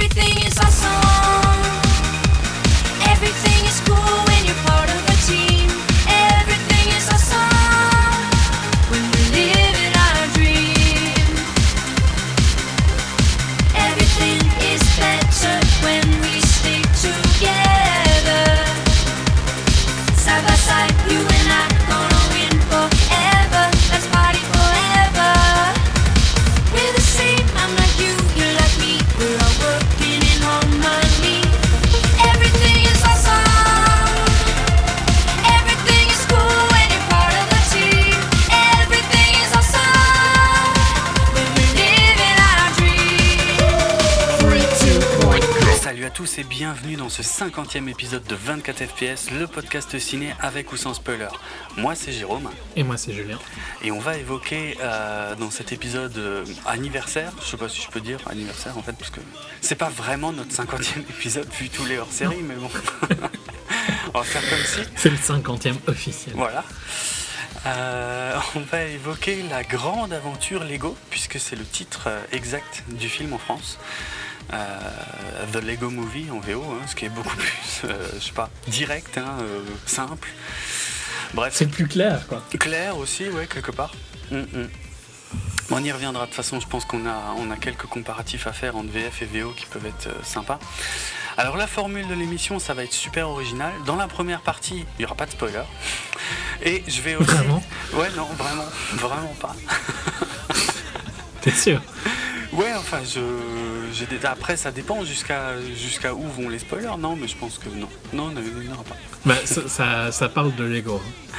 Everything is 50e épisode de 24 FPS, le podcast ciné avec ou sans spoiler. Moi c'est Jérôme Et moi c'est Julien. et on va évoquer euh, dans cet épisode euh, anniversaire, je sais pas si je peux dire anniversaire en fait, parce que c'est pas vraiment notre 50e épisode vu tous les hors-série, mais bon. on va faire comme si. C'est le 50e officiel. Voilà. Euh, on va évoquer la grande aventure Lego, puisque c'est le titre exact du film en France. Euh, The Lego Movie en VO, hein, ce qui est beaucoup plus, euh, je sais pas, direct, hein, euh, simple. Bref, C'est plus clair quoi. clair aussi, ouais, quelque part. Mm, mm. On y reviendra. De toute façon, je pense qu'on a, on a quelques comparatifs à faire entre VF et VO qui peuvent être euh, sympas. Alors, la formule de l'émission, ça va être super original. Dans la première partie, il n'y aura pas de spoiler. Et je vais aussi. Vraiment? Ouais, non, vraiment, vraiment pas. T'es sûr? Ouais, enfin, je, j'ai des- après, ça dépend jusqu'à, jusqu'à où vont les spoilers. Non, mais je pense que non. Non, il n'y en aura pas. Bah ça, ça, ça parle de Lego. hein.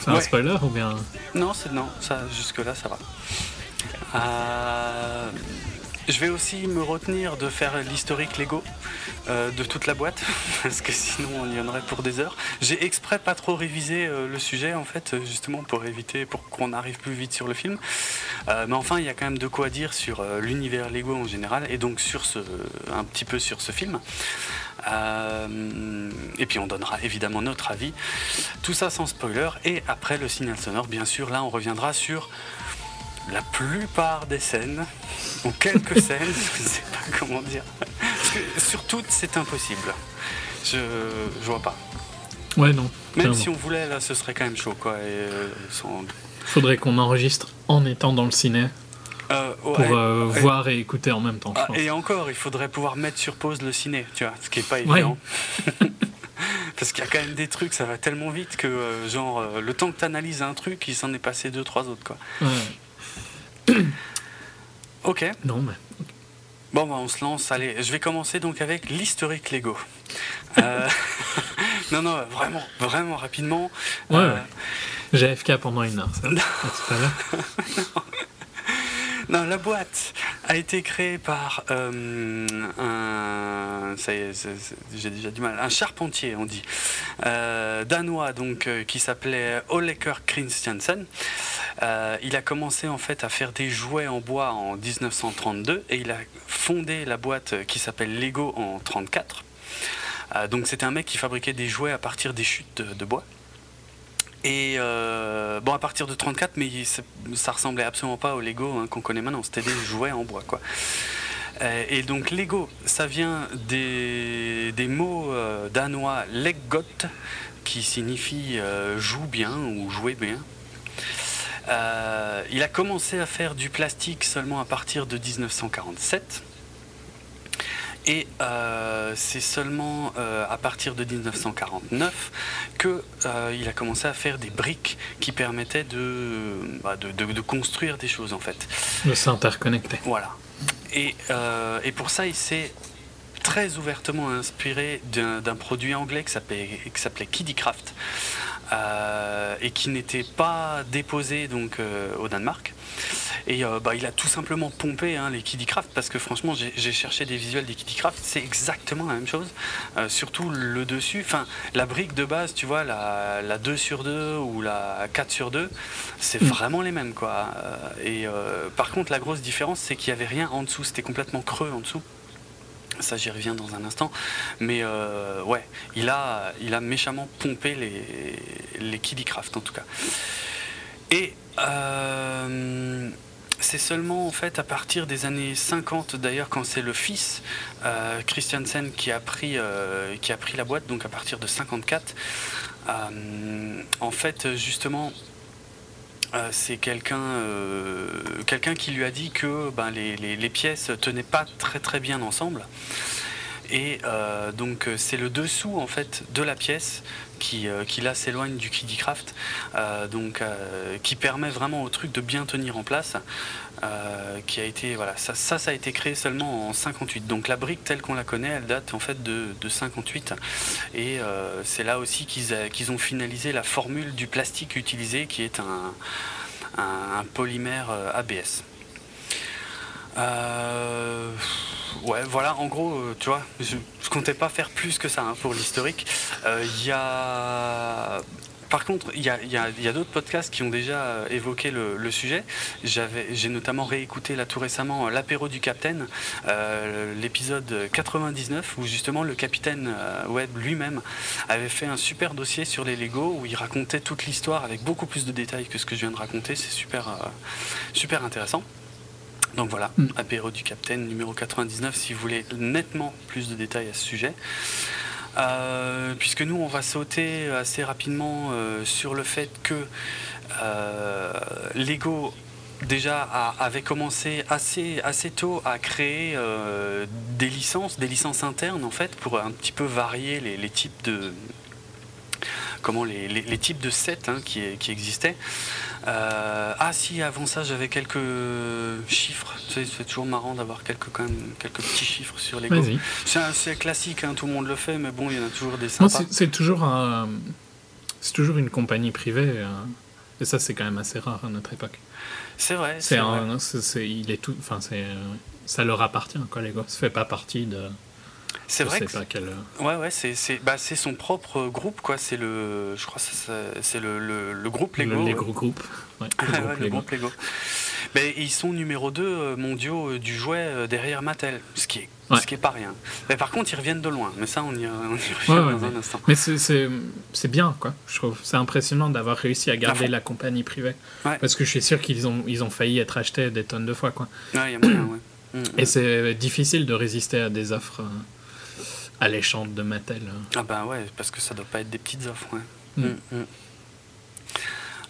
C'est un spoiler ou bien? Non, c'est non, ça jusque là ça va. Euh, je vais aussi me retenir de faire l'historique Lego euh, de toute la boîte parce que sinon on y en aurait pour des heures. J'ai exprès pas trop révisé euh, le sujet en fait justement pour éviter pour qu'on arrive plus vite sur le film. Euh, mais enfin il y a quand même de quoi dire sur l'univers Lego en général et donc sur ce un petit peu sur ce film. Et puis on donnera évidemment notre avis. Tout ça sans spoiler. Et après le signal sonore, bien sûr, là on reviendra sur la plupart des scènes, ou quelques scènes, je ne sais pas comment dire. Parce que sur toutes, c'est impossible. Je, je vois pas. Ouais non. Même clairement. si on voulait, là, ce serait quand même chaud, quoi. Et, euh, sans- Faudrait qu'on enregistre en étant dans le ciné Euh, pour euh, voir et écouter en même temps. je Ah, pense. et encore, il faudrait pouvoir mettre sur pause le ciné, tu vois, ce qui est pas Ouais. évident. Parce qu'il y a quand même des trucs, ça va tellement vite que, euh, genre, euh, le temps que tu analyses un truc, il s'en est passé deux, trois autres, quoi. Ouais. Ok, Non mais bon, bah, on se lance. Allez, je vais commencer donc avec l'historique Lego. Euh, non, non, vraiment, vraiment rapidement. Ouais, Euh, ouais. j'ai AFK pendant une heure. Ça. L'heure. Non, la boîte a été créée par euh, un, ça y est, c'est- c'est- j'ai déjà du mal, un charpentier, on dit, euh, danois, donc euh, qui s'appelait Oleker Christiansen. Euh, il a commencé en fait à faire des jouets en bois en 1932 et il a fondé la boîte qui s'appelle Lego en 34. Euh, donc c'était un mec qui fabriquait des jouets à partir des chutes de- bois. Et euh, bon, à partir de 34, mais il- ça ressemblait absolument pas au Lego hein, qu'on connaît maintenant. C'était des jouets en bois, et donc Lego, ça vient des, mots danois leggot, qui signifie joue bien ou jouer bien. Euh, il a commencé à faire du plastique seulement à partir de 1947. Et euh, c'est seulement euh, à partir de 1949 que euh, il a commencé à faire des briques qui permettaient de, bah, de, de- de construire des choses en fait. De s'interconnecter. Voilà. Et, et pour ça, il s'est très ouvertement inspiré d'un produit anglais qui s'appelait qui s'appelait Kiddycraft euh, et qui n'était pas déposé donc euh, au Danemark. Et euh, bah, il a tout simplement pompé hein, les Kiddycraft parce que franchement j'ai cherché des visuels des Kiddycraft, c'est exactement la même chose. Surtout le dessus, enfin la brique de base, tu vois, la, la 2 sur 2 ou la 4 sur 2, c'est Mm. vraiment les mêmes quoi. Et par contre la grosse différence c'est qu'il n'y avait rien en dessous, c'était complètement creux en dessous. Ça, j'y reviens dans un instant. Mais euh, ouais, il a, il a méchamment pompé les, les Kiddycraft, en tout cas. Et euh, c'est seulement en fait à partir des années 50 d'ailleurs quand c'est le fils euh, Christiansen qui a pris euh, qui a pris la boîte donc à partir de 54 euh, en fait justement euh, c'est quelqu'un euh, quelqu'un qui lui a dit que ben, les, les- les pièces tenaient pas très bien ensemble et euh, donc c'est le dessous en fait de la pièce qui, qui là s'éloigne du Kiddie Craft, donc qui permet vraiment au truc de bien tenir en place. Euh, qui a été voilà ça, ça a été créé seulement en 58 donc la brique telle qu'on la connaît elle date en fait de, de 58 et euh, c'est là aussi qu'ils ont finalisé la formule du plastique utilisé qui est un, polymère euh, ABS ouais, voilà, en gros, tu vois, je, je comptais pas faire plus que ça hein, pour l'historique. Il y a. Par contre, il y a, il y a- il y a d'autres podcasts qui ont déjà euh, évoqué le, le sujet. J'ai notamment réécouté là tout récemment euh, l'apéro du capitaine, euh, l'épisode 99, où justement le capitaine Webb lui-même avait fait un super dossier sur les Lego, où il racontait toute l'histoire avec beaucoup plus de détails que ce que je viens de raconter. C'est super, euh, super intéressant. Donc voilà, Mm. apéro du Capitaine numéro 99 si vous voulez nettement plus de détails à ce sujet. Euh, puisque nous, on va sauter assez rapidement euh, sur le fait que euh, Lego déjà avait commencé assez, tôt à créer euh, des licences, des licences internes en fait, pour un petit peu varier les, types de comment les, types de sets hein, qui existaient. Euh, ah si, avant ça, j'avais quelques chiffres. Tu sais, c'est toujours marrant d'avoir quelques, quand même, quelques petits chiffres sur. Vas-y. C'est classique, hein, tout le monde le fait, mais bon, il y en a toujours des Non, sympas. c'est c'est toujours un, c'est toujours une compagnie privée. euh, et ça, c'est quand même assez rare à notre époque. C'est vrai, C'est c'est vrai. un, c'est- c'est- il est tout, enfin, c'est, ça leur appartient, quoi, Lego. Ça fait pas partie de. C'est vrai que quel. Ouais, ouais, c'est c'est bah, c'est son propre groupe, quoi. C'est le, je crois, c'est le, le, le groupe Lego. le ouais. Lego Group. Ouais, le groupe ouais, Lego. groupe Lego. Mais ils sont numéro 2 mondiaux euh, du jouet euh, derrière Mattel, ce qui est, Ouais. ce qui est pas rien. Mais par contre, ils reviennent de loin. Mais ça, on y, on y revient dans un mais- instant. Mais c'est- bien, quoi, je trouve. C'est impressionnant d'avoir réussi à garder la compagnie privée. Parce que je suis sûr qu'ils ont, ils ont failli être achetés des tonnes de fois, quoi. Y a moyen, Et c'est difficile de résister à des offres euh, alléchantes de Mattel. euh. Ah ben ouais, parce que ça doit pas être des petites offres, ouais. Mm. Mm, mm.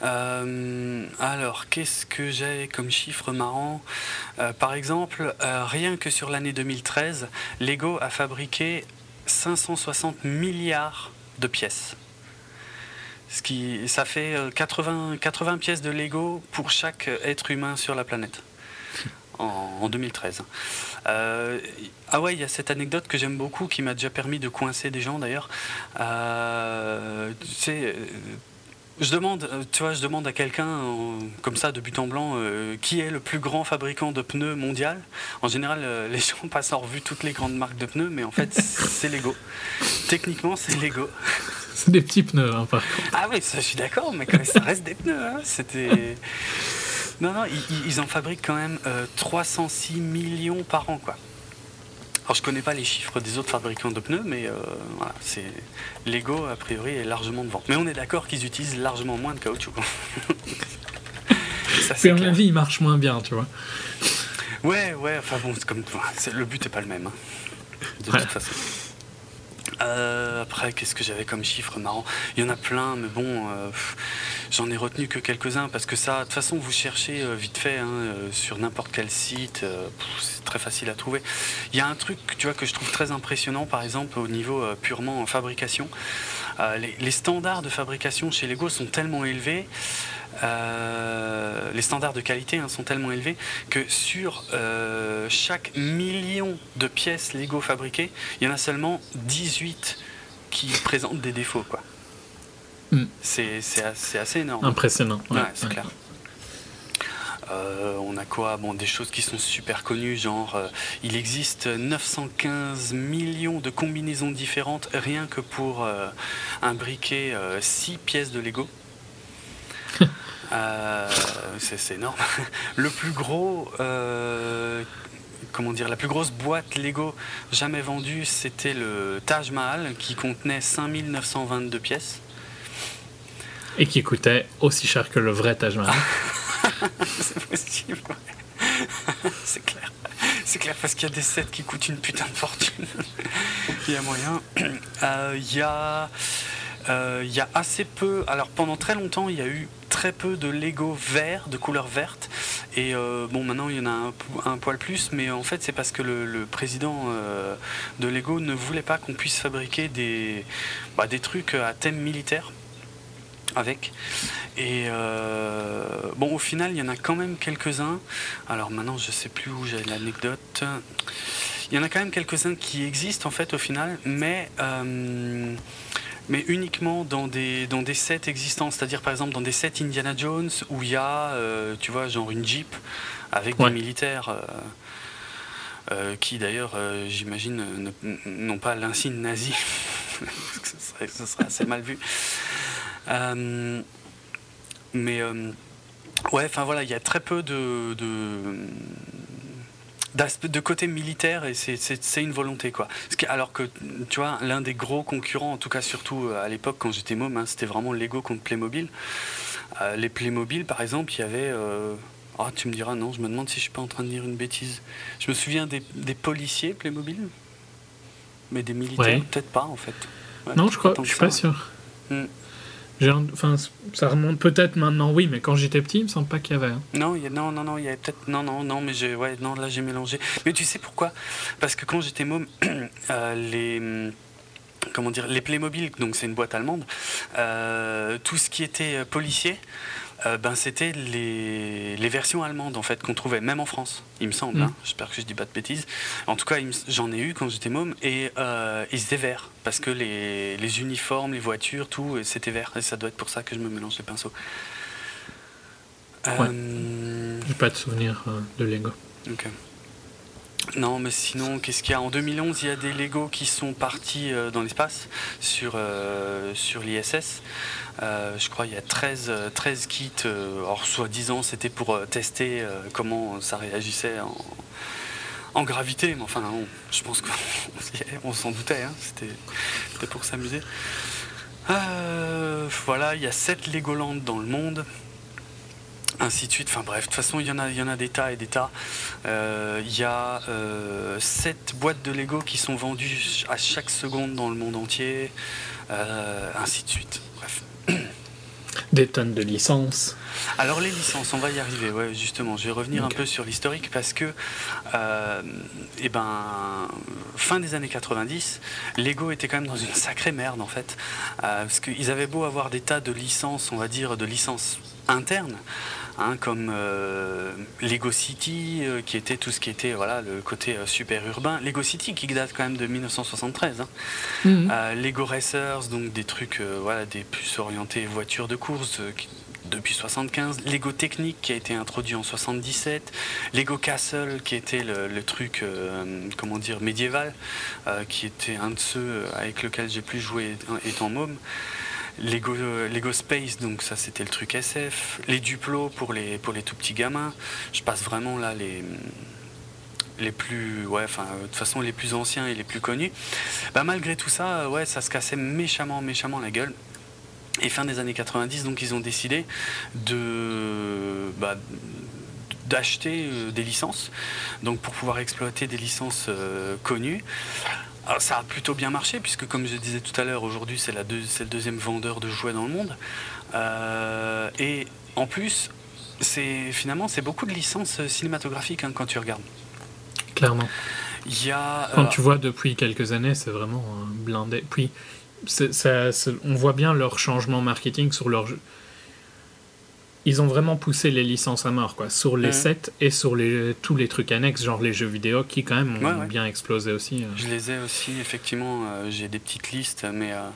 Euh, alors, qu'est-ce que j'ai comme chiffre marrant? Euh, Par exemple, euh, rien que sur l'année 2013, Lego a fabriqué 560 milliards de pièces. Ce qui, ça fait euh, 80, 80 pièces de Lego pour chaque être humain sur la planète. En, en 2013. Euh, ah ouais, il y a cette anecdote que j'aime beaucoup qui m'a déjà permis de coincer des gens d'ailleurs. Euh, tu sais, euh, je demande, tu vois, je demande à quelqu'un comme ça de but en blanc euh, qui est le plus grand fabricant de pneus mondial. En général, euh, les gens passent en revue toutes les grandes marques de pneus, mais en fait, c'est Lego. Techniquement, c'est Lego. C'est des petits pneus, hein, par contre. Ah oui, ça, je suis d'accord, mais quand même, ça reste des pneus. hein. C'était. Non, non, ils- ils, ils en fabriquent quand même euh, 306 millions par an, quoi. Alors, je connais pas les chiffres des autres fabricants de pneus, mais euh, voilà, c'est Lego a priori est largement devant. Mais on est d'accord qu'ils utilisent largement moins de caoutchouc. Ça, c'est à mon avis, il marche moins bien, tu vois. Ouais, ouais, enfin bon, c'est comme le but est pas le même. hein, de Ouais. toute façon. Euh, après, qu'est-ce que j'avais comme chiffre marrant? Il y en a plein, mais bon, euh, j'en ai retenu que quelques-uns parce que ça, de toute façon, vous cherchez euh, vite fait hein, euh, sur n'importe quel site, c'est très facile à trouver. Il y a un truc, tu vois, que je trouve très impressionnant, par exemple, au niveau purement en fabrication. Les standards de fabrication chez Lego sont tellement élevés. Euh, les standards de qualité hein, sont tellement élevés que sur euh, chaque million de pièces Lego fabriquées, il y en a seulement 18 qui présentent des défauts. Quoi. Mm. C'est, c'est assez, énorme. Impressionnant. Ouais, ouais, c'est ouais. clair. Euh, on a quoi? Bon, des choses qui sont super connues, genre euh, il existe 915 millions de combinaisons différentes rien que pour euh, imbriquer 6 pièces de Lego. Euh, c'est, énorme. Le plus gros, euh, comment dire, la plus grosse boîte Lego jamais vendue, c'était le Taj Mahal qui contenait 5922 pièces. Et qui coûtait aussi cher que le vrai Taj Mahal. c'est possible. ouais. c'est clair. C'est clair parce qu'il y a des sets qui coûtent une putain de fortune. Il y a moyen. Euh, Il y a. euh, Il y a assez peu. Alors pendant très longtemps, il y a eu très peu de Lego verts, de couleur verte. Et euh, bon, maintenant il y en a un, po- un poil plus, mais en fait c'est parce que le, président euh, de Lego ne voulait pas qu'on puisse fabriquer des, bah, trucs à thème militaire avec. Et bon, au final, il y en a quand même quelques-uns. Alors maintenant, je sais plus où j'ai l'anecdote. Il y en a quand même quelques-uns qui existent en fait au final, mais mais uniquement dans des dans des sets existants. C'est-à-dire par exemple dans des sets Indiana Jones où il y a, euh, tu vois, genre une Jeep avec Ouais. des militaires. euh, euh, qui d'ailleurs, j'imagine, ne- n'ont pas l'insigne nazi. ce, serait, ce serait assez mal vu. Mais ouais, enfin voilà, il y a très peu de, de côté militaire et c'est- une volonté quoi. Alors que tu vois, l'un des gros concurrents, en tout cas surtout euh, à l'époque quand j'étais môme, hein, c'était vraiment Lego contre Playmobil. Euh, les Playmobil par exemple, il y avait. euh, ah, tu me diras, non, je me demande si je suis pas en train de dire une bêtise. Je me souviens des, des policiers Playmobil, mais des militaires, Ouais. peut-être pas en fait. Ouais, Non, je crois, je suis pas sûr. Hmm. Enfin, ça remonte peut-être maintenant, oui, mais quand j'étais petit, il me semble pas qu'il y avait. hein. Non, non, non, non, il y avait peut-être. Non, non, non, mais j'ai. Ouais, non, là j'ai mélangé. Mais tu sais pourquoi? Parce que quand j'étais môme, euh, les. Comment dire Les Playmobil, donc c'est une boîte allemande, euh, tout ce qui était euh, policier, euh, ben c'était les, les versions allemandes en fait qu'on trouvait, même en France, il me semble. Mm. hein. J'espère que je dis pas de bêtises. En tout cas, j'en ai eu quand j'étais môme et euh, ils étaient verts parce que les, les uniformes, les voitures, tout, et c'était vert. Et ça doit être pour ça que je me mélange les pinceaux. Euh, J'ai pas de souvenir euh, de Lego. Ok. Non, mais sinon, qu'est-ce qu'il y a? En 2011, il y a des Lego qui sont partis euh, dans l'espace sur, euh, sur l'ISS. Euh, je crois qu'il y a 13, euh, 13 kits. alors, soi-disant, c'était pour tester comment ça réagissait en, en gravité. Mais enfin, je pense qu'on s'en doutait. hein, C'était pour s'amuser. Voilà, il y a 7 Legoland dans le monde ainsi de suite. Enfin bref, de toute façon, il y en a, il y en a des tas et des tas. Euh, Il y a euh, 7 boîtes de Lego qui sont vendues à chaque seconde dans le monde entier, euh, ainsi de suite. Bref. Des tonnes de licences. Alors les licences, on va y arriver, ouais, justement. Je vais revenir un peu sur l'historique parce que, euh, eh ben, fin des années 90, Lego était quand même dans une sacrée merde en fait, parce qu'ils avaient beau avoir des tas de licences, on va dire, de licences internes. Hein, comme euh, Lego City, euh, qui était tout ce qui était voilà le côté euh, super urbain. Lego City qui date quand même de 1973. hein. Mhm. Lego Racers, donc des trucs, voilà, des plus orientés voitures de course qui- depuis 75. Lego Technique qui a été introduit en 77. Lego Castle qui était le, le truc, euh, comment dire, médiéval, euh, qui était un de ceux avec lequel j'ai plus joué étant môme. Lego, euh, Lego Space, donc ça c'était le truc SF. Les Duplo pour les, pour les tout petits gamins. Je passe vraiment là les les plus ouais enfin euh, de toute façon les plus anciens et les plus connus bah, malgré tout ça euh, ouais ça se cassait méchamment méchamment la gueule et fin des années 90 donc ils ont décidé de bah, d'acheter des licences donc pour pouvoir exploiter des licences connues alors, ça a plutôt bien marché puisque comme je disais tout à l'heure aujourd'hui c'est deux- le deuxième vendeur de jouets dans le monde Euh, et en plus c'est finalement c'est beaucoup de licences euh, cinématographiques hein, quand tu regardes Clairement. il y a Quand euh, tu vois depuis quelques années, c'est vraiment euh, blindé. Puis, ça- on voit bien leur changement marketing sur leur jeu. Ils ont vraiment poussé les licences à mort, quoi, sur les sets et sur les, tous les trucs annexes, genre les jeux vidéo, qui quand même ont Ouais, ouais. bien explosé aussi. euh, Je les ai aussi, effectivement. euh, J'ai des petites listes, mais. euh,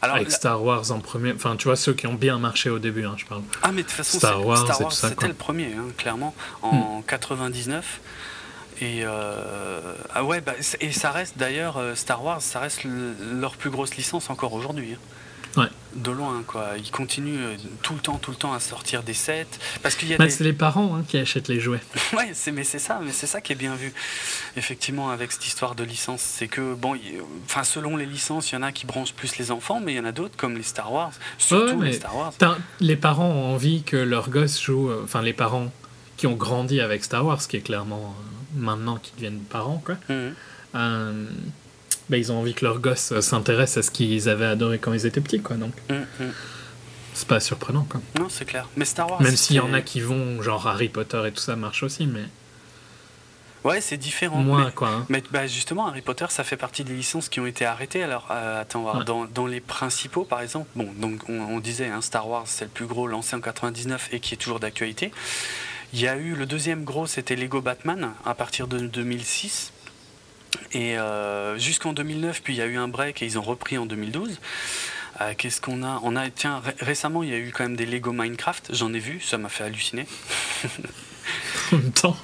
Alors, avec Star Wars en premier. Enfin, tu vois, ceux qui ont bien marché au début, hein, je parle. Ah, mais de toute façon, Star Wars Star c'était le premier, hein, clairement, Hmm. en 99. Et, euh, ah ouais, bah, et ça reste d'ailleurs, Star Wars, ça reste le- leur plus grosse licence encore aujourd'hui. hein. Ouais. De loin, quoi. Ils continuent euh, tout le temps, tout le temps à sortir des sets. Parce qu'il y a Mais des... c'est les parents hein, qui achètent les jouets. Ouais, c'est, mais c'est ça, mais c'est ça qui est bien vu. Effectivement, avec cette histoire de licence, c'est que bon, enfin, selon les licences, il y en a qui branchent plus les enfants, mais il y en a d'autres comme les Star Wars, surtout Ouais, les Star Wars. Les parents ont envie que leur gosse joue, euh, enfin les parents qui ont grandi avec Star Wars, qui est clairement euh, maintenant qu'ils deviennent parents, quoi. Mhm. Euh, ben, ils ont envie que leurs gosses euh, s'intéressent à ce qu'ils avaient adoré quand ils étaient petits, quoi. Donc, Mhm, mhm. c'est pas surprenant, quoi. Non, c'est clair. Mais Star Wars. Même s'il y en a qui vont, genre Harry Potter et tout ça marche aussi, mais Ouais, c'est différent. moins, mais- quoi. hein. Mais bah, justement, Harry Potter, ça fait partie des licences qui ont été arrêtées. Alors, euh, attends, voir, Ouais. dans, dans les principaux, par exemple, bon, donc on, on disait, hein, Star Wars, c'est le plus gros, lancé en 99 et qui est toujours d'actualité. Il y a eu le deuxième gros, c'était Lego Batman, à partir de 2006. Et euh, jusqu'en 2009, puis il y a eu un break et ils ont repris en 2012. Euh, Qu'est-ce qu'on a? On a, tiens, ré- récemment, il y a eu quand même des Lego Minecraft. J'en ai vu, ça m'a fait halluciner. En même temps,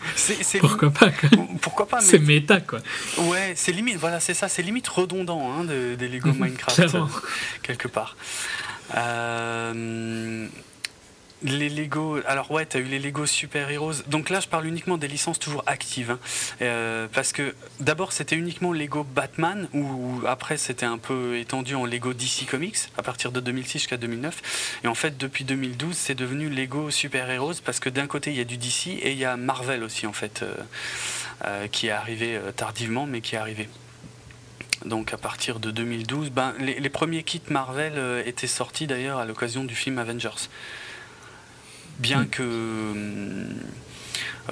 pourquoi pas, quoi? Pourquoi pas C'est méta, quoi. Ouais, c'est limite, voilà, c'est ça, c'est limite redondant hein, de- des Lego Minecraft, euh, quelque part. Euh, les Lego, alors ouais, t'as eu les Lego Super Heroes. Donc là, je parle uniquement des licences toujours actives, hein. Euh, parce que d'abord c'était uniquement Lego Batman, ou après c'était un peu étendu en Lego DC Comics à partir de 2006 jusqu'à 2009. Et en fait, depuis 2012, c'est devenu Lego Super Heroes parce que d'un côté il y a du DC et il y a Marvel aussi en fait. euh, euh, qui est arrivé tardivement, mais qui est arrivé. Donc à partir de 2012, ben, les, les premiers kits Marvel étaient sortis d'ailleurs à l'occasion du film Avengers. Bien Mm. que, euh,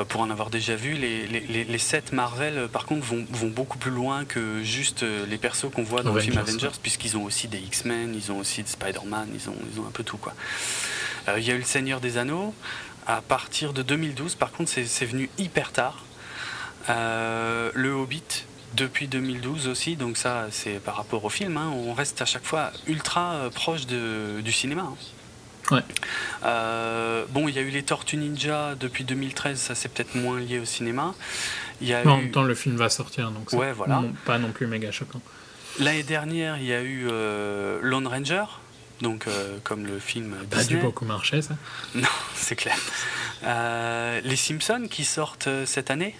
pour en avoir déjà vu, les, les, les- sets Marvel, euh, par contre, vont, vont beaucoup plus loin que juste euh, les persos qu'on voit dans le film Avengers, puisqu'ils ont aussi des X-Men, ils ont aussi des Spider-Man, ils ont, ils ont un peu tout. quoi. Euh, Il y a eu le Seigneur des Anneaux. À partir de 2012, par contre, c'est venu hyper tard. Euh, le Hobbit depuis 2012 aussi, donc ça c'est par rapport au film, hein, on reste à chaque fois ultra proche de- du cinéma. hein. Ouais. Euh, bon, il y a eu les Tortues Ninja depuis 2013, ça c'est peut-être moins lié au cinéma. Il y a Mais en même temps, le film va sortir, donc c'est Ouais, voilà. non- pas non plus méga choquant. L'année dernière, il y a eu euh, Lone Ranger, donc euh, comme le film Pas dû Disney. beaucoup marcher, ça. Non, c'est clair. Les Simpsons qui sortent cette année.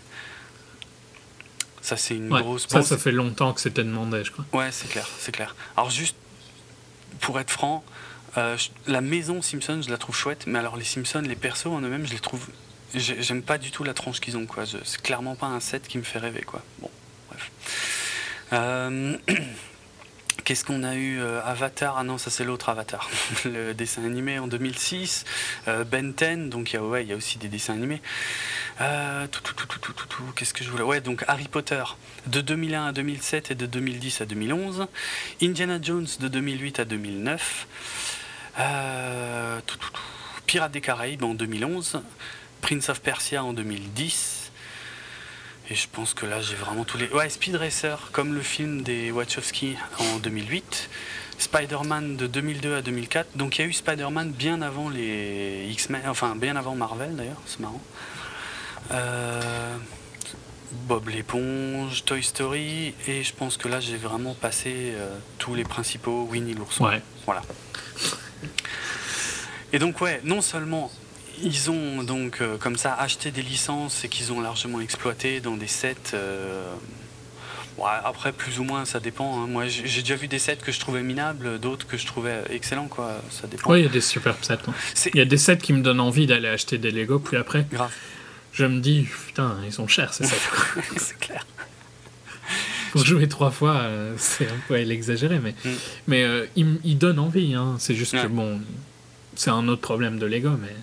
Ça, c'est une Ouais, grosse. ça, ça fait longtemps que c'était demandé, je crois. Ouais, c'est clair, c'est clair. Alors juste pour être franc, euh, la maison Simpson, je la trouve chouette, mais alors les Simpsons, les persos en eux-mêmes, je les trouve, j'ai- j'aime pas du tout la tronche qu'ils ont, quoi. C'est clairement pas un set qui me fait rêver, quoi. Bon, bref. Euh, Qu'est-ce qu'on a eu euh, Avatar, ah non, ça c'est l'autre Avatar, le dessin animé en 2006. Euh, ben 10, donc il y, a- aussi des dessins animés. Tout, tout, tout, tout, tout, tout, Qu'est-ce que je voulais? Ouais, donc Harry Potter de 2001 à 2007 et de 2010 à 2011. Indiana Jones de 2008 à 2009. Euh, tout, tout, tout. Pirates des Caraïbes en 2011. Prince of Persia en 2010. Et je pense que là j'ai vraiment tous les. Ouais, Speed Racer, comme le film des Wachowski en 2008. Spider-Man de 2002 à 2004. Donc il y a eu Spider-Man bien avant les X-Men, enfin bien avant Marvel d'ailleurs, c'est marrant. Euh, Bob l'éponge, Toy Story, et je pense que là j'ai vraiment passé euh, tous les principaux, Winnie l'ourson. Ouais. Voilà. Et donc ouais, non seulement ils ont donc euh, comme ça acheté des licences et qu'ils ont largement exploité dans des sets. euh, après plus ou moins ça dépend. hein. Moi j'ai déjà vu des sets que je trouvais minables, d'autres que je trouvais excellents quoi. Ça dépend. Ouais, il y a des super sets. hein. Il y a des sets qui me donnent envie d'aller acheter des Lego, puis après, grave, je me dis, putain, ils sont chers ces sets. c'est clair. Pour jouer trois fois, euh, c'est un peu à l'exagérer, mais, Mm. mais euh, ils donnent envie. Hein. C'est juste Ouais. que, bon, c'est un autre problème de Lego, mais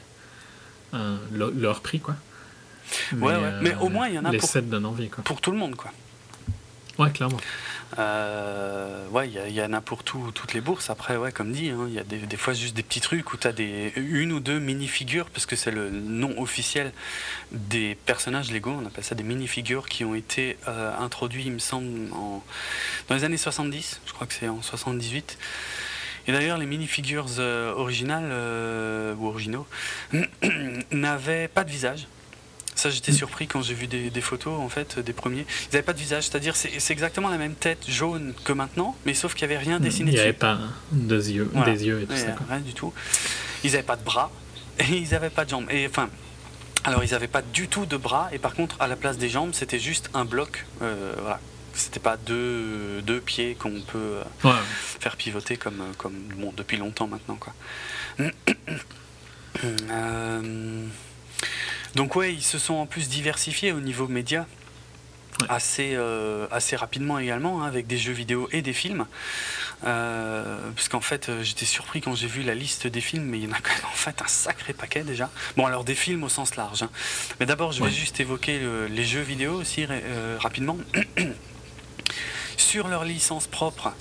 euh, le- leur prix, quoi. Ouais, ouais. Mais au moins, il y en a Les pour- sets donnent envie, quoi. Pour tout le monde quoi. Ouais, clairement. Euh, il y en a pour tout, toutes les bourses. Après, ouais, comme dit, hein, il y a des, fois juste des petits trucs où tu as une ou deux mini-figures, parce que c'est le nom officiel des personnages Lego, on appelle ça des mini-figures qui ont été euh, introduits, il me semble, dans les années 70, je crois que c'est en 78. Et d'ailleurs, les mini-figures euh, originales ou originaux n'avaient pas de visage. Ça, j'étais surpris quand j'ai vu des, des photos en fait des premiers. Ils n'avaient pas de visage, c'est-à-dire c'est c'est exactement la même tête jaune que maintenant, mais sauf qu'il n'y avait rien dessiné Il n'y avait pas deux yeux, Voilà. des yeux et tout ça, quoi. rien du tout. Ils n'avaient pas de bras et ils n'avaient pas de jambes. Et enfin, alors ils n'avaient pas du tout de bras et par contre à la place des jambes c'était juste un bloc. Euh, voilà. C'était pas deux, deux pieds qu'on peut euh, Ouais, faire pivoter comme, euh, comme bon, depuis longtemps maintenant. Quoi. Euh, Donc ouais, ils se sont en plus diversifiés au niveau média. Ouais. Assez, euh, assez rapidement également, hein, avec des jeux vidéo et des films. Euh, parce qu'en fait, euh, j'étais surpris quand j'ai vu la liste des films, mais il y en a quand même en fait un sacré paquet déjà. Bon, alors des films au sens large. hein. Mais d'abord, je vais Ouais. juste évoquer le- les jeux vidéo aussi euh, rapidement. Sur leur licence propre,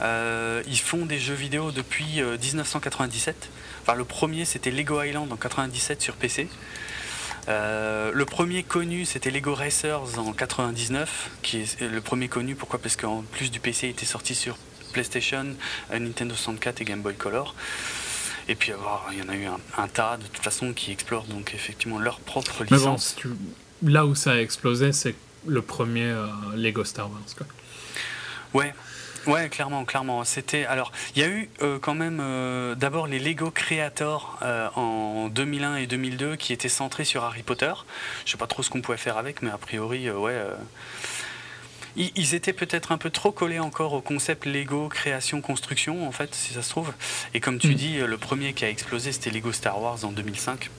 ils font des jeux vidéo depuis euh, 1997. Enfin, le premier, c'était Lego Island en 97 sur PC. Euh, le premier connu, c'était Lego Racers en 99, qui est le premier connu. Pourquoi? Parce qu'en plus du PC, il était sorti sur PlayStation, euh, Nintendo 64 et Game Boy Color. Et puis, il y en a eu un, un tas de toute façon qui explorent donc effectivement leur propre Mais bon, licence. tu- là où ça a explosé, c'est le premier euh, Lego Star Wars. Quoi. Ouais, ouais, clairement, clairement. C'était alors, il y a eu euh, quand même euh, d'abord les Lego Creator euh, en 2001 et 2002 qui étaient centrés sur Harry Potter. Je sais pas trop ce qu'on pouvait faire avec, mais a priori, ouais. ils, étaient peut-être un peu trop collés encore au concept Lego création construction en fait, si ça se trouve. Et comme tu Mm. dis, le premier qui a explosé, c'était Lego Star Wars en 2005.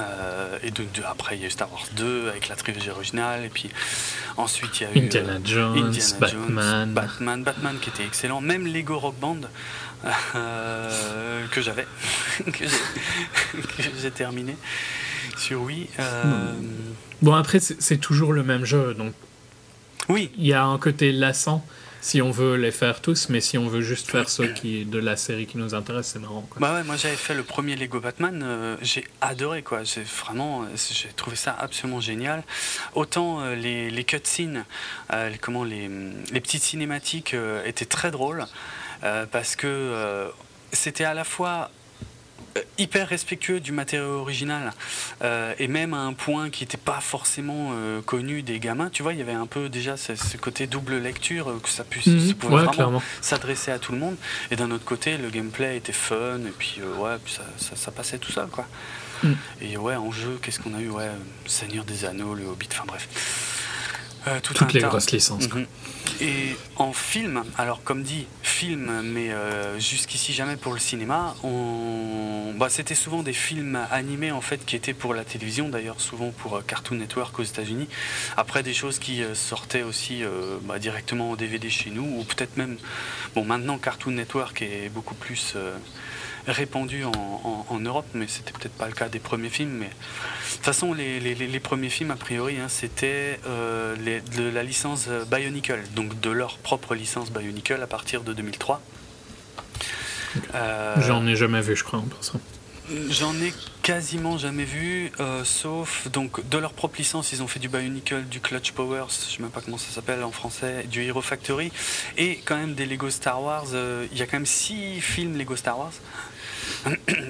Euh, et de, de- après, il y a eu Star Wars 2 avec la trilogie originale. Et puis ensuite, il y a eu. euh, Indiana Jones, Indiana Batman. Jones, Batman, Batman qui était excellent, même Lego Rock Band euh, que j'avais, que j'ai- terminé sur Wii. Euh, Bon, après, c'est c'est toujours le même jeu, donc oui, il y a un côté lassant si on veut les faire tous, mais si on veut juste faire ceux qui, de la série qui nous intéresse, c'est marrant. Bah moi j'avais fait le premier Lego Batman, euh, j'ai adoré quoi, j'ai vraiment, j'ai trouvé ça absolument génial. Autant euh, les, cutscenes, euh, les- comment les, petites cinématiques étaient très drôles parce que c'était à la fois hyper respectueux du matériau original euh, et même à un point qui n'était pas forcément euh, connu des gamins. Tu vois, il y avait un peu déjà ce, ce côté double lecture euh, que ça puisse Mhm. ça pouvait Ouais, vraiment s'adresser à tout le monde. Et d'un autre côté, le gameplay était fun et puis euh, ouais, puis ça, ça, ça passait tout seul quoi. Mm. Et ouais, en jeu, qu'est-ce qu'on a eu? Ouais, euh, Seigneur des Anneaux, le Hobbit, enfin bref. Euh, tout Toutes les tas. grosses licences. Mhm. Et en film, alors comme dit, film, mais euh, jusqu'ici jamais pour le cinéma, on... bah, c'était souvent des films animés en fait qui étaient pour la télévision, d'ailleurs souvent pour euh, Cartoon Network aux États-Unis. Après des choses qui sortaient aussi euh, bah, directement en DVD chez nous, ou peut-être même, bon maintenant Cartoon Network est beaucoup plus répandu en, en- en Europe, mais c'était peut-être pas le cas des premiers films. Mais de toute façon, les, les- les- les premiers films, a priori, hein, c'était euh, de la licence Bionicle, donc de leur propre licence Bionicle à partir de 2003. Euh, J'en ai jamais vu, je crois, en passant. J'en ai quasiment jamais vu, euh, sauf donc de leur propre licence, ils ont fait du Bionicle, du Clutch Powers, je sais même pas comment ça s'appelle en français, du Hero Factory, et quand même des Lego Star Wars. euh, Il y a quand même six films Lego Star Wars.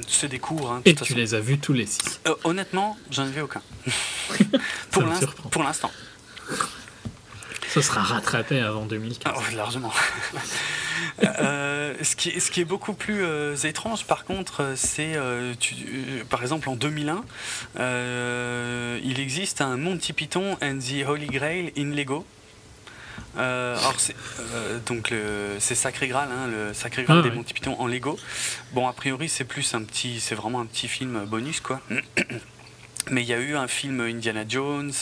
C'est des cours. Hein, de Et tu façon. les as vus tous les six. Euh, honnêtement, j'en ai vu aucun. pour l'instant. Ça sera rattrapé avant 2015. Ah, largement. Euh, ce, qui, est- ce qui est beaucoup plus euh, étrange, par contre, c'est, euh, par exemple, en 2001, euh, il existe un Monty Python and the Holy Grail in Lego. Euh, alors c'est euh, donc le- c'est Sacré Graal, hein, le Sacré Graal Ah, des. Monty Python en Lego. Bon, a priori, c'est plus un petit, c'est vraiment un petit film bonus, quoi. Mais il y a eu un film Indiana Jones,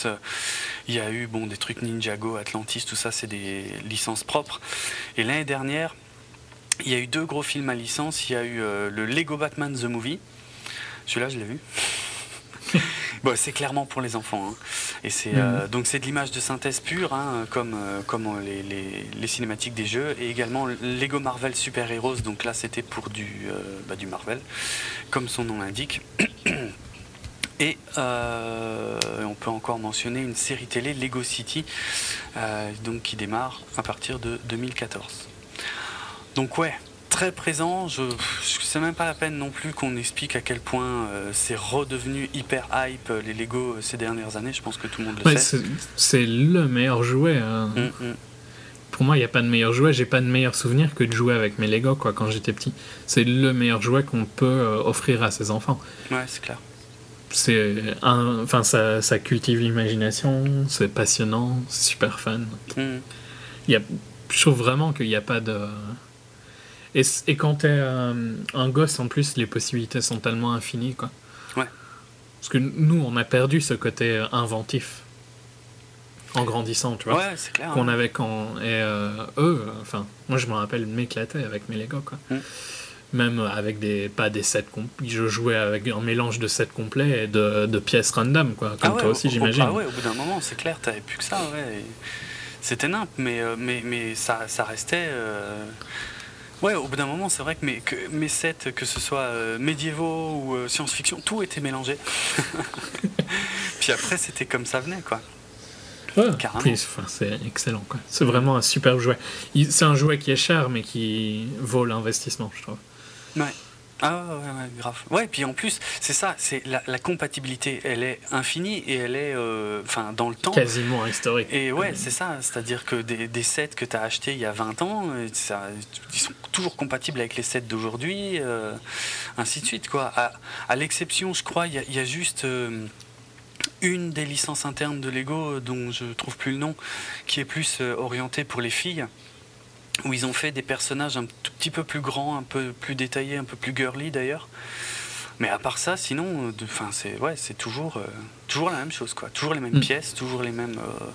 il y a eu bon, des trucs Ninjago, Atlantis, tout ça, c'est des licences propres. Et l'année dernière, il y a eu deux gros films à licence. Il y a eu euh, le Lego Batman The Movie. Celui-là, je l'ai vu. bon, c'est clairement pour les enfants. hein. Et c'est euh, donc c'est de l'image de synthèse pure, hein, comme euh, comme euh, les, les- les cinématiques des jeux, et également Lego Marvel Super Heroes. Donc là, c'était pour du euh, bah, du Marvel, comme son nom l'indique. Et euh, on peut encore mentionner une série télé Lego City, euh, donc qui démarre à partir de 2014. Donc ouais, très présent. Je, je sais même pas la peine non plus qu'on explique à quel point euh, c'est redevenu hyper hype euh, les Lego euh, ces dernières années. Je pense que tout le monde le Ouais, sait. c'est c'est le meilleur jouet. hein. Mm, mm. Pour moi, il n'y a pas de meilleur jouet. J'ai pas de meilleur souvenir que de jouer avec mes Lego quoi, quand j'étais petit. C'est le meilleur jouet qu'on peut euh, offrir à ses enfants. Ouais, c'est clair. C'est un, enfin, ça, ça cultive l'imagination, c'est passionnant, c'est super fun. Mm. Il y a, je trouve vraiment qu'il n'y a pas de. Et, quand t'es euh, un gosse, en plus, les possibilités sont tellement infinies, quoi. Ouais. Parce que nous, on a perdu ce côté euh, inventif en grandissant, tu vois. Ouais, c'est clair. Qu'on hein. avait quand. Et euh, eux, enfin, moi je me rappelle m'éclater avec mes Lego, quoi. Mm. Même avec des. Pas des sets complets. Je jouais avec un mélange de sets complets et de, de pièces random, quoi. Comme Ah ouais, toi aussi, au- au- j'imagine. Ah ouais, au bout d'un moment, c'est clair, t'avais plus que ça, ouais. C'était nimp, mais, euh, mais, mais ça, ça restait. euh, Ouais, au bout d'un moment, c'est vrai que mes, que mes sets, que ce soit euh, médiévaux ou euh, science-fiction, tout était mélangé. Puis après, c'était comme ça venait, quoi. Ouais, enfin, c'est excellent, quoi. C'est vraiment un super jouet. C'est un jouet qui est cher, mais qui vaut l'investissement, je trouve. Ouais. Ah ouais, ouais, grave. Ouais, puis en plus, c'est ça, c'est la, la compatibilité, elle est infinie et elle est, euh, enfin, dans le temps. Quasiment historique. Et ouais, c'est ça, c'est-à-dire que des, des sets que tu as achetés il y a 20 ans, euh, ça, ils sont toujours compatibles avec les sets d'aujourd'hui, euh, ainsi de suite. Quoi. À, à l'exception, je crois, il y, a- il y a juste euh, une des licences internes de Lego dont je trouve plus le nom, qui est plus orientée pour les filles, où ils ont fait des personnages un tout petit peu plus grands, un peu plus détaillés, un peu plus girly d'ailleurs. Mais à part ça, sinon, euh, enfin, c'est ouais, c'est toujours, euh, toujours la même chose, quoi. Toujours les mêmes Mm. pièces, toujours les mêmes. euh,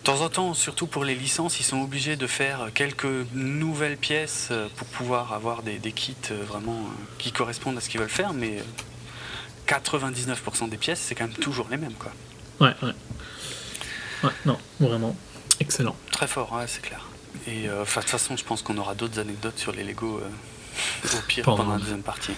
De temps en temps, surtout pour les licences, ils sont obligés de faire quelques nouvelles pièces pour pouvoir avoir des, des kits vraiment qui correspondent à ce qu'ils veulent faire, mais euh, 99% des pièces, c'est quand même toujours les mêmes, quoi. Ouais, ouais. Ouais, non, vraiment. Excellent. Très fort, ouais, c'est clair. Et euh, de toute façon, je pense qu'on aura d'autres anecdotes sur les Lego euh, au pire Pendant. pendant la deuxième partie.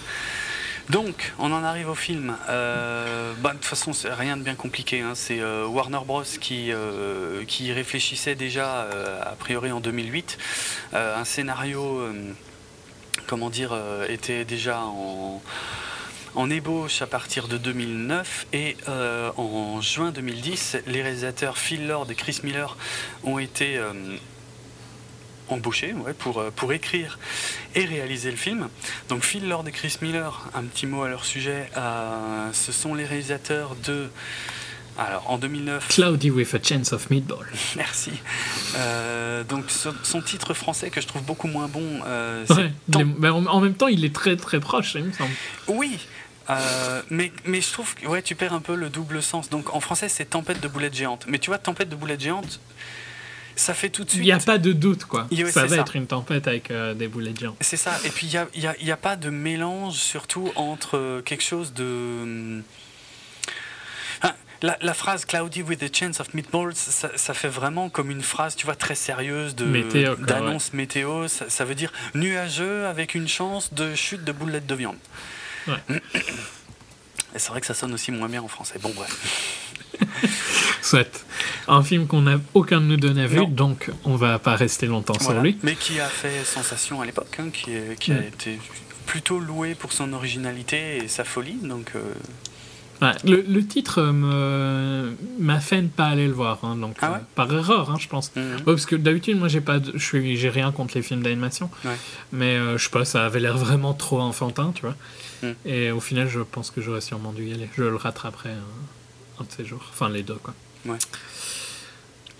Donc, on en arrive au film. Euh, bah, de toute façon, c'est rien de bien compliqué. hein. C'est euh, Warner Bros. qui, euh, qui réfléchissait déjà, a priori en 2008. Euh, un scénario, comment dire, était déjà en, en ébauche à partir de 2009. Et en juin 2010, les réalisateurs Phil Lord et Chris Miller ont été ouais, pour, euh, pour écrire et réaliser le film. Donc Phil Lord et Chris Miller, un petit mot à leur sujet, euh, ce sont les réalisateurs de... Alors en 2009, Cloudy with a Chance of Meatball. merci. Euh, donc son, son titre français que je trouve beaucoup moins bon, euh, Ouais, Tant- mais en, en même temps, il est très très proche, il me semble. Oui, euh, mais, mais je trouve que ouais, tu perds un peu le double sens. Donc en français, c'est Tempête de boulettes géantes. Mais tu vois, Tempête de boulettes géantes, ça fait tout de Il suite. n'y a pas de doute, quoi. Oui, ça va ça. être une tempête avec euh, des boulets de géants. C'est ça. Et puis il n'y a, il y a- il y a pas de mélange, surtout entre euh, quelque chose de. hum, ah, La, la phrase Cloudy with a chance of meatballs, ça, ça fait vraiment comme une phrase, tu vois, très sérieuse de Météo, d'annonce météo. Ça, ça veut dire nuageux avec une chance de chute de boulettes de viande. Ouais. Et c'est vrai que ça sonne aussi moins bien en français. Bon, bref. Soit. Un film qu'on n'a aucun de nous deux n'a vu, donc on va pas rester longtemps Voilà. sur lui. Mais qui a fait sensation à l'époque, hein, qui, a Mm. été plutôt loué pour son originalité et sa folie. Donc, euh, Ouais, le, le titre euh, m'a fait ne pas aller le voir, hein, donc Ah euh, par erreur, hein, je pense. mhm. Ouais, parce que d'habitude, moi, j'ai pas, j'ai rien contre les films d'animation, mais euh, je sais pas, ça avait l'air vraiment trop enfantin, tu vois. Mm. Et au final, je pense que j'aurais sûrement dû y aller. Je le rattraperai un, un de ces jours, enfin les deux, quoi. Ouais.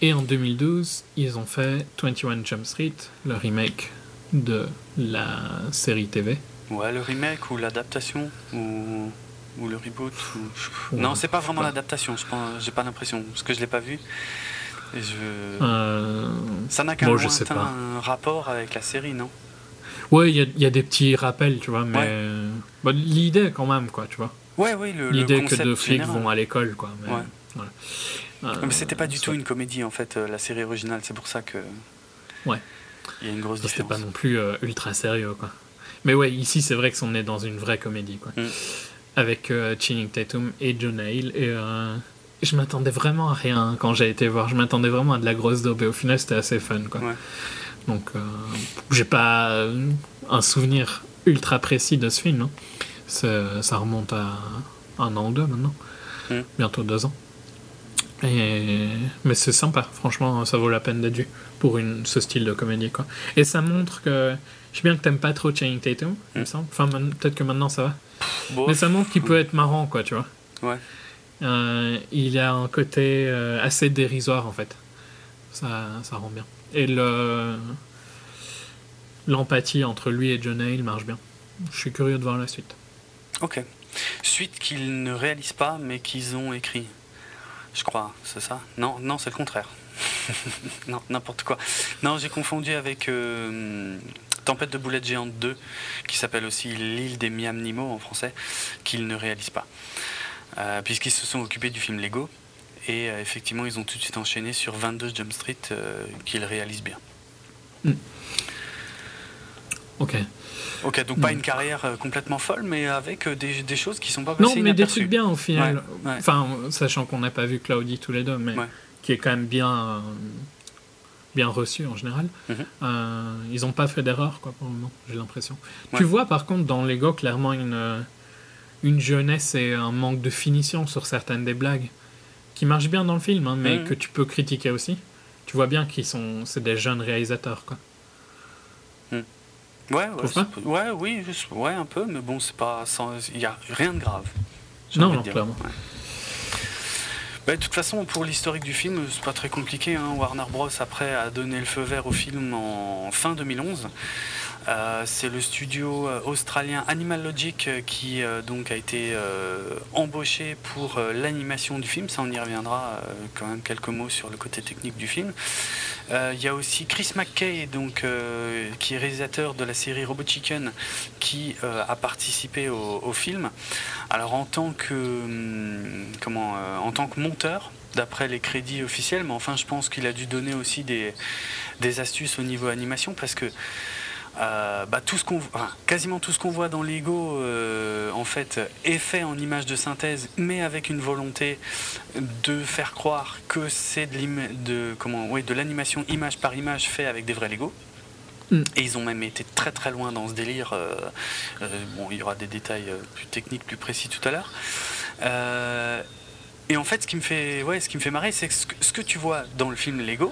Et en 2012, ils ont fait 21 Jump Street, le remake de la série TV. Ouais, le remake ou l'adaptation ou, ou le reboot. ou- Ouais, non, c'est pas vraiment l'adaptation. Je pense, j'ai pas l'impression parce que je l'ai pas vu. Et je... Euh, Ça n'a qu'un bon, rapport avec la série, non? Ouais, il y a, il y a des petits rappels, tu vois, mais Ouais. euh, bah, l'idée quand même, quoi, tu vois. Ouais, oui, le, le L'idée que deux flics général. vont à l'école, quoi. Mais, Ouais. voilà. Mais c'était pas du Euh, tout une comédie en fait, euh, la série originale. C'est pour ça que. Ouais. Il y a une grosse C'était pas non plus euh, ultra sérieux, quoi. Mais ouais, ici, c'est vrai qu'on est dans une vraie comédie, quoi. Mm. Avec euh, Channing Tatum et Jonah Hill. Et euh, je m'attendais vraiment à rien quand j'ai été voir. Je m'attendais vraiment à de la grosse daube. Et au final, c'était assez fun, quoi. Ouais. Donc, euh, j'ai pas euh, un souvenir ultra précis de ce film. hein. Ça remonte à un an ou deux maintenant. Mm. Bientôt deux ans. Et... Mais c'est sympa, franchement, ça vaut la peine d'être vu pour une, ce style de comédie. Quoi. Et ça montre que. Je sais bien que t'aimes pas trop Channing Tatum, il me Mm. semble. Enfin, man- peut-être que maintenant ça va. Bon, Mais ça montre qu'il peut être marrant, quoi, tu vois. Ouais. Euh, il a un côté euh, assez dérisoire, en fait. Ça, ça rend bien. Et le l'empathie entre lui et Jonah Hill marche bien. Je suis curieux de voir la suite. Ok. suite qu'ils ne réalisent pas, mais qu'ils ont écrit. Je crois, c'est ça? Non, non, c'est le contraire. non, n'importe quoi. Non, j'ai confondu avec euh, Tempête de boulettes géantes 2, qui s'appelle aussi L'île des Miam Nemo en français, qu'ils ne réalisent pas. Euh, Puisqu'ils se sont occupés du film Lego. Et euh, effectivement, ils ont tout de suite enchaîné sur 22 Jump Street, euh, qu'ils réalisent bien. Ok. Ok, donc pas Mm. une carrière euh, complètement folle, mais avec des, des choses qui sont pas Non, mais des trucs bien au final. Ouais, ouais. Enfin, sachant qu'on n'a pas vu Cloudy tous les deux, mais Ouais. qui est quand même bien, euh, bien reçu en général. Mhm. Euh, ils n'ont pas fait d'erreur, quoi, pour le moment, j'ai l'impression. Tu vois, par contre, dans Lego, clairement, une, une jeunesse et un manque de finition sur certaines des blagues qui marchent bien dans le film, hein, mais Mhm. que tu peux critiquer aussi. Tu vois bien qu'ils sont, c'est des jeunes réalisateurs, quoi. Ouais, ouais, pas ouais, oui, juste- ouais, un peu, mais bon, c'est pas, il y a rien de grave. Non, non, dire. clairement. Ouais. Bah, de toute façon, pour l'historique du film, c'est pas très compliqué. hein. Warner Bros. après a donné le feu vert au film en fin 2011. Euh, c'est le studio euh, australien Animal Logic euh, qui donc a été embauché pour l'animation du film. Ça, on y reviendra quand même quelques mots sur le côté technique du film. Il y a aussi Chris McKay, donc, qui est réalisateur de la série Robot Chicken, qui a participé au, au film. Alors en tant que hum, comment en tant que monteur, d'après les crédits officiels, mais enfin je pense qu'il a dû donner aussi des, des astuces au niveau animation parce que euh, bah, tout ce qu'on, enfin, quasiment tout ce qu'on voit dans Lego, euh, en fait, est fait en image de synthèse, mais avec une volonté de faire croire que c'est de, l'ima- de, comment, oui, de l'animation image par image fait avec des vrais Lego. Mm. Et ils ont même été très très loin dans ce délire. euh, bon, il y aura des détails plus techniques, plus précis tout à l'heure. Et en fait, ce qui me fait, ouais, ce qui me fait marrer, c'est que ce, que ce que tu vois dans le film Lego,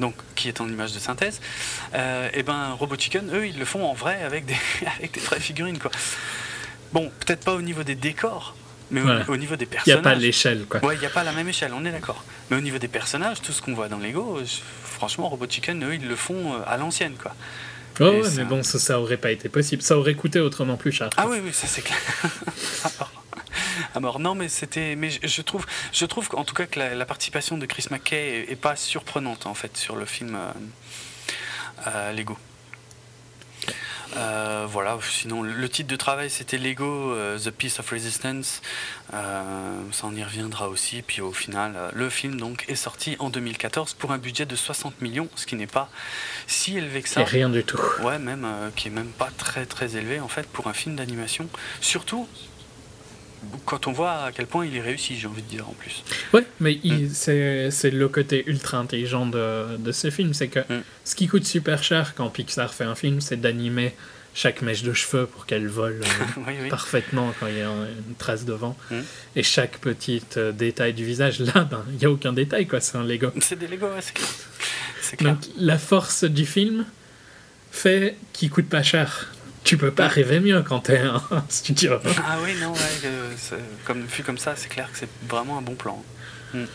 donc qui est en image de synthèse, euh, et ben Robot Chicken, eux, ils le font en vrai avec des, avec des vraies figurines, quoi. Bon, peut-être pas au niveau des décors, mais au- Voilà. au, niveau des Il n'y a personnages. pas l'échelle, quoi. Ouais, il n'y a pas la même échelle, on est d'accord. Mais au niveau des personnages, tout ce qu'on voit dans Lego, euh, franchement, Robot Chicken, eux, ils le font euh, à l'ancienne, quoi. Ouais, Et ouais, ça- mais bon, ça, ça aurait pas été possible. Ça aurait coûté autrement plus cher. Ah oui, oui, ça c'est clair. à mort. Non, mais c'était. Mais je, trouve, je trouve qu'en tout cas que la, la participation de Chris McKay est, est pas surprenante en fait sur le film euh, euh, Lego. Euh, voilà, sinon le titre de travail c'était Lego euh, The Piece of Resistance. Euh, ça on y reviendra aussi. Puis au final, le film donc est sorti en 2014 pour un budget de 60 millions, ce qui n'est pas si élevé que ça. rien du tout. Ouais, même qui est même pas très très élevé en fait pour un film d'animation. Surtout quand on voit à quel point il est réussi, j'ai envie de dire en plus. Ouais, mais Mm. c'est le côté ultra intelligent de, de ce film. C'est que Mm. ce qui coûte super cher quand Pixar fait un film, c'est d'animer chaque mèche de cheveux pour qu'elle vole euh, oui, oui. parfaitement quand il y a un- une trace de vent. Mm. Et chaque petit euh, détail du visage, là, ben, il n'y a aucun détail, quoi. C'est un Lego. C'est des Lego, ouais, c'est clair. C'est clair. Donc la force du film fait qu'il coûte pas cher. Tu peux pas rêver mieux quand t'es un studio. Ah oui, non, ouais, euh, comme vu comme ça, c'est clair que c'est vraiment un bon plan. Mm, mm.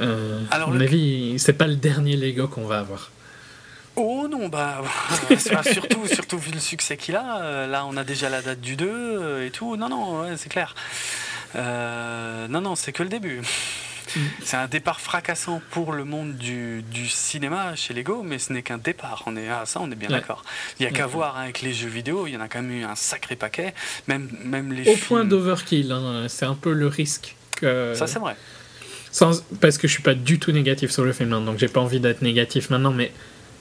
Euh, Alors, à mon le- avis, c'est pas le dernier Lego qu'on va avoir. Oh non, bah surtout, surtout vu le succès qu'il a. euh, Là, on a déjà la date du 2 euh, et tout. Non, non, ouais, c'est clair. Euh, non, non, c'est que le début. C'est un départ fracassant pour le monde du, du cinéma chez Lego, mais ce n'est qu'un départ. On est à ça, on est bien Ouais. d'accord. Il n'y a qu'à Ouais. voir hein, avec les jeux vidéo, il y en a quand même eu un sacré paquet. Même, même les Au films. point d'overkill, hein, c'est un peu le risque que. Ça, c'est vrai. Sans- parce que je suis pas du tout négatif sur le film, hein, donc j'ai pas envie d'être négatif maintenant, mais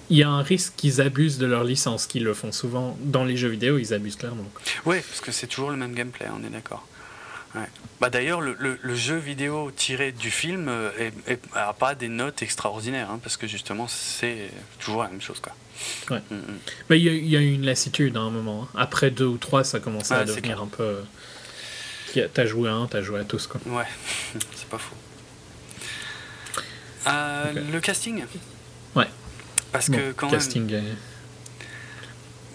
il y a un risque qu'ils abusent de leur licence, qu'ils le font souvent dans les jeux vidéo, ils abusent clairement. Oui, parce que c'est toujours le même gameplay, on est d'accord. Ouais. Bah D'ailleurs, le, le- le jeu vidéo tiré du film euh, est- est- a pas des notes extraordinaires, hein, parce que justement, c'est toujours la même chose. Quoi. Ouais. Mm, mm. Mais il y, y a eu une lassitude à un moment. hein. Après deux ou trois, ça commençait à devenir un peu. A- T'as joué à un, t'as joué à tous. Quoi. Ouais, c'est pas faux. Euh. Le casting? Ouais. Parce Bon, que quand casting.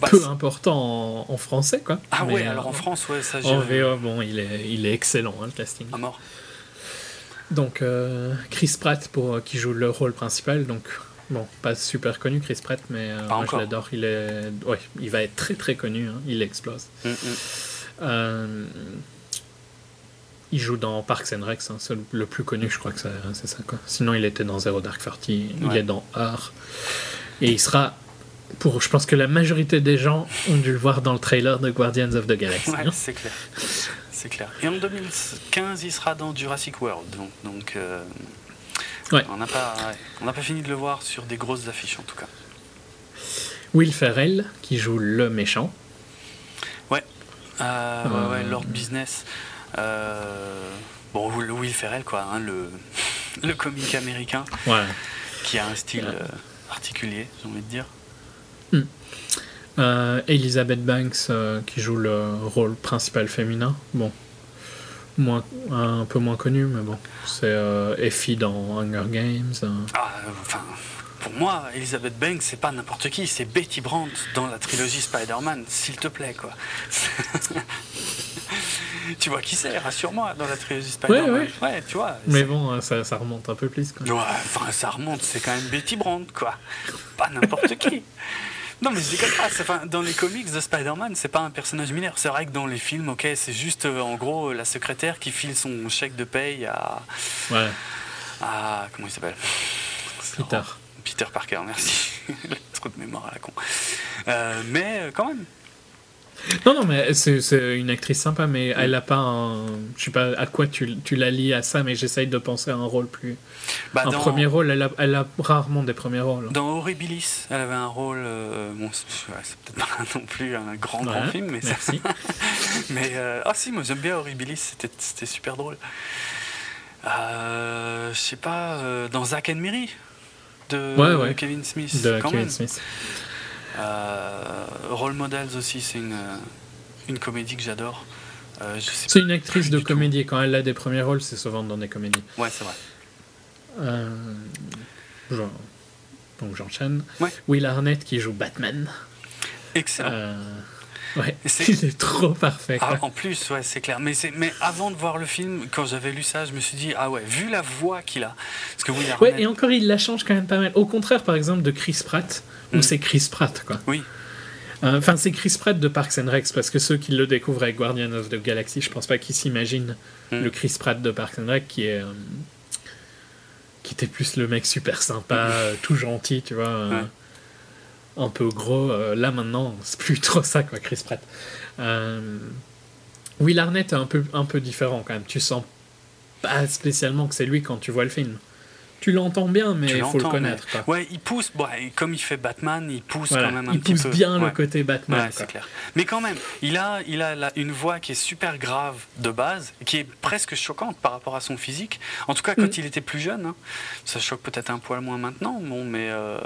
Bah, peu important en, en français, quoi. ah Mais, ouais, euh, alors en France, ouais, ça En j'ai. VO, bon, il est, il est excellent, hein, le casting. À mort. Donc, euh, Chris Pratt pour, euh, qui joue le rôle principal. Donc, bon, pas super connu, Chris Pratt, mais euh, moi, je l'adore. Il, est... ouais, il va être très très connu, hein, il explose. Mm, mm. Euh, il joue dans Parks and hein, c'est le- le plus connu, je crois que c'est ça. Quoi. Sinon, il était dans Zero Dark Thirty, il est dans Heart. Et il sera, pour, je pense que la majorité des gens ont dû le voir dans le trailer de Guardians of the Galaxy. Ouais, hein. c'est clair. C'est clair. Et en 2015, il sera dans Jurassic World. Donc, donc euh, Ouais. on n'a pas, ouais, fini de le voir sur des grosses affiches en tout cas. Will Ferrell, qui joue le méchant. Euh, Euh, ouais, ouais, Lord Business. Euh, bon, Will Ferrell, quoi, hein, le, le comique américain Ouais. qui a un style Ouais. euh, particulier, j'ai envie de dire. Euh, Elizabeth Banks, euh, qui joue le rôle principal féminin. Bon. Moins, un peu moins connu, mais bon. C'est euh, Effie dans Hunger Games. euh. Ah, enfin, pour moi, Elizabeth Banks, c'est pas n'importe qui, c'est Betty Brandt dans la trilogie Spider-Man, s'il te plaît, quoi. tu vois qui c'est, rassure-moi, dans la trilogie Spider-Man. Ouais, ouais. tu vois. Mais bon, ça, ça remonte un peu plus. Quoi. Ouais, enfin, ça remonte, c'est quand même Betty Brandt, quoi. Pas n'importe qui. Non, mais je déconne pas. Enfin, dans les comics de Spider-Man, c'est pas un personnage mineur. C'est vrai que dans les films, ok, c'est juste euh, en gros la secrétaire qui file son chèque de paye à. Ouais, à comment il s'appelle? Peter. Peter Parker, merci. Trop de mémoire à la con. Euh, mais euh, quand même. Non, non, mais c'est une actrice sympa, mais elle a pas un. Je sais pas à quoi tu, tu la lis à ça, mais j'essaye de penser à un rôle plus. Bah, un dans, premier rôle, elle a, elle a rarement des premiers rôles. dans Horribilis, elle avait un rôle. euh, bon, c'est peut-être pas non plus un grand, grand film, mais ça- Merci. Mais euh, ah si, moi j'aime bien Horribilis, c'était super drôle. Euh, je sais pas, euh, dans Zack and Miri de Ouais, ouais. Kevin Smith, de Kevin. Smith. Euh, Role Models aussi, c'est une, euh, une comédie que j'adore. Euh, C'est une actrice de tout. comédie. Quand elle a des premiers rôles, c'est souvent dans des comédies. Ouais, c'est vrai. Euh, genre- Donc j'enchaîne. Ouais. Will Arnett qui joue Batman. Excellent. Euh, ouais, c'est- il est trop parfait. Ah, en plus, ouais, c'est clair. Mais, c'est- mais avant de voir le film, quand j'avais lu ça, je me suis dit, ah ouais, vu la voix qu'il a. Parce que Will Ouais, Arnett- et encore, il la change quand même pas mal. Au contraire, par exemple, de Chris Pratt, où Mm. c'est Chris Pratt, quoi. Oui, Euh, Enfin, c'est Chris Pratt de Parks and Rec, parce que ceux qui le découvrent avec Guardian of the Galaxy, je pense pas qu'ils s'imaginent Mm. le Chris Pratt de Parks and Rec qui est. euh, qui était plus le mec super sympa, euh, tout gentil, tu vois. euh, Ouais. Un peu gros. euh, là, maintenant, c'est plus trop ça, quoi, Chris Pratt. Euh, Will Arnett est un peu, un peu différent quand même. Tu sens pas spécialement que c'est lui quand tu vois le film. Tu l'entends bien, mais il faut le connaître. mais- quoi. Ouais, il pousse, bon, comme il fait Batman, il pousse Voilà, quand même un il petit pousse peu. bien le côté Batman. Ouais, c'est clair. Mais quand même, il a, il a une voix qui est super grave de base, qui est presque choquante par rapport à son physique. En tout cas, quand Mm. il était plus jeune. hein. Ça choque peut-être un poil moins maintenant, bon, mais. euh,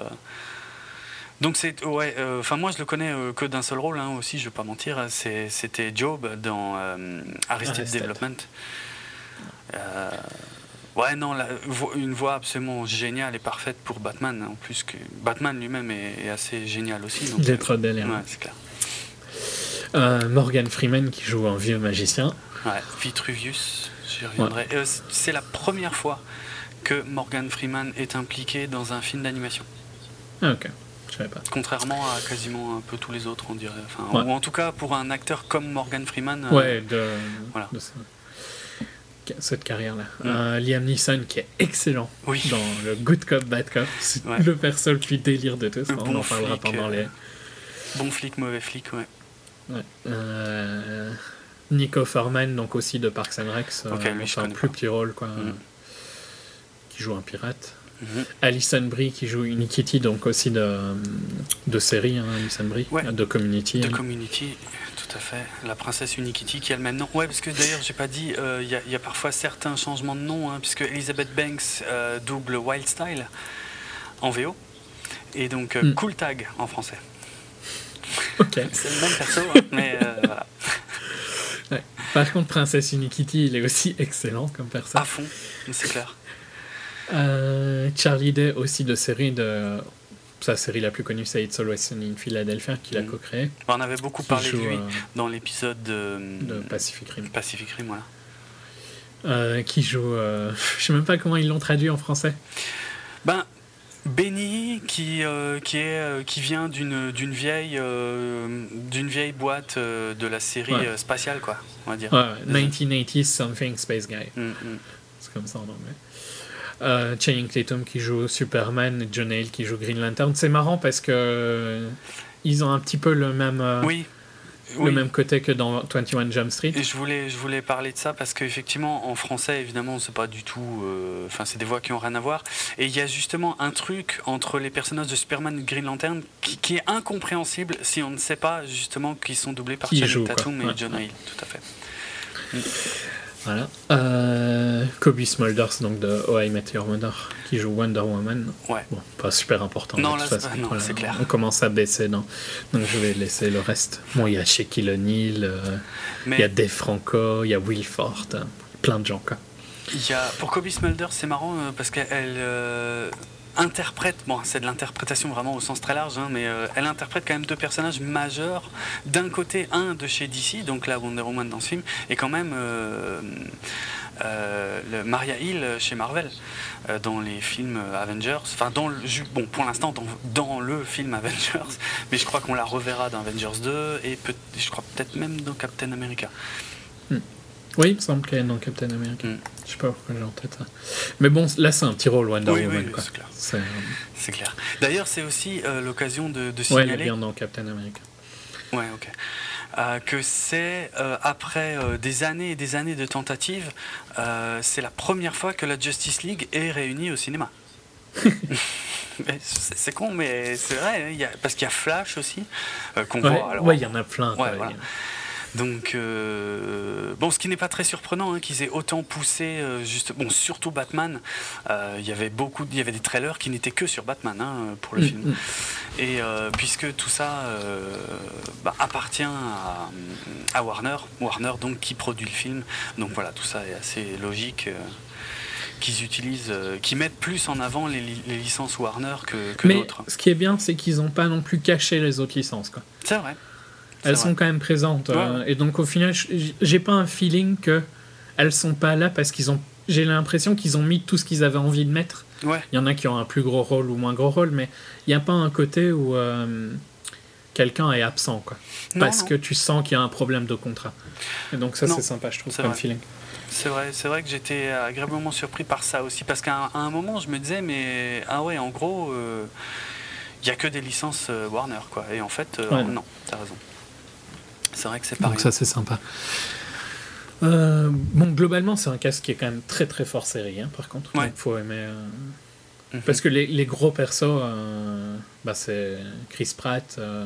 Donc c'est ouais, euh, enfin moi je le connais euh, que d'un seul rôle hein, aussi, je vais pas mentir. C'est- C'était Job dans euh, Arrested, Arrested. Development. Euh, ouais non, la- une voix absolument géniale et parfaite pour Batman. En plus que Batman lui-même est, est assez génial aussi. donc, trop délire. Ouais, c'est clair. Morgan Freeman qui joue un vieux magicien. Ouais, Vitruvius, j'y reviendrai. C'est la première fois que Morgan Freeman est impliqué dans un film d'animation. Ah, ok. Je savais pas. Contrairement à quasiment un peu tous les autres, on dirait. Enfin, Ouais. Ou en tout cas, pour un acteur comme Morgan Freeman. euh, Ouais, de, voilà. de ce- cette carrière-là. Mm. Euh, Liam Neeson qui est excellent Oui. dans le Good Cop, Bad Cop. C'est Ouais. le perso le plus délire de tous. Le On bon en parlera flic, pendant euh, les. Bon flic, mauvais flic, ouais. Ouais. Euh, Nico Forman, donc aussi de Parks and Rec. euh, Ok, lui, dans je un plus pas. petit rôle, quoi. Mm. Qui joue un pirate. Mhm. Alison Brie qui joue Unikitty, donc aussi de, de série, hein, Alison Brie, Ouais. de Community. De elle. Community, tout à fait. La princesse Unikitty qui a le même nom. Ouais, parce que d'ailleurs, j'ai pas dit, euh, il y, a- il y a parfois certains changements de nom, hein, puisque Elizabeth Banks euh, double Wild Style en VO, et donc euh, Mm. Cool Tag en français. Ok. C'est le même perso, hein, mais euh, voilà. Par contre, Princesse Unikitty, il est aussi excellent comme À personne. fond, c'est clair. Euh, Charlie Day, aussi de série de. Sa série la plus connue, c'est It's Always Sunny in Philadelphia, qu'il a Mm. co-créé. On avait beaucoup parlé de lui euh, dans l'épisode de, de Pacific Rim. Pacific Rim, voilà. Euh, qui joue. euh, Je sais même pas comment ils l'ont traduit en français. Ben, Benny qui, euh, qui, est, euh, qui vient d'une d'une vieille, euh, d'une vieille boîte euh, de la série Ouais. euh, spatiale, quoi, on va dire. Ouais, 1980s Something Space Guy. Mm, mm. C'est comme ça en anglais. Euh, Channing Tatum qui joue Superman et John Hale qui joue Green Lantern. C'est marrant parce que euh, ils ont un petit peu le même, euh, Oui. le oui. même côté que dans 21 Jump Street. Et je voulais, je voulais parler de ça parce qu'effectivement, en français, évidemment, c'est pas du tout. euh, Enfin, c'est des voix qui ont rien à voir. Et il y a justement un truc entre les personnages de Superman et Green Lantern qui, qui est incompréhensible si on ne sait pas justement qu'ils sont doublés par Channing. Tatum et Ouais, John. Hale. Tout à fait. Voilà. Euh, Kobe Smulders, donc de Oh I Met Your Mother, qui joue Wonder Woman. Ouais. Bon, pas super important. Non, de là, c'est clair. On commence à baisser, non. Donc je vais laisser le reste. Bon, il y a Shaquille O'Neal, euh, Mais il y a Dave Franco, il y a Will Forte, hein, plein de gens, quoi. y a, pour Kobe Smulders, c'est marrant euh, parce qu'elle euh, interprète, bon, c'est de l'interprétation vraiment au sens très large, hein, mais euh, elle interprète quand même deux personnages majeurs. D'un côté, un de chez DC, donc la Wonder Woman dans ce film, et quand même euh, euh, Maria Hill chez Marvel dans les films Avengers. Enfin, dans le, bon, pour l'instant, dans, dans le film Avengers, mais je crois qu'on la reverra dans Avengers 2 et peut, je crois peut-être même dans Captain America. Oui, il me semble qu'elle est dans Captain America. Mm. Je sais pas pourquoi j'ai en tête ça. Mais bon, là, c'est un petit rôle Wonder Oui, Woman, oui, c'est clair. C'est, euh, clair. D'ailleurs, c'est aussi euh, l'occasion de, de Ouais, elle est signaler bien dans Captain America. Ouais, ok. Euh, que c'est euh, après des années et des années de tentatives, c'est la première fois que la Justice League est réunie au cinéma. C'est con, mais c'est vrai, hein, il y a- parce qu'il y a Flash aussi, qu'on Ouais, voit. alors- ouais, il y en a plein. quoi. Ouais, voilà. Donc, euh, bon, ce qui n'est pas très surprenant hein, qu'ils aient autant poussé, euh, juste, bon, surtout Batman. Euh, Il y avait beaucoup, il y avait des trailers qui n'étaient que sur Batman hein, pour le Mm, film. mm. Et euh, puisque tout ça bah, appartient à, à Warner, Warner donc qui produit le film, donc voilà, tout ça est assez logique. qu'ils utilisent, euh, mettent plus en avant les, li- les licences Warner que, que Mais d'autres. ce qui est bien, c'est qu'ils n'ont pas non plus caché les autres licences. Quoi. C'est vrai. Elles sont quand même présentes. euh, et donc, au final, j'ai pas un feeling que elles sont pas là parce qu'ils ont. J'ai l'impression qu'ils ont mis tout ce qu'ils avaient envie de mettre. Ouais. Il y en a qui ont un plus gros rôle ou moins gros rôle, mais il n'y a pas un côté où euh, quelqu'un est absent. Quoi. Non, parce non. que tu sens qu'il y a un problème de contrat. Et donc, ça, c'est sympa, je trouve, comme vrai. feeling. C'est vrai, c'est vrai que j'étais agréablement surpris par ça aussi, parce qu'à un, un moment, je me disais, mais ah ouais, en gros, il n'y a que des licences euh, Warner, quoi. Et en fait, euh, Ouais. non, t'as raison. C'est vrai que c'est pareil. Donc ça c'est sympa. Euh, bon, globalement, c'est un casque qui est quand même très très fort série, hein, par contre. Ouais. Donc, faut aimer. euh, Mhm. Parce que les, les gros persos, euh, bah, c'est Chris Pratt, euh,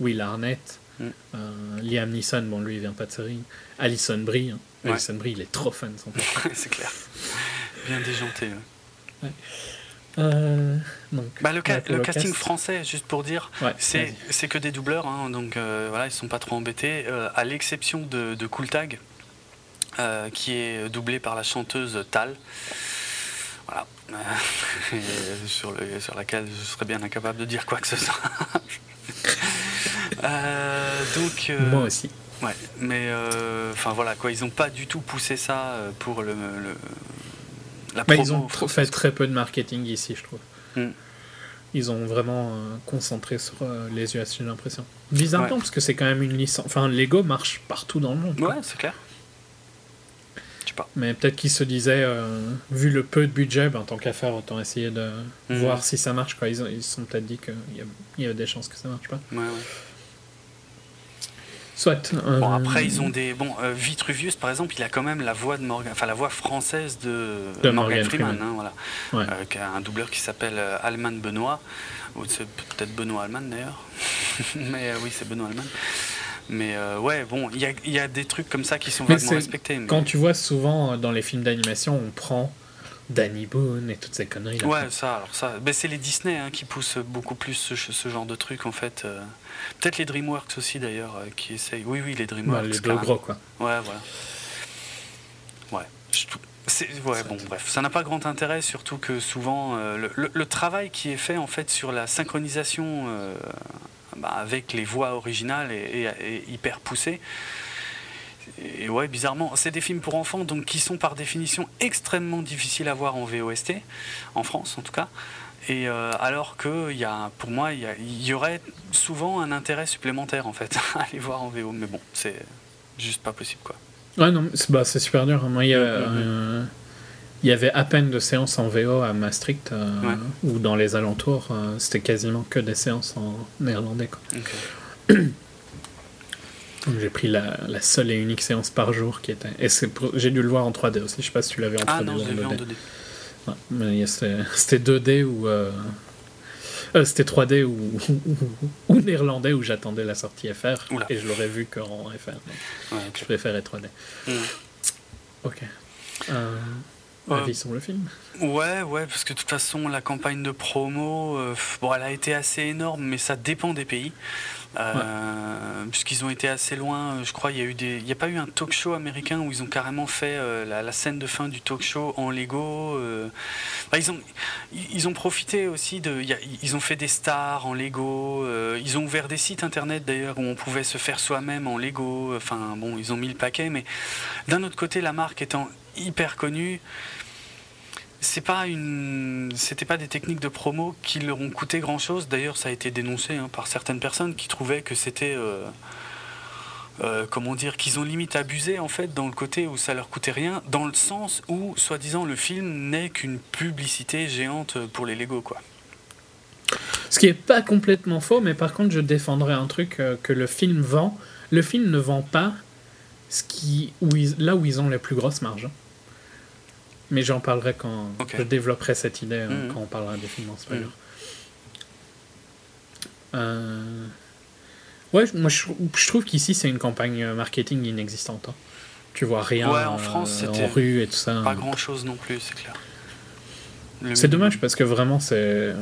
Will Arnett, Mm. euh, Liam Neeson, bon, lui il vient pas de série. Alison Brie. hein. Ouais. Alison Brie, il est trop fun son c'est clair. Bien déjanté. ouais. Euh, donc, Bah, le, ca- casting cast. français, juste pour dire, Ouais, c'est que des doubleurs, hein, donc euh, voilà, ils sont pas trop embêtés, euh, à l'exception de, de Cool Tag, euh, qui est doublé par la chanteuse Tal. Voilà. Et sur, le- sur laquelle je serais bien incapable de dire quoi que ce soit. Donc, Moi aussi. ouais, mais enfin voilà quoi, ils ont pas du tout poussé ça pour le, le- la Bah, promo ils ont fait très peu de marketing ici, je trouve. Mm. Ils ont vraiment euh, concentré sur euh, les US, j'ai l'impression. Bizarrement, Ouais. parce que c'est quand même une licence. Enfin, Lego marche partout dans le monde. Ouais, c'est clair. Je sais pas. Mais peut-être qu'ils se disaient, euh, vu le peu de budget, ben, tant qu'à faire, autant essayer de Mhm. voir si ça marche. Quoi. Ils, se sont peut-être dit qu'il y, a- y avait des chances que ça marche pas. Ouais, ouais. Soit. euh, Bon, après, ils ont des. Bon, euh, Vitruvius, par exemple, il a quand même la voix de Morgan. Enfin, la voix française de, De Morgan, Morgan Freeman. Freeman. hein, voilà. Ouais. Euh, qui a un doubleur qui s'appelle Alman Benoît. Ou c'est peut-être Benoît Alman d'ailleurs. mais oui, c'est Benoît Alman. Mais euh, ouais, bon, il y y a des trucs comme ça qui sont Mais vaguement c'est- respectés. mais- Quand tu vois souvent dans les films d'animation, on prend Danny Boone et toutes ces conneries. là. Ouais, ça, alors ça. Ben, c'est les Disney hein, qui poussent beaucoup plus ce, ce genre de trucs en fait. Peut-être les DreamWorks aussi d'ailleurs euh, qui essayent. Oui, oui, les DreamWorks. les deux gros, quoi. Ouais, voilà. Ouais. je c'est- ouais, bon, bref, ça n'a pas grand intérêt, surtout que souvent euh, le, le- le travail qui est fait en fait sur la synchronisation euh, bah, avec les voix originales est, est- est hyper poussé. Et ouais, bizarrement, c'est des films pour enfants donc qui sont par définition extrêmement difficiles à voir en VOST, en France en tout cas. Et euh, alors que y a, pour moi, il y, aurait souvent un intérêt supplémentaire en fait à aller voir en VO. Mais bon, c'est juste pas possible quoi. Ouais, non, c'est bah, c'est super dur. Moi, il y, a, Mhm. euh, il y avait à peine de séances en VO à Maastricht euh, Ouais. ou dans les alentours. euh, C'était quasiment que des séances en néerlandais. quoi. Donc, Donc, J'ai pris la, la seule et unique séance par jour qui était. Et j'ai dû le voir en 3D aussi. Je sais pas si tu l'avais en 3D Ah non, je en 2D. 2D. Ouais, mais il y a- c'était c'était 2D ou. euh, euh, c'était 3D ou, ou, ou néerlandais où j'attendais la sortie FR Oula. et je l'aurais vu qu'en FR. Ouais, je préférais 3D. Mm. Ok. Euh, Avis sur le film Ouais, ouais, parce que de toute façon, la campagne de promo, euh, bon, elle a été assez énorme, mais ça dépend des pays. Euh, Puisqu'ils ont été assez loin, euh, je crois, il y a eu des, il n'y a pas eu un talk show américain où ils ont carrément fait euh, la, la scène de fin du talk show en Lego. euh. Bah, ils ont, ils ont profité aussi de, il y a- ils ont fait des stars en Lego. euh, ils ont ouvert des sites internet d'ailleurs où on pouvait se faire soi-même en Lego. Enfin, bon, ils ont mis le paquet, mais d'un autre côté, la marque étant hyper connue c'est pas c'était pas des techniques de promo qui leur ont coûté grand chose d'ailleurs ça a été dénoncé hein, par certaines personnes qui trouvaient que c'était euh, euh, comment dire qu'ils ont limite abusé en fait dans le côté où ça leur coûtait rien dans le sens où soi-disant le film n'est qu'une publicité géante pour les Lego quoi Ce qui est pas complètement faux, mais par contre, je défendrais un truc euh, que le film vend. Le film ne vend pas ce qui, là où ils ont les plus grosses marges. Mais j'en parlerai quand je développerai cette idée euh, Mhm. quand on parlera des films en spoiler. Mhm. Euh, Ouais, moi je, je trouve qu'ici c'est une campagne euh, marketing inexistante. hein. Tu vois rien Ouais, en euh, France, en c'était rue et tout ça. pas grand chose non plus c'est clair C'est dommage parce que vraiment c'est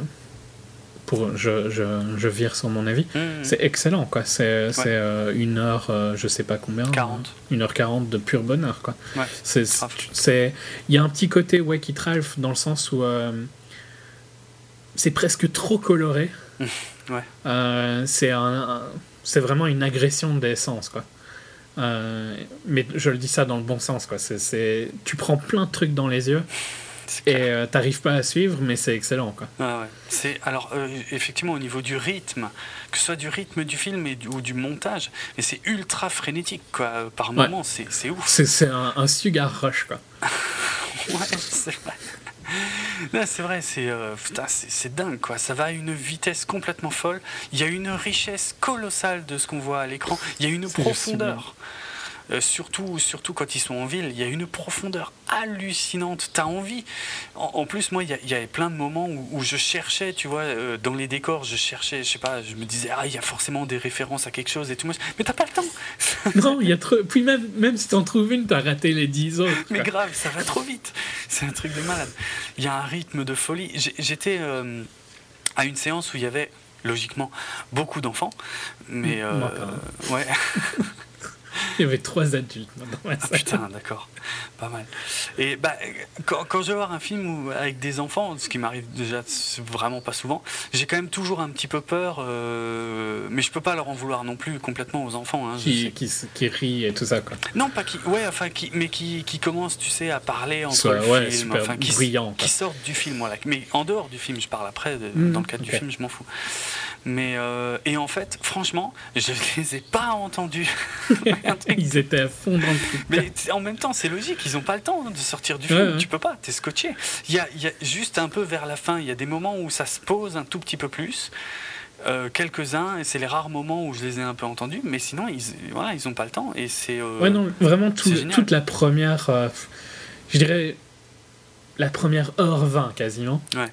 pour je, je, je vire sur mon avis. Mhm. C'est excellent, quoi. C'est c'est, euh, une heure, euh, je sais pas combien. 40. euh, Une heure quarante de pur bonheur, quoi. Ouais, C'est, il y a un petit côté Wacky Ralph dans le sens où euh, c'est presque trop coloré. Ouais. Euh, c'est un, un- c'est vraiment une agression des sens, quoi. Mais je le dis ça dans le bon sens, quoi. C'est, tu prends plein de trucs dans les yeux et euh, t'arrives pas à suivre, mais c'est excellent, quoi. Ah ouais. C'est alors euh, effectivement au niveau du rythme, que ce soit du rythme du film et du- ou du montage, mais c'est ultra frénétique quoi. Par Ouais. moments, c'est c'est ouf. C'est, c'est un, un sugar rush, quoi. Ouais, c'est vrai. C'est vrai, c'est euh, putain, c'est c'est dingue quoi. Ça va à une vitesse complètement folle. Il y a une richesse colossale de ce qu'on voit à l'écran. Il y a une C'est profondeur. Euh, surtout, surtout quand ils sont en ville, il y a une profondeur hallucinante. T'as envie. En, en plus, moi, il y, avait plein de moments où, où je cherchais, tu vois, euh, dans les décors, je cherchais, je sais pas, je me disais, ah, il y a forcément des références à quelque chose et tout. Mais t'as pas le temps. Non, il y a trop. Puis même, même si t'en trouves une, t'as raté les 10 autres. Mais grave, ça va trop vite. C'est un truc de malade. Il y a un rythme de folie. J'étais euh, à une séance où il y avait logiquement beaucoup d'enfants, mais euh, ouais. Il y avait trois adultes dans la Ah, salle. putain, d'accord, pas mal. Et bah, quand, quand je vais voir un film où- avec des enfants, ce qui m'arrive déjà vraiment pas souvent, j'ai quand même toujours un petit peu peur, euh, mais je peux pas leur en vouloir non plus complètement aux enfants. hein, Qui, qui, rit et tout ça, quoi. Non, pas qui, ouais, enfin, qui, mais qui, qui commence, tu sais, à parler entre Soit, le ouais, film, enfin, qui, brillant, qui sortent du film, voilà. Mais en dehors du film, je parle après, de- Mhm, dans le cadre du film, je m'en fous. Mais euh, et en fait, franchement, je les ai pas entendus. Ils étaient à fond dans le truc. mais en même temps, c'est logique, ils ont pas le temps de sortir du Ouais, film. ouais. Tu peux pas, t'es scotché. Il y a, y a juste un peu vers la fin, il y a des moments où ça se pose un tout petit peu plus. Euh, quelques-uns et c'est les rares moments où je les ai un peu entendus mais sinon ils voilà ils ont pas le temps et c'est euh, Ouais, non, vraiment, tout- toute la première. je dirais. La première heure 20 quasiment. Ouais.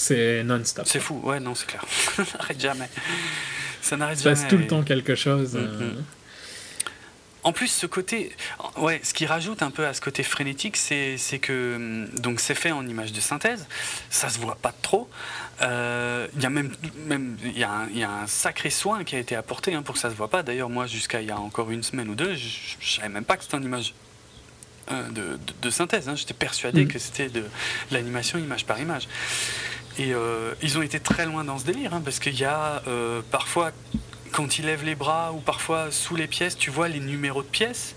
C'est non-stop. C'est fou, ouais, non, c'est clair. ça n'arrête jamais. Ça Il n'arrête se jamais. passe tout le temps quelque chose. Mm, euh, mm. En plus, ce côté, ouais, ce qui rajoute un peu à ce côté frénétique, c'est que hum, donc c'est fait en image de synthèse, ça se voit pas trop. Euh, Il y a même, même il y, a un- il y a un sacré soin qui a été apporté hein, pour que ça se voit pas. D'ailleurs, moi, jusqu'à il y a encore une semaine ou deux, je, je savais même pas que c'était en image euh, de, de- de synthèse. hein. J'étais persuadé Mm. que c'était de l'animation image par image. Et euh, ils ont été très loin dans ce délire, hein, parce qu'il y a euh, parfois, quand ils lèvent les bras ou parfois sous les pièces, tu vois les numéros de pièces.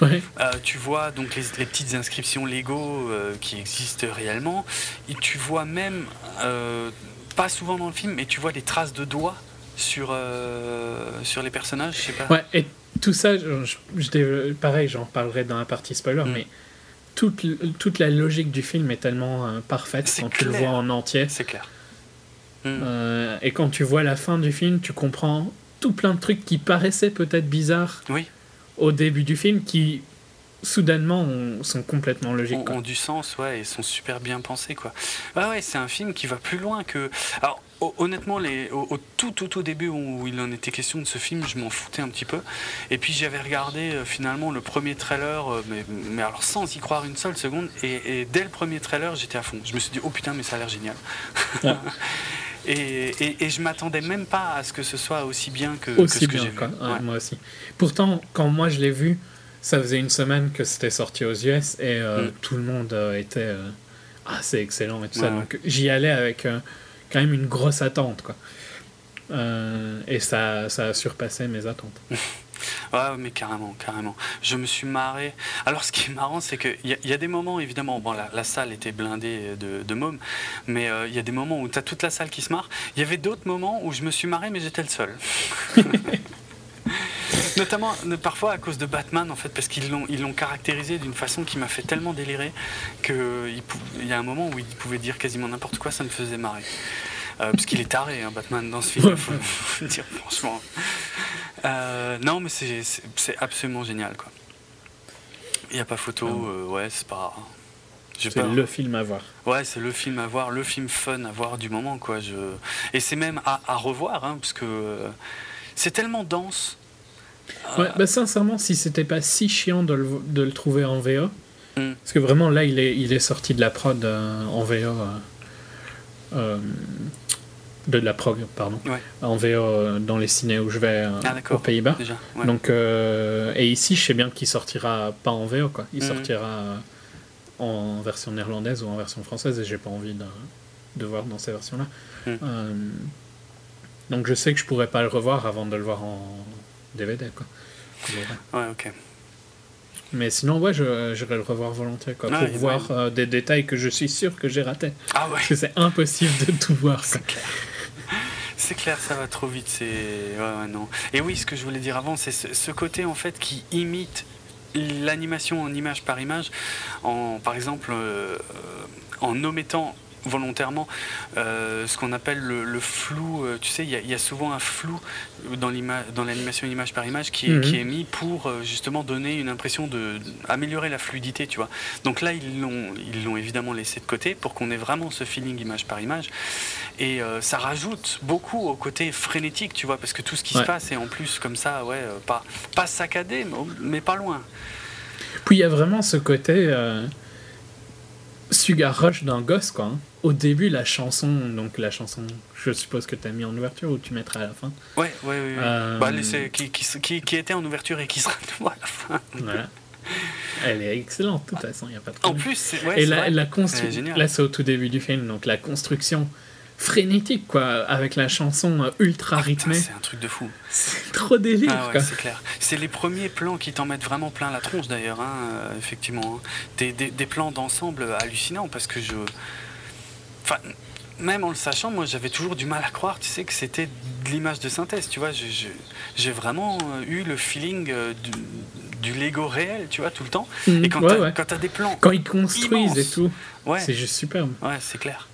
Ouais. Euh, tu vois donc les, les petites inscriptions Lego qui existent réellement. Et tu vois même, pas souvent dans le film, mais tu vois des traces de doigts sur, sur les personnages. Je sais pas. Ouais, et tout ça, je, pareil, j'en parlerai dans la partie spoiler, Mm. mais toute, toute la logique du film est tellement euh, parfaite quand tu le vois en entier. C'est clair. Euh, et quand tu vois la fin du film, tu comprends tout plein de trucs qui paraissaient peut-être bizarres Oui, au début du film, qui soudainement ont- sont complètement logiques. ont, quoi. ont du sens, ouais, et sont super bien pensés, quoi. Ouais, ouais, c'est un film qui va plus loin que. Alors, honnêtement, les, au, au tout, tout, au début où il en était question de ce film, je m'en foutais un petit peu. Et puis j'avais regardé euh, finalement le premier trailer, euh, mais, mais alors sans y croire une seule seconde, et, et dès le premier trailer, j'étais à fond. Je me suis dit, oh putain, mais ça a l'air génial. Ouais. et, et, et je m'attendais même pas à ce que ce soit aussi bien que, que aussi que bien, j'ai vu. quoi. Ouais, Ouais. moi aussi. Pourtant, quand moi je l'ai vu, ça faisait une semaine que c'était sorti aux US et euh, Mm. tout le monde était ah c'est excellent et tout ça. Donc j'y allais avec quand même une grosse attente quoi. Euh, et ça, ça a surpassé mes attentes. Ouais, mais carrément, carrément. Je me suis marré. Alors, ce qui est marrant, c'est qu'il y, y a des moments, évidemment, bon, la, la salle était blindée de, de mômes, mais euh, il y a des moments où tu as toute la salle qui se marre. Il y avait d'autres moments où je me suis marré, mais j'étais le seul. Notamment, euh, parfois à cause de Batman, en fait, parce qu'ils l'ont ils l'ont caractérisé d'une façon qui m'a fait tellement délirer qu'il il y a un moment où il pouvait dire quasiment n'importe quoi, ça me faisait marrer. Euh, parce qu'il est taré, hein, Batman, dans ce film, faut, faut dire franchement. Euh, non, mais c'est- c'est c'est absolument génial, quoi. Il n'y a pas photo, euh, ouais, c'est pas. j'ai C'est pas- le film à voir. Ouais, c'est le film à voir, le film fun à voir du moment, quoi. Je... Et c'est même à, à revoir, hein, parce que c'est tellement dense. Ouais, bah sincèrement, si c'était pas si chiant de le, de le trouver en VO, Mm. parce que vraiment là, il est, il est sorti de la prod euh, en VO, euh, euh, de la prog, pardon, Ouais. en VO euh, dans les ciné où je vais Ah, aux. Pays-Bas. Ouais. Donc, et ici, je sais bien qu'il sortira pas en VO, quoi. Il Mhm. sortira en version néerlandaise ou en version française, et j'ai pas envie de, de voir dans ces versions-là. Euh, donc, je sais que je pourrais pas le revoir avant de le voir en DVD, quoi. Ouais, ok. Mais sinon, ouais, je- j'irai le revoir volontiers, quoi, Ouais, pour voir euh, des détails que je suis sûr que j'ai ratés. Ah ouais, Parce que c'est impossible de tout voir. c'est clair. C'est clair, ça va trop vite. C'est ouais, ouais, non. Et oui, ce que je voulais dire avant, c'est ce, ce côté en fait qui imite l'animation en image par image, en par exemple euh, en omettant volontairement euh, ce qu'on appelle le, le flou. euh, tu sais, il y, a- il y a souvent un flou dans l'animation image par image qui est, Mhm. qui est mis pour euh, justement donner une impression de améliorer la fluidité, tu vois. Donc là, ils l'ont ils l'ont évidemment laissé de côté pour qu'on ait vraiment ce feeling image par image. Et ça rajoute beaucoup au côté frénétique, tu vois, parce que tout ce qui Ouais. se passe est en plus comme ça, ouais, pas, pas saccadé, mais, pas loin. Puis il y a vraiment ce côté Sugar Rush d'un gosse, quoi. hein. Au début, la chanson, donc la chanson, je suppose que tu as mis en ouverture ou tu mettras à la fin. Ouais, ouais, ouais. Euh, Bah, qui, qui, était en ouverture et qui sera de à la fin. Voilà. Elle est excellente, de toute façon, il n'y a pas de En problème. plus, c'est ouais, Et la, construction, là c'est au tout début du film, donc la construction frénétique, quoi, avec la chanson euh, ultra Putain, rythmée. C'est un truc de fou. C'est trop délire, Ah ouais, quoi. c'est clair. C'est les premiers plans qui t'en mettent vraiment plein la tronche d'ailleurs, hein, euh, effectivement. hein. Des, des- des plans d'ensemble hallucinants parce que je. Enfin, même en le sachant, moi j'avais toujours du mal à croire, tu sais, que c'était de l'image de synthèse, tu vois. J'ai vraiment euh, eu le feeling euh, du, du Lego réel, tu vois, tout le temps. Mhm, Et quand ouais, t'as ouais. des plans. Quand ils construisent et tout, Ouais, c'est juste superbe. ouais c'est clair.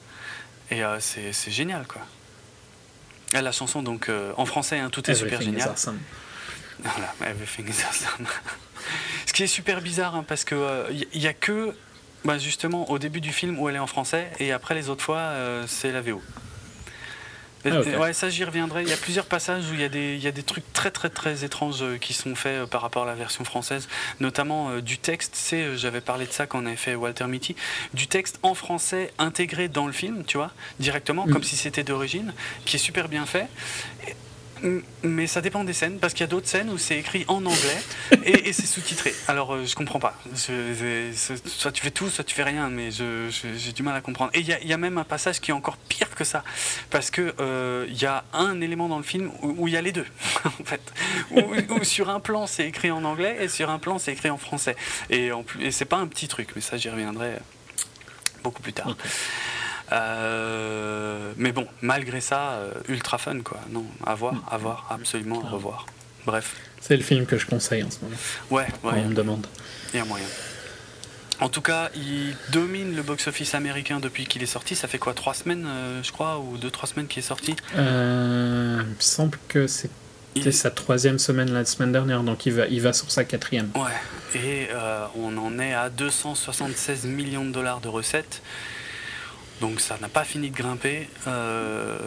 Et euh, c'est génial, quoi. Et la chanson, donc, euh, en français, hein, tout est super Everything is génial. awesome. Voilà, everything is awesome. Ce qui est super bizarre, hein, parce que il y, a que, bah, justement, au début du film où elle est en français, et après les autres fois, euh, c'est la VO. Ah. Ouais, ça j'y reviendrai. Il y a plusieurs passages où il y, a des- il y a des trucs très très très étranges euh, qui sont faits euh, par rapport à la version française, notamment euh, du texte. Euh, j'avais parlé de ça quand on avait fait Walter Mitty, du texte en français intégré dans le film, tu vois, directement, Mm. comme si c'était d'origine, qui est super bien fait. Et Mais ça dépend des scènes, parce qu'il y a d'autres scènes où c'est écrit en anglais et, c'est sous-titré. Alors euh, je comprends pas. Soit tu fais tout, soit tu fais rien, mais j'ai du mal à comprendre. Et il y, a- même un passage qui est encore pire que ça, parce que euh, il y a un élément dans le film où il y a les deux, en fait. Où, sur un plan c'est écrit en anglais et sur un plan c'est écrit en français. Et, en plus, et c'est pas un petit truc, mais ça j'y reviendrai beaucoup plus tard. Euh, mais bon, malgré ça, euh, ultra fun quoi. Non, à voir, à voir, absolument à revoir. Bref, C'est le film que je conseille en ce moment, ouais, ouais, on me demande. il y a moyen. En tout cas, il domine le box-office américain depuis qu'il est sorti. Ça fait quoi, trois semaines, euh, je crois, ou deux, trois semaines qu'il est sorti? Euh, il me semble que c'était Il- sa troisième semaine la semaine dernière, donc il va, il va sur sa quatrième. Ouais, et euh, on en est à 276 millions de dollars de recettes. Donc ça n'a pas fini de grimper. Euh,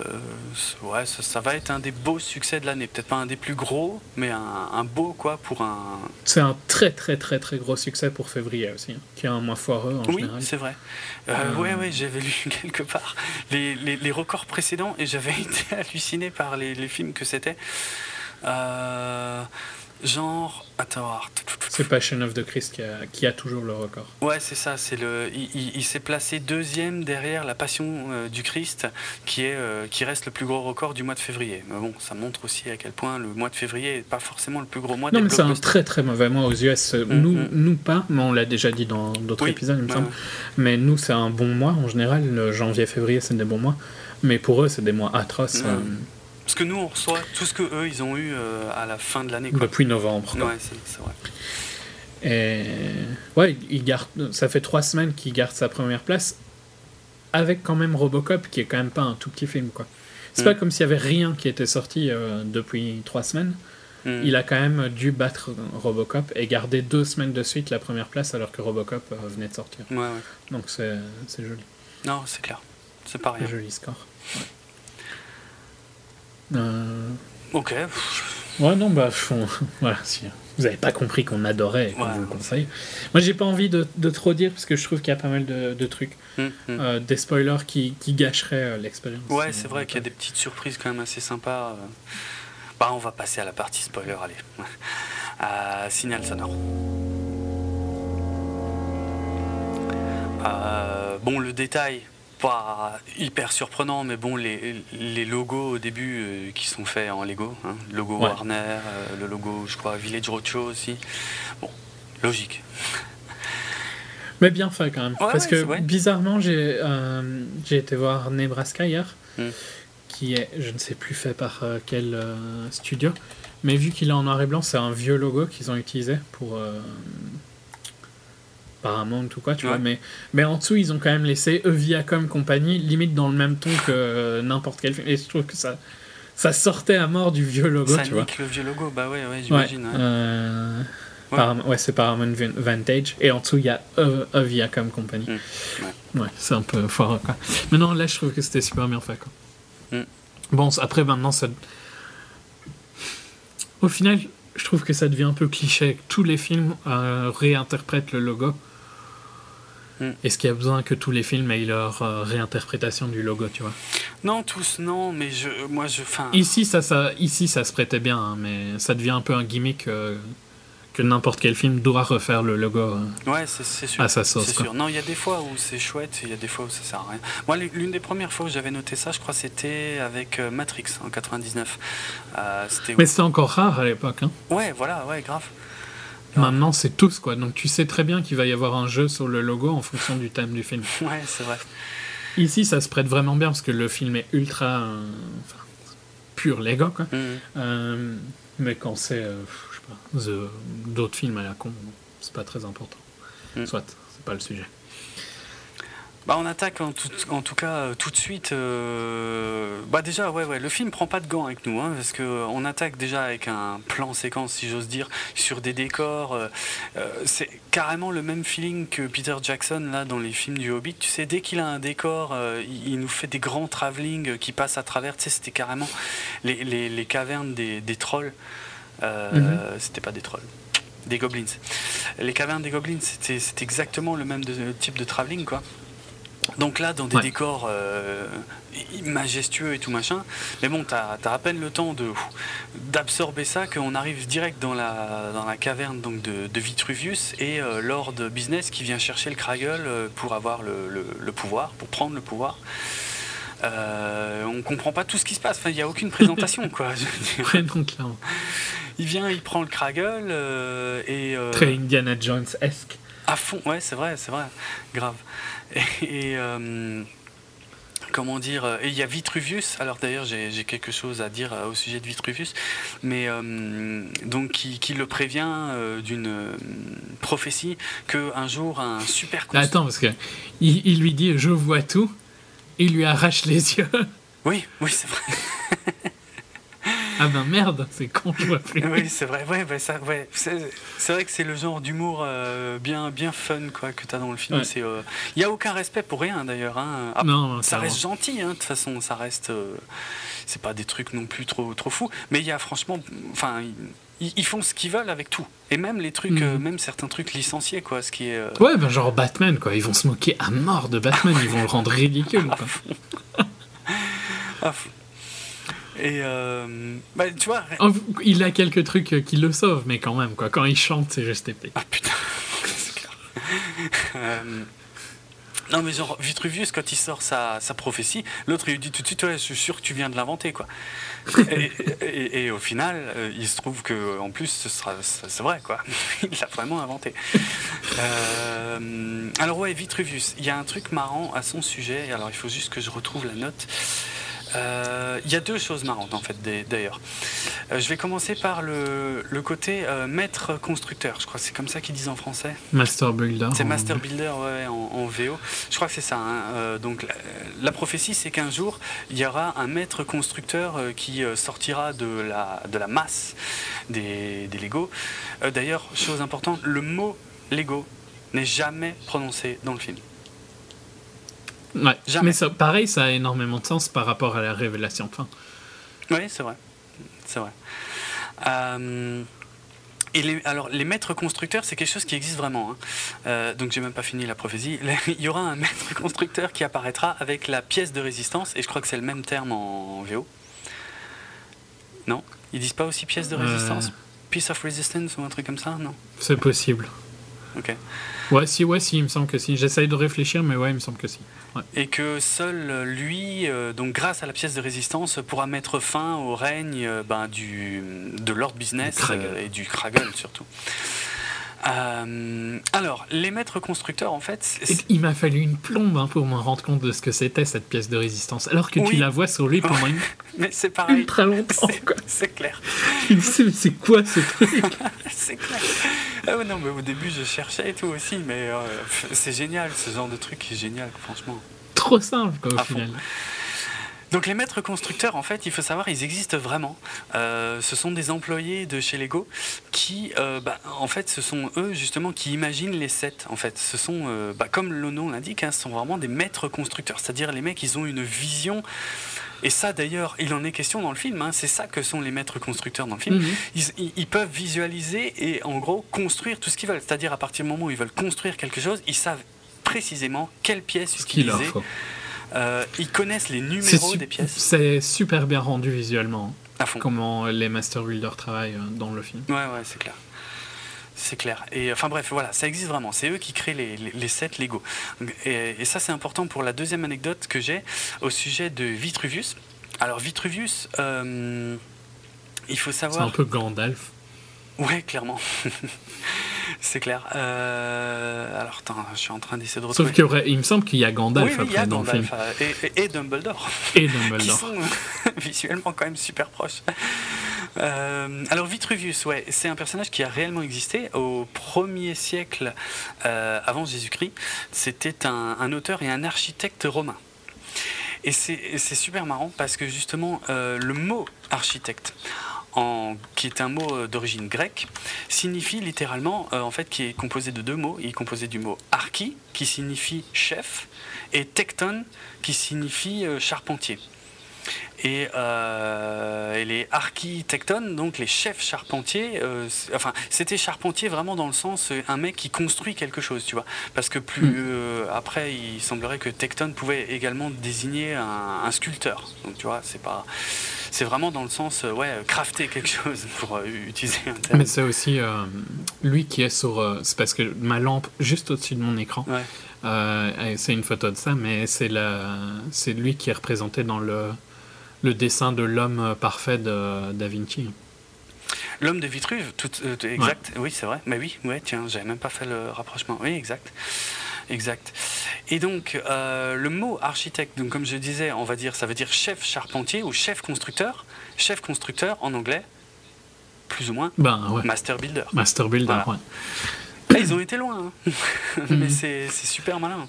ouais, ça, ça va être un des beaux succès de l'année. Peut-être pas un des plus gros, mais un, un beau quoi pour un. C'est un très très très très gros succès pour février aussi, hein, qui est un mois foireux en Oui, c'est vrai. Euh, Euh. Ouais, ouais, j'avais lu quelque part les, les- les records précédents et j'avais été halluciné par les, les films que c'était. Euh, genre, attends. C'est Passion of the Christ qui a, qui a toujours le record. Ouais, c'est ça. C'est le. Il, il- il s'est placé deuxième derrière la Passion euh, du Christ, qui est euh, qui reste le plus gros record du mois de février. Mais bon, ça montre aussi à quel point le mois de février est pas forcément le plus gros mois Non, mais c'est un très très mauvais mois aux US. Mm, nous, mm. nous pas, mais on l'a déjà dit dans d'autres Oui, épisodes, il me semble. ouais. Mais nous, c'est un bon mois en général. Le janvier, février, c'est des bons mois. Mais pour eux, c'est des mois atroces Mm. euh, Parce que nous, on reçoit tout ce que eux, ils ont eu euh, à la fin de l'année. depuis novembre. quoi. Ouais, c'est vrai. Et ouais, il garde, ça fait trois semaines qu'il garde sa première place avec quand même Robocop, qui est quand même pas un tout petit film. quoi. C'est Mm. pas comme s'il y avait rien qui était sorti euh, depuis trois semaines. Mm. Il a quand même dû battre Robocop et garder deux semaines de suite la première place alors que Robocop euh, venait de sortir. Ouais, ouais. Donc c'est c'est joli. Non, c'est clair. C'est pas rien. Joli score. Ouais. Euh, Ok. Ouais, non, bah, on- voilà, si vous n'avez pas compris qu'on adorait et qu'on Ouais. vous le conseille. Moi, j'ai pas envie de, de trop dire parce que je trouve qu'il y a pas mal de, de trucs, Mm, mm. euh, des spoilers qui, qui gâcheraient euh, l'expérience. Ouais, c'est vrai qu'il y a des petites surprises quand même assez sympas. Bah, on va passer à la partie spoiler, allez. Euh, signal sonore. Euh, bon, le détail, pas hyper surprenant, mais bon, les, les logos au début euh, qui sont faits en Lego, hein, le logo Ouais. Warner, euh, le logo, je crois, Village Roadshow aussi. Bon, logique. Mais bien fait quand même. Ouais, parce ouais, que bizarrement, j'ai euh, j'ai été voir Nebraska hier, Mm. qui est, je ne sais plus fait par quel studio, mais vu qu'il est en noir et blanc, c'est un vieux logo qu'ils ont utilisé pour. Paramount ou quoi, tu Ouais. vois. Mais, mais en dessous, ils ont quand même laissé Viacom compagnie, limite dans le même ton que euh, n'importe quel film. Et je trouve que ça, ça sortait à mort du vieux logo, Ça tu vois. le vieux logo, bah ouais, ouais, j'imagine. ouais. euh, Ouais. C'est Paramount Vantage. Et en dessous, il y a A Viacom Company. Mm, Ouais, c'est un peu fort, quoi. Mais non, là, je trouve que c'était super bien fait, quoi. Mm. Bon, après, maintenant, ça... Au final, je trouve que ça devient un peu cliché. Tous les films euh, réinterprètent le logo. Mm. Est-ce qu'il y a besoin que tous les films aient leur euh, réinterprétation du logo, tu vois? Non, tous non, mais je, moi je. Enfin, Ici, ça, ça, ici, ça se prêtait bien, hein, mais ça devient un peu un gimmick euh, que n'importe quel film doit refaire le logo. euh. Ouais, c'est sûr. À sa sauce, sûr. Non, il y a des fois où c'est chouette, et il y a des fois où ça sert à rien. Moi, l'une des premières fois où j'avais noté ça, je crois, c'était avec Matrix en 99. Euh, c'était. Mais c'était encore rare à l'époque. Hein. Ouais, voilà, ouais, grave. Maintenant, c'est tous, quoi. Donc, tu sais très bien qu'il va y avoir un jeu sur le logo en fonction du thème du film. Ouais, c'est vrai. Ici, ça se prête vraiment bien parce que le film est ultra. euh, enfin, pur Lego, quoi. Mhm. Euh, mais quand c'est. euh, je sais pas. D'autres films à la con, c'est pas très important. Mm. Soit, c'est pas le sujet. Bah, on attaque en tout, en tout cas euh, tout de suite. euh, Bah déjà, ouais, ouais, le film prend pas de gants avec nous, hein, parce que euh, on attaque déjà avec un plan séquence, si j'ose dire, sur des décors. euh, c'est carrément le même feeling que Peter Jackson là dans les films du Hobbit. Tu sais, dès qu'il a un décor, euh, il, nous fait des grands travelling qui passent à travers. Tu sais, c'était carrément les, les- les cavernes des, des trolls. Mhm. C'était pas des trolls. Des goblins. Les cavernes des goblins, c'était c'était exactement le même de- type de travelling, quoi. Donc là, dans des Ouais. décors euh, majestueux et tout machin, mais bon, t'as as à peine le temps d'absorber ça qu'on arrive direct dans la, dans la caverne donc de, de Vitruvius et euh, Lord Business qui vient chercher le Kragel euh, pour avoir le, le- le pouvoir, pour prendre le pouvoir. Euh, on comprend pas tout ce qui se passe, enfin, il n'y a aucune présentation quoi. Ouais, Il vient, il prend le Kragel euh, et. euh, très Indiana Jones-esque. à fond, ouais, c'est vrai, c'est vrai, grave. Et, euh, comment dire, euh, et il y a Vitruvius. Alors d'ailleurs, j'ai quelque chose à dire euh, au sujet de Vitruvius, mais euh, donc qui, qui le prévient euh, d'une prophétie que un jour un super. Attends, parce que il, il lui dit Je vois tout. Il lui arrache les yeux. Oui, oui, c'est vrai. ah ben merde, c'est con, je vois plus. Oui, c'est vrai. Ouais, bah, ça, ouais. C'est vrai que c'est le genre d'humour euh, bien, bien fun quoi que t'as dans le film. Ouais. C'est, euh, il a aucun respect pour rien d'ailleurs. Hein. Ah, Non, ça reste gentil, hein, de toute façon, ça reste. euh, c'est pas des trucs non plus trop, trop fous, mais il y a franchement. Enfin, ils, font ce qu'ils veulent avec tout. Et même les trucs, Mhm. euh, même certains trucs licenciés, quoi, ce qui est. euh, Ouais, ben genre Batman, quoi. Ils vont se moquer à mort de Batman, ils vont le rendre ridicule, quoi. à fond. Et. euh, bah, tu vois. Il a quelques trucs euh, qui le sauvent, mais quand même, quoi. Quand il chante, c'est juste épais. Ah putain, c'est clair. Euh, non mais genre Vitruvius quand il sort sa, sa prophétie, l'autre il lui dit tout de suite ouais je suis sûr que tu viens de l'inventer quoi. et, et- et au final euh, il se trouve que en plus ce sera c'est c'est vrai quoi. il l'a vraiment inventé. Euh, alors ouais Vitruvius, il y a un truc marrant à son sujet. Alors il faut juste que je retrouve la note. Euh, Il y a deux choses marrantes en fait d'ailleurs. Euh, je vais commencer par le, le côté euh, maître constructeur. Je crois que c'est comme ça qu'ils disent en français. Master Builder. C'est Master Builder ouais, en, en VO. Je crois que c'est ça. hein. Euh, donc la, la prophétie, c'est qu'un jour, il y aura un maître constructeur qui sortira de la, de la masse des, des Lego. D'ailleurs, chose importante, le mot Lego n'est jamais prononcé dans le film. Ouais. Jamais. Mais ça, pareil, ça a énormément de sens par rapport à la révélation de fin. Oui, c'est vrai. C'est vrai. Euh, et les, alors, les maîtres constructeurs, c'est quelque chose qui existe vraiment. hein. Euh, donc, j'ai même pas fini la prophétie. Il y aura un maître constructeur qui apparaîtra avec la pièce de résistance, et je crois que c'est le même terme en VO. Non? Ils disent pas aussi pièce de Euh. résistance? Piece of resistance ou un truc comme ça? Non C'est possible. Ok. Ouais, si, ouais, si, il me semble que si. J'essaye de réfléchir, mais ouais, il me semble que si. Ouais. Et que seul lui, euh, donc grâce à la pièce de résistance, pourra mettre fin au règne euh, ben, du, de Lord Business Du euh, et du Kragel surtout. Euh, alors, les maîtres constructeurs, en fait, il m'a fallu une plombe hein, pour me rendre compte de ce que c'était cette pièce de résistance. Alors que tu la vois sur lui pendant une mais c'est pareil. ultra longtemps. C'est- clair, Il me c'est quoi ce truc? C'est clair. Ouais, non, mais au début, je cherchais et tout aussi, mais euh, c'est génial, ce genre de truc est génial, franchement. Trop simple, quoi, au À fond. Donc les maîtres constructeurs, en fait, il faut savoir, ils existent vraiment. Euh, ce sont des employés de chez Lego qui, euh, bah, en fait, ce sont eux justement qui imaginent les sets. En fait, ce sont, euh, bah, comme le nom l'indique, hein, ce sont vraiment des maîtres constructeurs. C'est-à-dire les mecs, ils ont une vision. Et ça, d'ailleurs, il en est question dans le film. hein, c'est ça que sont les maîtres constructeurs dans le film. Mhm. Ils, peuvent visualiser et en gros construire tout ce qu'ils veulent. C'est-à-dire à partir du moment où ils veulent construire quelque chose, ils savent précisément quelle pièce Ce utiliser. Euh, ils connaissent les numéros des pièces. c'est super bien rendu visuellement. À fond. Comment les Master Builders travaillent euh, dans le film. Ouais, ouais, c'est clair. C'est clair. Et enfin bref, voilà, ça existe vraiment. C'est eux qui créent les, les, les sets Lego. Et, et ça, c'est important pour la deuxième anecdote que j'ai au sujet de Vitruvius. Alors, Vitruvius, euh, il faut C'est un savoir. peu Gandalf. Ouais, clairement. c'est clair. Euh, alors, attends, je suis en train d'essayer de Sauf retrouver. qu'il y aurait- il me semble qu'il y a Gandalf oui, oui, il y après a dans le film. Gandalf euh, et, et- et Dumbledore. Et qui Dumbledore. sont visuellement quand même super proches. Euh, alors Vitruvius, ouais, c'est un personnage qui a réellement existé au premier siècle euh, avant Jésus-Christ. C'était un, un auteur et un architecte romain. Et c'est et c'est super marrant parce que justement euh, le mot architecte, qui est un mot euh, d'origine grecque, signifie littéralement, euh, en fait, qui est composé de deux mots. Il est composé du mot archi, qui signifie chef, et tecton, qui signifie euh, charpentier. Et, euh, et les architectones, donc les chefs charpentiers, euh, enfin c'était charpentier vraiment dans le sens euh, un mec qui construit quelque chose, tu vois. Parce que plus Mm. euh, après, il semblerait que tecton pouvait également désigner un, un sculpteur. Donc tu vois, c'est pas, c'est vraiment dans le sens ouais, crafter quelque chose pour utiliser un terme. Mais c'est aussi lui qui est sur. c'est parce que ma lampe juste au-dessus de mon écran, Ouais. c'est une photo de ça, mais c'est la, c'est lui qui est représenté dans le le dessin de l'homme parfait de Da Vinci. L'homme de Vitruve, tout, euh, exact. Oui, c'est vrai. Mais oui, ouais, tiens, j'avais même pas fait le rapprochement. Oui, exact. Exact. Et donc, euh, le mot architecte, donc comme je disais, on va dire, ça veut dire chef charpentier ou chef constructeur. Chef constructeur en anglais, plus ou moins, Ben ouais. master builder. Master Builder, Voilà. ouais. Là, ils ont été loin, hein. mais c'est c'est super malin.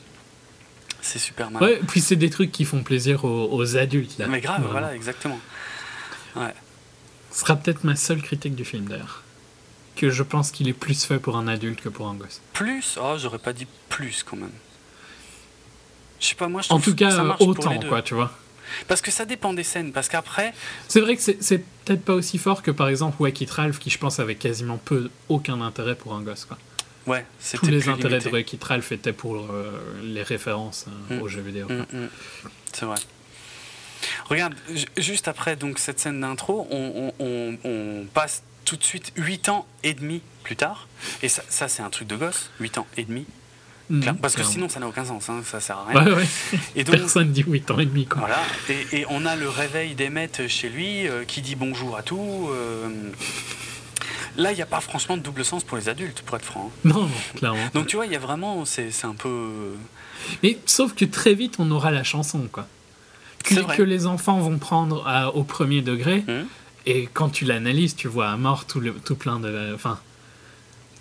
C'est super malin. Ouais, puis c'est des trucs qui font plaisir aux, aux adultes là. mais grave, voilà, exactement. Ce sera peut-être ma seule critique du film d'ailleurs. Que je pense qu'il est plus fait pour un adulte que pour un gosse. Plus, oh, j'aurais pas dit plus quand même. Je sais pas, moi je En tout que ça cas, marche autant quoi, tu vois. Parce que ça dépend des scènes. Parce qu'après, C'est vrai que c'est c'est peut-être pas aussi fort que par exemple Wacky Ralph qui je pense avait quasiment peu aucun intérêt pour un gosse quoi. Ouais, Tous les intérêts de Ralph étaient pour euh, les références euh, Mm. aux jeux vidéo. Mm, mm. C'est vrai. Regarde, ju- juste après donc cette scène d'intro, on, on- on- on passe tout de suite 8 ans et demi plus tard. Et ça, ça, c'est un truc de gosse, 8 ans et demi. Mm, Parce que sinon, ça n'a aucun sens, hein, ça sert à rien. Ouais, ouais. Et donc, Personne dit 8 ans et demi quoi. Voilà, et, et on a le réveil d'Emmett chez lui euh, qui dit bonjour à tout. euh. Là, il n'y a pas franchement de double sens pour les adultes, pour être franc. Non, clairement. Donc tu vois, il y a vraiment, c'est un peu. Mais sauf que très vite on aura la chanson quoi. Que, vrai. que les enfants vont prendre à- au premier degré. Hum, Et quand tu l'analyses, tu vois à mort tout, le, tout plein de. Enfin.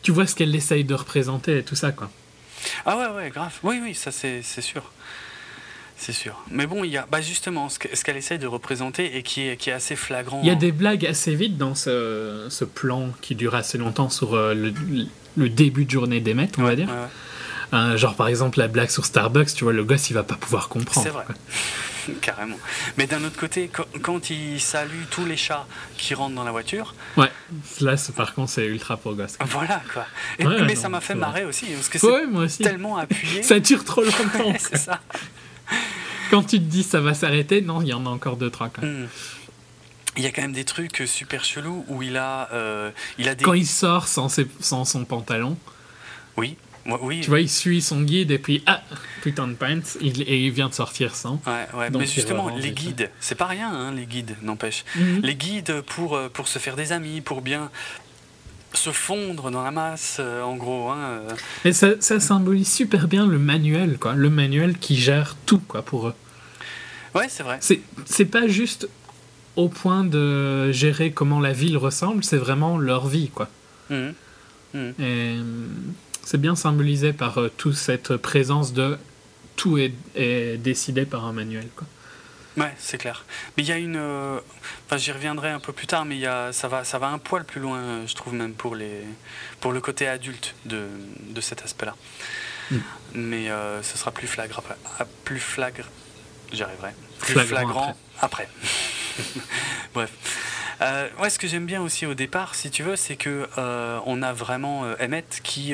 Tu vois ce qu'elle essaye de représenter et tout ça, quoi. Ah ouais, ouais, grave. Oui, oui, ça c'est c'est sûr. C'est sûr. Mais bon, il y a bah, justement ce que- ce qu'elle essaye de représenter et qui est, qui est assez flagrant. Il y a des blagues assez vite dans ce, ce plan qui dure assez longtemps sur euh, le, le début de journée des maîtres, on va dire. Ouais, ouais. Euh, genre par exemple la blague sur Starbucks, tu vois, le gosse il va pas pouvoir comprendre. C'est vrai. quoi. Carrément. Mais d'un autre côté, quand, il salue tous les chats qui rentrent dans la voiture, Ouais, là par contre c'est ultra pour gosse. quoi. voilà quoi. Et- Ouais, mais non, ça m'a fait marrer aussi, parce que c'est Ouais, tellement appuyé. Ça dure trop longtemps. C'est ça. Quand tu te dis ça va s'arrêter, non, il y en a encore deux trois. Quoi. Hmm. Il y a quand même des trucs super chelous où il a, euh, il a des. Quand il sort sans, ses- sans son pantalon, Oui, moi, oui. tu vois, il suit son guide et puis ah putain de pants, il, et il vient de sortir sans. Ouais, ouais. Donc, mais justement, les guides, c'est pas rien, hein, les guides, n'empêche. Mhm. Les guides pour, euh, pour se faire des amis, pour bien se fondre dans la masse, euh, en gros. Hein, euh. Et ça, ça symbolise super bien le manuel, quoi. Le manuel qui gère tout, quoi, pour eux. Ouais, c'est vrai. C'est, pas juste au point de gérer comment la ville ressemble, c'est vraiment leur vie, quoi. Mhm. Et euh, c'est bien symbolisé par euh, toute cette présence de tout est, est décidé par un manuel, quoi. Ouais, c'est clair. Mais il y a une. euh, Enfin, j'y reviendrai un peu plus tard, mais y a, ça, va, ça va un poil plus loin, euh, je trouve, même pour, les, pour le côté adulte de, de cet aspect-là. Mm. Mais euh, ce sera plus flagrant après. Ah, Plus flagrant. J'y arriverai. Plus Flagrant flagrant, après. Bref. Euh, ouais, ce que j'aime bien aussi au départ, si tu veux, c'est que on a vraiment Emmett qui.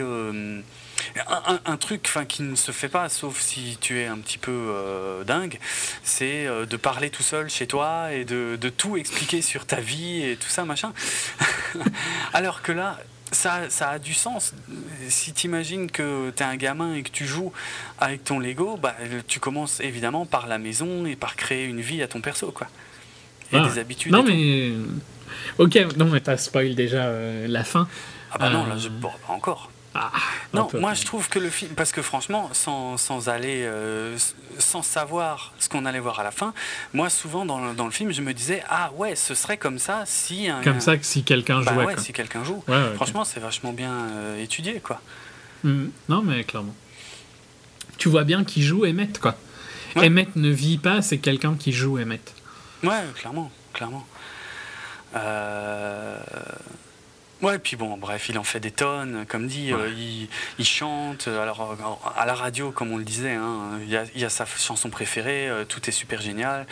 Un, un- un truc qui ne se fait pas, sauf si tu es un petit peu euh, dingue, c'est euh, de parler tout seul chez toi et de, de tout expliquer sur ta vie et tout ça, machin. Alors que là, ça, ça a du sens. Si tu imagines que tu es un gamin et que tu joues avec ton Lego, bah, tu commences évidemment par la maison et par créer une vie à ton perso. Quoi. Et Ah. des habitudes. Non, tout. mais. Ok, non, mais t'as spoil déjà euh, la fin. Ah bah non, là, je pourrais pas encore. Ah, Non, peu. moi je trouve que le film, parce que franchement, sans, sans aller, euh, sans savoir ce qu'on allait voir à la fin, moi souvent dans le, dans le film, je me disais ah ouais, ce serait comme ça si un, Comme ça que si quelqu'un bah jouait, ouais, quoi. si quelqu'un joue. Ouais, ouais, ok. Franchement, c'est vachement bien euh, étudié quoi. Mhm. Non, mais clairement. Tu vois bien qu'il joue Emmett, quoi. Emmett ne vit pas, c'est quelqu'un qui joue Emmett. Ouais, clairement, clairement. Euh, Ouais, puis bon, bref, il en fait des tonnes, comme dit, Ouais. euh, il, il chante. euh, Alors, à la radio, comme on le disait, hein, il, y a, il y a sa chanson préférée, euh, Tout est super génial,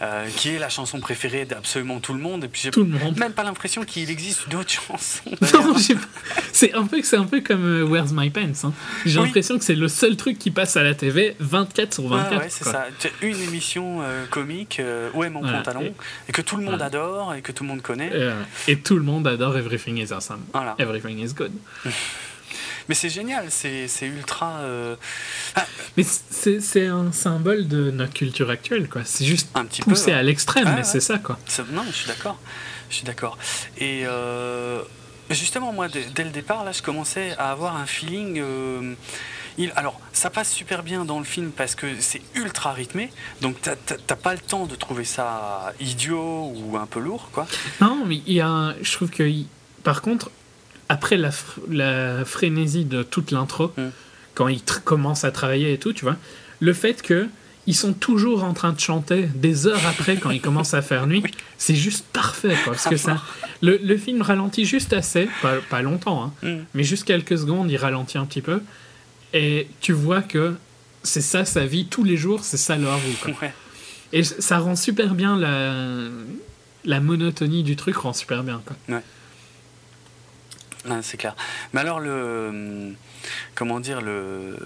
euh, qui est la chanson préférée d'absolument tout le monde. Et puis, j'ai même pas l'impression qu'il existe d'autres chansons. C'est un peu, un peu comme Where's My Pants. hein. J'ai Oui. l'impression que c'est le seul truc qui passe à la TV 24 sur 24. Ouais, ouais, c'est ça. Une émission comique, Où est mon Voilà. pantalon Et- Et que tout le monde Ouais. adore et que tout le monde connaît. Et tout le monde adore Everything is Awesome. Voilà. Everything is good. Mais c'est génial, c'est ultra. euh, ah, Mais c'est un symbole de notre culture actuelle, quoi. C'est juste un petit peu. poussé ouais. à l'extrême, mais ouais. c'est ça, quoi. Non, je suis d'accord. Je suis d'accord. Et euh, justement, moi, dès, le départ, là, je commençais à avoir un feeling. euh, il, alors, ça passe super bien dans le film parce que c'est ultra rythmé, donc t'as- pas le temps de trouver ça idiot ou un peu lourd, quoi. Non, mais il y a Je trouve que. Il- Par contre, après la, fr- la frénésie de toute l'intro, Mm. quand ils commencent à travailler et tout, tu vois, le fait que. Ils sont toujours en train de chanter des heures après quand ils commencent à faire nuit. C'est juste parfait, quoi. Parce que ça, le, le film ralentit juste assez, pas, pas longtemps, hein, Mm. mais juste quelques secondes, il ralentit un petit peu. Et tu vois que c'est ça sa vie tous les jours, c'est ça leur vie. Quoi. Ouais. Et ça rend super bien la, la monotonie du truc, rend super bien. Quoi. Ouais, c'est clair. Mais alors, le. Comment dire, le.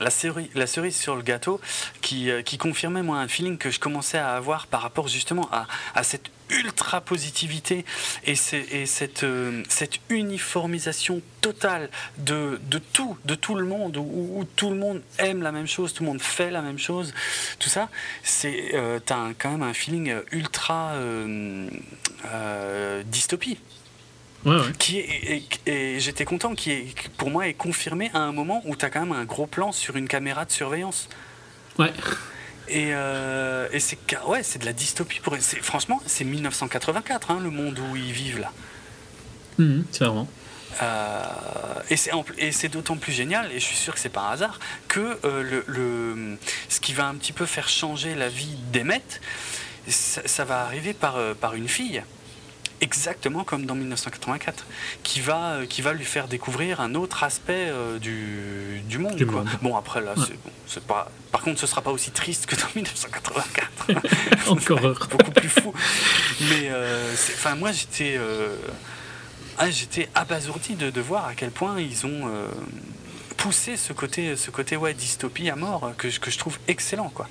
La cerise, la cerise sur le gâteau qui, euh, qui confirmait moi un feeling que je commençais à avoir par rapport justement à, à cette ultra positivité et, et cette, euh, cette uniformisation totale de, de tout, de tout le monde, où, tout le monde aime la même chose, tout le monde fait la même chose, tout ça, c'est euh, t'as quand même un feeling ultra dystopie Ouais, ouais. qui est, et, et j'étais content qui est qui, pour moi est confirmé à un moment où tu as quand même un gros plan sur une caméra de surveillance Ouais. et, euh, et c'est ouais c'est de la dystopie pour franchement c'est 1984 hein, le monde où ils vivent là c'est vraiment. Euh, c'est et c'est d'autant plus génial et je suis sûr que c'est pas un hasard que euh, le, le- ce qui va un petit peu faire changer la vie d'Emmett ça, ça va arriver par, euh, par une fille exactement comme dans 1984 qui va, euh, qui va lui faire découvrir un autre aspect euh, du, du monde, Du quoi. monde. bon après là Ouais. c'est, bon, pas par contre ce sera pas aussi triste que dans 1984 Encore heureux. beaucoup plus fou. Mais euh, enfin, moi, j'étais, euh, ah, j'étais abasourdi de, de voir à quel point ils ont euh, poussé ce côté, ce côté ouais, dystopie à mort que, je- que je trouve excellent, quoi.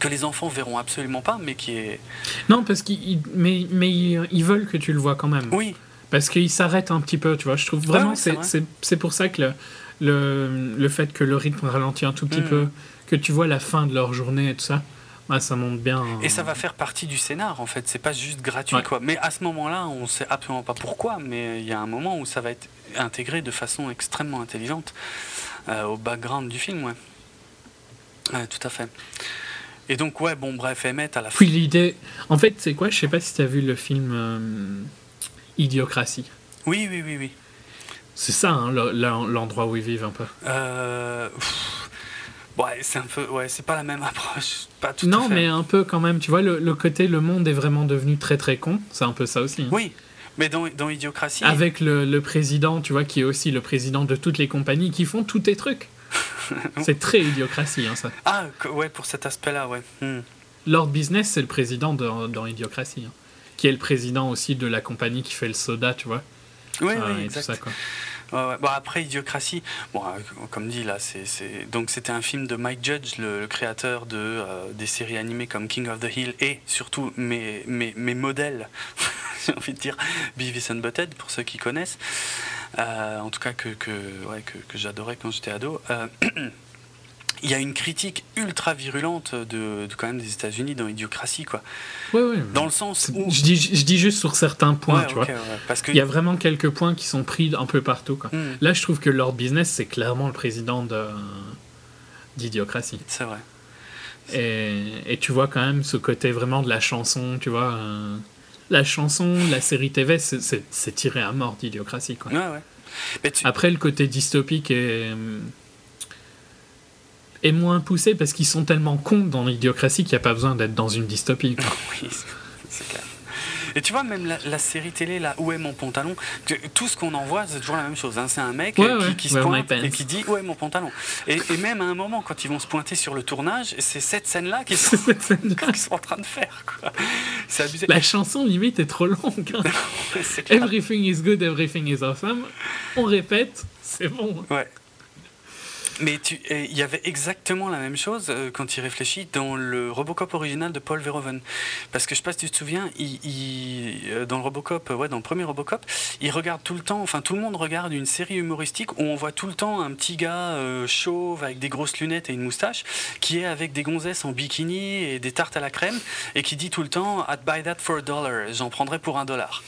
Que les enfants verront absolument pas, mais qui est. Non, parce qu'ils ils- mais, mais ils, veulent que tu le vois quand même. Oui, Parce qu'ils s'arrêtent un petit peu, tu vois. Je trouve vraiment, ouais, c'est vrai. pour ça que le, le, le fait que le rythme ralentit un tout petit Mhm. peu, que tu vois la fin de leur journée et tout ça, ouais, ça monte bien. et ça va faire partie du scénar, en fait. C'est pas juste gratuit, Ouais. quoi. Mais à ce moment-là, on sait absolument pas pourquoi, mais il y a un moment où ça va être intégré de façon extrêmement intelligente euh, au background du film, ouais. Ouais, tout à fait. Et donc, ouais, bon, bref, Emmett à la fin. Puis l'idée. En fait, c'est quoi? Je sais pas si tu as vu le film euh, Idiocratie. Oui, oui, oui, oui. C'est ça, hein, le- le- l'endroit où ils vivent un peu. Euh, pff, ouais, c'est un peu, ouais, c'est pas la même approche, pas tout non, à fait. mais un peu quand même. Tu vois, le, le côté le monde est vraiment devenu très très con. C'est un peu ça aussi. hein. Oui, mais dans, dans Idiocratie, Avec le, le président, tu vois, qui est aussi le président de toutes les compagnies qui font tous tes trucs. c'est très idiocratie, hein, ça. ah, ouais, pour cet aspect-là, ouais. Hmm. Lord Business, c'est le président dans, dans Idiocratie. hein. Qui est le président aussi de la compagnie qui fait le soda, tu vois. Oui, euh, oui, tout ça, quoi. Ouais, ouais. Bon, après Idiocratie, bon, euh, comme dit là, c'est, c'est- donc c'était un film de Mike Judge, le, le créateur de euh, des séries animées comme King of the Hill et surtout mes, mes, mes modèles, j'ai envie de dire Beavis and Butthead pour ceux qui connaissent. Euh, en tout cas que, que, ouais, que, que j'adorais quand j'étais ado. Euh, Il y a une critique ultra virulente de, de quand même des États-Unis dans Idiocratie, quoi. Ouais, ouais. Dans le sens où. Je dis, je dis juste sur certains points, Ouais, tu vois. parce que. Il y a vraiment quelques points qui sont pris un peu partout, quoi. Hmm, Là, je trouve que Lord Business, c'est clairement le président de d'Idiocratie. c'est vrai. Et, et tu vois quand même ce côté vraiment de la chanson, tu vois. euh, la chanson, la série TV, c'est- tiré à mort d'Idiocratie, quoi. Ouais, ouais. Mais tu- Après, le côté dystopique est, est moins poussé parce qu'ils sont tellement cons dans l'idiocratie qu'il n'y a pas besoin d'être dans une dystopie. quoi. Oui, c'est clair. Et tu vois, même la, la série télé, là, Où est mon pantalon Tout ce qu'on en voit, c'est toujours la même chose. hein. C'est un mec Ouais, euh, qui, ouais. se pointe et qui dit Où est mon pantalon et, et même à un moment, quand ils vont se pointer sur le tournage, c'est cette scène-là qu'ils sont, sont en train de faire. quoi. C'est abusé. La chanson limite est trop longue. hein. Everything is good, everything is awesome. On répète, c'est bon. Ouais. Mais il y avait exactement la même chose euh, quand il réfléchit dans le Robocop original de Paul Verhoeven. Parce que je sais pas si tu te souviens, il, il- euh, dans le Robocop, ouais, dans le premier Robocop, il regarde tout le temps, enfin tout le monde regarde une série humoristique où on voit tout le temps un petit gars euh, chauve avec des grosses lunettes et une moustache qui est avec des gonzesses en bikini et des tartes à la crème et qui dit tout le temps I'd buy that for a dollar, j'en prendrais pour un dollar.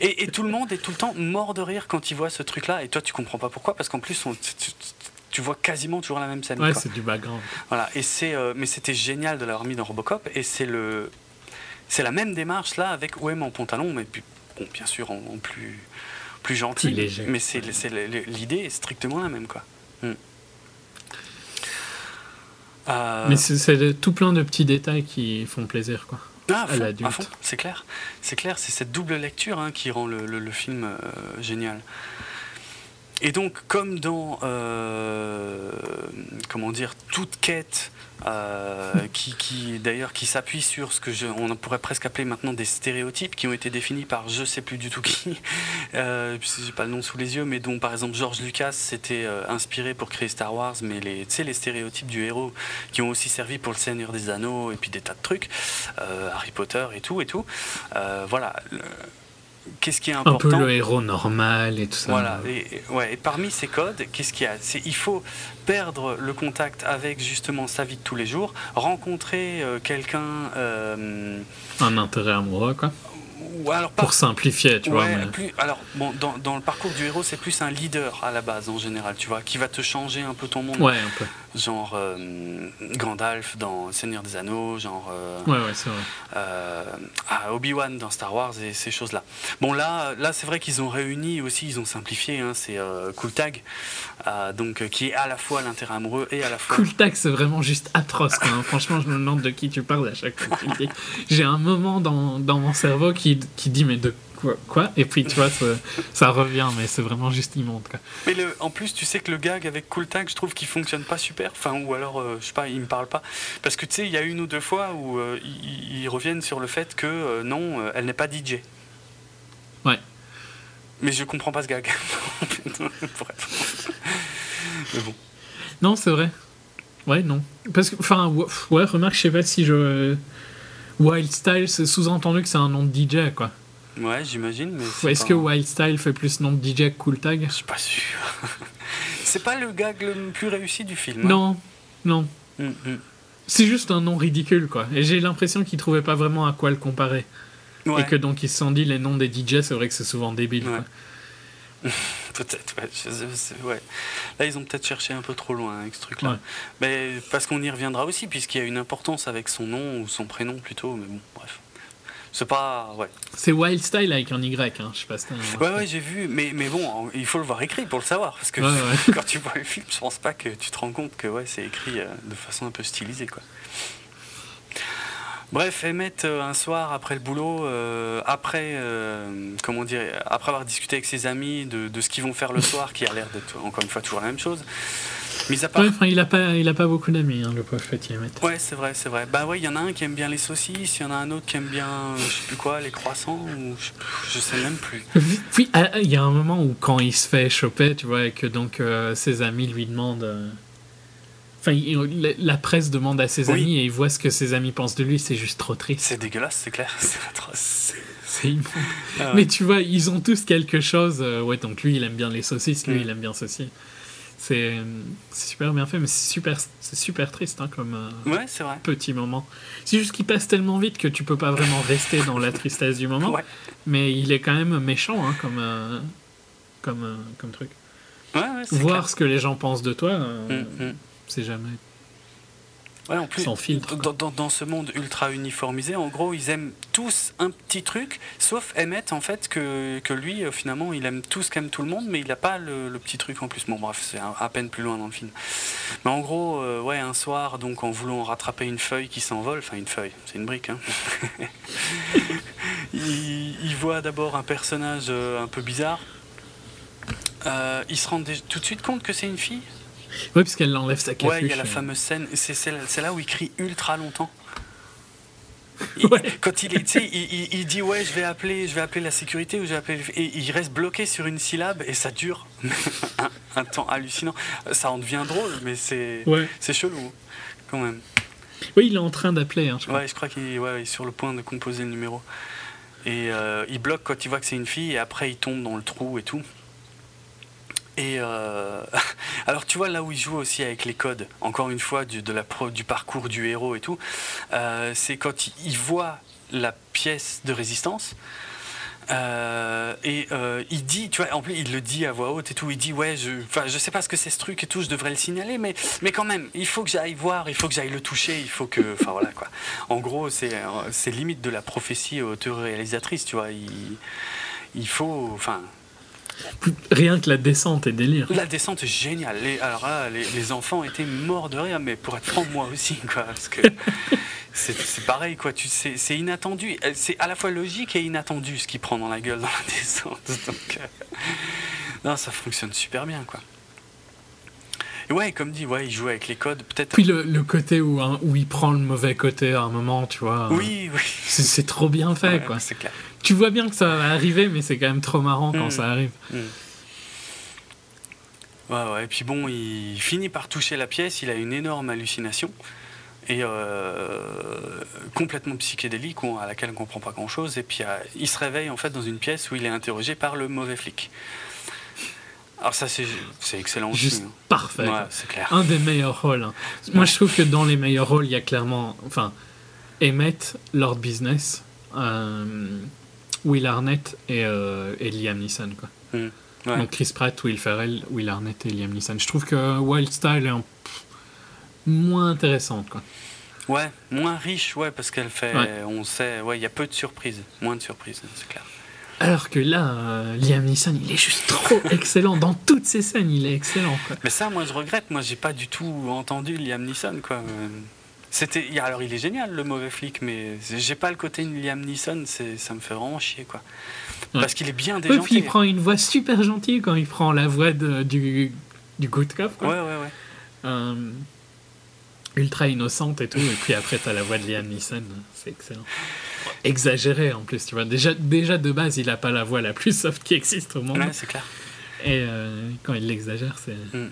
Et, et tout le monde est tout le temps mort de rire quand il voit ce truc-là. Et toi, tu comprends pas pourquoi, parce qu'en plus, on- tu, tu- vois quasiment toujours la même scène. Ouais, c'est du background. Voilà. Et c'est, euh, mais c'était génial de l'avoir mis dans Robocop. Et c'est le, c'est la même démarche là avec est mon pantalon, mais puis, bon, bien sûr en, en plus, plus gentil. Plus léger. Mais c'est, l'idée est strictement la même, quoi. Hmm. Euh, Mais c'est- tout plein de petits détails qui font plaisir, quoi. Ah, à à fond, l'adulte. à fond, c'est clair. C'est clair, c'est cette double lecture hein, qui rend le, le- le film euh, génial. Et donc, comme dans, euh, comment dire, toute quête euh, qui, qui d'ailleurs, qui s'appuie sur ce que je, on pourrait presque appeler maintenant des stéréotypes qui ont été définis par je sais plus du tout qui, euh, j'ai pas le nom sous les yeux, mais dont par exemple George Lucas s'était euh, inspiré pour créer Star Wars, mais les, tu sais, les stéréotypes du héros qui ont aussi servi pour le Seigneur des Anneaux et puis des tas de trucs, Harry Potter et tout et tout. Voilà. le- Qu'est-ce qui est Un important peu le héros normal et tout ça. voilà, et, et- ouais, et parmi ces codes, qu'est-ce qu'il y a C'est il faut perdre le contact avec justement sa vie de tous les jours, rencontrer euh, quelqu'un, euh, Un intérêt amoureux, quoi. ou alors. Pour simplifier, tu vois. mais- plus, alors bon, dans, dans le parcours du héros, c'est plus un leader à la base en général, tu vois, qui va te changer un peu ton monde, Ouais, un peu. Genre euh, Gandalf dans Seigneur des Anneaux, genre euh, Ouais, ouais, vrai. euh, Obi-Wan dans Star Wars et ces choses-là. Bon, là, là c'est vrai qu'ils ont réuni aussi, ils ont simplifié, hein, c'est euh, Cool Tag, euh, donc, euh, qui est à la fois l'intérêt amoureux et à la fois. Cool Tag, c'est vraiment juste atroce. quoi, hein. Franchement, je me demande de qui tu parles à chaque fois. J'ai un moment dans, dans mon cerveau qui, qui dit mais de quoi, quoi Et puis tu vois, ça, ça revient, mais c'est vraiment juste immonde. Quoi. Mais le, en plus, tu sais que le gag avec Cool Tag, je trouve qu'il fonctionne pas super, enfin, ou alors, euh, je sais pas, il me parle pas. Parce que tu sais, il y a une ou deux fois où euh, ils, ils reviennent sur le fait que euh, non, euh, elle n'est pas DJ. Ouais. Mais je comprends pas ce gag. Mais bon. Non, c'est vrai. Ouais, non. Parce que, enfin, ouais, ouais, remarque, je sais pas si je. Wild Style, c'est sous-entendu que c'est un nom de DJ, quoi. Ouais, j'imagine, mais. Ou c'est Est-ce pas- que Wild Style fait plus nom de DJ que Cool Tag Je suis pas sûr. c'est pas le gag le plus réussi du film. hein. Non, non. Mm, mm. C'est juste un nom ridicule, quoi. Et j'ai l'impression qu'ils trouvaient pas vraiment à quoi le comparer. Ouais, Et que donc ils se sont dit les noms des DJ, c'est vrai que c'est souvent débile. Ouais. peut-être. Ouais. Là, ils ont peut-être cherché un peu trop loin avec ce truc-là. Mais parce qu'on y reviendra aussi, puisqu'il y a une importance avec son nom ou son prénom plutôt. Mais bon, bref. C'est pas. Ouais. C'est Wild Style avec un Y, hein. je sais pas si. Ouais, ouais, j'ai vu. Mais, mais bon, il faut le voir écrit pour le savoir. Parce que Ouais, ouais. quand tu vois le film, je pense pas que tu te rends compte que ouais, c'est écrit euh, de façon un peu stylisée, quoi. Bref, Emmett, euh, un soir après le boulot, euh, après, euh, comment dire, après avoir discuté avec ses amis de, de ce qu'ils vont faire le soir, qui a l'air d'être encore une fois toujours la même chose. Mis à part. Ouais, enfin, il a pas, il a pas beaucoup d'amis, hein, le pauvre petit Emmett. Ouais, c'est vrai, c'est vrai. Bah ouais, il y en a un qui aime bien les saucisses, il y en a un autre qui aime bien, euh, je sais plus quoi, les croissants, ou je, je sais même plus. Oui, ah, il y a un moment où quand il se fait choper, tu vois, et que donc euh, ses amis lui demandent. euh, Enfin, il- la, presse demande à ses Oui. amis et il voit ce que ses amis pensent de lui, c'est juste trop triste. C'est dégueulasse, c'est clair, c'est atroce. C'est immonde. Ah ouais. Mais tu vois, ils ont tous quelque chose. euh, ouais, donc lui, il aime bien les saucisses, lui, il aime bien ceci. C'est super bien fait, mais c'est super, c'est super triste hein, comme euh, Ouais, c'est vrai. petit moment. C'est juste qu'il passe tellement vite que tu peux pas vraiment rester dans la tristesse du moment. Ouais. Mais il est quand même méchant hein, comme, euh, comme, euh, comme truc. Ouais, Voir clair. ce que les gens pensent de toi, Mm, mm. c'est jamais. Ouais, en plus, Sans filtre, Dans, dans- dans ce monde ultra uniformisé, en gros, ils aiment tous un petit truc, sauf Emmett, en fait, que, que lui, euh, finalement, il aime tout ce qu'aime tout le monde, mais il n'a pas le, le petit truc en plus. Bon, bref, c'est à peine plus loin dans le film. Mais en gros, euh, ouais, un soir, donc en voulant rattraper une feuille qui s'envole, enfin une feuille, c'est une brique, hein. il, voient d'abord un personnage euh, un peu bizarre. Euh, ils se dé- tout de suite compte que c'est une fille? Ouais, parce qu'elle enlève sa capuche. Ouais, il y a la euh. fameuse scène. C'est c'est là, où il crie ultra longtemps. Il- Ouais. Quand il est, il, il- dit ouais, je vais appeler, je vais appeler la sécurité ou je vais appeler, et il reste bloqué sur une syllabe et ça dure un, un temps hallucinant. Ça en devient drôle, mais c'est Ouais. c'est chelou quand même. Oui, il est en train d'appeler. Hein, je crois. Ouais, je crois qu'il ouais, est sur le point de composer le numéro. Et euh, il bloque quand il voit que c'est une fille, et après il tombe dans le trou et tout. Et euh, alors tu vois là où il joue aussi avec les codes, encore une fois du, parcours du héros et tout, euh, c'est quand il, voit la pièce de résistance. euh, et il dit, tu vois, en plus il le dit à voix haute et tout, il dit ouais, je, je sais pas ce que c'est ce truc et tout, je devrais le signaler, mais, quand même, il faut que j'aille voir, il faut que j'aille le toucher, il faut que. En gros, c'est limite de la prophétie auteur-réalisatrice, tu vois. Il, il faut, enfin, Rien que la descente est délire. la descente est géniale. Les, alors là, les, les enfants étaient morts de rire, mais pour être franc, moi aussi, quoi, parce que c'est pareil, quoi. Tu sais, c'est inattendu. Euh, C'est à la fois logique et inattendu ce qu'il prend dans la gueule dans la descente. Donc, euh, non, ça fonctionne super bien, quoi. Et ouais, comme dit, ouais, il joue avec les codes, peut-être. Puis le, le côté où, hein, où il prend le mauvais côté à un moment, tu vois. Oui, oui. C'est c'est trop bien fait, Ouais, quoi. C'est clair. Tu vois bien que ça va arriver, mais c'est quand même trop marrant quand Mm. ça arrive. Mm. Ouais, ouais. Et puis bon, il finit par toucher la pièce, il a une énorme hallucination. Et euh, complètement psychédélique, à laquelle on ne comprend pas grand-chose. Et puis euh, il se réveille en fait dans une pièce où il est interrogé par le mauvais flic. Alors ça, c'est excellent aussi. Juste hein. parfait. Ouais, c'est clair. Un des meilleurs rôles. hein. Moi, je trouve que dans les meilleurs rôles, il y a clairement. Enfin, Emmett, Lord Business, euh, Will Arnett et, euh, et Liam Neeson. Quoi. Mm. Ouais. Donc Chris Pratt, Will Ferrell, Will Arnett et Liam Neeson. Je trouve que Wild Style est un pff, moins intéressante. Quoi. Ouais, moins riche, ouais, parce qu'elle fait, Ouais. on sait, ouais, il y a peu de surprises, moins de surprises, c'est clair. Alors que là, euh, Liam Neeson, il est juste trop excellent. Dans toutes ses scènes, il est excellent. Quoi. Mais ça, moi, je regrette. Moi, j'ai pas du tout entendu Liam Neeson, quoi. C'était, alors, il est génial, le mauvais flic, mais j'ai pas le côté de Liam Neeson. C'est, ça me fait vraiment chier, quoi. Ouais. Parce qu'il est bien déjanté. puis il prend une voix super gentille quand il prend la voix de- du, du good cop. quoi. Ouais, ouais, ouais. Euh, ultra innocente et tout, et puis après t'as la voix de Liam Neeson, c'est excellent. Exagéré en plus, tu vois. Déjà, déjà de base, il a pas la voix la plus soft qui existe au monde, Ouais, c'est clair. et euh, quand il l'exagère, c'est. Mm, mm.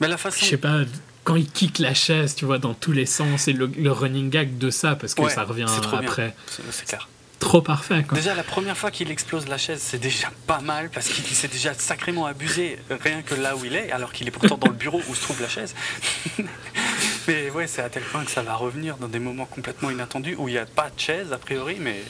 Mais la façon. Je sais pas, quand il kick la chaise, tu vois, dans tous les sens, et le, le running gag de ça, parce que Ouais, ça revient trop après. C'est, c'est clair. Trop parfait, quoi. Déjà, la première fois qu'il explose la chaise, c'est déjà pas mal parce qu'il s'est déjà sacrément abusé rien que là où il est, alors qu'il est pourtant dans le bureau où se trouve la chaise. mais ouais, c'est à tel point que ça va revenir dans des moments complètement inattendus où il n'y a pas de chaise a priori, mais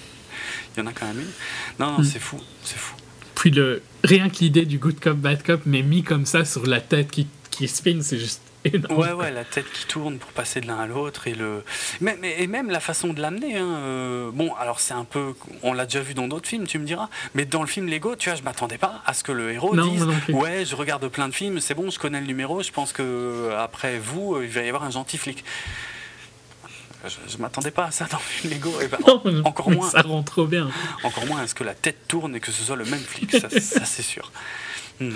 il y en a quand même une. Non, non, Mm. c'est fou, c'est fou. Puis le, rien que l'idée du good cop, bad cop, mais mis comme ça sur la tête qui, qui spin, c'est juste énorme. Ouais, ouais, la tête qui tourne pour passer de l'un à l'autre et le, mais, mais- et même la façon de l'amener. hein, euh, bon, alors c'est un peu, on l'a déjà vu dans d'autres films, tu me diras, mais dans le film Lego, tu vois, je m'attendais pas à ce que le héros Non, dise, ouais, je regarde plein de films, c'est bon, je connais le numéro, je pense que euh, après vous, euh, il va y avoir un gentil flic. Je, je m'attendais pas à ça dans le film Lego. Et ben, Non, non, encore moins, Ça rend trop bien. encore moins à ce que la tête tourne et que ce soit le même flic. Ça, ça, c'est sûr. Hmm.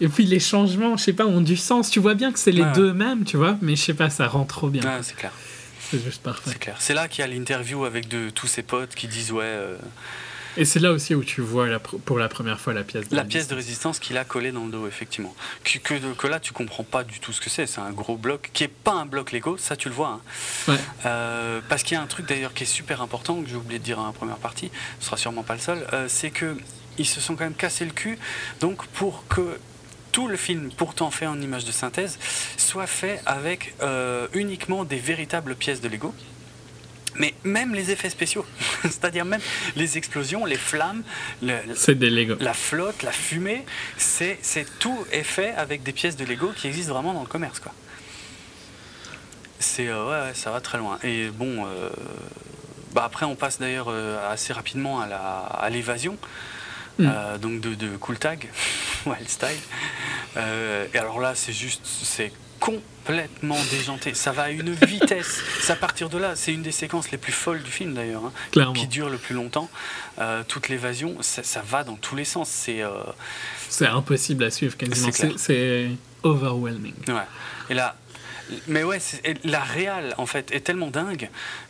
Et puis les changements, je sais pas, ont du sens. Tu vois bien que c'est les Ouais. deux mêmes, tu vois, mais je sais pas, ça rend trop bien. Ouais, c'est clair. C'est juste parfait. C'est clair. C'est là qu'il y a l'interview avec de, tous ses potes qui disent ouais. euh, Et c'est là aussi où tu vois la pour la première fois la pièce de La pièce de résistance qu'il a collée dans le dos, effectivement. Que, que, que là, tu comprends pas du tout ce que c'est. C'est un gros bloc qui est pas un bloc Lego, ça tu le vois. hein. Ouais. Euh, parce qu'il y a un truc d'ailleurs qui est super important, que j'ai oublié de dire dans la première partie, ce sera sûrement pas le seul, euh, c'est que ils se sont quand même cassé le cul donc pour que tout le film, pourtant fait en image de synthèse, soit fait avec euh, uniquement des véritables pièces de Lego. Mais même les effets spéciaux, c'est-à-dire même les explosions, les flammes, le- C'est des Lego. la flotte, la fumée, c'est tout est fait avec des pièces de Lego qui existent vraiment dans le commerce, quoi. C'est euh, ouais, ça va très loin. Et bon, euh, bah après on passe d'ailleurs assez rapidement à l'évasion. Mm. Euh, donc de, de Cool Tag, Wild Style. Euh, et alors là, c'est juste, c'est complètement déjanté. Ça va à une vitesse. C'est à partir de là, c'est une des séquences les plus folles du film d'ailleurs, hein, qui dure le plus longtemps. Euh, toute l'évasion, ça, ça va dans tous les sens. C'est euh, C'est impossible à suivre quasiment. C'est overwhelming. ouais. Et là, mais ouais, la réal en fait est tellement dingue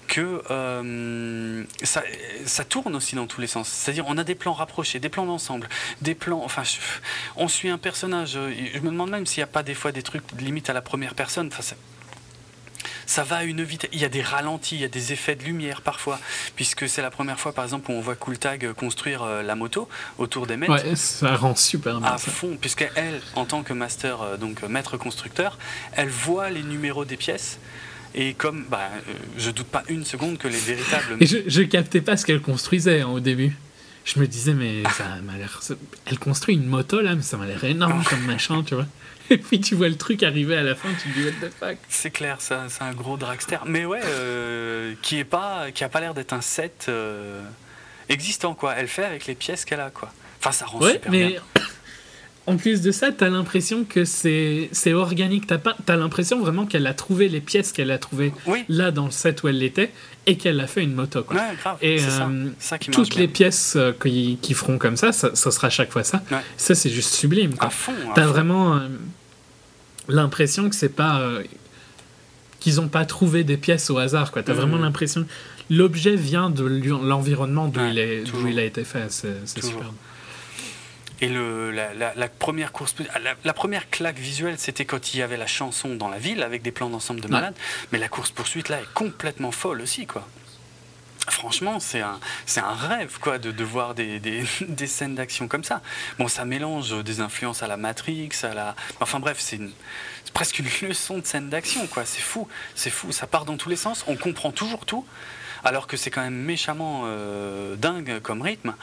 que euh, ça, tourne aussi dans tous les sens. C'est-à-dire, on a des plans rapprochés, des plans d'ensemble, des plans. Enfin, on suit un personnage. euh, Je me demande même s'il n'y a pas des fois des trucs limite à la première personne. Ça, va à une vitesse. Il y a des ralentis, il y a des effets de lumière parfois, puisque c'est la première fois, par exemple, où on voit Cooltag construire euh, la moto autour des mètres Ouais, ça rend super bien à ça. fond, puisque elle, en tant que master, euh, donc euh, maître constructeur, elle voit les numéros des pièces. Et comme, bah, euh, je doute pas une seconde que les véritables. Et je, je captais pas ce qu'elle construisait hein, au début. Je me disais, mais ça m'a l'air. Elle construit une moto là, mais ça m'a l'air énorme comme machin, tu vois. Et puis tu vois le truc arriver à la fin, tu te dis, what the fuck. C'est clair, c'est un gros dragster. Mais ouais, euh, qui est pas, qui a pas l'air d'être un set euh, existant quoi. Elle fait avec les pièces qu'elle a quoi. Enfin, ça rend Ouais, super mais bien. en plus de ça, t'as l'impression que c'est organique. T'as pas- l'impression vraiment qu'elle a trouvé les pièces qu'elle a trouvées Oui, là dans le set où elle était et qu'elle a fait une moto. Quoi. ouais, grave. Et, ça. euh, ça qui marche Toutes les bien. pièces euh, qui, qui feront comme ça, ça, ça sera chaque fois ça. Ouais. Ça, c'est juste sublime. Quoi. À fond. à T'as fond. vraiment euh, l'impression que c'est pas. euh, qu'ils ont pas trouvé des pièces au hasard. quoi. T'as Mhm. vraiment l'impression. L'objet vient de l'environnement d'où Ouais, il, est- d'où il a été fait. C'est c'est Toujours. super. Et le, la, la- la première course, la, la première claque visuelle, c'était quand il y avait la chanson dans la ville avec des plans d'ensemble de Ouais. malades. Mais la course poursuite là est complètement folle aussi, quoi. Franchement, c'est un, rêve, quoi, de, voir des, scènes d'action comme ça. Bon, ça mélange des influences à la Matrix, à la. Enfin bref, c'est presque une leçon de scène d'action, quoi. C'est fou, c'est fou. Ça part dans tous les sens. On comprend toujours tout, alors que c'est quand même méchamment euh, dingue comme rythme.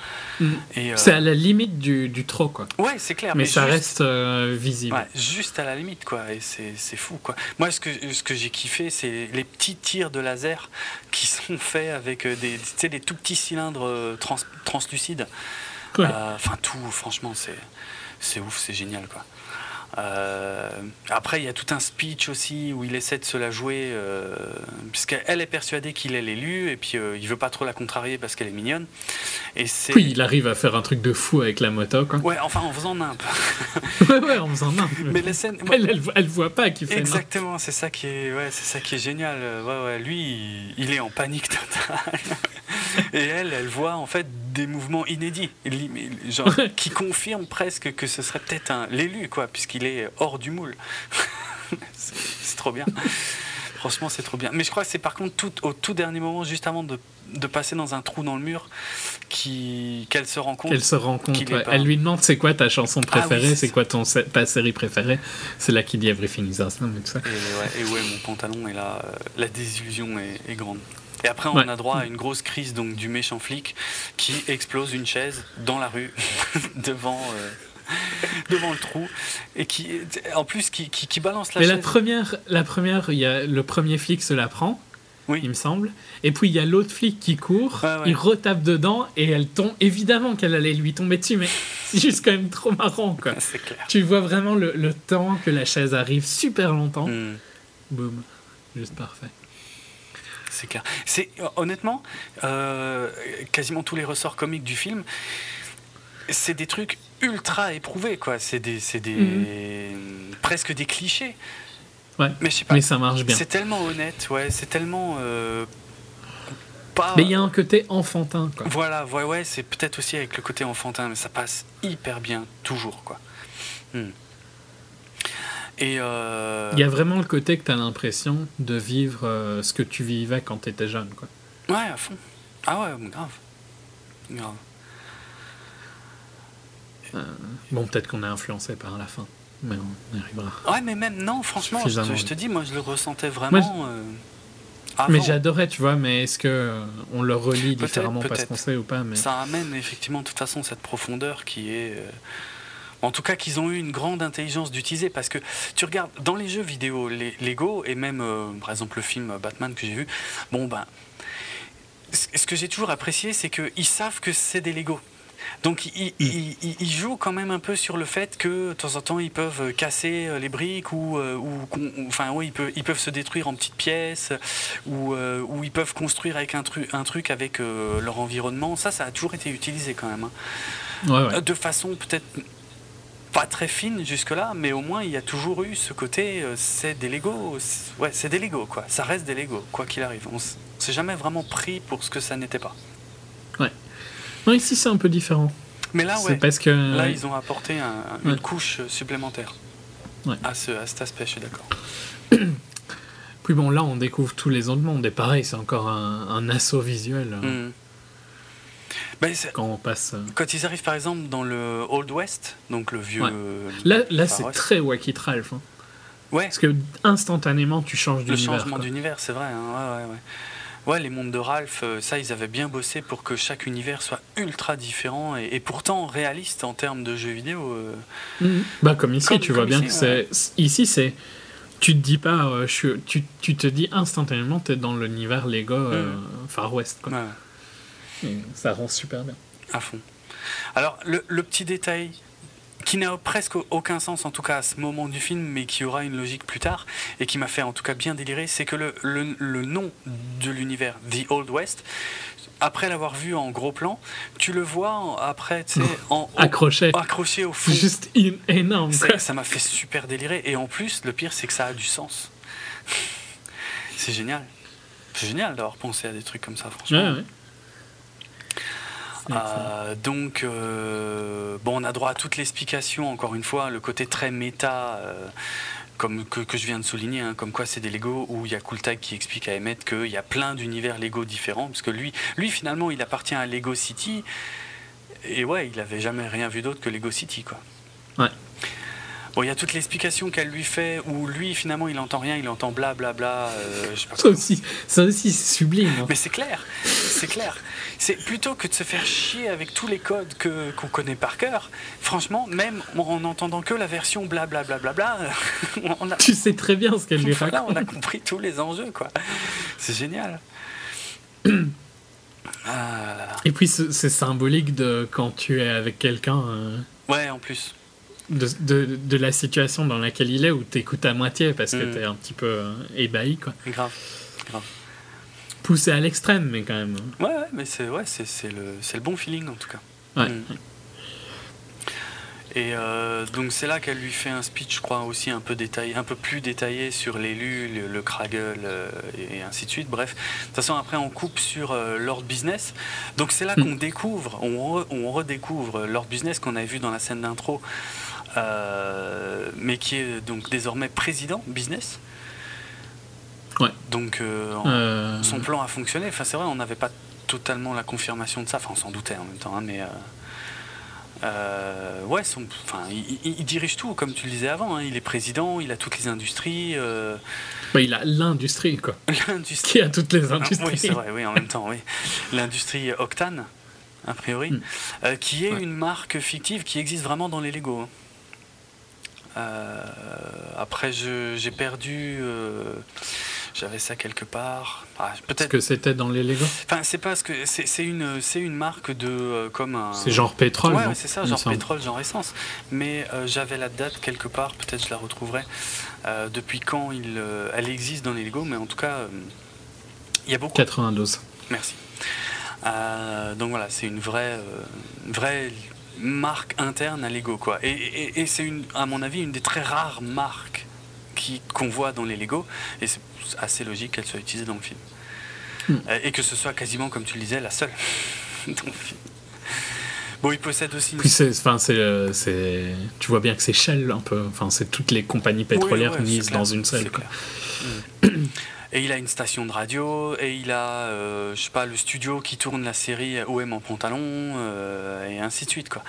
Et, euh, C'est à la limite du, du trop, quoi. Ouais, c'est clair. Mais, ça juste- reste euh, visible. Ouais, juste à la limite, quoi. Et c'est c'est fou, quoi. Moi, ce que, ce que j'ai kiffé, c'est les petits tirs de laser qui sont faits avec des, des tout petits cylindres trans- translucides. Ouais. Enfin, tout, franchement, c'est c'est ouf, c'est génial, quoi. Euh, après, il y a tout un speech aussi où il essaie de se la jouer, euh, puisqu'elle est persuadée qu'il est l'élu, et puis euh, il veut pas trop la contrarier parce qu'elle est mignonne. Et c'est. Puis il arrive à faire un truc de fou avec la moto, quoi. Ouais, enfin, en faisant nimp. ouais, ouais, en faisant n'importe Mais la scène. Elle, elle, elle voit pas qu'il fait Exactement, c'est ça qui est, ouais, c'est ça qui est génial. Ouais, ouais, lui, il, il est en panique totale. Et elle, elle voit en fait des mouvements inédits, genre qui confirment presque que ce serait peut-être un l'élu, quoi, puisqu'il est hors du moule. c'est trop bien. Franchement, c'est trop bien. Mais je crois que c'est par contre tout, au tout dernier moment, juste avant de, de passer dans un trou dans le mur, qui qu'elle se rend compte. Elle se rend compte. qu'il est ouais. pas- Elle lui demande c'est quoi ta chanson Ah oui, préférée, c'est quoi ton ta série préférée? C'est là qu'il dit Everything is Awesome et tout ça. Et ouais, et ouais, mon pantalon, et là, euh, la désillusion est, est grande. Et après, on Ouais. a droit à une grosse crise donc du méchant flic qui explose une chaise dans la rue devant, euh, devant le trou et qui, en plus, qui, qui, qui balance la Mais chaise. la première, la première, il y a le premier flic se la prend, Oui. il me semble. Et puis il y a l'autre flic qui court, ouais. il retape dedans et elle tombe. Évidemment qu'elle allait lui tomber dessus, mais c'est juste quand même trop marrant quoi. Clair. Tu vois vraiment le, le temps que la chaise arrive super longtemps. Hmm, Boum, juste parfait. c'est clair. C'est honnêtement euh, quasiment tous les ressorts comiques du film. C'est des trucs ultra éprouvés, quoi. C'est des, c'est des presque des clichés. Mhm. Ouais. Mais je sais pas. Mais ça marche bien. C'est tellement honnête, ouais. C'est tellement euh, pas. Mais il y a un côté enfantin quoi. Voilà, ouais, ouais. C'est peut-être aussi avec le côté enfantin, mais ça passe hyper bien toujours, quoi. Hmm. Et euh, Il y a vraiment le côté que tu as l'impression de vivre euh, ce que tu vivais quand tu étais jeune quoi. ouais, à fond. Ah ouais, grave, grave. Bon, peut-être qu'on est influencé par la fin, mais on y arrivera. Ouais, mais même non, franchement, je te, je te dis, moi, je le ressentais vraiment. euh. Mais j'adorais, tu vois, mais est-ce que euh, on le relit différemment parce qu'on sait ou pas mais... Ça amène effectivement, de toute façon, cette profondeur qui est. euh, En tout cas, qu'ils ont eu une grande intelligence d'utiliser parce que tu regardes dans les jeux vidéo, les Lego et même euh, par exemple le film Batman que j'ai vu, bon ben, ce ce que j'ai toujours apprécié, c'est qu'ils savent que c'est des Lego. Donc ils il, il, il jouent quand même un peu sur le fait que de temps en temps ils peuvent casser euh, les briques ou, euh, ou, enfin oui ils peuvent, ils peuvent se détruire en petites pièces ou, euh, ou ils peuvent construire avec un, truc un truc avec euh, leur environnement. Ça, ça a toujours été utilisé quand même. hein. Ouais, ouais. Euh, De façon peut-être pas très fine jusque-là, mais au moins il y a toujours eu ce côté, euh, c'est des Lego, ouais, c'est des Lego quoi. Ça reste des Lego quoi qu'il arrive. On s'est jamais vraiment pris pour ce que ça n'était pas. Non, ici c'est un peu différent. Mais là, c'est ouais, parce que. là ils ont apporté un- une Ouais. couche supplémentaire Ouais. à, ce, à cet aspect. Je suis d'accord. Puis bon, là on découvre tous les autres mondes. Et pareil, c'est encore un, un assaut visuel euh, Mm. Ben, quand on passe. euh. quand ils arrivent par exemple dans le Old West, donc le vieux. Ouais. Là, là c'est très Wacky Ralph. hein. Ouais, Parce que instantanément tu changes le d'univers. changement quoi. d'univers, c'est vrai. hein, ouais, ouais, ouais. Les mondes de Ralph, euh, ça, ils avaient bien bossé pour que chaque univers soit ultra différent et, et pourtant réaliste en termes de jeux vidéo. euh. Mhm. Bah comme ici, Comme- tu vois bien ici, que c'est c'est- ici c'est tu te dis pas euh, je tu, tu te dis instantanément t'es dans l'univers Lego euh, Far West quoi. Ouais, ouais. Et ça rend super bien. À fond. Alors, le, le petit détail qui n'a presque aucun sens, en tout cas à ce moment du film, mais qui aura une logique plus tard, et qui m'a fait en tout cas bien délirer, c'est que le, le- le nom de l'univers, The Old West, après l'avoir vu en gros plan, tu le vois après, tu sais, en, au- Accroché. accroché au fond. C'est juste énorme. Ça m'a fait super délirer. Et en plus, le pire, c'est que ça a du sens. C'est génial. C'est génial d'avoir pensé à des trucs comme ça, franchement. Ouais, ouais. Euh, donc, euh, bon, on a droit à toute l'explication, encore une fois, le côté très méta, euh, comme que, que je viens de souligner, hein, comme quoi c'est des Lego, où il y a Cooltag qui explique à Emmett qu'il y a plein d'univers Lego différents, parce que lui, lui, finalement, il appartient à Lego City, et ouais, il avait jamais rien vu d'autre que Lego City, quoi. Ouais. Bon, il y a toute l'explication qu'elle lui fait, où lui, finalement, il entend rien, il entend blablabla, bla, bla, euh, je sais pas Ça aussi, ça aussi c'est sublime. hein. mais c'est clair, c'est clair. C'est plutôt que de se faire chier avec tous les codes que qu'on connaît par cœur. Franchement, même en n'entendant que la version blablabla, bla, bla, bla, bla, on a, Tu sais très bien ce qu'elle lui voilà, on raconte. a compris tous les enjeux, quoi. C'est génial. Ah là là. Et puis c'est symbolique de quand tu es avec quelqu'un, euh, Ouais, en plus. de, de, de la situation dans laquelle il est, où t'écoutes à moitié parce que Mm. t'es un petit peu euh, ébahi, quoi. Grave. Grave. Poussé à l'extrême, mais quand même. Ouais, ouais, mais c'est ouais, c'est c'est le, c'est le bon feeling, en tout cas. Ouais. Mm. Et euh, donc c'est là qu'elle lui fait un speech, je crois, aussi un peu détaillé, un peu plus détaillé sur l'élu, le, le Kragel euh, et ainsi de suite. Bref, de toute façon après on coupe sur euh, Lord Business. Donc c'est là Mm. qu'on découvre, on, re- on redécouvre Lord Business qu'on avait vu dans la scène d'intro, mais qui est donc désormais président Business. Ouais. Donc euh, Euh, son plan a fonctionné. Enfin, c'est vrai, on n'avait pas totalement la confirmation de ça. Enfin, on s'en doutait en même temps, hein, mais. euh, ouais, son, enfin, il, dirige tout, comme tu le disais avant. hein. Il est président, il a toutes les industries. euh, il a l'industrie, quoi. l'industrie. Qui a toutes les Ah, industries. Oui, c'est vrai, oui, en même temps, oui. L'industrie Octane, a priori, Mm. euh, qui est Ouais. une marque fictive qui existe vraiment dans les Lego. hein. Après, j'ai perdu. J'avais ça quelque part. Ah, Peut-être. que c'était dans les Lego. Enfin, c'est pas ce que c'est une c'est une marque de euh, comme un. C'est genre pétrole. Ouais, c'est ça, genre pétrole, genre essence. Mais euh, j'avais la date quelque part, peut-être je la retrouverai. euh, depuis quand il, elle existe dans les Lego, mais en tout cas, il y a beaucoup. 92. Merci. Donc voilà, c'est une vraie, une vraie marque interne à Lego, quoi. Et, et- et c'est une, à mon avis, une des très rares marques qui qu'on voit dans les Lego, et c'est assez logique qu'elle soit utilisée dans le film. Hmm. Euh, et que ce soit quasiment, comme tu le disais, la seule dans le film. Bon, il possède aussi une Puis c'est, enfin, c'est, euh, c'est, tu vois bien que c'est Shell un peu. Enfin, c'est toutes les compagnies pétrolières Oui, ouais, mises clair, dans une seule. c'est quoi. clair. Mm. Et il a une station de radio, et il a, euh, je sais pas, le studio qui tourne la série OM en pantalon, euh, et ainsi de suite, quoi.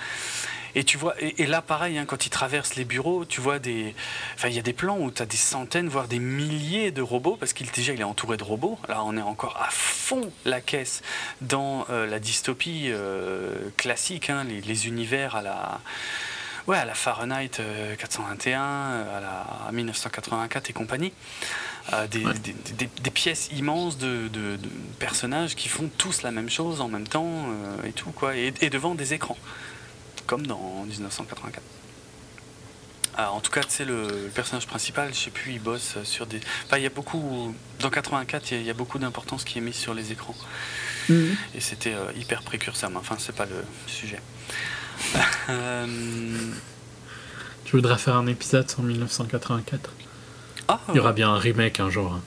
Et tu vois, et, et là, pareil, hein, quand il traverse les bureaux, tu vois des, enfin, il y a des plans où tu as des centaines, voire des milliers de robots, parce qu'il déjà, il est entouré de robots. Là, on est encore à fond la caisse dans euh, la dystopie euh, classique, hein, les, les univers à la ouais, à la Fahrenheit euh, 421, euh, à la à 1984 et compagnie. Euh, des, Ouais. des- des- des pièces immenses de, de- de personnages qui font tous la même chose en même temps euh, et tout, quoi. Et, et devant des écrans, comme dans 1984. Alors, en tout cas, tu sais, le, le personnage principal, je sais plus, il bosse sur des. Enfin, il y a beaucoup. Dans 84, il y a- il y, a beaucoup d'importance qui est mise sur les écrans. Mhm. Et c'était euh, hyper précurseur, mais enfin, c'est pas le sujet. Euh, Tu voudras faire un épisode sur 1984 Ah, Il y aura bien un remake un jour. hein.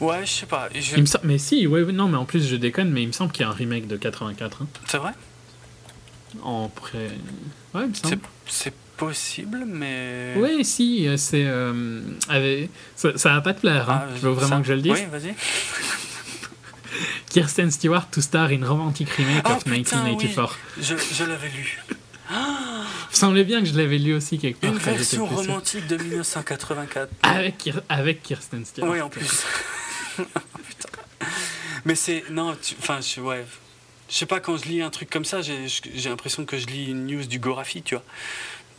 Ouais, je sais pas. je- Il me sem- Mais si, ouais, non, mais en plus je déconne, mais il me semble qu'il y a un remake de 84. hein. C'est vrai? En pré. Ouais, C'est possible, mais. Ouais, si, euh, c'est. euh, avec- Ça, ça va pas te plaire, hein. Ah, tu veux vraiment ça- que je le dise? Oui, vas-y. Kirsten Stewart to star in romantic remake Ah, of putain, 1984. Je, je l'avais lu. Il semblait bien que je l'avais lu aussi quelque part. Une version romantique de 1984. Avec, avec Kirsten Stewart. Oui, en plus. Putain. Mais c'est. Non, tu- enfin, je. Ouais. Je sais pas, quand je lis un truc comme ça, j'ai l'impression que je lis une news du Gorafi, tu vois.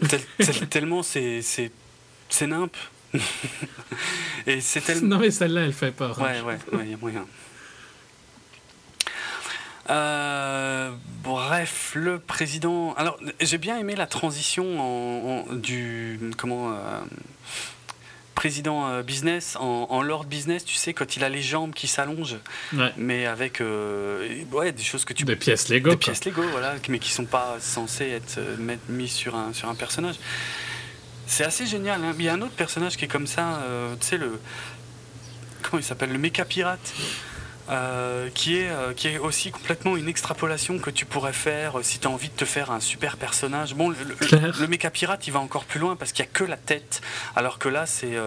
Tel- tel- tellement c'est. C'est c'est nimp. Et c'est tellement. Non, mais celle-là, elle fait peur. hein. Ouais, ouais, il y a moyen. Euh, bref, le président. Alors, j'ai bien aimé la transition en, en- du comment euh, président euh, business en, en lord business. Tu sais, quand il a les jambes qui s'allongent, Ouais. mais avec euh, ouais des choses que tu Des pièces Lego. des quoi. pièces Lego, voilà, mais qui sont pas censées être euh, mises sur un, sur un personnage. C'est assez génial. hein. Il y a un autre personnage qui est comme ça, euh, tu sais, le. Comment il s'appelle Le méca pirate. Euh, qui, est, euh, qui est aussi complètement une extrapolation que tu pourrais faire euh, si tu as envie de te faire un super personnage. Bon, le, le, Claire. le méca pirate, il va encore plus loin parce qu'il n'y a que la tête, alors que là, c'est.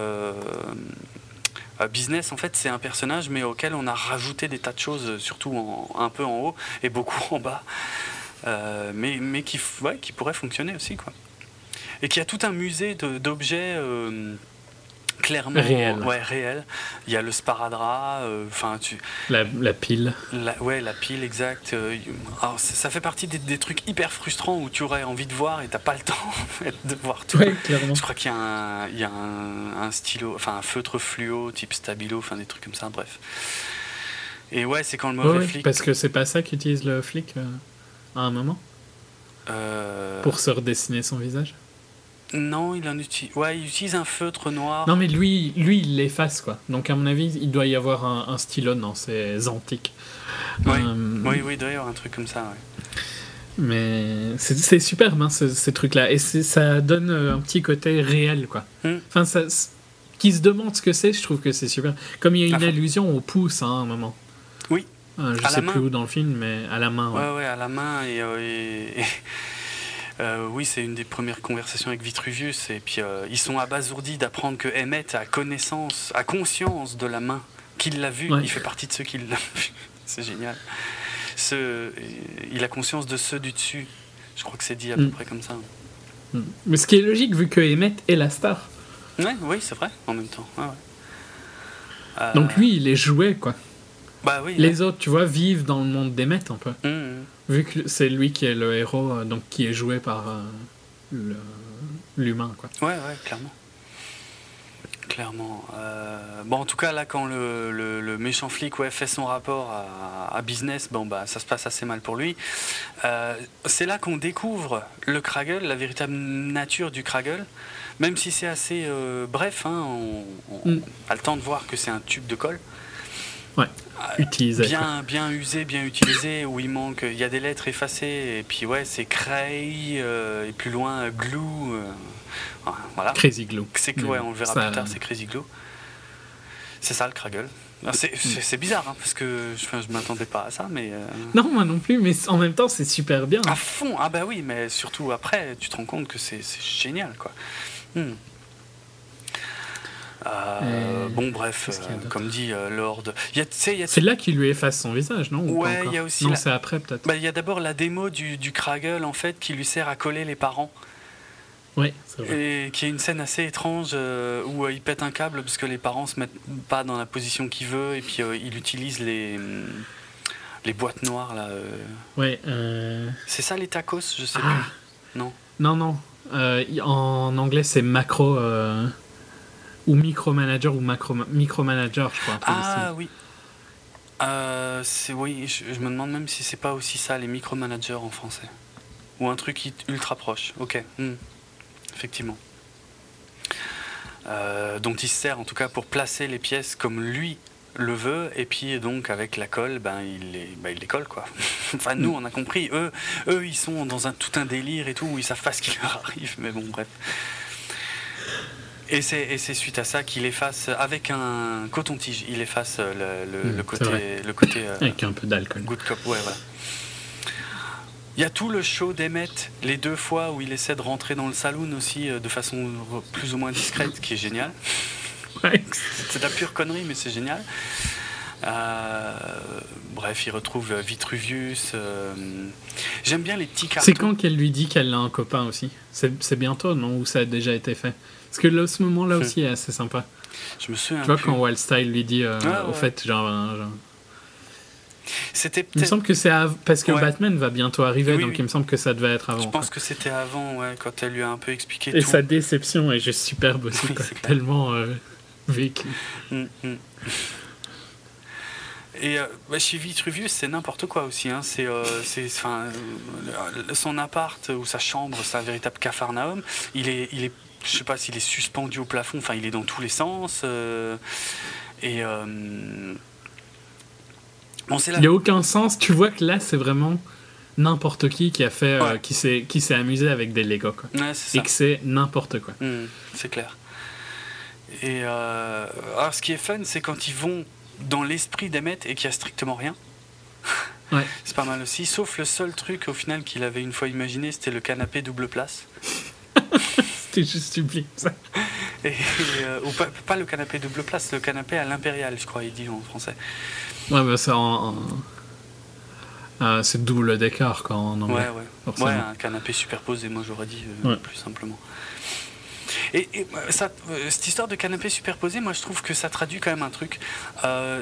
Business, en fait, c'est un personnage, mais auquel on a rajouté des tas de choses, surtout en- un peu en haut et beaucoup en bas, mais, mais qui, ouais, qui pourrait fonctionner aussi. Quoi. Et qui a tout un musée d'objets clairement Réels. Ouais, réels. Il y a le sparadrap, euh, enfin, tu, La, la pile. la, ouais, la pile exacte. euh, alors, ça, ça fait partie des, des trucs hyper frustrants où tu aurais envie de voir et t'as pas le temps de voir tout. Ouais, clairement. Je crois qu'il y a, un, il y a un, un stylo, enfin un feutre fluo type stabilo, enfin des trucs comme ça, bref. Et ouais, c'est quand le mauvais ouais, flic. parce que c'est pas ça qu'utilise le flic euh, à un moment? Euh, pour se redessiner son visage? Non, il en utilise. Ouais, il utilise un feutre noir. Non, mais lui, lui il l'efface quoi. Donc à mon avis, il doit y avoir un, un stylo dans ces antiques. Oui. Euh, Oui, oui, il doit y avoir un truc comme ça. Ouais. Mais c'est superbe hein, ce- ces trucs-là. Et ça donne euh, un petit côté réel quoi. Hmm. Enfin, ça, qui se demande ce que c'est, je trouve que c'est super. Comme il y a une allusion au pouce hein, à un moment. Oui. Euh, je À sais main. plus où dans le film, mais à la main. ouais. Ouais, ouais, à la main. Et, euh, et- euh, oui, c'est une des premières conversations avec Vitruvius. Et puis, euh, ils sont abasourdis d'apprendre que Emmett a connaissance, a conscience de la main, qu'il l'a vue. Ouais. Il fait partie de ceux qui l'ont vue. C'est génial. Ce, il a conscience de ceux du dessus. Je crois que c'est dit à peu Mm. près comme ça. Hmm. Mais ce qui est logique vu que Emmett est la star. Ouais, oui, c'est vrai, en même temps. Ouais. Euh, Donc lui, il est joué quoi. bah oui. Les autres, tu vois, vivent dans le monde d'Emmett un peu. Mm, mm. Vu que c'est lui qui est le héros, euh, donc qui est joué par euh, l'humain, quoi. Ouais, ouais, clairement. Clairement. Euh, bon, en tout cas, là, quand le, le- le méchant flic ouais, fait son rapport à, à business, bon, bah, ça se passe assez mal pour lui. Euh, c'est là qu'on découvre le Kraggle, la véritable nature du Kraggle. Même si c'est assez bref, hein, on, on Mm. a le temps de voir que c'est un tube de colle. Ouais. Utilisé. quoi. bien, bien usé, bien utilisé, où il manque, il y a des lettres effacées, et puis ouais, c'est Cray, euh, et plus loin, euh, Glue, euh, voilà. Crazy Glue. C'est que, ouais, on le verra Ça- plus tard, c'est Crazy Glue. C'est ça le Kraggle. Ah, C'est c'est- bizarre, hein, parce que je, je m'attendais pas à ça, mais. euh, Non, moi non plus, mais en même temps, c'est super bien. à fond, ah bah oui, mais surtout après, tu te rends compte que c'est c'est génial, quoi. Hmm. Euh, bon, bref, euh, comme dit euh, Lord. C'est là qu'il lui efface son visage, non Ou Ouais, il y a aussi Non, la- c'est après peut-être. Bah, il y a d'abord la démo du, du Kraggle en fait qui lui sert à coller les parents Oui, c'est vrai. et qui est une scène assez étrange où il pète un câble parce que les parents se mettent pas dans la position qu'il veut et puis il utilise les hum, les boîtes noires là. Ouais. C'est ça les tacos, je sais Ah. plus. Non Non, non. En anglais, c'est macro ou micromanager ou macro micromanager, je crois. un Ah oui. Euh, c'est oui, je, je me demande même si c'est pas aussi ça les micromanagers en français. Ou un truc ultra proche. Ok. hmm. Effectivement. Euh, dont il se sert en tout cas pour placer les pièces comme lui le veut et puis donc avec la colle ben il les, ben, il les colle quoi enfin nous on a compris eux eux ils sont dans un tout un délire et tout où ils savent pas ce qui leur arrive mais bon bref et c'est suite à ça qu'il efface avec un coton-tige il efface euh, le, le- Mm, le côté le côté euh, Avec un peu d'alcool. Good cop, ouais, voilà. Il y a tout le show d'Emmett, les deux fois où il essaie de rentrer dans le saloon aussi euh, de façon plus ou moins discrète, qui est génial. Ouais. C'est de la pure connerie, mais c'est génial. Euh, bref, il retrouve Vitruvius. euh, J'aime bien les petits cartons. C'est quand qu'elle lui dit qu'elle a un copain aussi? C'est c'est bientôt, non? Ou ça a déjà été fait? Parce que là, ce moment-là aussi est assez sympa. Je me souviens Tu vois, plus. quand Wild Style lui dit, euh, Ouais, au ouais. fait, genre. euh, genre- C'était Il me semble que c'est av- parce que Ouais. Batman va bientôt arriver, Oui, donc oui. il me semble que ça devait être avant. Je quoi. pense que c'était avant, ouais, quand elle lui a un peu expliqué Et tout. sa déception est juste superbe aussi, Oui, quoi. tellement euh, vécu. Mm, mm. Et euh, bah, chez Vitruvius, c'est n'importe quoi aussi. Hein. C'est, euh, euh, son appart ou sa chambre, c'est un véritable capharnaüm. Il est, il est, je sais pas s'il est suspendu au plafond. Enfin, il est dans tous les sens. euh, et euh, bon, c'est là. Il n'y a aucun sens. Tu vois que là, c'est vraiment n'importe qui qui a fait, euh, qui s'est qui s'est amusé avec des Lego, quoi. Ouais, c'est Et que c'est n'importe quoi. Mm, c'est clair. Et euh, alors, ce qui est fun, c'est quand ils vont dans l'esprit d'Emmett et qu'il y a strictement rien. Ouais. C'est pas mal aussi, sauf le seul truc au final qu'il avait une fois imaginé, c'était le canapé double place. C'était juste sublime, ça. Et, euh, ou pas, pas le canapé double place, le canapé à l'impérial, je crois, il dit en français. Ouais, bah, c'est en. en- euh, c'est double décor, quoi, en anglais. Ouais, ouais. forcément. Ouais, un canapé superposé, moi j'aurais dit euh, Ouais. plus simplement. Et, et, euh, ça, cette histoire de canapé superposé, moi je trouve que ça traduit quand même un truc euh,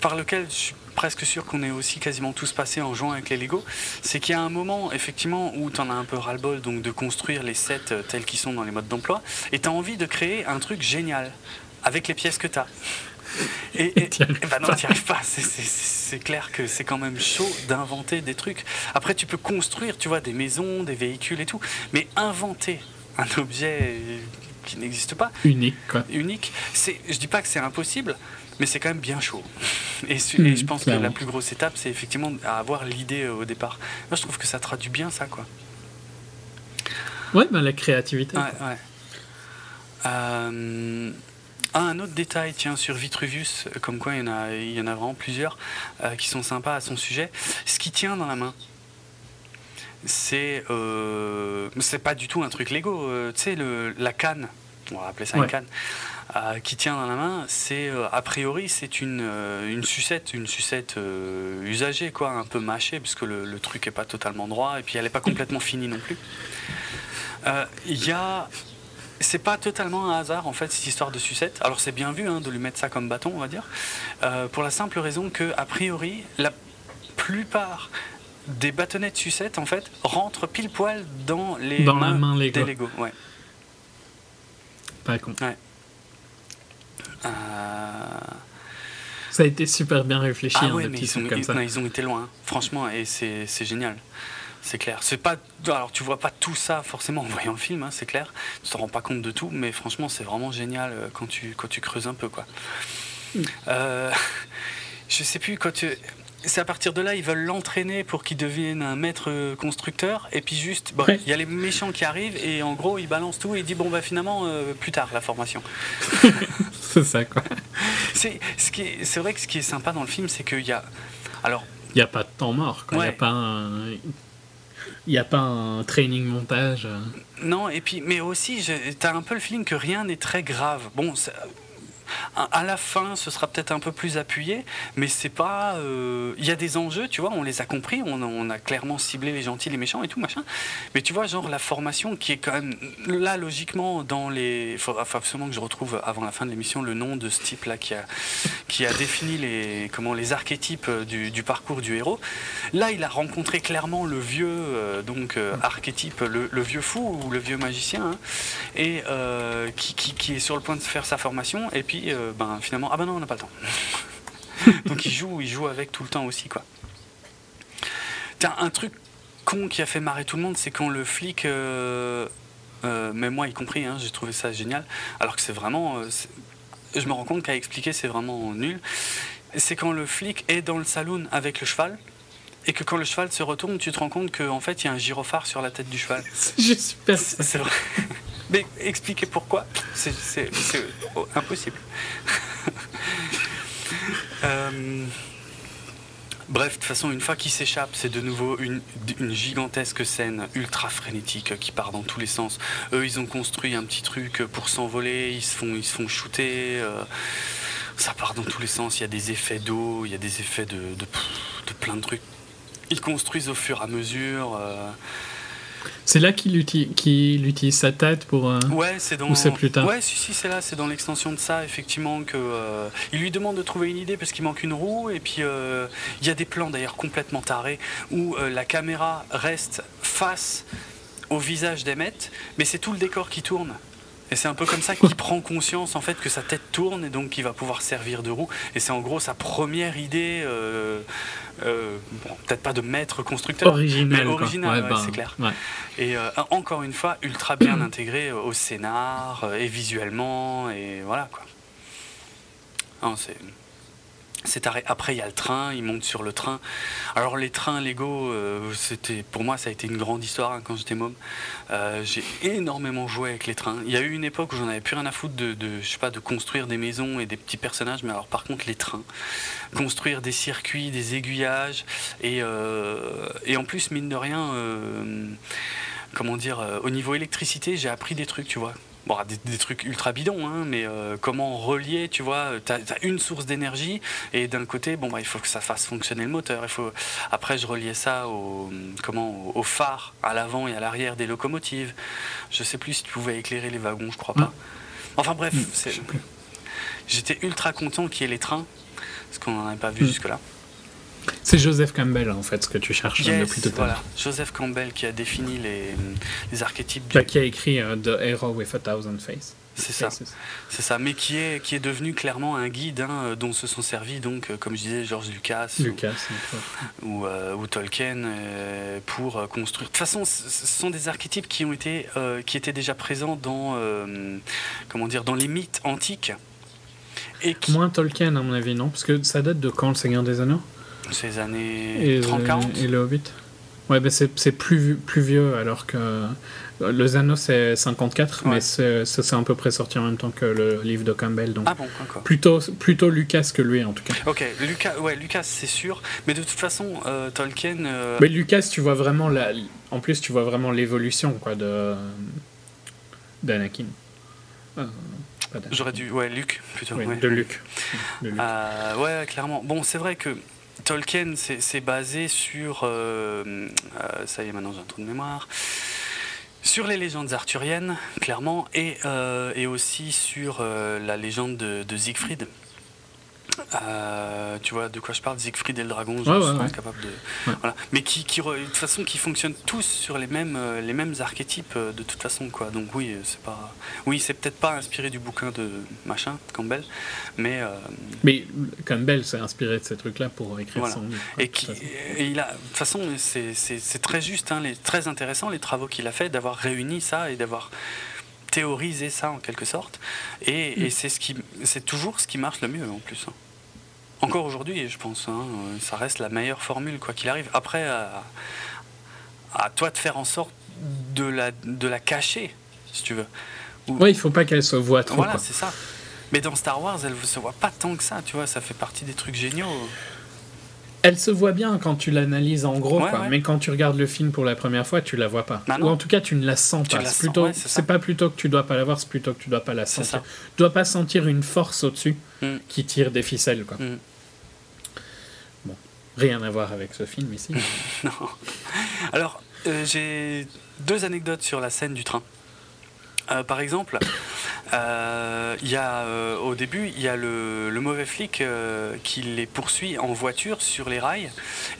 par lequel je suis presque sûr qu'on est aussi quasiment tous passés en jouant avec les Lego. C'est qu'il y a un moment effectivement où tu en as un peu ras-le-bol donc de construire les sets euh, tels qu'ils sont dans les modes d'emploi et tu as envie de créer un truc génial avec les pièces que tu as. Et, et- eh ben non, t'y arrives pas. C'est clair que c'est quand même chaud d'inventer des trucs. Après, tu peux construire, tu vois, des maisons, des véhicules et tout, mais inventer un objet qui n'existe pas, Unique, quoi. unique, c'est, je dis pas que c'est impossible, mais c'est quand même bien chaud. Et, su- et je pense que la plus grosse étape, c'est effectivement à avoir l'idée euh, au départ. Moi, je trouve que ça traduit bien ça, quoi. Ouais, bah, la créativité. Ouais, ouais. Euh, ah, un autre détail, tiens, sur Vitruvius, euh, comme quoi il y en a, il y en a vraiment plusieurs euh, qui sont sympas à son sujet. Ce qu'il tient dans la main, c'est euh, c'est pas du tout un truc Lego. euh, tu sais, la canne, on va appeler ça Ouais. une canne, qui tient dans la main, c'est euh, a priori c'est une, euh, une sucette, une sucette euh, usagée, quoi, un peu mâchée, puisque le, le truc est pas totalement droit et puis elle est pas complètement finie non plus. Il y a c'est pas totalement un hasard en fait cette histoire de sucette. Alors c'est bien vu hein, de lui mettre ça comme bâton, on va dire, Euh, pour la simple raison que a priori la plupart des bâtonnets de sucette en fait rentrent pile poil dans les Dans la mains main Lego. des Lego. Ouais. Pas con. Euh, Ça a été super bien réfléchi, Ah hein, ouais, mais ils ont, comme ils- ça. non, ils ont été loin, franchement, et c'est c'est génial. C'est clair. C'est pas. Alors, tu vois pas tout ça forcément en voyant le film, hein, c'est clair. Tu te rends pas compte de tout, mais franchement, c'est vraiment génial euh, quand tu quand tu creuses un peu, quoi. Mm. Euh, je sais plus quand tu. C'est à partir de là, ils veulent l'entraîner pour qu'il devienne un maître euh, constructeur, et puis juste, bon, il Ouais. y a les méchants qui arrivent, et en gros, ils balancent tout, et ils disent bon bah finalement euh, plus tard la formation. C'est ça, quoi. C'est ce qui est- c'est vrai que ce qui est sympa dans le film, c'est qu'il y a. Alors, Il n'y a pas de temps mort, quoi. Il n'y a pas un... Il y a pas un training montage. Non, et puis, mais aussi, je- t'as un peu le feeling que rien n'est très grave. Bon, ça- À la fin, ce sera peut-être un peu plus appuyé, mais c'est pas. euh, Il y a des enjeux, tu vois, on les a compris, on a, clairement ciblé les gentils, les méchants et tout, machin. Mais tu vois, genre la formation qui est quand même. Là, logiquement, dans les. Il faudra absolument que je retrouve avant la fin de l'émission le nom de ce type-là qui a, qui a défini les, comment, les archétypes euh, du, parcours du héros. Là, il a rencontré clairement le vieux euh, donc, archétype, le, vieux fou ou le vieux magicien, hein, et qui- qui est sur le point de faire sa formation. Et puis, euh, ben, finalement, ah ben non, on n'a pas le temps. donc il joue, il joue avec tout le temps aussi, quoi. Tiens, un truc con qui a fait marrer tout le monde, c'est quand le flic, euh, euh, même moi y compris, hein, j'ai trouvé ça génial, alors que c'est vraiment, euh, je me rends compte qu'à expliquer c'est vraiment nul. C'est quand le flic est dans le saloon avec le cheval. Et que quand le cheval se retourne, tu te rends compte qu'en fait il y a un gyrophare sur la tête du cheval. C'est super. C'est vrai. Mais expliquer pourquoi, c'est impossible. Euh, Bref, de toute façon, une fois qu'il s'échappe, c'est de nouveau une, gigantesque scène ultra frénétique qui part dans tous les sens. Eux, ils ont construit un petit truc pour s'envoler, ils se font, ils se font shooter. euh, ça part dans tous les sens. Il y a des effets d'eau, il y a des effets de plein de trucs. Ils construisent au fur et à mesure. euh, C'est là qu'il utilise, sa tête pour. euh, Ouais, c'est dans. Ou c'est plus tard Ouais, si, si, c'est là, c'est dans l'extension de ça, effectivement, que. euh, il lui demande de trouver une idée parce qu'il manque une roue, et puis euh, il y a des plans d'ailleurs complètement tarés où la caméra reste face au visage d'Emmett, mais c'est tout le décor qui tourne. Et c'est un peu comme ça qu'il prend conscience en fait que sa tête tourne et donc qu'il va pouvoir servir de roue. Et c'est en gros sa première idée, euh, euh, bon, peut-être pas de maître constructeur, original. mais quoi. original, Ouais, ouais, bah, c'est clair. ouais. Et euh, encore une fois, ultra bien intégré au scénar et visuellement, et voilà quoi. Non, c'est. C'est arrêt- Après, il y a le train, il monte sur le train. Alors, les trains Lego, euh, pour moi, ça a été une grande histoire hein, quand j'étais môme. Euh, j'ai énormément joué avec les trains. Il y a eu une époque où j'en avais plus rien à foutre de, je sais pas, de construire des maisons et des petits personnages, mais alors, par contre, les trains. Construire des circuits, des aiguillages, et, euh, et en plus, mine de rien, comment dire, au niveau électricité, j'ai appris des trucs, tu vois. Bon, des, des trucs ultra bidons, hein, mais euh, comment relier, tu vois, tu as, une source d'énergie et d'un côté, bon, bah, il faut que ça fasse fonctionner le moteur. Il faut... Après, je reliais ça au, comment, au, phare à l'avant et à l'arrière des locomotives. Je sais plus si tu pouvais éclairer les wagons, je crois pas. Enfin bref, Mm, j'étais ultra content qu'il y ait les trains, parce qu'on n'en avait pas vu Mm. jusque-là. C'est Joseph Campbell en fait ce que tu cherches Yes, depuis tout à l'heure. Joseph Campbell qui a défini les, les archétypes du... Bah, qui a écrit euh, The Hero with a Thousand Faces. C'est ça. C'est ça, mais qui est, qui est devenu clairement un guide hein, euh, dont se sont servis, donc, euh, comme je disais, George Lucas ou- Lucas. ou, euh, ou Tolkien euh, pour construire. De toute façon, ce sont des archétypes qui ont été, euh, qui étaient déjà présents dans, comment dire, dans les mythes antiques. Et qui, Moins Tolkien à mon avis, non? Parce que ça date de quand le Seigneur des Anneaux? Ces années Et, 30-40 et le Hobbit Ouais, ben c'est plus, plus vieux alors que. Le Anneaux c'est 54, Ouais. mais c'est- à peu près sorti en même temps que le livre de Campbell. Donc Ah bon, plutôt, plutôt Lucas que lui en tout cas. Ok, Lucas, ouais, Lucas, c'est sûr. Mais de toute façon, euh, Tolkien. euh, Mais Lucas, tu vois vraiment la. En plus, tu vois vraiment l'évolution quoi de d'Anakin. Euh. J'aurais dû. Ouais, Luc, plutôt. Ouais. de. Euh, ouais, clairement. Bon, c'est vrai que Tolkien, c'est basé sur. euh, euh, ça y est, maintenant j'ai un trou de mémoire. Sur les légendes arthuriennes, clairement, et, euh, aussi sur la légende de, de Siegfried. Euh, tu vois de quoi je parle? Siegfried et le dragon, je Ouais, suis ouais, pas ouais. capable de. Voilà. Mais qui, qui, re- de toute façon, qui fonctionnent tous sur les mêmes, euh, les mêmes archétypes euh, de toute façon, quoi. Donc oui, c'est pas. Oui, c'est peut-être pas inspiré du bouquin de machin, Campbell, mais. euh, Mais Campbell s'est inspiré de ces trucs-là pour écrire Voilà. son livre. Et, de qui, toute façon. et il a, de toute façon, c'est- très juste, hein, les, très intéressant les travaux qu'il a fait, d'avoir réuni ça et d'avoir théorisé ça en quelque sorte. Et, Mm. et c'est ce qui, c'est toujours ce qui marche le mieux en plus. hein. Encore aujourd'hui, je pense, hein, euh, ça reste la meilleure formule quoi qu'il arrive. Après, à, à toi de faire en sorte de la, de la cacher, si tu veux. Ou- Ouais, il faut pas qu'elle se voit trop. voilà, quoi. c'est ça. Mais dans Star Wars, elle ne se voit pas tant que ça, tu vois, ça fait partie des trucs géniaux. Elle se voit bien quand tu l'analyses en gros, Ouais, quoi. ouais. mais quand tu regardes le film pour la première fois, tu la vois pas. Ah Ou en tout cas, tu ne la sens Tu pas. C'est plutôt, ouais, c'est pas plutôt que tu dois pas la voir, c'est plutôt que tu dois pas la sentir. Tu dois pas sentir une force au-dessus Mm. qui tire des ficelles, quoi. Mm. Rien à voir avec ce film ici. Non. Alors, euh, j'ai deux anecdotes sur la scène du train. Euh, par exemple, euh, y a, euh, au début, il y a le, le mauvais flic qui les poursuit en voiture sur les rails.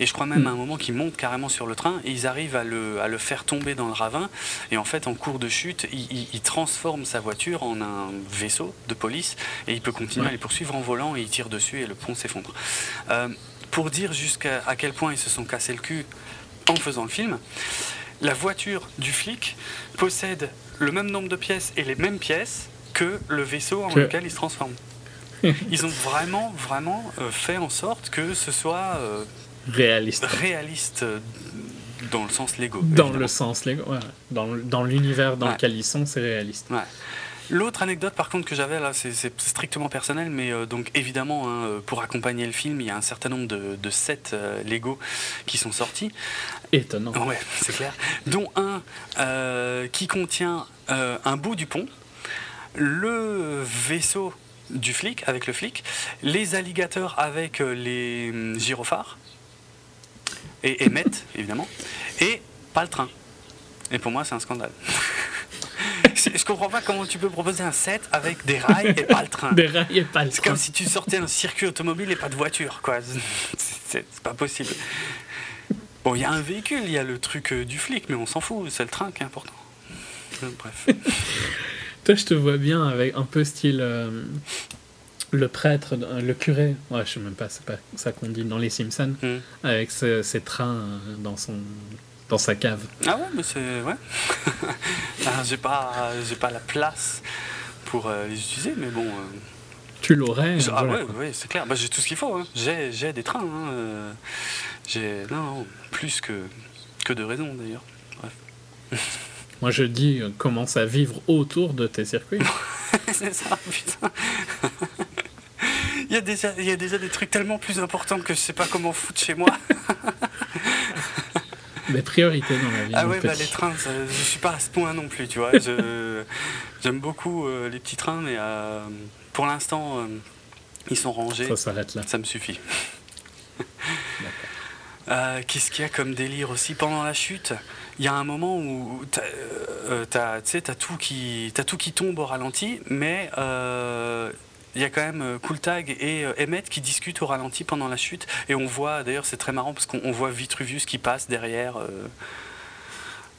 Et je crois même à un moment qu'ils montent carrément sur le train et ils arrivent à le, à le faire tomber dans le ravin. Et en fait, en cours de chute, il, transforme sa voiture en un vaisseau de police et il peut continuer à les poursuivre en volant et il tire dessus et le pont s'effondre. Pour dire jusqu'à à quel point ils se sont cassés le cul en faisant le film, la voiture du flic possède le même nombre de pièces et les mêmes pièces que le vaisseau en Que- lequel il se transforme. Ils ont vraiment, vraiment euh, fait en sorte que ce soit euh, Réaliste. réaliste euh, dans le sens Lego. Dans évidemment. le sens Lego, ouais. dans, dans l'univers dans Ouais. lequel ils sont, c'est réaliste. Ouais. L'autre anecdote, par contre, que j'avais là, c'est strictement personnel, mais euh, donc évidemment, hein, euh, pour accompagner le film, il y a un certain nombre de, de sets euh, Lego qui sont sortis. Étonnant. Ouais, c'est clair. Dont un euh, qui contient un bout du pont, le vaisseau du flic avec le flic, les alligators avec les hum, gyrophares et Emmett évidemment, et pas le train. Et pour moi, c'est un scandale. C'est- Je comprends pas comment tu peux proposer un set avec des rails et pas le train. Des rails et pas le C'est train. comme si tu sortais un circuit automobile et pas de voiture, quoi. C'est c'est pas possible. Bon, il y a un véhicule, il y a le truc euh, du flic, mais on s'en fout, c'est le train qui est important. Euh, Bref. Toi, je te vois bien avec un peu style euh, le prêtre, le curé. Ouais, je sais même pas, c'est pas ça qu'on dit dans les Simpsons, Hmm. avec ce- ses trains dans son dans sa cave. Ah ouais, mais c'est. Ouais. J'ai pas, j'ai pas la place pour euh, les utiliser, mais bon. euh, Tu l'aurais. ah voilà, ouais, c'est clair. Bah, j'ai tout ce qu'il faut. hein. J'ai, des trains. hein, euh, J'ai. Non, non, plus que, que de raisons d'ailleurs. Moi, je dis, commence à vivre autour de tes circuits. c'est ça, putain. Il y, a déjà, il y a déjà des trucs tellement plus importants que je sais pas comment foutre chez moi. Des priorités dans la vie. Ah ouais, bah, les trains, ça- je suis pas à ce point non plus, tu vois. J'aime beaucoup euh, les petits trains, mais euh, pour l'instant, euh, ils sont rangés. Ça s'arrête là. Ça me suffit. Qu'est-ce qu'il y a comme délire aussi pendant la chute? Il y a un moment où tu sais, t'as tout, qui- t'as tout qui tombe au ralenti, mais il y a quand même euh, Cooltag et euh, Emmett qui discutent au ralenti pendant la chute. Et on voit, d'ailleurs, c'est très marrant parce qu'on on voit Vitruvius qui passe derrière. euh,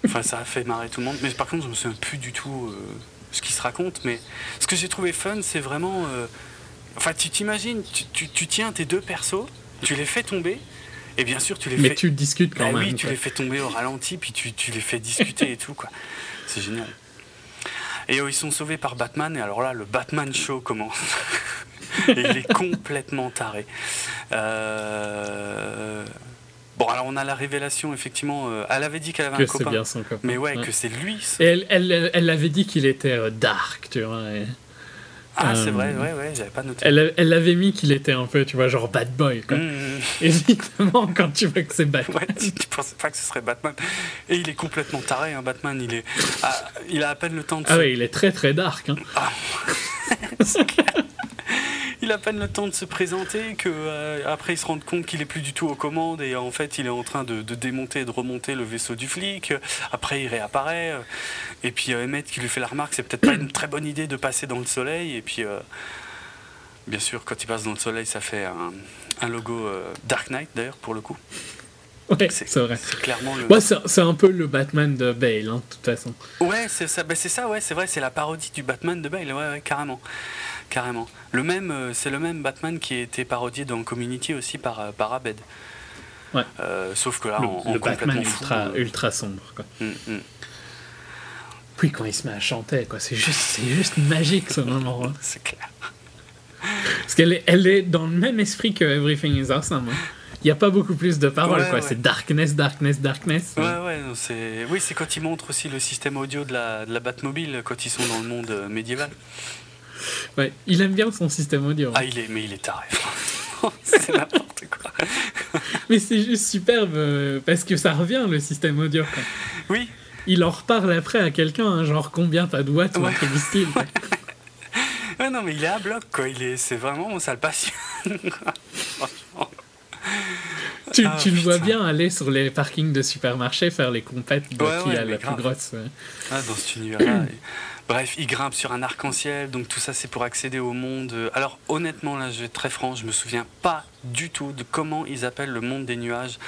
Enfin, ça a fait marrer tout le monde. Mais par contre, je me souviens plus du tout euh, ce qui se raconte. Mais ce que j'ai trouvé fun, c'est vraiment. euh, Enfin, tu t'imagines, tu, tu- tu tiens tes deux persos, tu les fais tomber, et bien sûr, tu les Mais fais. tu discutes quand Bah même. oui, tu les fais tomber au ralenti, puis tu, tu les fais discuter et tout, quoi. C'est génial. Et euh, ils sont sauvés par Batman, et alors là, le Batman Show commence. et il est complètement taré. Euh, Bon, alors on a la révélation, effectivement. euh, Elle avait dit qu'elle avait Que un c'est copain. bien son copain. Mais ouais, Ouais. que c'est lui. Et elle, elle, elle avait dit qu'il était euh, dark, tu vois. et- Ah, c'est euh, vrai, ouais, ouais, j'avais pas noté. Elle, elle avait mis qu'il était un peu, tu vois, genre bad boy. Quoi. Mmh. Évidemment, quand tu vois que c'est Batman. Ouais, tu, pensais pas que ce serait Batman. Et il est complètement taré, hein, Batman. Il, est, ah, il a à peine le temps de Ah se ouais, il est très très dark. Hein. Il a à peine le temps de se présenter que euh, après il se rend compte qu'il est plus du tout aux commandes et en fait il est en train de, de démonter et de remonter le vaisseau du flic. Après il réapparaît euh, et puis euh, Emmett qui lui fait la remarque c'est peut-être pas une très bonne idée de passer dans le soleil et puis euh, bien sûr quand il passe dans le soleil ça fait un, un logo euh, Dark Knight d'ailleurs pour le coup. Ouais, C'est vrai. c'est clairement le. Ouais, c'est un peu le Batman de Bale, hein, de toute façon. Ouais, c'est ça, bah, c'est ça, ouais, c'est vrai, c'est la parodie du Batman de Bale, ouais, ouais, carrément. Carrément. Le même, euh, c'est le même Batman qui a été parodié dans Community aussi par, euh, par Abed. Ouais. Euh, sauf que là, le en le Batman complètement fou. ultra, ultra sombre. Quoi. hum, hum. Puis quand il se met à chanter, quoi, c'est juste, c'est juste magique ce moment. hein. C'est clair. Parce qu'elle est, elle est dans le même esprit que Everything is Awesome. hein. Il n'y a pas beaucoup plus de paroles, Ouais, quoi. ouais. C'est darkness, darkness, darkness. Ouais, ouais, c'est... Oui, c'est quand ils montrent aussi le système audio de la, de la Batmobile quand ils sont dans le monde médiéval. Ouais, Il aime bien son système audio. hein. Ah, il est, mais il est taré. c'est n'importe quoi. Mais c'est juste superbe euh, parce que ça revient le système audio. quoi. Oui, Il en reparle après à quelqu'un, hein, genre combien t'as de watts ou un truc du style. quoi. Ouais, non, mais il est à bloc, quoi. Il est, c'est vraiment, ça le passionne. Franchement. Tu, Ah, tu le vois bien aller sur les parkings de supermarchés faire les compètes de Ouais, qui ouais, a la grave. plus grosse. Ah, dans cet univers-là. Bref, il grimpe sur un arc-en-ciel, donc tout ça c'est pour accéder au monde. Alors honnêtement, là je vais être très franc, je me souviens pas du tout de comment ils appellent le monde des nuages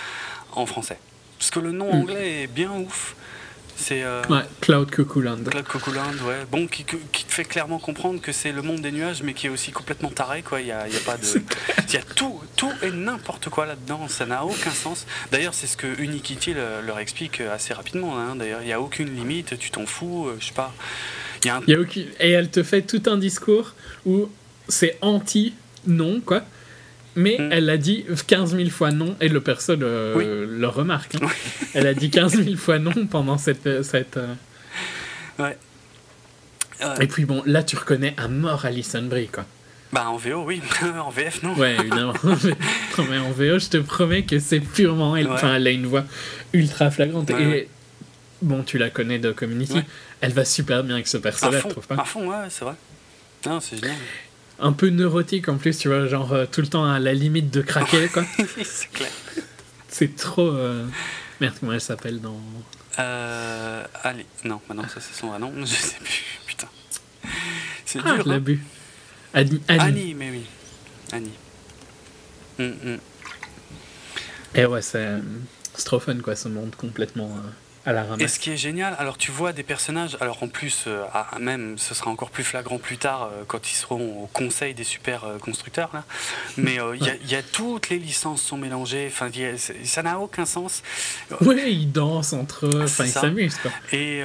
en français. Parce que le nom Mm. anglais est bien ouf. C'est euh, Ouais, Cloud Cuckoo Land. Cloud Cocoland, ouais. Bon, qui, qui te fait clairement comprendre que c'est le monde des nuages, mais qui est aussi complètement taré, quoi. Il y a, il y a pas de. Il y a tout, tout et n'importe quoi là-dedans. Ça n'a aucun sens. D'ailleurs, c'est ce que Unikitty le- leur explique assez rapidement. hein. D'ailleurs, il n'y a aucune limite, tu t'en fous, euh, je sais pas. Y a un. Il y a aucune- Et elle te fait tout un discours où c'est anti-non, quoi. Mais Mm. elle a dit 15 000 fois non, et le perso le, Oui. le remarque. hein. Elle a dit 15 000 fois non pendant cette. cette euh, Ouais. Euh, Et puis bon, là tu reconnais à mort Alison Brie, quoi. bah, en VO, oui. en VF, non. Ouais, évidemment. mais en VO, je te promets que c'est purement elle. Ouais. Enfin, elle a une voix ultra flagrante. Ouais, et bon, tu la connais de Community. Ouais. Elle va super bien avec ce À perso-là, je fond, trouve pas à fond, ouais, c'est vrai. Non, c'est génial. Un peu neurotique en plus, tu vois, genre euh, tout le temps à la limite de craquer, quoi. c'est clair. C'est trop. euh, Merde, comment elle s'appelle dans. Euh, allez, non, bah non, ça c'est son vrai nom, je sais plus, putain. C'est Ah, dur. je l'ai hein. bu. Annie. Annie. Annie, mais oui. Annie. Hum, hum. Et ouais, c'est euh, c'est trop fun, quoi, ce monde complètement euh, à la Et ce qui est génial, alors tu vois des personnages, alors en plus, euh, ah, même ce sera encore plus flagrant plus tard euh, quand ils seront au conseil des super euh, constructeurs, là. mais il y a- il y, a toutes les licences sont mélangées, enfin, ça n'a aucun sens. Ouais, ils dansent entre eux, Ah, enfin, ils s'amusent. Et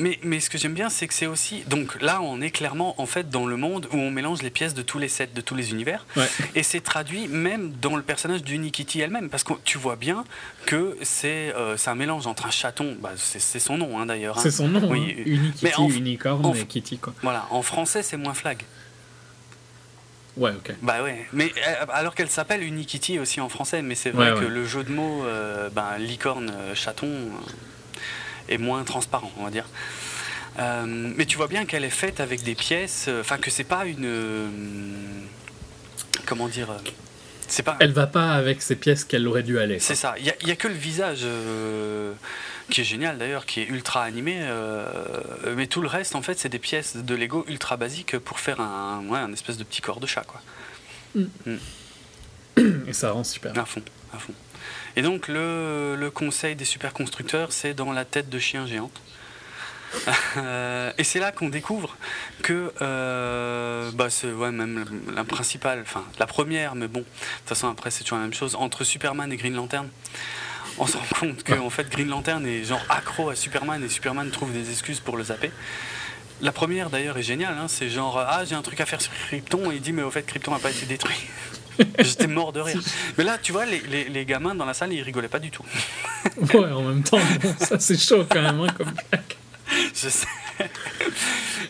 mais, mais ce que j'aime bien, c'est que c'est aussi. Donc là, on est clairement en fait dans le monde où on mélange les pièces de tous les sets, de tous les univers. Ouais. Et c'est traduit même dans le personnage d'Unikitty elle-même. Parce que tu vois bien que c'est euh, un mélange entre un chaton, bah, c'est son nom hein, d'ailleurs. hein. C'est son nom, Oui, hein. Unikitty, mais en- Unicorn en- et Kitty, quoi. Voilà, en français, c'est moins flag. Ouais, ok. Bah ouais, mais euh, alors qu'elle s'appelle Unikitty aussi en français, mais c'est vrai Ouais, que ouais. le jeu de mots, euh, ben, licorne, euh, chaton, euh, moins transparent, on va dire. Euh, mais tu vois bien qu'elle est faite avec des pièces, euh, enfin que c'est pas une. euh, comment dire C'est pas. Elle va pas avec ces pièces qu'elle aurait dû aller. C'est ça, il n'y a, que le visage euh, qui est génial d'ailleurs, qui est ultra animé, euh, mais tout le reste en fait c'est des pièces de Lego ultra basiques pour faire un, ouais, un espèce de petit corps de chat quoi. Et ça rend super. À fond, à fond. Et donc le, le conseil des super constructeurs, c'est dans la tête de chien géante. Euh, et c'est là qu'on découvre que euh, bah même la, la principale, enfin la première, mais bon, de toute façon après c'est toujours la même chose, entre Superman et Green Lantern. On se rend compte que en fait Green Lantern est genre accro à Superman et Superman trouve des excuses pour le zapper. La première d'ailleurs est géniale, hein, c'est genre ah j'ai un truc à faire sur Krypton et il dit mais au fait Krypton n'a pas été détruit. J'étais mort de rire. Mais là tu vois les, les- les gamins dans la salle ils rigolaient pas du tout. Ouais, en même temps, bon, ça c'est chaud quand même, hein, comme blague. Je sais.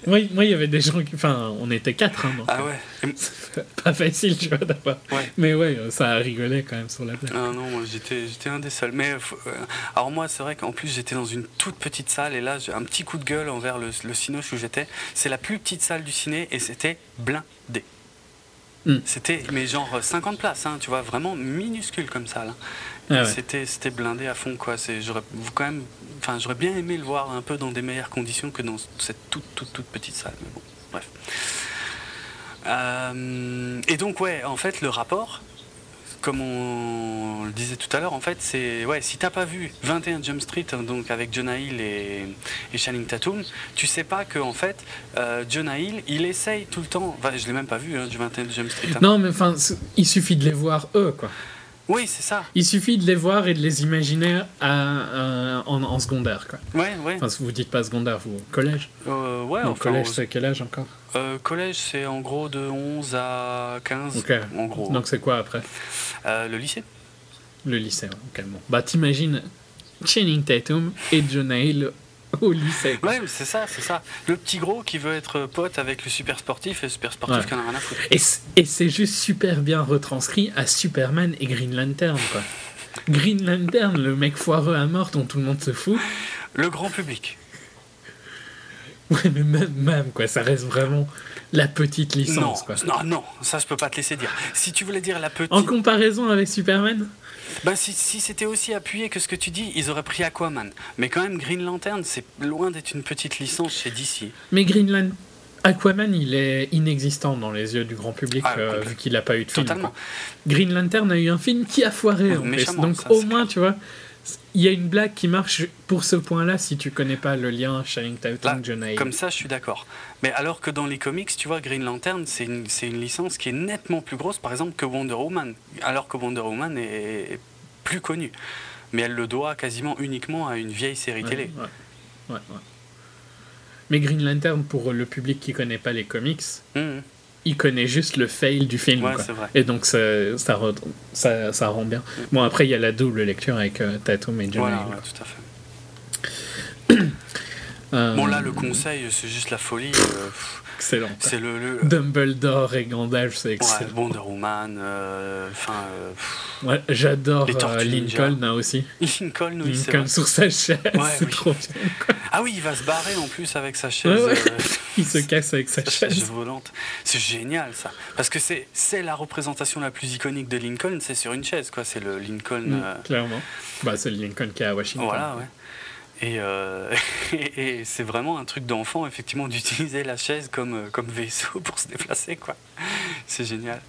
Moi, moi, il y avait des gens qui. Enfin, on était quatre, hein, donc. Ah ouais. Et- Pas facile, tu vois, d'abord. Ouais. Mais ouais, euh, ça a rigolé quand même sur la blague. Ah non, moi j'étais, j'étais un des seuls. Mais euh, alors moi, c'est vrai qu'en plus j'étais dans une toute petite salle et là j'ai un petit coup de gueule envers le, le cinoche où j'étais. C'est la plus petite salle du ciné et c'était blindé. Hmm. C'était, mais genre 50 places, hein, tu vois, vraiment minuscule comme ça. Là. Ah ouais. C'était, c'était blindé à fond, quoi. C'est, j'aurais quand même, enfin, j'aurais bien aimé le voir un peu dans des meilleures conditions que dans cette toute, toute, toute petite salle. Mais bon, bref. Euh, et donc, ouais, en fait, le rapport, comme on le disait tout à l'heure, en fait, c'est ouais, si t'as pas vu 21 Jump Street, hein, donc avec Jonah Hill et, et Channing Tatum, tu sais pas que en fait, euh, Jonah Hill, il essaye tout le temps. Enfin, je l'ai même pas vu hein, du 21 Jump Street. hein. Non, mais enfin, il suffit de les voir eux, quoi. Oui, c'est ça. Il suffit de les voir et de les imaginer à- à- en, en secondaire, quoi. Ouais, ouais. Enfin, vous dites pas secondaire, vous collège. Euh, ouais, enfin, collège, au- c'est quel âge encore euh, collège, c'est en gros de 11 à 15. Ok. En gros. Donc c'est quoi après Euh, le lycée. Le lycée, ok, bon. Bah t'imagines Channing Tatum et Jonah Hill au lycée. Ouais, c'est ça, c'est ça. Le petit gros qui veut être pote avec le super sportif et le super sportif Ouais. qui en a rien à foutre. Et c'est juste super bien retranscrit à Superman et Green Lantern, quoi. Green Lantern, le mec foireux à mort dont tout le monde se fout. Le grand public. Ouais, mais même, même quoi, ça reste vraiment la petite Non, licence, quoi. non, non, ça je peux pas te laisser dire. Si tu voulais dire la petite. En comparaison avec Superman Ben, si, si c'était aussi appuyé que ce que tu dis, ils auraient pris Aquaman. Mais quand même, Green Lantern, c'est loin d'être une petite licence chez DC. Mais Green Lantern. Aquaman, il est inexistant dans les yeux du grand public, Ah, euh, vu qu'il n'a pas eu de film. Totalement. Green Lantern a eu un film qui a foiré, en Donc, ça, au moins, tu vois, il y a une blague qui marche pour ce point-là si tu connais pas le lien Shining Titan, John. Comme ça, je suis d'accord. Mais alors que dans les comics, tu vois, Green Lantern, c'est une, c'est une licence qui est nettement plus grosse, par exemple, que Wonder Woman. Alors que Wonder Woman est plus connue. Mais elle le doit quasiment uniquement à une vieille série Ouais, télé. ouais. Ouais. Mais Green Lantern, pour le public qui connaît pas les comics, Mhm. il connaît juste le fail du film. Ouais, quoi. c'est vrai. Et donc ça, ça, re- ça, ça rend bien. Bon, après, il y a la double lecture avec euh, Tatum et John Voilà, tout à fait. Euh, Bon, là, le conseil, c'est juste la folie. euh, Excellent. quoi. c'est le. le- Dumbledore et Gandalf, c'est ouais, excellent. Wonder Woman, euh, enfin. Ouais, J'adore Lincoln hein, aussi. Lincoln, oui, Lincoln sur sa chaise, c'est oui. trop bien. Ah oui, il va se barrer en plus avec sa chaise. Ouais, ouais. Il se casse avec sa chaise chaise. volante. C'est génial ça. Parce que c'est la représentation la plus iconique de Lincoln, c'est sur une chaise quoi. C'est le Lincoln. Mm, Clairement. Bah, c'est le Lincoln qui est à Washington. voilà, ouais. Et, euh, et, et c'est vraiment un truc d'enfant, effectivement, d'utiliser la chaise comme, euh, comme vaisseau pour se déplacer, quoi. C'est génial.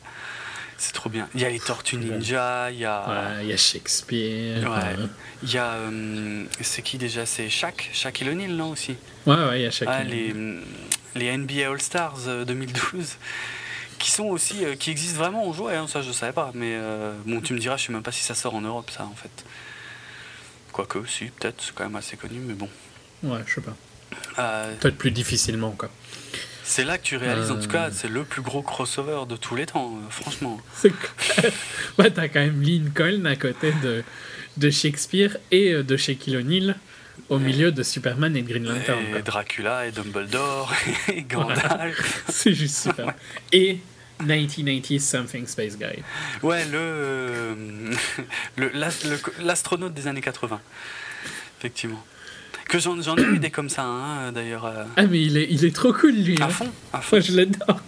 C'est trop bien. Il y a les Tortues Ninja, il y a. Ouais, il y a Shakespeare. Ouais. euh, Il y a. euh, c'est qui déjà? C'est Shaq Shaq et O'Neal, non aussi? Ouais, ouais, il y a chacun. Ah, les, les NBA All-Stars euh, 2012 qui sont aussi euh, qui existent vraiment en jouet hein, ça je savais pas mais euh, bon tu me diras je sais même pas si ça sort en Europe ça en fait quoique si peut-être c'est quand même assez connu mais bon Ouais, je sais pas. Euh, Peut-être plus difficilement, quoi. c'est là que tu réalises en tout Euh. cas c'est le plus gros crossover de tous les temps euh, franchement C'est. Ouais, t'as quand même Lincoln à côté de, de Shakespeare et euh, de Shaquille O'Neal au milieu de Superman et de Green Lantern. et quoi. Dracula et Dumbledore et Gandalf C'est juste super. Et 1980 Something Space Guy. ouais le euh, le- l'as- le- l'astronaute des années 80 effectivement que j'en ai eu des comme ça hein, d'ailleurs euh, Ah, mais il est, il est trop cool, lui. À hein. fond, à fond. Moi, je l'adore.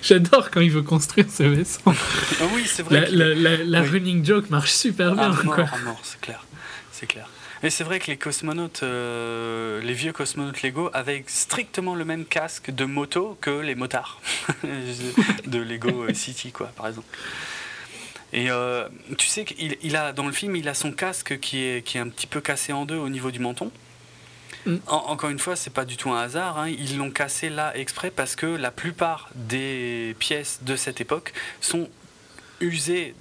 J'adore quand il veut construire ce vaisseau. Ah oui, c'est vrai. La, qu'il- la, la, la Oui. running joke marche super bien. à mort, quoi. à mort, c'est clair. C'est clair. Et c'est vrai que les cosmonautes, euh, les vieux cosmonautes Lego avaient strictement le même casque de moto que les motards de Lego euh, City, quoi, par exemple. Et euh, tu sais qu'il il a dans le film, il a son casque qui est, qui est un petit peu cassé en deux au niveau du menton. Mm. En- encore une fois, c'est pas du tout un hasard. hein. Ils l'ont cassé là exprès parce que la plupart des pièces de cette époque sont usées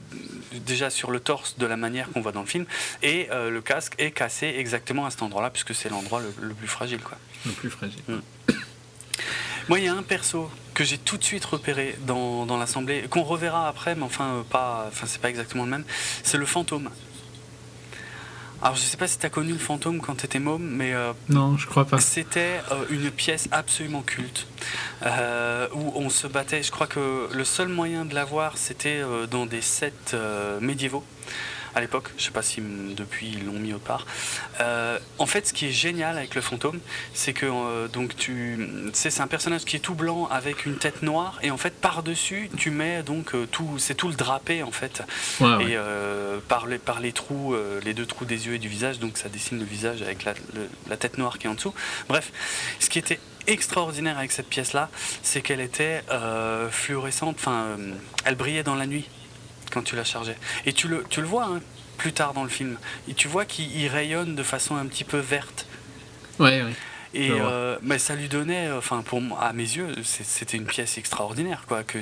déjà sur le torse de la manière qu'on voit dans le film et euh, le casque est cassé exactement à cet endroit-là puisque c'est l'endroit le, le plus fragile quoi. Le plus fragile. Moi il y a un perso que j'ai tout de suite repéré dans, dans l'assemblée qu'on reverra après mais enfin euh, pas enfin c'est pas exactement le même, c'est le fantôme. Alors je sais pas si tu as connu le fantôme quand tu étais môme mais euh, Non, je crois pas. c'était euh, une pièce absolument culte euh, où on se battait. Je crois que le seul moyen de la voir, c'était euh, dans des sets médiévaux à l'époque. Je sais pas si depuis ils l'ont mis autre part. Euh, en fait, ce qui est génial avec le fantôme, c'est que euh, donc tu, c'est c'est un personnage qui est tout blanc avec une tête noire et en fait par dessus tu mets donc euh, tout, c'est tout le drapé en fait Ouais, et par, les, par les trous, les deux trous des yeux et du visage, donc ça dessine le visage avec la, le- la tête noire qui est en dessous. Bref, ce qui était extraordinaire avec cette pièce-là, c'est qu'elle était euh, fluorescente, enfin, euh, elle brillait dans la nuit quand tu la chargeais. Et tu le, tu le vois hein, plus tard dans le film, et tu vois qu'il il rayonne de façon un petit peu verte. Ouais, ouais. Et euh, mais ça lui donnait, euh, enfin pour à mes yeux, c'était une pièce extraordinaire, quoi. Que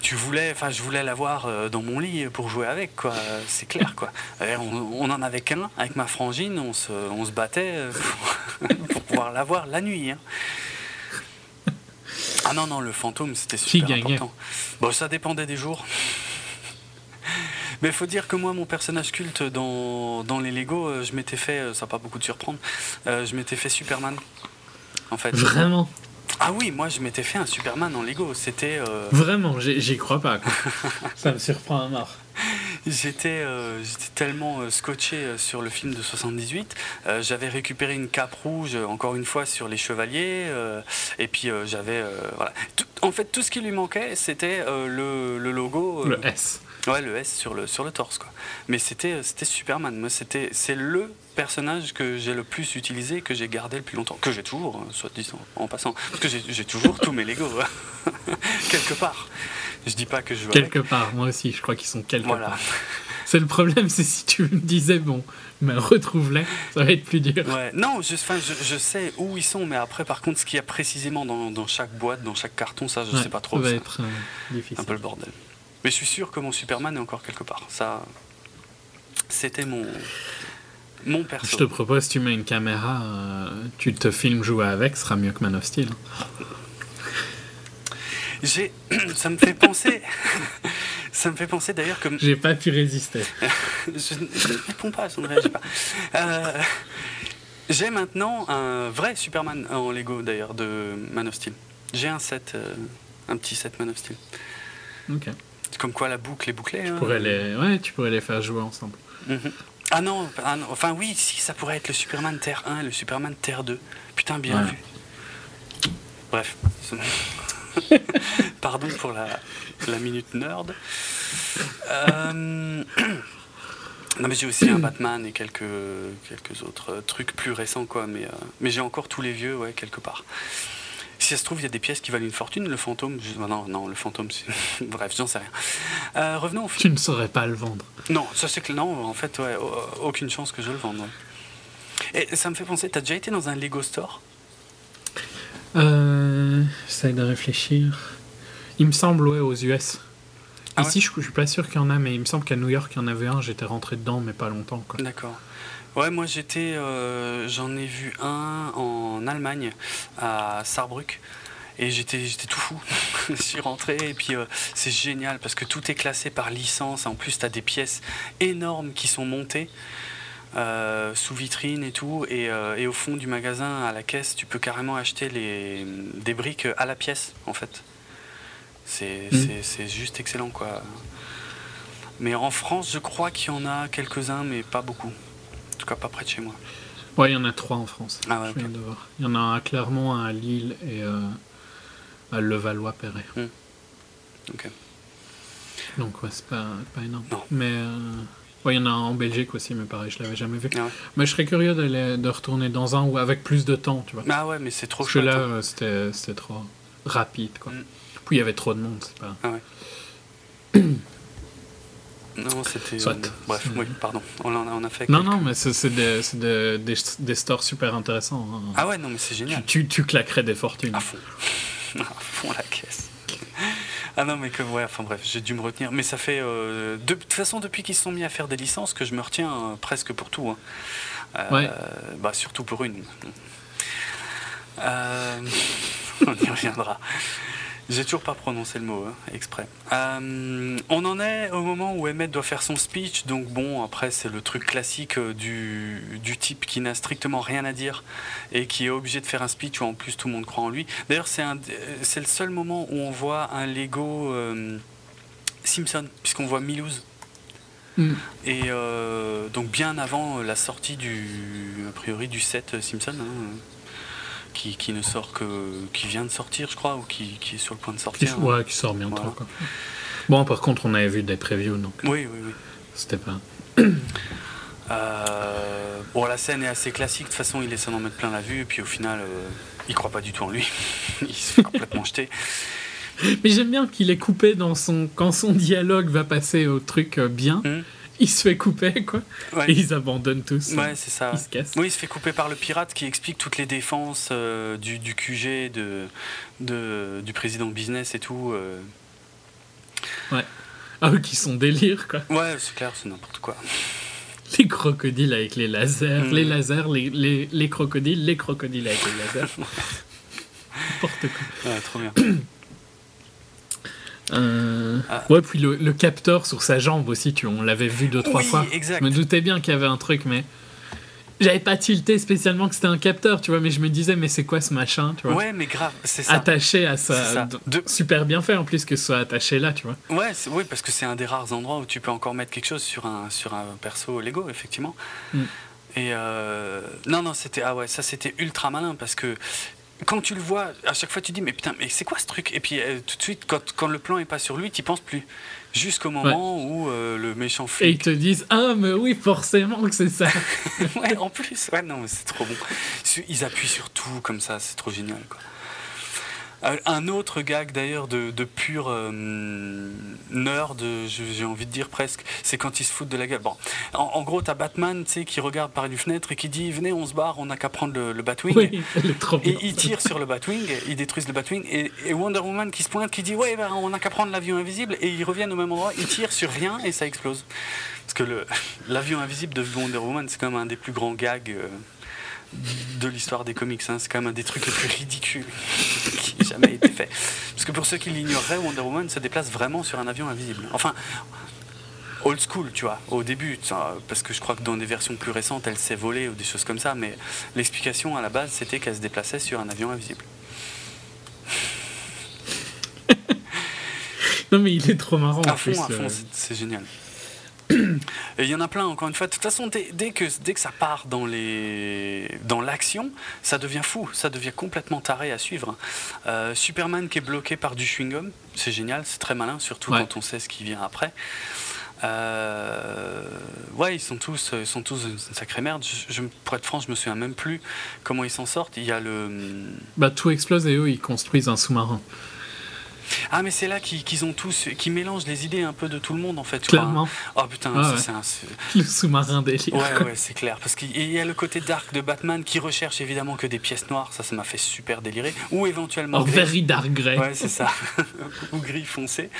tu- voulais, enfin je voulais l'avoir euh, dans mon lit pour jouer avec, quoi. C'est clair, quoi. On, on en avait qu'un avec ma frangine, on se, on se battait pour, pour pouvoir l'avoir la nuit. hein. Ah non non, le fantôme c'était Qui super gagnait important. Bon, ça dépendait des jours. Mais il faut dire que moi, mon personnage culte dans, dans les Lego, euh, je m'étais fait, euh, ça pas beaucoup te surprendre, euh, je m'étais fait Superman. En fait. Vraiment, Ah oui, moi je m'étais fait un Superman en Lego. C'était. euh, vraiment, j'y crois pas. Ça me surprend à mort. J'étais euh, tellement euh, scotché sur le film de 78. euh, j'avais récupéré une cape rouge, encore une fois, sur les chevaliers. et puis j'avais. voilà. Tout- en fait, tout ce qui lui manquait, c'était le, le logo. Le S. Ouais, le S sur le, sur le torse, quoi. Mais c'était Superman. Moi, c'était c'est le personnage que j'ai le plus utilisé, que j'ai gardé le plus longtemps, que j'ai toujours, hein, soit disant en passant, parce que j'ai toujours tous mes Lego hein. quelque part. Je dis pas que je veux. avec. Quelque part, moi aussi, je crois qu'ils sont quelque Voilà. part. C'est le problème, c'est si tu me disais, bon, mais retrouve-les, ça va être plus dur. Ouais. Non, je, je, je sais où ils sont, mais après, par contre, ce qu'il y a précisément dans, dans chaque boîte, dans chaque carton, ça, je Ouais, sais pas trop. Ça va être euh, difficile. un peu le bordel. Mais je suis sûr que mon Superman est encore quelque part. Ça, c'était mon mon perso. Je te propose, tu mets une caméra, euh, tu te filmes jouer avec, ce sera mieux que Man of Steel. J'ai, ça me fait penser, ça me fait penser d'ailleurs que J'ai pas pu résister. je, ne réponds pas, je ne réagis pas. Euh, j'ai maintenant un vrai Superman en Lego d'ailleurs de Man of Steel. J'ai un set, euh, un petit set Man of Steel. Ok. Comme quoi la boucle est bouclée. Tu hein. pourrais les, ouais, tu pourrais les faire jouer ensemble. Mhm. Ah non, ah non, enfin oui, si, ça pourrait être le Superman Terre 1 et le Superman Terre 2. Putain, bien Ouais. vu. Bref. Pardon pour la, la minute nerd. Euh, Non mais j'ai aussi un Batman et quelques, quelques autres trucs plus récents quoi, mais, euh, mais j'ai encore tous les vieux ouais quelque part. Si ça se trouve il y a des pièces qui valent une fortune, le fantôme, je- non non le fantôme, bref j'en sais rien. Euh, revenons au film. Tu ne saurais pas le vendre. Non, ça c'est que non, en fait, ouais, au- aucune chance que je le vende. ouais. Et ça me fait penser, t'as déjà été dans un Lego store? Euh, J'essaie de réfléchir. Il me semble, ouais, aux US. Ah Ici, je, je suis pas sûr qu'il y en a, mais il me semble qu'à New York, il y en avait un. J'étais rentré dedans, mais pas longtemps. D'accord. Ouais, moi j'étais, euh, j'en ai vu un en Allemagne, à Saarbrück. Et j'étais, j'étais tout fou. je suis rentré et puis euh, c'est génial parce que tout est classé par licence. En plus, tu as des pièces énormes qui sont montées euh, sous vitrine et tout. Et, euh, et au fond du magasin, à la caisse, tu peux carrément acheter les, des briques à la pièce en fait. C'est, Mm. c'est, c'est juste excellent quoi. Mais en France, je crois qu'il y en a quelques-uns, mais pas beaucoup. Tout cas, pas près de chez moi. Ouais, il y en a trois en France. Ah ouais, je viens de voir. Il y en a un à Clermont, un à Lille et euh, à Levallois-Perret. Ok. Donc, ouais, c'est pas, pas énorme. Non. Mais euh, ouais, il y en a un en Belgique aussi, mais pareil, je l'avais jamais vu. Ah ouais. Mais je serais curieux d'aller- de retourner dans un ou avec plus de temps, tu vois. Ah ouais, mais c'est trop Parce que là, euh, c'était c'était trop rapide, quoi. Mm. Puis il y avait trop de monde, c'est pas. Non, c'était. Soit. euh, bref, oui, pardon. On a, on a fait. Non, quelques- non, mais c'est des, des, stores super intéressants. hein. Ah ouais, non, mais c'est génial. tu, tu, tu claquerais des fortunes. À fond. à fond la caisse. Ah non, mais comme, ouais, enfin bref, j'ai dû me retenir. Mais ça fait. euh, de, de toute façon, depuis qu'ils se sont mis à faire des licences, que je me retiens euh, presque pour tout. hein. Euh, Ouais. Bah, surtout pour une. Euh, on y reviendra. J'ai toujours pas prononcé le mot, hein, exprès. Euh, on en est au moment où Emmett doit faire son speech, donc bon, après c'est le truc classique euh, du, du type qui n'a strictement rien à dire et qui est obligé de faire un speech où en plus tout le monde croit en lui. D'ailleurs, c'est le seul moment où on voit un Lego euh, Simpson, puisqu'on voit Milouz. Mm. Et euh, donc bien avant la sortie du, a priori, du set Simpson, hein, qui, qui ne sort que, qui vient de sortir, je crois, ou qui, qui est sur le point de Qui, sortir. hein. ouais, qui sort bientôt. Voilà. Quoi. Bon, par contre, on avait vu des previews, donc Oui, oui, oui. c'était pas. Euh, bon, la scène est assez classique. De toute façon, il essaie d'en mettre plein la vue, et puis au final, euh, il croit pas du tout en lui. il se fait complètement jeter. Mais j'aime bien qu'il est coupé dans son. Quand son dialogue va passer au truc euh, bien, Hmm. Il se fait couper, quoi. Ouais. Et ils abandonnent tous. Ouais, c'est ça. Ils se cassent. Oui, il se fait couper par le pirate qui explique toutes les défenses euh, du, du QG, de, de- du président business et tout. euh. Ah, eux qui sont délire, quoi. Ouais, c'est clair, c'est n'importe quoi. Les crocodiles avec les lasers, Mm. les lasers, les, les, les crocodiles, les crocodiles avec les lasers. N'importe quoi. Ouais, trop bien. Euh, Ah. Ouais, puis le, le capteur sur sa jambe aussi, tu, on l'avait vu deux, trois Oui, fois. exact. Je me doutais bien qu'il y avait un truc, mais. J'avais pas tilté spécialement que c'était un capteur, tu vois, mais je me disais, mais c'est quoi ce machin, tu vois? Ouais, mais grave, c'est ça. Attaché à sa. ça. De- Super bien fait en plus que ce soit attaché là, tu vois. Ouais, oui, parce que c'est un des rares endroits où tu peux encore mettre quelque chose sur un, sur un perso Lego, effectivement. Mm. Et euh, non, non, c'était ah ouais, ça c'était ultra malin parce que quand tu le vois, à chaque fois tu dis mais putain, mais c'est quoi ce truc? Et puis euh, tout de suite, quand, quand le plan est pas sur lui, tu penses plus. Jusqu'au moment où euh, le méchant Et ils flic. te disent, ah, mais oui, forcément que c'est ça. ouais, en plus, ouais, non, mais c'est trop bon. Ils appuient sur tout comme ça, c'est trop génial, quoi. Euh, Un autre gag d'ailleurs de, de pur euh, nerd, j'ai envie de dire presque, c'est quand ils se foutent de la gueule. Bon, en, en gros, t'as Batman, tu sais, qui regarde par une fenêtre et qui dit Venez, on se barre, on n'a qu'à prendre le, le Batwing. oui. Et ils tirent sur le Batwing, ils détruisent le Batwing, et, et Wonder Woman qui se pointe, qui dit Ouais, ben, on n'a qu'à prendre l'avion invisible, et ils reviennent au même endroit, ils tirent sur rien et ça explose. Parce que l'avion invisible de Wonder Woman, c'est quand même un des plus grands gags euh, de l'histoire des comics. hein. C'est quand même un des trucs les plus ridicules qui ait jamais été fait. Parce que pour ceux qui l'ignoreraient, Wonder Woman se déplace vraiment sur un avion invisible. Enfin. Old school, tu vois, au début, parce que je crois que dans des versions plus récentes, elle s'est volée ou des choses comme ça, mais l'explication à la base, c'était qu'elle se déplaçait sur un avion invisible. Non, mais il est trop marrant À fond, plus. à fond, euh. c'est génial. Et il y en a plein, encore une fois. De toute façon, dès, dès que, dès que ça part dans les dans l'action, ça devient fou, ça devient complètement taré à suivre. Euh, Superman qui est bloqué par du chewing-gum, c'est génial, c'est très malin, surtout Ouais. quand on sait ce qui vient après. Euh, ouais, ils sont tous, ils sont tous une sacrée merde. Je, je- pour être franc, je me souviens même plus comment ils s'en sortent. Il y a le Bah, tout explose et eux, ils construisent un sous-marin. Ah mais c'est là qu'ils ont tous, qui mélangent les idées un peu de tout le monde en fait. hein. Clairement. Oh putain, Ah ouais. c'est un- Le sous-marin délire. Ouais, quoi. ouais, c'est clair. Parce qu'il y a le côté dark de Batman qui recherche évidemment que des pièces noires. Ça, ça m'a fait super délirer. Ou éventuellement. En gris. very dark grey. Ouais, c'est ça. Ou gris foncé.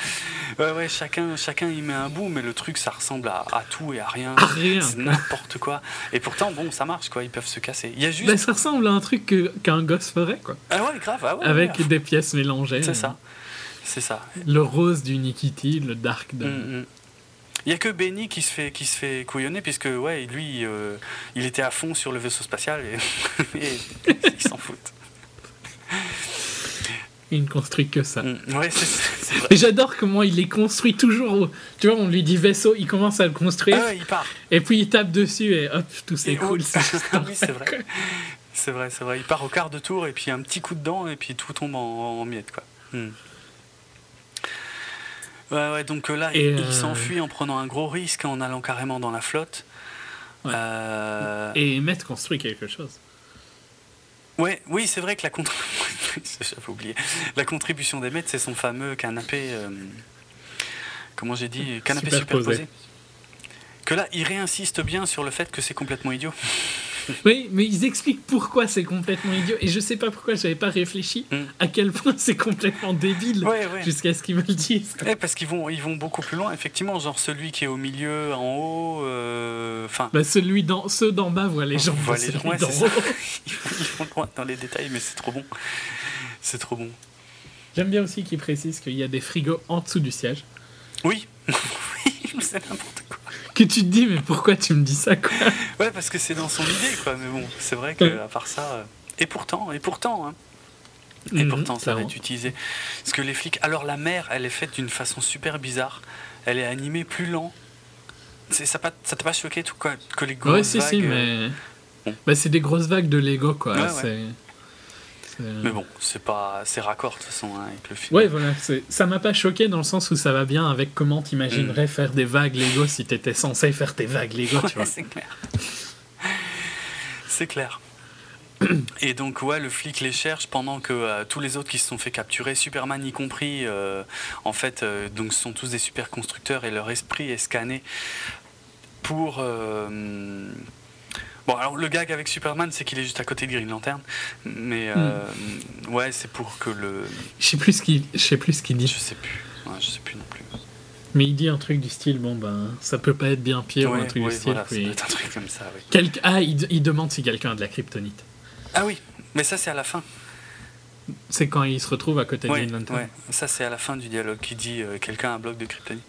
Ouais, ouais, chacun, chacun y met un bout, mais le truc, ça ressemble à, à tout et à rien. À rien, C'est n'importe quoi. Et pourtant, bon, ça marche, quoi. Ils peuvent se casser. Il y a juste. Bah, ça ressemble à un truc qu'un gosse ferait, quoi. Ah ouais, grave. Ah ouais, Avec ouais. des pièces mélangées. C'est ça. C'est ça. Le rose du Nikiti, le dark de. Mm, mm. Il n'y a que Benny qui se fait, qui se fait couillonner, puisque ouais, lui, euh, il était à fond sur le vaisseau spatial et, et il s'en fout. Il ne construit que ça. Mm, Ouais, j'adore comment il les construit toujours. Tu vois, on lui dit vaisseau, il commence à le construire, Ah ouais, il part. et puis il tape dessus, et hop, tout s'écroule. oui, c'est vrai. C'est vrai, c'est vrai. Il part au quart de tour et puis un petit coup de dent et puis tout tombe en, en miettes, quoi. Mm. Ouais, ouais, donc euh, là, Et, il, il euh, s'enfuit en prenant un gros risque, en allant carrément dans la flotte. Ouais. Euh, Et Emmett construit quelque chose. Ouais, oui, c'est vrai que la oublié. La contribution des maîtres, c'est son fameux canapé. euh, Comment j'ai dit Canapé Superposé. superposé. Que là, il réinsiste bien sur le fait que c'est complètement idiot. Oui, mais ils expliquent pourquoi c'est complètement idiot, et je sais pas pourquoi j'avais pas réfléchi Mm. à quel point c'est complètement débile, Ouais, ouais. jusqu'à ce qu'ils me le disent. Eh, parce qu'ils vont, ils vont beaucoup plus loin, effectivement. Genre celui qui est au milieu, en haut. euh, Enfin. Bah, celui d'en, ceux d'en bas voient les jambes voit les- haut. ça. ils vont loin dans les détails, mais c'est trop bon. C'est trop bon. J'aime bien aussi qu'ils précisent qu'il y a des frigos en dessous du siège. Oui. oui, c'est n'importe quoi. Que tu te dis, mais pourquoi tu me dis ça, quoi Ouais, parce que c'est dans son idée, quoi. Mais bon, c'est vrai que à part ça. euh, Et pourtant, et pourtant, hein. Et Mhm, pourtant, ça va être utilisé. Parce que les flics. Alors, la mer, elle est faite d'une façon super bizarre. Elle est animée plus lent. C'est- Ça pas- ça t'a pas choqué, tout quoi Que les grosses Ouais, si, vagues. si, euh, mais. bon. Bah, c'est des grosses vagues de Lego, quoi. Ouais, c'est... Mais bon, c'est pas. C'est raccord, de toute façon, hein, avec le film. Ouais, voilà. Ça m'a pas choqué dans le sens où ça va bien avec comment t'imaginerais faire des vagues Lego si t'étais censé faire tes vagues Lego, tu vois. C'est clair. C'est clair. Et donc, ouais, le flic les cherche pendant que euh, tous les autres qui se sont fait capturer, Superman y compris, euh, en fait, euh, donc sont tous des super constructeurs et leur esprit est scanné pour. Bon, alors le gag avec Superman, c'est qu'il est juste à côté de Green Lantern, mais euh, ouais, c'est pour que le. Je sais plus ce qu'il, je sais plus ce qu'il Je dit. sais plus. Ouais, je sais plus non plus. Mais il dit un truc du style, bon ben, ça peut pas être bien pire ou un truc ouais, du style. voilà, ça puis- être un truc comme ça, oui. Quelque- Ah, il, il demande si quelqu'un a de la kryptonite. Ah oui, mais ça c'est à la fin. C'est quand il se retrouve à côté Ouais, de Lantern. ouais. Ça, c'est à la fin du dialogue qui dit euh, quelqu'un a un bloc de kryptonite.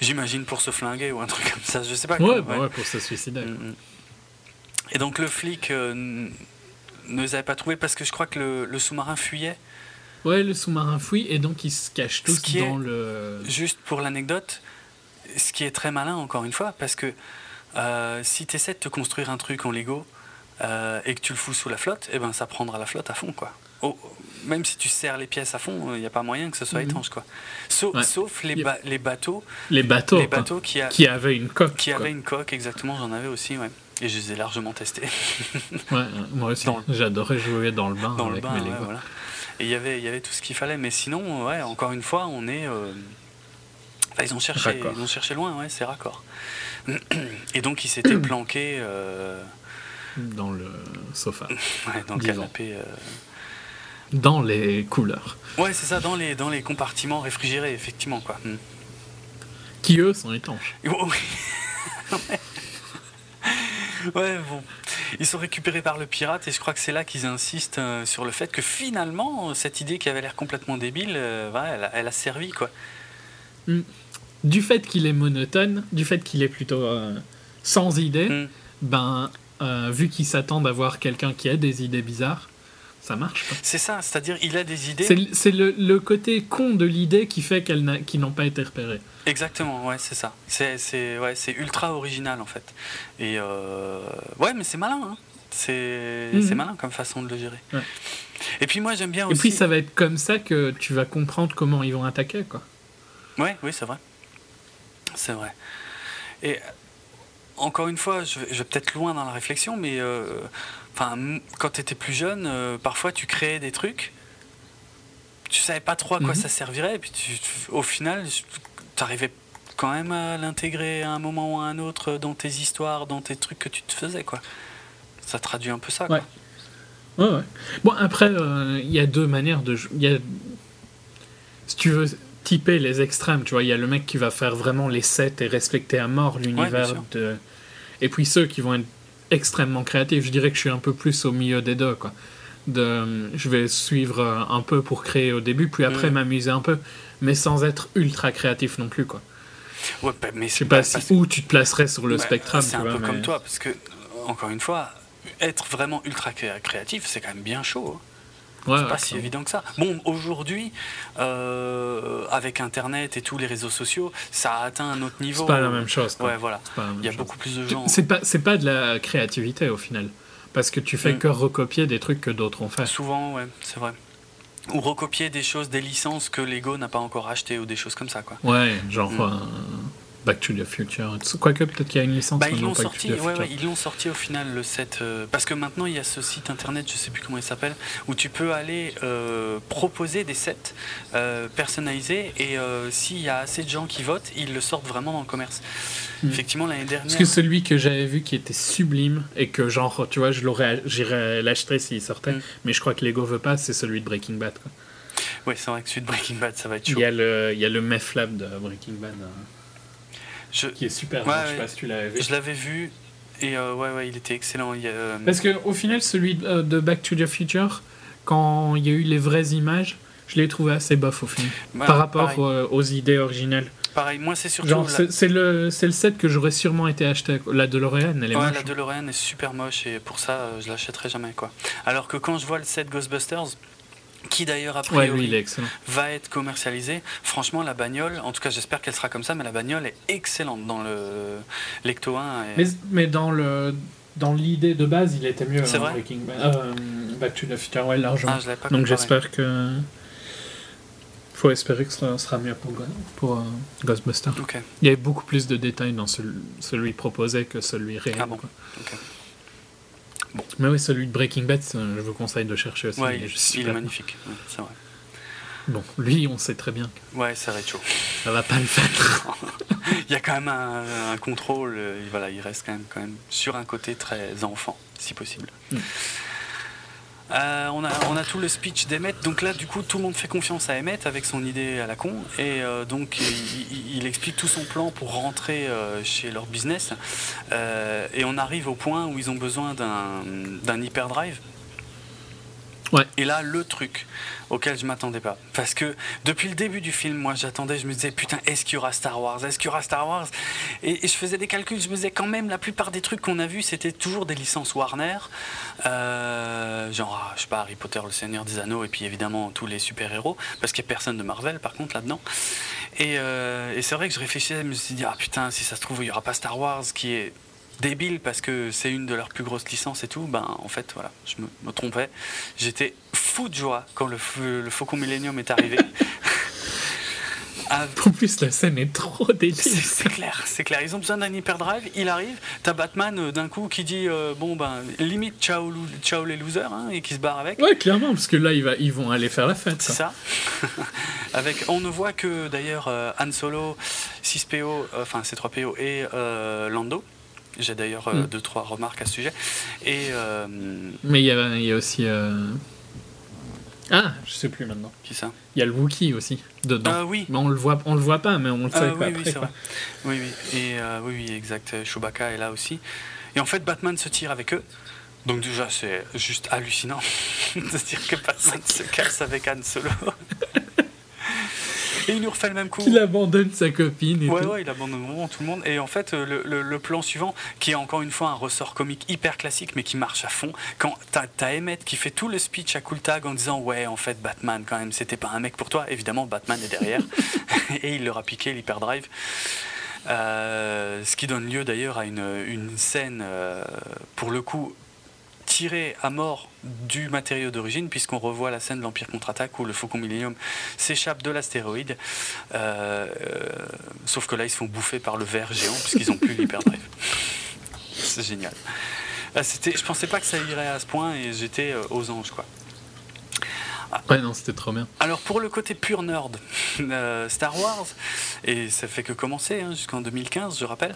J'imagine pour se flinguer ou un truc comme ça, je sais pas. Ouais, quoi, bah ouais, pour se suicider. Mm, mm. Et donc le flic euh, ne les avait pas trouvés parce que je crois que le, le sous-marin fuyait. Ouais, le sous-marin fouille et donc ils se cachent Ce tous qui dans est- le. Juste pour l'anecdote, ce qui est très malin encore une fois, parce que euh, si tu essaies de te construire un truc en Lego euh, et que tu le fous sous la flotte, eh ben ça prendra la flotte à fond quoi. Oh, même si tu serres les pièces à fond, il n'y a pas moyen que ce soit Mhm. étanche quoi. Sauf, Ouais. sauf les, Yep. ba- les bateaux, Les bateaux, les bateaux qui, a- qui avaient une coque. qui quoi. avaient une coque exactement, j'en avais aussi, ouais. Et je les ai largement testés Ouais, moi aussi. Le- J'adorais jouer dans le bain dans le avec bain. mes ouais, Lego. voilà. Et il y avait, il y avait tout ce qu'il fallait, mais sinon, ouais, encore une fois, on est. euh, enfin, ils ont cherché, Raccord. ils ont cherché loin, ouais, c'est raccord. Et donc, ils s'étaient planqués euh, Dans le sofa. ouais, dans le Disons. canapé. euh. Dans les couleurs. Ouais, c'est ça, dans les, dans les compartiments réfrigérés, effectivement, quoi. Mm. Qui eux sont étanches. Oh, oui. Ouais, bon. Ils sont récupérés par le pirate et je crois que c'est là qu'ils insistent euh, sur le fait que finalement, cette idée qui avait l'air complètement débile, euh, ouais, elle, a, elle a servi, quoi. Du fait qu'il est monotone, du fait qu'il est plutôt euh, sans idée, Mm. ben, vu qu'ils s'attendent à voir quelqu'un qui a des idées bizarres, ça marche pas. C'est ça, c'est-à-dire il a des idées. C'est le, le côté con de l'idée qui fait qu'elles n'ont pas été repérées. Exactement, ouais, c'est ça. C'est, ouais, ultra original en fait. Et euh, ouais, mais c'est malin. hein. C'est, Mhm. c'est malin comme façon de le gérer. Ouais. Et puis moi j'aime bien Et aussi. puis ça va être comme ça que tu vas comprendre comment ils vont attaquer. Quoi. Ouais, oui, c'est vrai. C'est vrai. Et encore une fois, je vais, je vais peut-être loin dans la réflexion, mais euh, enfin, quand tu étais plus jeune, euh, parfois tu créais des trucs, tu savais pas trop à quoi Mhm. ça servirait, et puis tu- au final, tu arrivais quand même à l'intégrer à un moment ou à un autre dans tes histoires, dans tes trucs que tu te faisais, quoi. Ça traduit un peu ça, quoi. Ouais. Ouais, ouais. Bon, après, euh, il y a deux manières de jouer. A- Si tu veux typer les extrêmes, tu vois, il y a le mec qui va faire vraiment les sets et respecter à mort l'univers de. Et puis ceux qui vont être extrêmement créatifs. Je dirais que je suis un peu plus au milieu des deux, quoi. De, je vais suivre euh, un peu pour créer au début, puis après Mm. m'amuser un peu, mais sans être ultra créatif non plus, quoi. Ouais, bah, mais Je c'est sais pas pas- si, parce- où tu te placerais sur le Bah, spectrum. C'est un vois, peu mais- comme toi, parce que, encore une fois, être vraiment ultra cré- créatif, c'est quand même bien chaud. hein. Ouais, C'est pas si évident que ça. Bon, aujourd'hui, euh, avec Internet et tous les réseaux sociaux, ça a atteint un autre niveau. C'est pas la même chose. quoi. Ouais, voilà. Il y a chose. beaucoup plus de gens. C'est pas, c'est pas de la créativité au final. Parce que tu fais Mm. que recopier des trucs que d'autres ont fait. Souvent, ouais, c'est vrai. Ou recopier des choses, des licences que Lego n'a pas encore achetées ou des choses comme ça, quoi. Ouais, genre Mm. euh, Back to the Future. Quoique peut-être qu'il y a une licence Bah, ils l'ont sorti, ouais, ouais, ils l'ont sorti au final le set euh, parce que maintenant il y a ce site internet, je sais plus comment il s'appelle, où tu peux aller euh, proposer des sets euh, personnalisés et euh, s'il y a assez de gens qui votent, ils le sortent vraiment dans le commerce. Mm. Effectivement l'année dernière. Parce que celui que j'avais vu qui était sublime et que genre, tu vois, je l'aurais, j'irais l'acheter s'il sortait, Mm. mais je crois que Lego veut pas, c'est celui de Breaking Bad. quoi. Ouais, c'est vrai que celui de Breaking Bad, ça va être Il chaud. y a le, il y a le Meth Lab de Breaking Bad Je, qui est super. Ouais, Je sais pas si tu l'avais vu. je l'avais vu et euh, ouais, ouais, il était excellent. Il euh, Parce que au final, celui de, euh, de Back to the Future, quand il y a eu les vraies images, je l'ai trouvé assez bof au final. bah, par rapport euh, aux idées originales. pareil, moi c'est surtout Genre, la- c'est le, c'est le set que j'aurais sûrement été acheté. La DeLorean, elle est Ouais, moche. la DeLorean est super moche et pour ça je l'achèterai jamais quoi. Alors que quand je vois le set Ghostbusters, qui d'ailleurs a Ouais, priori lui, il est excellent. va être commercialisé, franchement la bagnole, en tout cas j'espère qu'elle sera comme ça, mais la bagnole est excellente dans le l'Ecto 1. et- Mais, mais dans le dans l'idée de base, il était mieux. C'est hein, vrai Breaking Bad. Euh, Back to the Future, ouais, largement. Ah, pas Donc j'espère que. Faut espérer que ce sera, mieux pour, pour euh, Ghostbusters. Il y avait beaucoup plus de détails dans celui, celui proposé que celui réel. Ah bon, ok. Mais oui, celui de Breaking Bad, je vous conseille de chercher aussi. ouais, il est il, magnifique, ouais, c'est vrai. Bon, lui, on sait très bien que Ouais, être chaud. ça va pas le faire. Il y a quand même un, un contrôle, euh, voilà, il reste quand même, quand même sur un côté très enfant, si possible. Mm. Euh, on, a, tout le speech d'Emmett, donc là du coup tout le monde fait confiance à Emmett avec son idée à la con. Et euh, donc il, explique tout son plan pour rentrer euh, chez leur business. Et on arrive au point où ils ont besoin d'un hyperdrive Et là, le truc auquel je m'attendais pas. Parce que depuis le début du film, moi j'attendais, je me disais, putain, est-ce qu'il y aura Star Wars? Est-ce qu'il y aura Star Wars? Et, je faisais des calculs, je me disais, quand même, la plupart des trucs qu'on a vus, c'était toujours des licences Warner. Euh, genre, ah, je sais pas, Harry Potter, Le Seigneur des Anneaux, et puis évidemment tous les super-héros. Parce qu'il n'y a personne de Marvel, par contre, là-dedans. Et, euh, et c'est vrai que je réfléchissais, je me suis dit, ah putain, si ça se trouve, il n'y aura pas Star Wars, qui est débile parce que c'est une de leurs plus grosses licences et tout, ben en fait voilà, je me, me trompais. J'étais fou de joie quand le, le Faucon Millennium est arrivé. Ah, En plus, la scène est trop débile. c'est clair, c'est clair. Ils ont besoin d'un hyperdrive, il arrive, t'as Batman euh, d'un coup qui dit euh, bon ben limite ciao, ciao les losers hein, et qui se barre avec. Ouais, clairement, parce que là, ils, va, ils vont aller faire la fête. C'est ça. Avec, on ne voit que d'ailleurs euh, Han Solo, 6PO, euh, enfin C3PO et Lando. J'ai d'ailleurs euh, Mm. deux trois remarques à ce sujet. Et euh, Mais il y a, il y a aussi. euh, Ah, je sais plus maintenant. qui ça? Il y a le Wookiee aussi dedans. Ah oui. Mais on le voit, on le voit pas, mais on le sait Ah, quoi oui, oui, après. c'est quoi. vrai. Oui, oui. Et oui, oui, exact. Chewbacca est là aussi. Et en fait, Batman se tire avec eux. Donc déjà, c'est juste hallucinant de se dire que Batman se casse avec Han Solo. Et il nous refait le même coup. Qu'il abandonne sa copine et Ouais, tout. ouais, il abandonne vraiment tout le monde. Et en fait, euh, le, le- le plan suivant, qui est encore une fois un ressort comique hyper classique, mais qui marche à fond, quand t'as as Emmett qui fait tout le speech à Cool Tag en disant Ouais, en fait, Batman, quand même, c'était pas un mec pour toi. Évidemment, Batman est derrière. et il leur a piqué l'hyperdrive. Euh, ce qui donne lieu d'ailleurs à une, une scène, euh, pour le coup, tirée à mort du matériau d'origine, puisqu'on revoit la scène de l'Empire contre-attaque où le Faucon Millennium s'échappe de l'astéroïde. Euh, sauf que là, ils se font bouffer par le ver géant, puisqu'ils n'ont plus l'hyperdrive. C'est génial. Ah, c'était- je pensais pas que ça irait à ce point et j'étais euh, aux anges, quoi. Ouais, non, c'était trop bien. Alors pour le côté pur nerd, euh, Star Wars, et ça fait que commencer hein, jusqu'en 2015, je rappelle,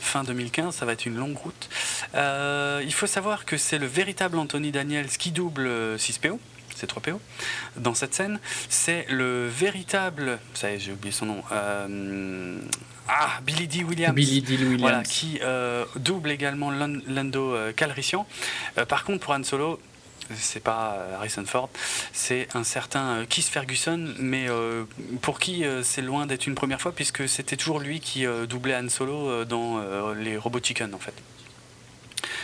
fin 2015, ça va être une longue route. Euh, il faut savoir que c'est le véritable Anthony Daniels qui double euh, 6PO. C'est 3PO. Dans cette scène, c'est le véritable. Ça y est, j'ai oublié son nom. euh, ah, Billy D. Williams. Billy Deal Williams. Voilà, qui euh, double également Lan- Lando euh, Calrissian. Euh, par contre, pour Han Solo, c'est pas euh, Harrison Ford, c'est un certain euh, Keith Ferguson, mais euh, pour qui c'est loin d'être une première fois, puisque c'était toujours lui qui doublait Han Solo dans les Robot Chicken, en fait.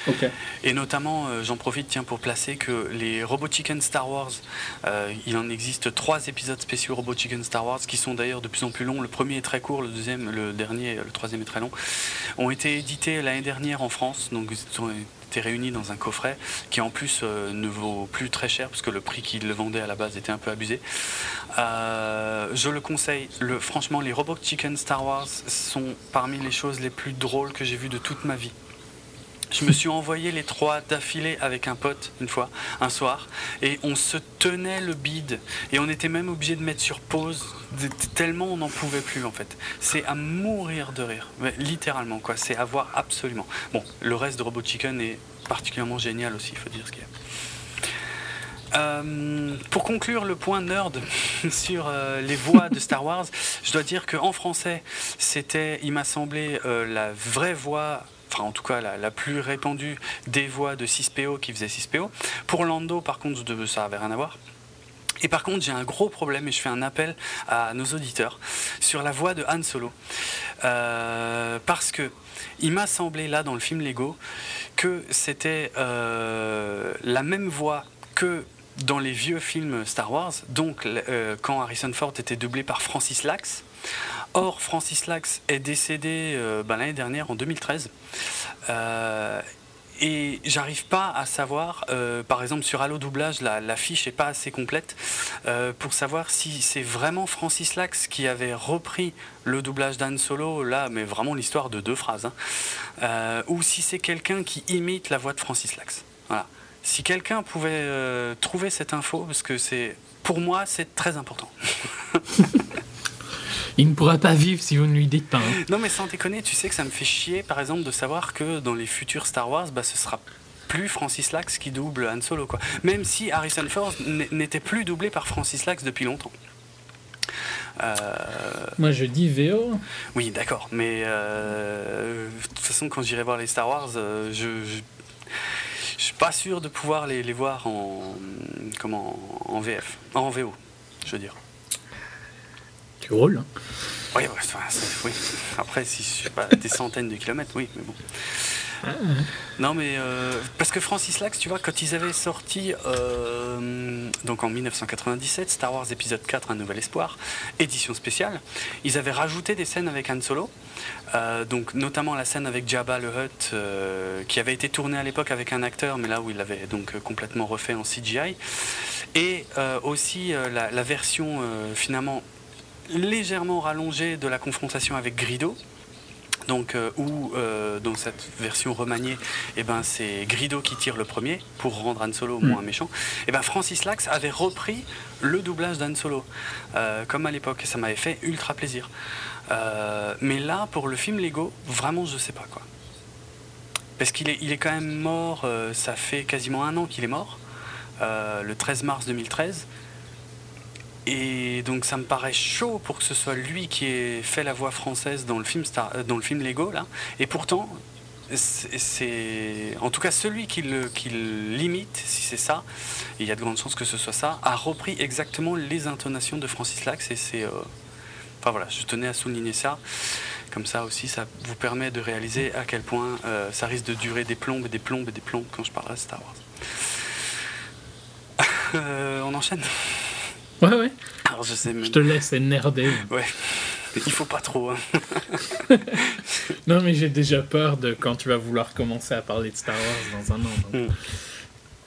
Ok. Et notamment, euh, j'en profite tiens, pour placer que les Robot Chicken Star Wars, euh, il en existe trois épisodes spéciaux Robot Chicken Star Wars qui sont d'ailleurs de plus en plus longs. Le premier est très court, le deuxième, le dernier, le troisième est très long. Ont été édités l'année dernière en France, donc réunis dans un coffret qui en plus euh, ne vaut plus très cher parce que le prix qu'ils le vendaient à la base était un peu abusé. Euh, je le conseille. Le, franchement, les Robot Chicken Star Wars sont parmi les choses les plus drôles que j'ai vues de toute ma vie. Je me suis envoyé les trois d'affilée avec un pote une fois, un soir, et on se tenait le bide. Et on était même obligé de mettre sur pause, tellement on n'en pouvait plus en fait. C'est à mourir de rire, littéralement quoi, c'est à voir absolument. Bon, le reste de Robot Chicken est particulièrement génial aussi, il faut dire ce qu'il y a. Euh, pour conclure le point nerd sur euh, les voix de Star Wars, je dois dire qu'en français, c'était, il m'a semblé, euh, la vraie voix, enfin en tout cas la, plus répandue des voix de 6PO qui faisait 6PO. Pour Lando, par contre, ça avait rien à voir. Et par contre, j'ai un gros problème et je fais un appel à nos auditeurs sur la voix de Han Solo. Euh, parce que il m'a semblé là dans le film Lego que c'était euh, la même voix que dans les vieux films Star Wars, donc euh, quand Harrison Ford était doublé par Francis Lax. Or, Francis Lax est décédé euh, ben, l'année dernière, en 2013. Euh, et j'arrive pas à savoir, euh, par exemple sur Allo Doublage, la, fiche est pas assez complète pour savoir si c'est vraiment Francis Lax qui avait repris le doublage d'Anne Solo, là, mais vraiment l'histoire de deux phrases, hein, ou si c'est quelqu'un qui imite la voix de Francis Lax. Si quelqu'un pouvait trouver cette info, parce que c'est, pour moi, c'est très important. Il ne pourra pas vivre si vous ne lui dites pas. hein. Non mais sans déconner, tu sais que ça me fait chier par exemple de savoir que dans les futurs Star Wars, bah, ce sera plus Francis Lax qui double Han Solo quoi. Même si Harrison Ford n'était plus doublé par Francis Lax depuis longtemps. Euh, Moi, je dis VO. oui d'accord, mais euh, de toute façon quand j'irai voir les Star Wars, euh, je, je, Je suis pas sûr de pouvoir les, les voir en comment en VF, en VO, je veux dire. Tu roules. hein. Oui. Après, si je pas des centaines de kilomètres, oui, mais bon. Non, mais euh, parce que Francis Lax, tu vois, quand ils avaient sorti, euh, donc en 1997, Star Wars épisode 4, Un Nouvel Espoir, édition spéciale, ils avaient rajouté des scènes avec Han Solo, euh, donc notamment la scène avec Jabba le Hutt, euh, qui avait été tournée à l'époque avec un acteur, mais là où il l'avait donc complètement refait en CGI, et aussi la, version finalement légèrement rallongée de la confrontation avec Grido. Donc, euh, où euh, dans cette version remaniée, eh ben, c'est Grido qui tire le premier pour rendre Han Solo moins méchant. Et ben, Francis Lax avait repris le doublage d'Han Solo, euh, comme à l'époque, et ça m'avait fait ultra plaisir. Mais là, pour le film Lego, vraiment, je sais pas quoi. Parce qu'il est, il est quand même mort, ça fait quasiment un an qu'il est mort, le 13 mars 2013. Et donc ça me paraît chaud pour que ce soit lui qui ait fait la voix française dans le film, Star, euh, dans le film Lego là. Et pourtant, c'est en tout cas celui qui limite, si c'est ça, il y a de grandes chances que ce soit ça, a repris exactement les intonations de Francis Lax et c'est, euh, enfin voilà, je tenais à souligner ça. Comme ça aussi, ça vous permet de réaliser à quel point euh, ça risque de durer des plombes et des plombes et des plombes quand je parlerai de Star Wars. On enchaîne. Ouais, ouais. Alors je sais même. Je te laisse nerder. Ouais. Il faut pas trop. hein. Non, mais j'ai déjà peur de quand tu vas vouloir commencer à parler de Star Wars dans un an. donc Mm.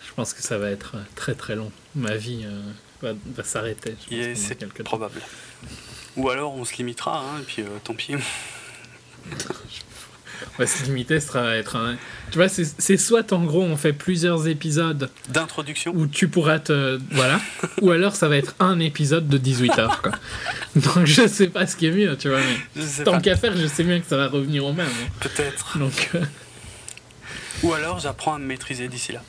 Je pense que ça va être euh, très très long. Ma vie euh, va, va s'arrêter. C'est quelques temps. probable. Ou alors on se limitera, hein, et puis euh, tant pis. On va se limiter, ça va être un. Tu vois, c'est soit en gros on fait plusieurs épisodes D'introduction. où tu pourras te. Voilà. ou alors ça va être un épisode de 18 heures, quoi. Donc je sais pas ce qui est mieux, tu vois, mais tant qu'à faire, je sais bien que ça va revenir au même. hein. Peut-être. Donc, euh, Ou alors j'apprends à me maîtriser d'ici là.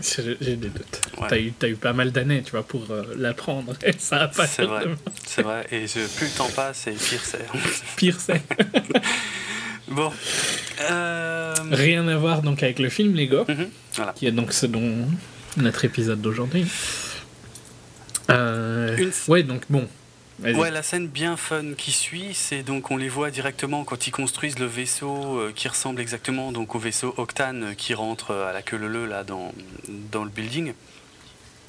j'ai des doutes. Ouais. T'as eu, eu pas mal d'années, tu vois, pour euh, l'apprendre. Et ça va pas C'est vrai. C'est vrai. Et je- plus le temps passe, et pire c'est. Pire, c'est. Bon. Euh, Rien à voir donc avec le film Lego, mhm, Voilà. qui est donc ce dont notre épisode d'aujourd'hui. Euh, Une- Ouais, donc bon. Ouais, la scène bien fun qui suit, c'est donc on les voit directement quand ils construisent le vaisseau euh, qui ressemble exactement donc au vaisseau Octane euh, qui rentre à la queue leu là dans, dans le building.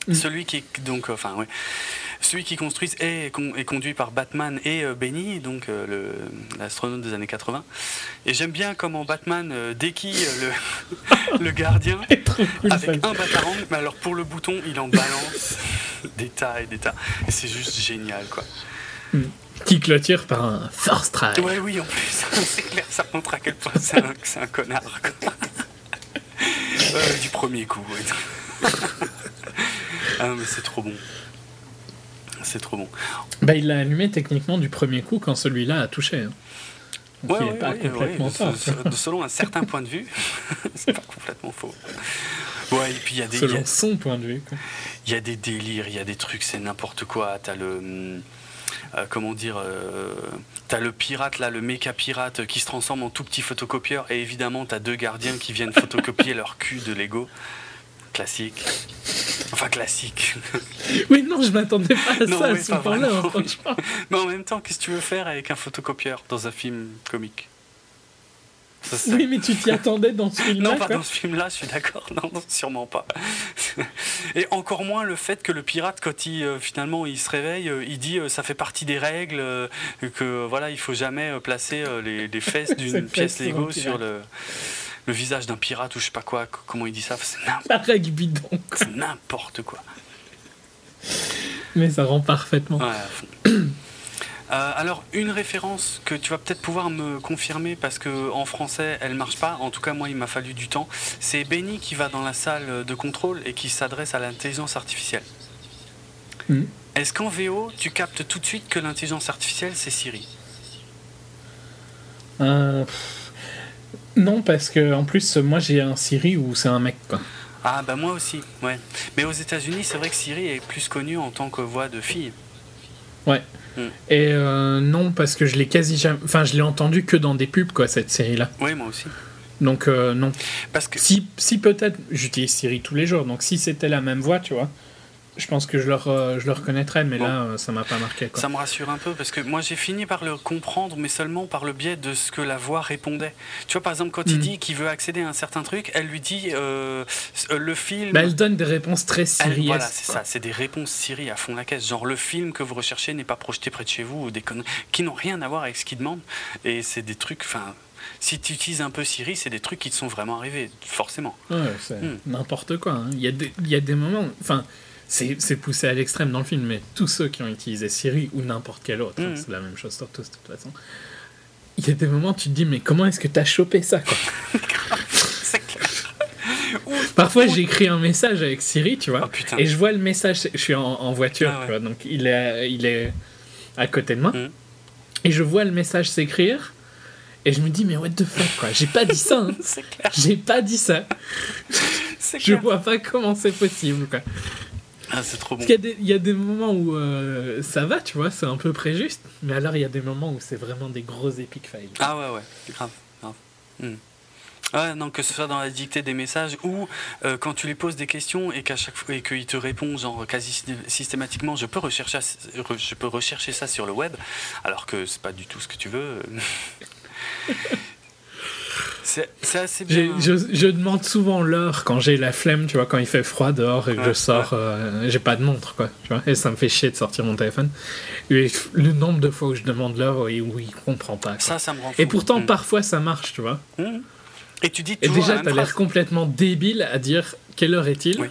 Mm. Celui qui est donc enfin ouais, celui qui construit est, con- est conduit par Batman et euh, Benny donc euh, l'astronaute des années 80. Et j'aime bien comment Batman euh, déquille le, le gardien cool, avec ça. un batarang, mais alors pour le bouton, il en balance des tas et des tas. Et c'est juste génial, quoi. Qui clôture par un Force Strike. Ouais, oui, en plus, c'est clair, ça montre à quel point c'est un, connard. Euh, du premier coup, ouais. ah, mais c'est trop bon. C'est trop bon. Bah, il l'a allumé techniquement du premier coup quand celui-là a touché. hein. Donc Ouais, il ouais, pas ouais, complètement se- Selon un certain point de vue, c'est pas complètement faux. Ouais, et puis il y a des. il y a- Selon son point de vue. Il y a des délires, il y a des trucs, c'est n'importe quoi. T'as le. hum, euh, comment dire euh, T'as le pirate, là, le méca pirate qui se transforme en tout petit photocopieur. Et évidemment, t'as deux gardiens qui viennent photocopier leur cul de Lego. Classique. Enfin, classique. Oui, non, je m'attendais pas à Non, ça à ce point-là, franchement. Mais en même temps, qu'est-ce que tu veux faire avec un photocopieur dans un film comique? Ça, Oui, mais tu t'y attendais dans ce film-là. Non, pas dans ce film-là, je suis d'accord. Non, non, sûrement pas. Et encore moins le fait que le pirate, quand il euh, finalement il se réveille, euh, il dit euh, ça fait partie des règles, que voilà, il faut jamais placer les, les fesses Ses d'une pièce Lego sur le, le visage d'un pirate ou je sais pas quoi. Comment il dit ça C'est n'importe quoi. Mais ça rend parfaitement. Ouais. Euh, alors, une référence que tu vas peut-être pouvoir me confirmer parce que en français elle marche pas, en tout cas moi il m'a fallu du temps, c'est Benny qui va dans la salle de contrôle et qui s'adresse à l'intelligence artificielle. Mhm. Est-ce qu'en VO tu captes tout de suite que l'intelligence artificielle c'est Siri? Euh, pff, Non, parce que en plus, moi j'ai un Siri où c'est un mec. Quoi. Ah bah moi aussi, ouais. Mais aux États-Unis c'est vrai que Siri est plus connue en tant que voix de fille. Ouais. Mm. Et euh, non, parce que je l'ai quasi jamais. Enfin, je l'ai entendu que dans des pubs, quoi, cette série-là. Oui, moi aussi. Donc, euh, non. Parce que Si, si peut-être, j'utilise Siri tous les jours, donc si c'était la même voix, tu vois, je pense que je le, re- je le reconnaîtrais, mais Bon. là, euh, ça m'a pas marqué. Quoi. ça me rassure un peu parce que moi j'ai fini par le comprendre, mais seulement par le biais de ce que la voix répondait. Tu vois, par exemple, quand il Mhm. dit qu'il veut accéder à un certain truc, elle lui dit euh, euh, le film. Bah, elle donne des réponses très Siri. voilà, c'est ça, c'est des réponses Siri à fond la caisse. Genre le film que vous recherchez n'est pas projeté près de chez vous ou des conneries qui n'ont rien à voir avec ce qu'il demande. Et c'est des trucs, enfin, si tu utilises un peu Siri, c'est des trucs qui te sont vraiment arrivés, forcément. Ouais, c'est Hmm. n'importe quoi. hein. Il, y a des, y a des moments. Enfin, c'est poussé à l'extrême dans le film, mais tous ceux qui ont utilisé Siri ou n'importe quel autre, hein, Mhm. c'est la même chose sur tous, de toute façon. Il y a des moments où tu te dis, mais comment est-ce que tu as chopé ça quoi? Parfois, j'écris un message avec Siri, tu vois, Oh et je vois le message, je suis en, en voiture, Ah ouais. tu vois, donc il est, il est à côté de moi, Mhm. et je vois le message s'écrire, et je me dis, mais what the fuck, quoi, j'ai pas dit ça, hein. J'ai pas dit ça, je vois pas comment c'est possible, quoi. Ah, c'est trop bon. Parce qu'il y, a des- il y a des moments où euh, ça va, tu vois, c'est un peu préjuste, mais alors il y a des moments où c'est vraiment des gros epic fails. Ah ouais, ouais, grave, grave. Hmm. Ouais, non, que ce soit dans la dictée des messages ou euh, quand tu lui poses des questions et qu'à chaque fois et qu'il te répond genre quasi sy- systématiquement, je peux rechercher, re- je peux rechercher ça sur le web, alors que c'est pas du tout ce que tu veux. c'est assez bien. Je, je demande souvent l'heure quand j'ai la flemme, tu vois, quand il fait froid dehors et que Ouais, je sors, euh, j'ai pas de montre, quoi, tu vois, et ça me fait chier de sortir mon téléphone. Et le nombre de fois où je demande l'heure et où il comprend pas. quoi. Ça, ça me rend fou. Et pourtant, Hmm. parfois, ça marche, tu vois. Hmm. Et tu dis Et toujours déjà, la t'as l'air complètement débile à dire quelle heure est-il Oui.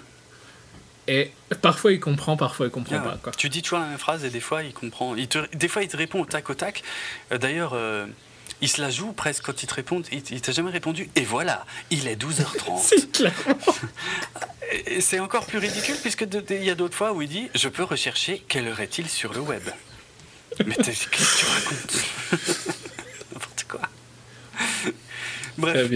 Et parfois il comprend, parfois il comprend Ah pas, quoi. Tu dis toujours la même phrase et des fois il comprend. Il te, des fois il te répond au tac au tac. Euh, D'ailleurs, euh, il se la joue presque quand il te répond. Il, il t'a jamais répondu. Et voilà, il est 12h30. C'est clair. C'est encore plus ridicule puisque il y a d'autres fois où il dit Je peux rechercher quelle heure est-il sur le web. Mais qu'est-ce que tu racontes? N'importe quoi. Bref,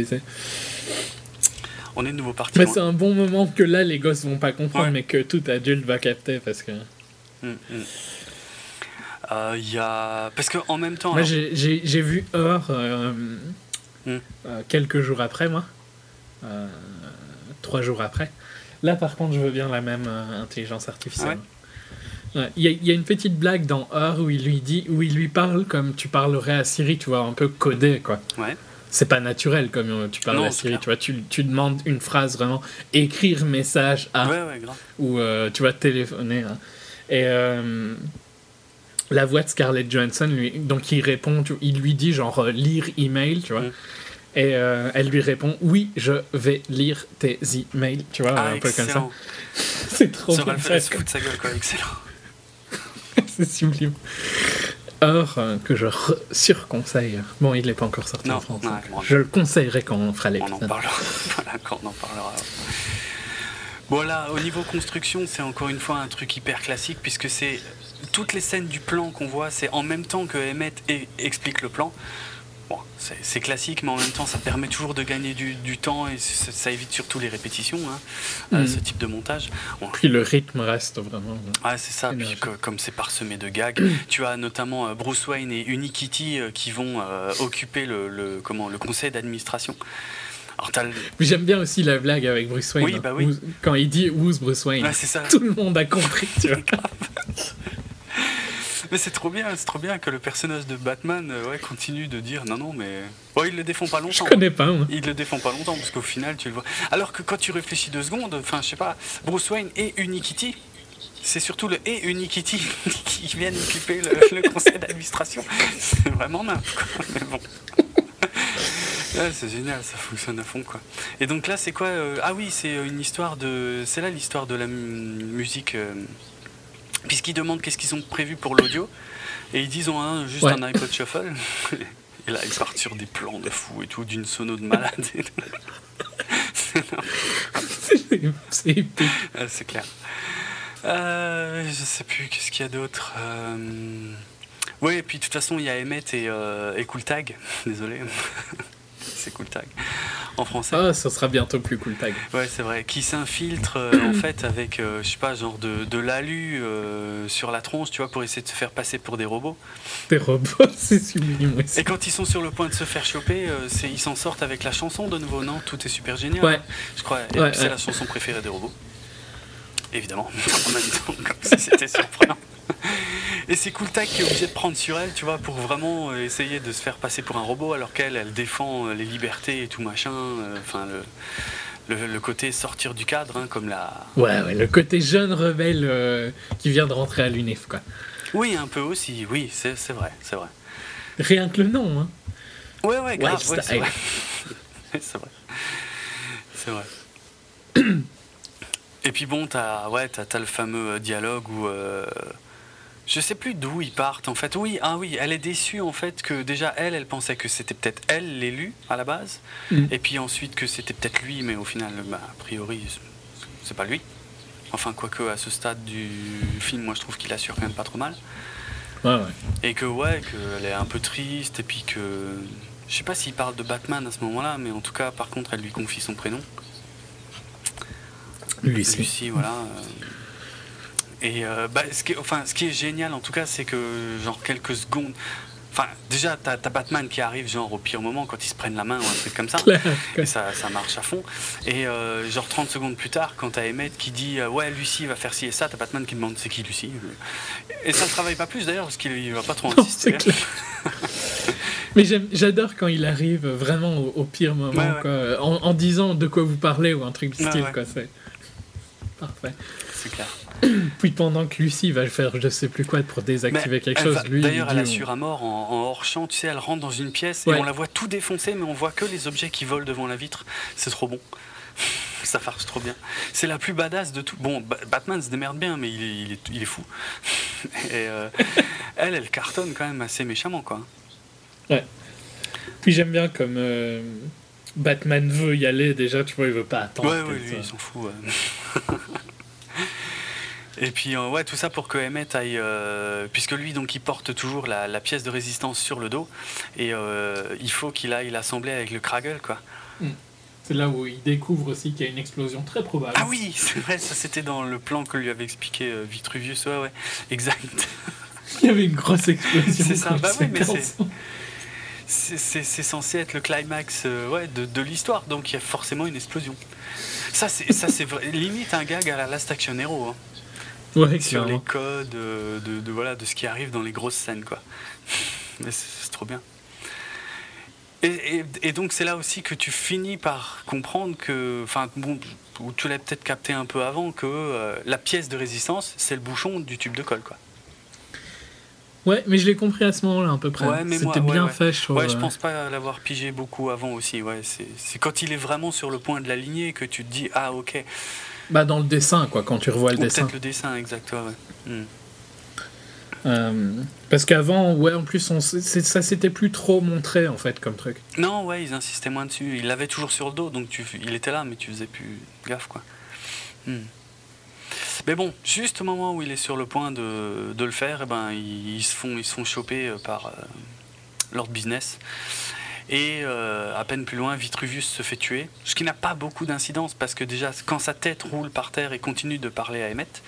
on est de nouveau parti. Mais c'est un bon moment que là les gosses vont pas comprendre, Ouais. mais que tout adulte va capter parce que. Hum, hum. Euh, Il y a. Parce qu'en même temps. Moi alors- j'ai- vu Heure euh, Hmm. euh, quelques jours après, moi. Euh, trois jours après. Là par contre, je veux bien la même intelligence artificielle. Ouais, Il y, a- il y a une petite blague dans Heure où il lui dit, où il lui parle comme tu parlerais à Siri, tu vois, un peu codé, quoi. Ouais. C'est pas naturel comme tu parles Non, à Siri, tu vois. Tu, tu demandes une phrase vraiment, écrire message à, Ouais, ouais, grave. ou tu vas téléphoner. hein. Et la voix de Scarlett Johansson, lui, donc il répond, tu- il lui dit genre euh, lire email, tu vois. Mm. Et euh, elle lui répond oui, je vais lire tes emails, tu vois, Ah, un peu comme ça. excellent. C'est trop bien sa gueule, quoi. Excellent. c'est sublime. Or euh, que je surconseille. Bon, il n'est pas encore sorti Non, en France. donc je le conseillerais quand on fera On en l'épisode. parlera. voilà, quand on en parlera. Voilà, au niveau construction, c'est encore une fois un truc hyper classique puisque c'est toutes les scènes du plan qu'on voit, c'est en même temps que Emmett explique le plan. Bon, c'est classique, mais en même temps, ça permet toujours de gagner du, du temps et ça, évite surtout les répétitions, hein, euh, Mhm. ce type de montage. Bon, Puis le rythme reste vraiment. Ah, c'est ça, puis que- comme c'est parsemé de gags, tu as notamment euh, Bruce Wayne et Unikitty qui vont euh, occuper le, le- comment, le conseil d'administration. J'aime bien aussi la blague avec Bruce Wayne. Oui, hein, bah oui. où- quand il dit Who's Bruce Wayne? Ça. Tout le monde a compris, tu vois. Mais c'est trop bien, c'est trop bien que le personnage de Batman euh, ouais, continue de dire non, non, mais. Oh, il le défend pas Je longtemps. connais pas, moi. Il le défend pas longtemps parce qu'au final, tu le vois. Alors que quand tu réfléchis deux secondes, enfin, je sais pas, Bruce Wayne et Unikitty, c'est surtout le et Unikitty qui viennent occuper le, le conseil d'administration. C'est vraiment nimp, quoi. Mais bon. Ouais, c'est génial, ça fonctionne à fond quoi. Et donc là, c'est quoi euh, Ah oui, c'est une histoire de. C'est là l'histoire de la mu- musique. Puisqu'ils demandent qu'est-ce qu'ils ont prévu pour l'audio, et ils disent on a juste Ouais. un iPod Shuffle. Et là, ils partent sur des plans de fou et tout, d'une sono de malade. C'est épique. Ah, c'est clair. Euh, je sais plus, qu'est-ce qu'il y a d'autre euh... Oui, et puis de toute façon, il y a Emmett et, euh, et Cool Tag. Désolé. c'est Cool Tag. en français. Ah, ça sera bientôt plus cool tag. Ouais, c'est vrai. Qui s'infiltre euh, en fait avec, euh, je sais pas, genre de, de l'alu euh, sur la tronche, tu vois, pour essayer de se faire passer pour des robots. Des robots, c'est sublime. Et quand ils sont sur le point de se faire choper, c'est- ils s'en sortent avec la chanson de nouveau, non? Tout est super génial. Ouais. Je crois. Et Ouais, c'est ouais. la chanson préférée des robots. Évidemment, en même temps, comme si c'était surprenant. Et c'est Cool Tac qui est obligé de prendre sur elle, tu vois, pour vraiment euh, essayer de se faire passer pour un robot, alors qu'elle, elle défend euh, les libertés et tout machin. euh, Enfin, le, le, le côté sortir du cadre, hein, comme la. Ouais, ouais, le côté jeune rebelle euh, qui vient de rentrer à l'UNIF, quoi. Oui, un peu aussi, oui, c'est vrai, c'est vrai. Rien que le nom, hein. Ouais, ouais, grave, ouais, c'est vrai. c'est vrai. C'est vrai. Et puis bon, t'as ouais, le fameux dialogue où euh, je sais plus d'où ils partent en fait. Oui, ah oui, elle est déçue en fait que déjà elle, elle pensait que c'était peut-être elle l'élu à la base, Mm. et puis ensuite que c'était peut-être lui, mais au final, bah, a priori, c'est- c'est pas lui. Enfin, quoique à ce stade du film, moi je trouve qu'il assure quand même pas trop mal. Ouais, ouais. Et que ouais, qu'elle est un peu triste, et puis que. Je sais pas s'il parle de Batman à ce moment-là, mais en tout cas, par contre, elle lui confie son prénom. Lucie. Lucie, voilà. euh. Et euh, bah, ce, qui est, enfin, ce qui est génial, en tout cas, c'est que, genre, quelques secondes. Enfin, déjà, t'as t'as Batman qui arrive, genre, au pire moment, quand ils se prennent la main ou un truc comme ça. Et ça, ça marche à fond. Et euh, genre 30 secondes plus tard, quand t'as Emmett qui dit euh, Ouais, Lucie va faire ci et ça, t'as Batman qui demande C'est qui Lucie Et ça ne travaille pas plus d'ailleurs, parce qu'il il va pas trop insister. clair. Mais j'adore quand il arrive vraiment au, au pire moment, Ouais, ouais. quoi, en, en disant de quoi vous parlez ou un truc du style, ouais. quoi. C'est parfait. C'est clair. Puis pendant que Lucie va faire je sais plus quoi pour désactiver Mais quelque chose, va- lui. D'ailleurs, il elle assure à mort en, en hors champ. Tu sais, elle rentre dans une pièce Ouais. et on la voit tout défoncer, mais on voit que les objets qui volent devant la vitre. C'est trop bon. Ça marche trop bien. C'est la plus badass de tout. Bon, Ba- Batman se démerde bien, mais il est, il est, il est fou. Et euh, elle, elle cartonne quand même assez méchamment, quoi. Puis j'aime bien comme euh, Batman veut y aller déjà, tu vois, il veut pas attendre. Ouais, ouais, lui, il s'en fout. ouais. Et puis, euh, ouais, tout ça pour que Emmett aille. euh, puisque lui, donc, il porte toujours la, la pièce de résistance sur le dos. Et euh, il faut qu'il aille l'assembler avec le Kragel, quoi. C'est là où il découvre aussi qu'il y a une explosion très probable. Ah oui, c'est vrai, ça c'était dans le plan que lui avait expliqué Vitruvius. Ouais, ouais, exact. Il y avait une grosse explosion. C'est ça, bah oui, mais. C'est- censé être le climax ouais, de, de l'histoire, donc il y a forcément une explosion. Ça, c'est ça, c'est vrai. Limite un gag à la Last Action Hero. hein. Ouais, sur les codes euh, de, de- voilà, de ce qui arrive dans les grosses scènes. Quoi. Mais c'est trop bien. Et, et- et donc c'est là aussi que tu finis par comprendre que, enfin bon, ou tu l'as peut-être capté un peu avant, que euh, la pièce de résistance, c'est le bouchon du tube de colle. Quoi. Ouais, mais je l'ai compris à ce moment-là à peu près. Ouais, C'était ouais, bien ouais. fait, je trouve. Ouais, je pense pas l'avoir pigé beaucoup avant aussi. Ouais, c'est c'est quand il est vraiment sur le point de la lignée que tu te dis ah ok. Bah, dans le dessin, quoi, quand tu revois le Ou dessin. peut-être le dessin exact. ouais. Hmm. Euh, parce qu'avant, ouais, en plus, on, ça s'était plus trop montré, en fait, comme truc. Non, ouais, ils insistaient moins dessus. Ils l'avaient toujours sur le dos, donc tu, il était là, mais tu faisais plus gaffe, quoi. Hmm. Mais bon, juste au moment où il est sur le point de, de le faire, eh ben, ils, ils se font, ils se font choper euh, par euh, Lord Business. Et euh, à peine plus loin, Vitruvius se fait tuer. Ce qui n'a pas beaucoup d'incidence, parce que déjà, quand sa tête roule par terre et continue de parler à Emmett,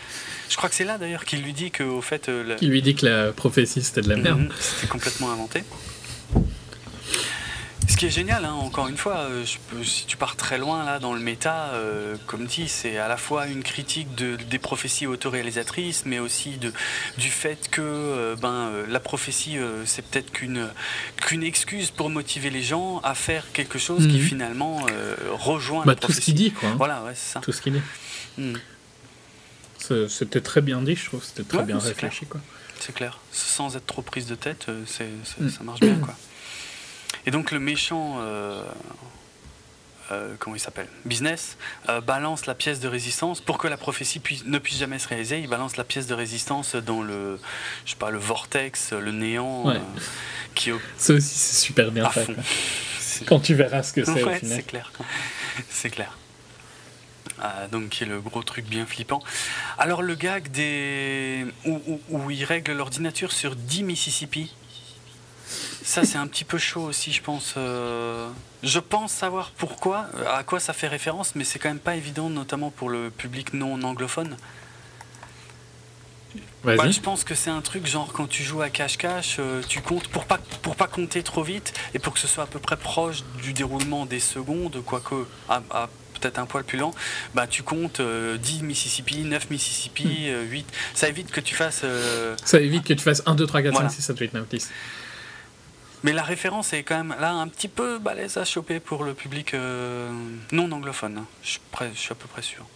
je crois que c'est là d'ailleurs qu'il lui dit qu'au fait, euh, la- Qui lui dit que la prophétie, c'était de la merde. Mhm, C'était complètement inventé. Ce qui est génial, hein, encore une fois, euh, je peux- si tu pars très loin là dans le méta, euh, comme dit, c'est à la fois une critique de, des prophéties autoréalisatrices, mais aussi de, du fait que euh, ben, la prophétie, euh, c'est peut-être qu'une qu'une excuse pour motiver les gens à faire quelque chose qui Mhm. finalement rejoint Bah, la tout ce prophétie. qu'il dit, quoi. hein. Voilà, ouais, c'est ça. Tout ce qu'il dit. C'est- C'était très bien dit, je trouve. C'était très Ouais, bien réfléchi, quoi. c'est clair. Sans être trop prise de tête, euh, c'est, c'est- Mm. ça marche bien, quoi. Et donc le méchant, euh, euh, comment il s'appelle? Business, euh, balance la pièce de résistance pour que la prophétie puisse- ne puisse jamais se réaliser. Il balance la pièce de résistance dans le, je sais pas, le vortex, le néant, Ouais. euh, qui Ça aussi, c'est super bien fait. Quand tu verras ce que c'est au Ouais, final. c'est clair. C'est clair. Ah, donc qui est le gros truc bien flippant. Alors le gag des où, où- où ils règlent l'ordinateur sur 10 Mississippi. Ça c'est un petit peu chaud aussi, je pense. euh, Je pense savoir pourquoi, euh, à quoi ça fait référence, mais c'est quand même pas évident, notamment pour le public non anglophone. Bah, je pense que c'est un truc genre quand tu joues à cache-cache, euh, tu comptes pour pas pour pas compter trop vite et pour que ce soit à peu près proche du déroulement des secondes, quoique à, à peut-être un poil plus lent, bah tu comptes euh, 10 Mississippi, 9 Mississippi, euh, 8. Ça évite que tu fasses. euh, Ça évite que tu fasses 1, 2, 3, 4, Voilà. 5, 6, 7, 8, 9, 10. Mais la référence est quand même là un petit peu balèze à choper pour le public euh, non anglophone. Je je suis à peu près sûr.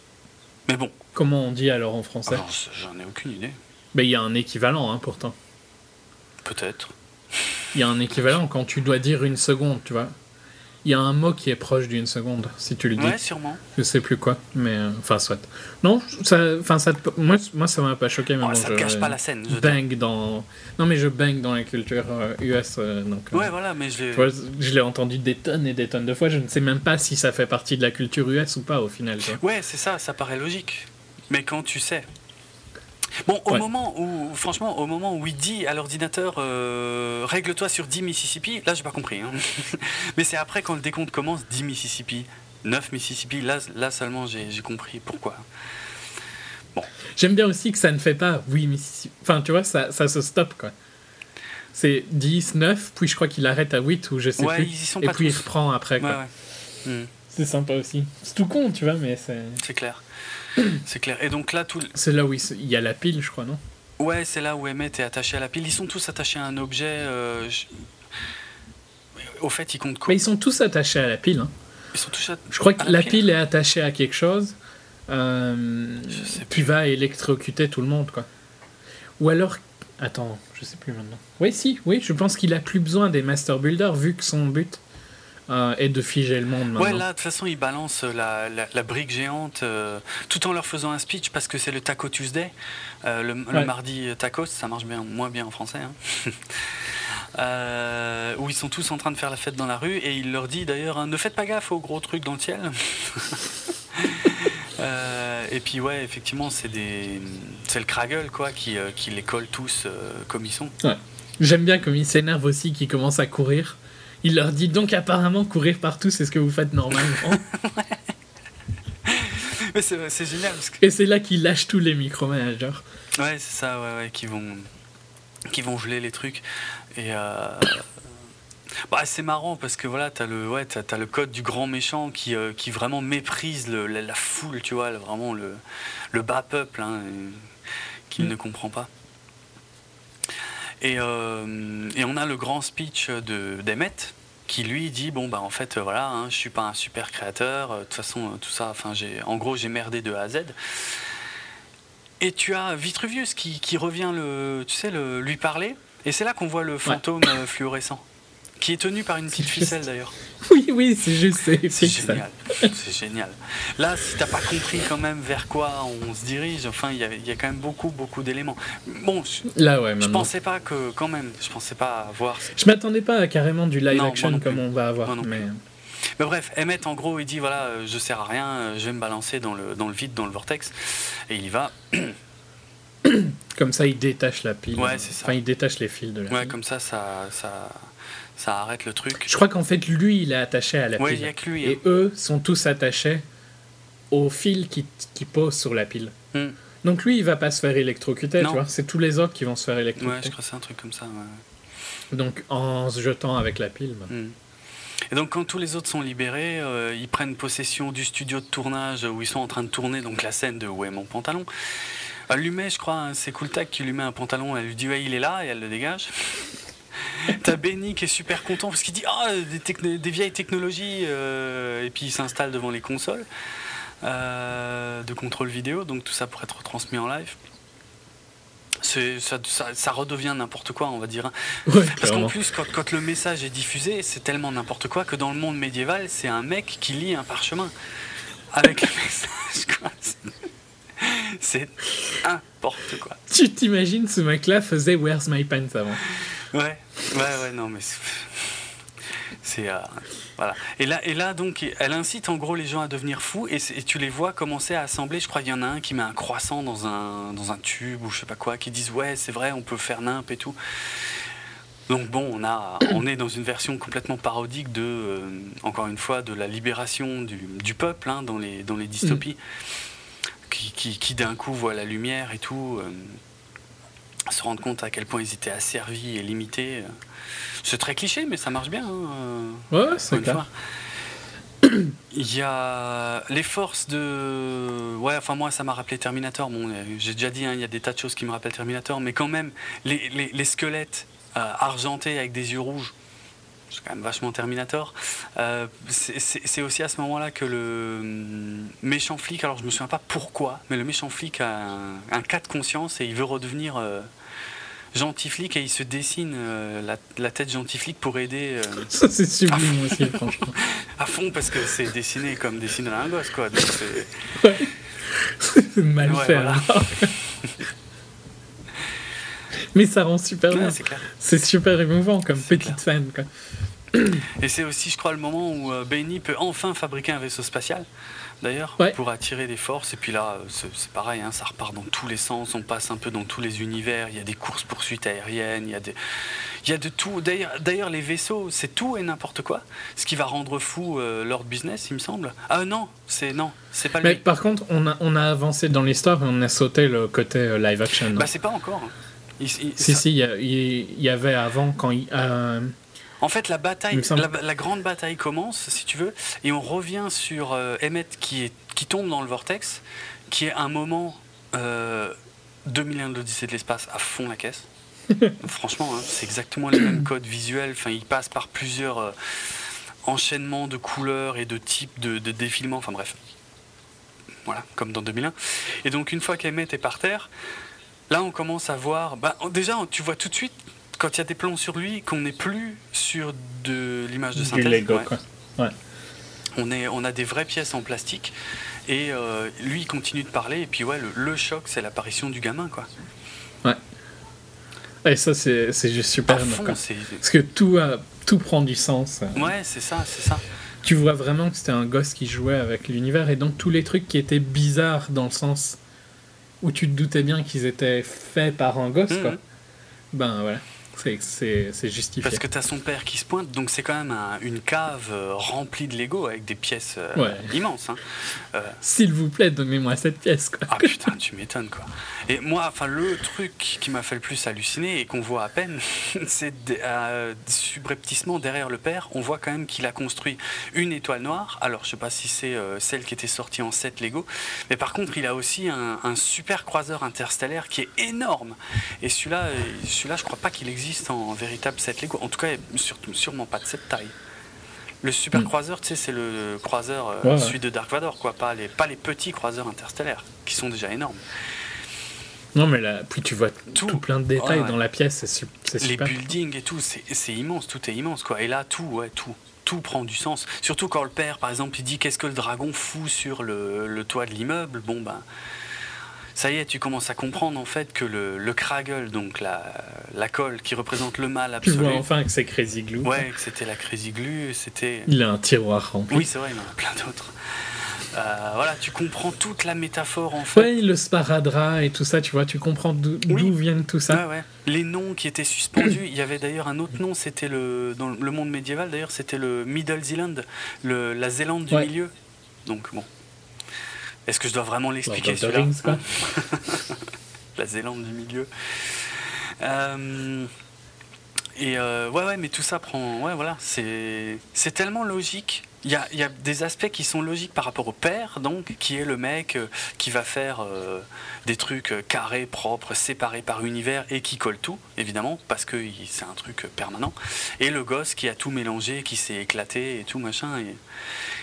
Mais bon, Comment on dit alors en français alors, j'en ai aucune idée. Ben, Il y a un équivalent, hein, pourtant. Peut-être. Il y a un équivalent quand tu dois dire une seconde, tu vois. Il y a un mot qui est proche d'une seconde, si tu le dis. Ouais, sûrement. Je sais plus quoi, mais euh, enfin, soit. Non, ça, enfin, ça moi, moi, ça m'a pas choqué, mais Oh, bon, ça je gâche pas la scène. je bang dans. Non, mais je bang dans la culture euh, US, euh, donc. euh, Ouais, voilà, mais je vois, je l'ai entendu des tonnes et des tonnes de fois. Je ne sais même pas si ça fait partie de la culture US ou pas au final. Ouais, c'est ça, ça paraît logique. Mais quand tu sais. Bon, au Ouais. moment où, franchement, au moment où il dit à l'ordinateur euh, règle-toi sur 10 Mississippi, là j'ai pas compris. hein. Mais c'est après quand le décompte commence 10 Mississippi, 9 Mississippi, là, là seulement j'ai compris pourquoi. J'aime bien aussi que ça ne fait pas oui, si- Enfin, tu vois, ça, ça se stoppe quoi. C'est 10, 9, puis je crois qu'il arrête à 8 ou je sais Ouais, plus. ils y sont et pas puis il reprend après ouais. Hmm, C'est sympa aussi. C'est tout con, tu vois, mais c'est. c'est clair. C'est clair. Et donc là, tout, C'est là où il, y a la pile, je crois, non? Ouais, c'est là où Emmett est attaché à la pile. Ils sont tous attachés à un objet. euh, je- Au fait, ils comptent quoi? Mais ils sont tous attachés à la pile. hein. Ils sont tous. à- Je crois que la pile est attachée à quelque chose euh, qui va électrocuter tout le monde, quoi. Ou alors. Attends, je sais plus maintenant. Oui, si, oui, je pense qu'il a plus besoin des Master Builders vu que son but euh, est de figer le monde maintenant. Ouais, là, de toute façon, ils balancent la, la- la brique géante euh, tout en leur faisant un speech parce que c'est le Taco Tuesday. Euh, le, mardi euh, tacos, ça marche bien, moins bien en français. hein. Où ils sont tous en train de faire la fête dans la rue et il leur dit d'ailleurs hein, ne faites pas gaffe aux gros trucs dans le ciel. Et puis ouais effectivement c'est des c'est le Kraggle quoi qui, qui les colle tous comme ils sont. J'aime bien comme il s'énerve aussi, qu'il commence à courir. Il leur dit donc apparemment courir partout, c'est ce que vous faites normalement. Mais c'est génial parce que Et c'est là qu'il lâche tous les micromanagers. Ouais, c'est ça, ouais, ouais, qui vont, qui vont geler les trucs. Et euh, bah, c'est marrant parce que voilà, t'as le, ouais, le code du grand méchant qui, euh, qui vraiment méprise le- la, la foule, tu vois, vraiment le, le bas peuple, hein, qu'il Mm. ne comprend pas. Et, euh, et on a le grand speech de d'Emmett qui lui dit bon bah en fait euh, voilà hein, je suis pas un super créateur euh, de toute façon euh, tout ça enfin j'ai en gros j'ai merdé de A à Z et tu as Vitruvius qui, qui revient le, tu sais, le, lui parler. Et c'est là qu'on voit le fantôme fluorescent. Qui est tenu par une petite ficelle d'ailleurs. Oui, oui, c'est juste, c'est génial. C'est génial. Là, si t'as pas compris quand même vers quoi on se dirige, enfin, il y, a- il y a quand même beaucoup, beaucoup d'éléments. Bon, je, Là, ouais, je pensais pas que, quand même, je pensais pas voir. Je m'attendais pas à carrément du live Non, action comme on va avoir. Mais... Mais bref, Emmett, en gros, il dit voilà, euh, je sers à rien, euh, je vais me balancer dans le, dans le vide, dans le vortex. Et il y va. Comme ça, il détache la pile. Ouais, c'est ça. Enfin, il détache les fils de la Ouais, pile. comme ça, ça, ça, ça arrête le truc. Je crois qu'en fait, lui, il est attaché à la Ouais, il pile. y a que lui. hein. Et eux sont tous attachés au fil qui, qui pose sur la pile. Hmm. Donc lui, il va pas se faire électrocuter, Non. tu vois. C'est tous les autres qui vont se faire Ouais, électrocuter. je crois que c'est un truc comme ça. ouais. Donc en se jetant avec la pile. bah. Mm. Et donc quand tous les autres sont libérés, euh, ils prennent possession du studio de tournage où ils sont en train de tourner donc la scène de Où est mon pantalon? Elle lui met, je crois, hein, c'est Cooltac qui lui met un pantalon, elle lui dit ouais il est là et elle le dégage. T'as Benny qui est super content parce qu'il dit ah des, vieilles technologies euh, et puis il s'installe devant les consoles euh, de contrôle vidéo donc tout ça pour être retransmis en live. C'est- Ça, ça- ça redevient n'importe quoi, on va dire. hein. Ouais, Parce qu'en plus, quand, quand le message est diffusé, c'est tellement n'importe quoi que dans le monde médiéval, c'est un mec qui lit un parchemin avec le message. quoi. C'est- C'est n'importe quoi. Tu t'imagines, ce mec-là faisait Where's My Pants avant? Ouais, ouais, ouais, non, mais c'est. euh, voilà. Et là, et là, donc, elle incite en gros les gens à devenir fous et, tu les vois commencer à assembler. Je crois qu'il y en a un qui met un croissant dans un, dans un tube ou je sais pas quoi, qui disent Ouais, c'est vrai, on peut faire nimp et tout. Donc bon, on, a, on est dans une version complètement parodique de, euh, encore une fois, de la libération du, du peuple hein, dans, les, dans les dystopies, qui, qui, qui d'un coup voient la lumière et tout, euh, se rendent compte à quel point ils étaient asservis et limités. C'est très cliché, mais ça marche bien. hein, Ouais, c'est clair. Il y a les forces de. Ouais, enfin, moi, ça m'a rappelé Terminator. Bon, j'ai déjà dit, hein, il y a des tas de choses qui me rappellent Terminator, mais quand même, les, les- les squelettes euh, argentés avec des yeux rouges, c'est quand même vachement Terminator. Euh, c'est- aussi à ce moment-là que le hum, méchant flic, alors je me souviens pas pourquoi, mais le méchant flic a un, un cas de conscience et il veut redevenir. euh, gentil flic et il se dessine euh, la, la tête gentil flic pour aider euh, Ça, c'est sublime aussi, franchement. à fond parce que c'est dessiné comme dessinerait un gosse quoi. Donc c'est- Ouais. C'est mal Ouais, fait. voilà. Mais ça rend super Ouais, bien. c'est super émouvant comme petite clair. scène. Quoi. Et c'est aussi, je crois, le moment où euh, Benny peut enfin fabriquer un vaisseau spatial, d'ailleurs, Ouais. pour attirer des forces. Et puis là, c'est pareil, hein, ça repart dans tous les sens, on passe un peu dans tous les univers. Il y a des courses-poursuites aériennes, il y a, des... il y a de tout. D'ailleurs, les vaisseaux, c'est tout et n'importe quoi. Ce qui va rendre fou euh, Lord Business, il me semble. Ah non, c'est non, c'est pas Mais lui. par contre, on a, on a avancé dans l'histoire et on a sauté le côté euh, live action. Bah, c'est pas encore. Il- il- si, ça- si, il y, avait avant quand il. euh, En fait, la Il bataille, la, la grande bataille commence, si tu veux, et on revient sur euh, Emmett qui, est, qui tombe dans le vortex, qui est un moment euh, 2001 de l'Odyssée de l'espace à fond la caisse. Franchement, hein, c'est exactement les mêmes codes visuels. Enfin, il passe par plusieurs euh, enchaînements de couleurs et de types de, de défilements. Enfin bref, voilà, comme dans 2001. Et donc, une fois qu'Emmett est par terre, là, on commence à voir. Bah, déjà, tu vois tout de suite quand il y a des plans sur lui qu'on n'est plus sur de l'image de du synthèse. Lego. ouais. Quoi. On, est, on a des vraies pièces en plastique. Et euh, lui, il continue de parler. Et puis, ouais, le, le choc, c'est l'apparition du gamin, quoi. Et ça, c'est juste super. fond, quoi. Parce que tout, a- tout prend du sens. Ouais, c'est ça, c'est ça. Tu vois vraiment que c'était un gosse qui jouait avec l'univers et donc tous les trucs qui étaient bizarres dans le sens où tu te doutais bien qu'ils étaient faits par un gosse, quoi. Mhm. Ben voilà, c'est- justifié. Parce que t'as son père qui se pointe, donc c'est quand même un- une cave euh, remplie de Lego avec des pièces euh, Ouais. immenses. hein. Euh, S'il vous plaît, donnez-moi cette pièce, quoi. Ah putain, tu m'étonnes quoi. Et moi, enfin, le truc qui m'a fait le plus halluciner et qu'on voit à peine, c'est euh, subrepticement derrière le père, on voit quand même qu'il a construit une étoile noire. Alors, je sais pas si c'est celle qui était sortie en 7 Lego, mais par contre, il a aussi un, un super croiseur interstellaire qui est énorme. Et celui-là, celui-là, je crois pas qu'il existe en véritable 7 Lego. En tout cas, surtout, sûrement pas de cette taille. Le super Mm. croiseur, tu sais, c'est le croiseur, euh, Ouais, de Dark Vador, quoi, pas les, pas les petits croiseurs interstellaires, qui sont déjà énormes. Non, mais là, puis tu vois Tout. tout, plein de détails Ouais, dans la pièce, c'est les buildings et tout, c'est c'est immense, tout est immense quoi. Et là, tout, ouais, tout, tout prend du sens. Surtout quand le père, par exemple, il dit qu'est-ce que le dragon fout sur le, le toit de l'immeuble? Bon ben, ça y est, tu commences à comprendre en fait que le, le Kraggle, donc la, la colle qui représente le mal Tu absolu, vois enfin que c'est Crazy Glue. ouais, que c'était la Crazy Glue, c'était. Il a un tiroir rempli. Oui, c'est vrai, il y en a plein d'autres. Euh, voilà, tu comprends toute la métaphore en fait. Ouais, le sparadrap et tout ça, tu vois, tu comprends d'où Oui. viennent tout ça. Ouais, ouais. Les noms qui étaient suspendus, il y avait d'ailleurs un autre nom, c'était le dans le monde médiéval d'ailleurs, c'était le Middle Zealand, le, la Zélande du Ouais. milieu. Donc bon, est-ce que je dois vraiment l'expliquer celui-là La Zélande du milieu. Euh, et euh, ouais, ouais, mais tout ça prend. Ouais, voilà, c'est tellement logique. Il y a, il y a des aspects qui sont logiques par rapport au père, donc, qui est le mec euh, qui va faire euh, des trucs euh, carrés, propres, séparés par univers et qui colle tout, évidemment, parce que c'est un truc permanent. Et le gosse qui a tout mélangé, qui s'est éclaté et tout machin. Et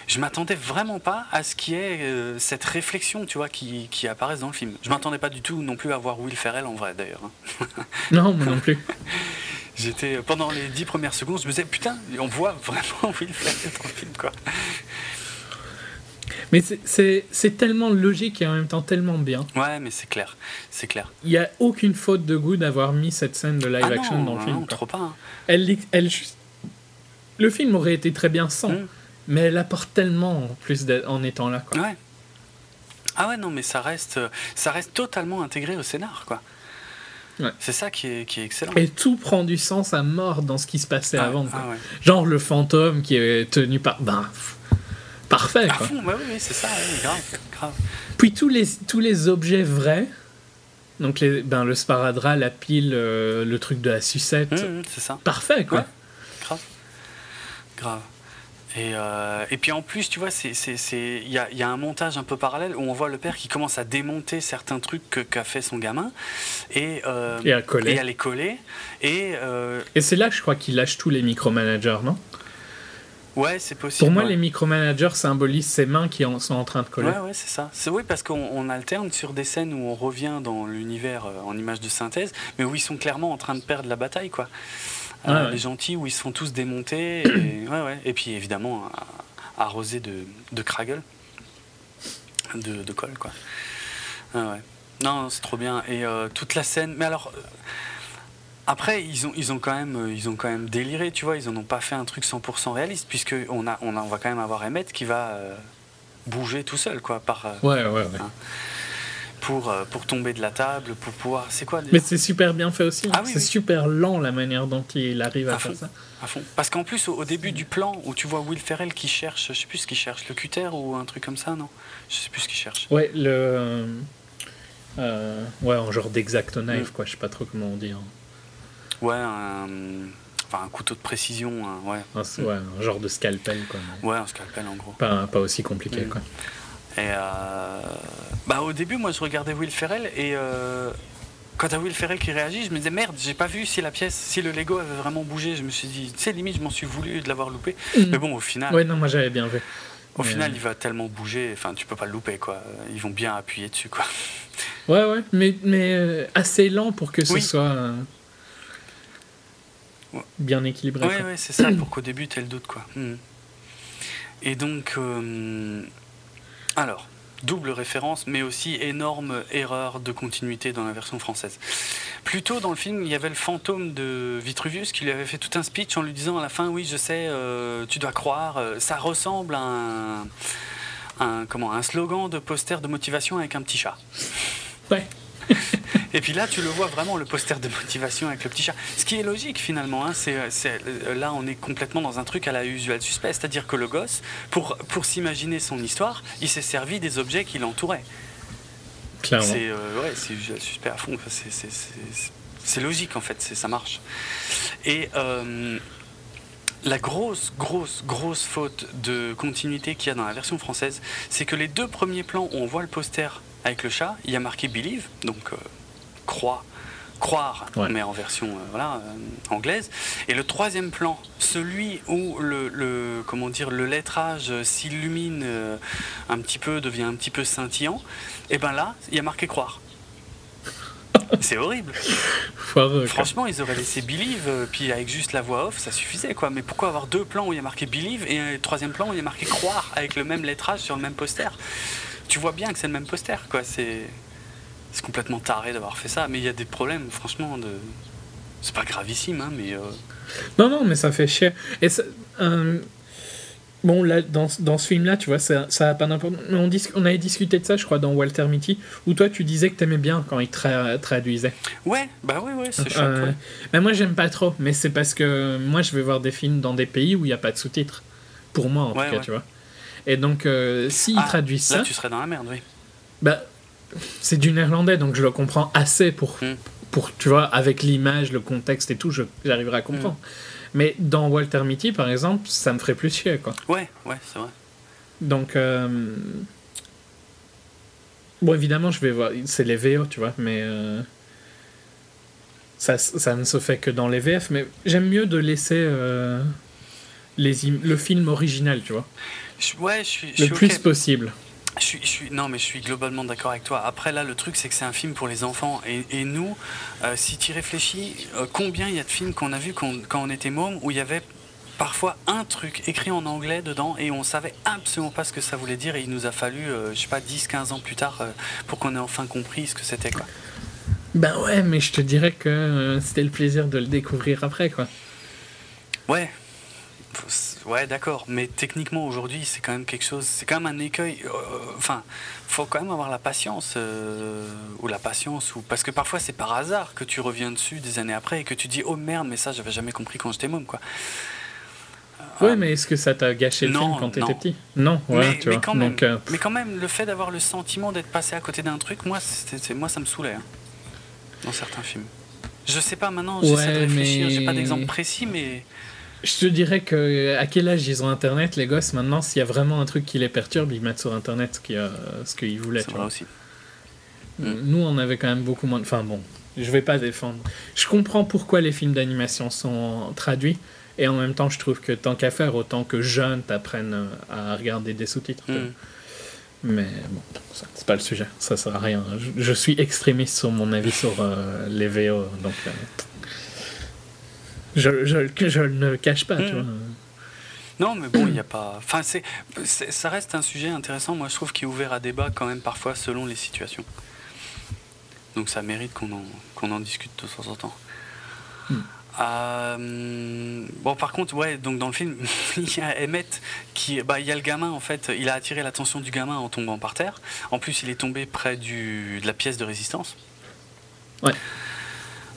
je m'attendais vraiment pas à ce qui est euh, cette réflexion, tu vois, qui, qui apparaisse dans le film. Je m'attendais pas du tout non plus à voir Will Ferrell en vrai, d'ailleurs. hein. Non, moi non plus. J'étais pendant les dix premières secondes, je me disais putain, on voit vraiment Will Ferrell dans le film quoi. Mais c'est- tellement logique et en même temps tellement bien. Ouais, mais c'est clair, c'est clair. Il n'y a aucune faute de goût d'avoir mis cette scène de live ah action non, dans le non, film. non, trop pas. hein. Elle, elle Le film aurait été très bien sans, Mm. mais elle apporte tellement en plus en étant là. Quoi. Ouais. Ah ouais, non, mais ça reste, ça reste totalement intégré au scénar quoi. Ouais. C'est ça qui est, qui est excellent. Et tout prend du sens à mort dans ce qui se passait Ah, avant. ah ouais. Genre le fantôme qui est tenu par. Ben, parfait, quoi. fond, bah oui, c'est ça, oui, grave, grave. Puis tous les, tous les objets vrais, donc les, ben, le sparadrap, la pile, euh, le truc de la sucette, Hum, hum, c'est ça, parfait, quoi. Ouais. grave. Grave. Et, euh, et puis en plus, tu vois, il y a, y a un montage un peu parallèle où on voit le père qui commence à démonter certains trucs qu'a fait son gamin et, euh, Et à coller. et à les coller. Et euh, Et c'est là, je crois, qu'il lâche tous les micromanagers, non? Ouais, c'est possible. Pour moi, ouais. les micromanagers symbolisent ses mains qui en sont en train de coller. Ouais, ouais, c'est ça. C'est oui, parce qu'on on alterne sur des scènes où on revient dans l'univers en image de synthèse, mais où ils sont clairement en train de perdre la bataille, quoi. Euh, Ouais. Les gentils, où ils se font tous démonter. Et, ouais, ouais. et puis évidemment, arrosés de, de Kragel, de, de colle, quoi. Non, c'est trop bien. Et euh, toute la scène. Mais alors. euh, Après, ils ont, ils, ont quand même, ils ont quand même déliré, tu vois. Ils en ont pas fait un truc 100% réaliste, puisque on, a, on, a, on va quand même avoir Emmett qui va euh, bouger tout seul, quoi, par, Ouais, ouais, ouais. Pour, euh, pour tomber de la table, pour pouvoir. C'est quoi Mais c'est super bien fait aussi. Ah oui, c'est oui. super lent la manière dont il arrive à À faire ça. à fond Parce qu'en plus, au, au début du plan, où tu vois Will Ferrell qui cherche, je sais plus ce qu'il cherche, le cutter ou un truc comme ça, non? Je sais plus ce qu'il cherche. Ouais, le. euh, euh, ouais, un genre d'exact Mm. knife, quoi. Je sais pas trop comment on dit. hein. Ouais, un, enfin, un couteau de précision, ouais. Un, ouais, un genre de scalpel, quoi. Ouais, un scalpel en gros. Pas, pas aussi compliqué, Mm. quoi. Et euh, bah, au début, moi, je regardais Will Ferrell et euh, quand t'as Will Ferrell qui réagit, je me disais merde, j'ai pas vu si la pièce, si le Lego avait vraiment bougé. Je me suis dit, tu sais, limite, je m'en suis voulu de l'avoir loupé. Mais bon, au final, Mm. Ouais, non, moi j'avais bien vu. au mais- final, il va tellement bouger, enfin, tu peux pas le louper, quoi. Ils vont bien appuyer dessus, quoi. Ouais, ouais, mais, mais euh, assez lent pour que ce Oui. soit euh, bien équilibré. Ouais, quoi. ouais, c'est ça, pour qu'au début, t'aies le doute, quoi. Mhm. Et donc, euh, alors, double référence, mais aussi énorme erreur de continuité dans la version française. Plus tôt dans le film, il y avait le fantôme de Vitruvius qui lui avait fait tout un speech en lui disant à la fin, oui, je sais, euh, tu dois croire, euh, ça ressemble à un, comment, un slogan de poster de motivation avec un petit chat. Ouais. Et puis là, tu le vois vraiment, le poster de motivation avec le petit chat. Ce qui est logique finalement, hein, c'est, euh, là on est complètement dans un truc à la usual suspect, c'est-à-dire que le gosse, pour, pour s'imaginer son histoire, il s'est servi des objets qui l'entouraient. Clairement. C'est euh, ouais, c'est usual suspect à fond, c'est, logique en fait, ça marche. Et euh, la grosse, grosse, grosse faute de continuité qu'il y a dans la version française, c'est que les deux premiers plans où on voit le poster avec le chat, il y a marqué Believe, donc euh, croire, croire, Ouais. mais en version euh, voilà, euh, anglaise. Et le troisième plan, celui où le, le- comment dire, le lettrage euh, s'illumine un petit peu, devient un petit peu scintillant, et ben là, il y a marqué croire. C'est horrible. Foireux. Franchement, ils auraient laissé Believe, puis avec juste la voix off, ça suffisait quoi. Mais pourquoi avoir deux plans où il y a marqué Believe et un troisième plan où il y a marqué croire avec le même lettrage sur le même poster? Tu vois bien que c'est le même poster quoi. C'est complètement taré d'avoir fait ça. Mais il y a des problèmes, franchement, de. C'est pas gravissime, hein, mais. euh, Non, non, mais ça fait chier. Et ça- euh, bon, là, dans, dans ce film-là, tu vois, ça, ça a pas d'importance. On, on avait discuté de ça, je crois, dans Walter Mitty, où toi, tu disais que t'aimais bien quand il tra- traduisait. Ouais, bah ouais, ouais, c'est chouette. Euh, ouais. mais moi, j'aime pas trop. Mais c'est parce que moi, je vais voir des films dans des pays où il n'y a pas de sous-titres. Pour moi, en Ouais, tout cas, ouais. tu vois. Et donc, euh, s'ils Ah, traduisent Là, ça, tu serais dans la merde, oui. bah, c'est du néerlandais, donc je le comprends assez pour, Mm. pour tu vois, avec l'image, le contexte et tout, j'arriverai à comprendre. Mais dans Walter Mitty, par exemple, ça me ferait plus chier, quoi. Ouais, ouais, c'est vrai. Donc, euh, bon, évidemment, je vais voir, c'est les VO, tu vois, mais euh, ça, ça ne se fait que dans les VF, mais j'aime mieux de laisser euh, les im- le film original, tu vois, Je- ouais, je suis. je le suis plus possible. Je suis, je suis- non, mais je suis globalement d'accord avec toi. Après, là, le truc, c'est que c'est un film pour les enfants. Et, et nous, euh, si tu réfléchis, euh, combien il y a de films qu'on a vus quand, quand on était môme où il y avait parfois un truc écrit en anglais dedans et on savait absolument pas ce que ça voulait dire. Et il nous a fallu, euh, je sais pas, 10, 15 ans plus tard euh, pour qu'on ait enfin compris ce que c'était, quoi. Ben ouais, mais je te dirais que euh, c'était le plaisir de le découvrir après, quoi. Ouais. Ouais, d'accord. Mais techniquement, aujourd'hui, c'est quand même quelque chose. C'est quand même un écueil. euh, Enfin, faut quand même avoir la patience. euh, ou la patience. Ou... Parce que parfois, c'est par hasard que tu reviens dessus des années après et que tu dis Oh merde, mais ça, j'avais jamais compris quand j'étais môme, quoi. Ouais, mais est-ce que ça t'a gâché le Non, film quand t'étais petit? Non, ouais, mais, tu mais vois. quand même, Donc, euh, mais quand même, le fait d'avoir le sentiment d'être passé à côté d'un truc, moi, c'est, moi ça me saoulait. hein, dans certains films. Je sais pas maintenant, j'essaie Ouais, de réfléchir, j'ai pas mais- d'exemple précis, mais. Je te dirais que à quel âge ils ont internet, les gosses maintenant, s'il y a vraiment un truc qui les perturbe, ils mettent sur internet ce qu'ils qu'ils voulaient. C'est aussi. Nous, on avait quand même beaucoup moins. de- Enfin bon, je vais pas défendre. Je comprends pourquoi les films d'animation sont traduits, et en même temps, je trouve que tant qu'à faire, autant que jeunes t'apprennent euh, à regarder des sous-titres. Mm. Mais bon, c'est pas le sujet, ça sert à rien. Je, je suis extrémiste sur mon avis sur euh, les VO, donc. euh, je, je, je ne le cache pas, tu Mm. vois. Non, mais bon, il n'y a pas. Enfin, c'est, c'est- ça reste un sujet intéressant, moi je trouve, qui est ouvert à débat quand même parfois selon les situations. Donc ça mérite qu'on en, qu'on en discute de temps en temps. Hmm. Euh, bon, par contre, ouais, donc dans le film, il y a Emmett qui. Bah, il y a le gamin en fait, il a attiré l'attention du gamin en tombant par terre. En plus, il est tombé près du, de la pièce de résistance. Ouais.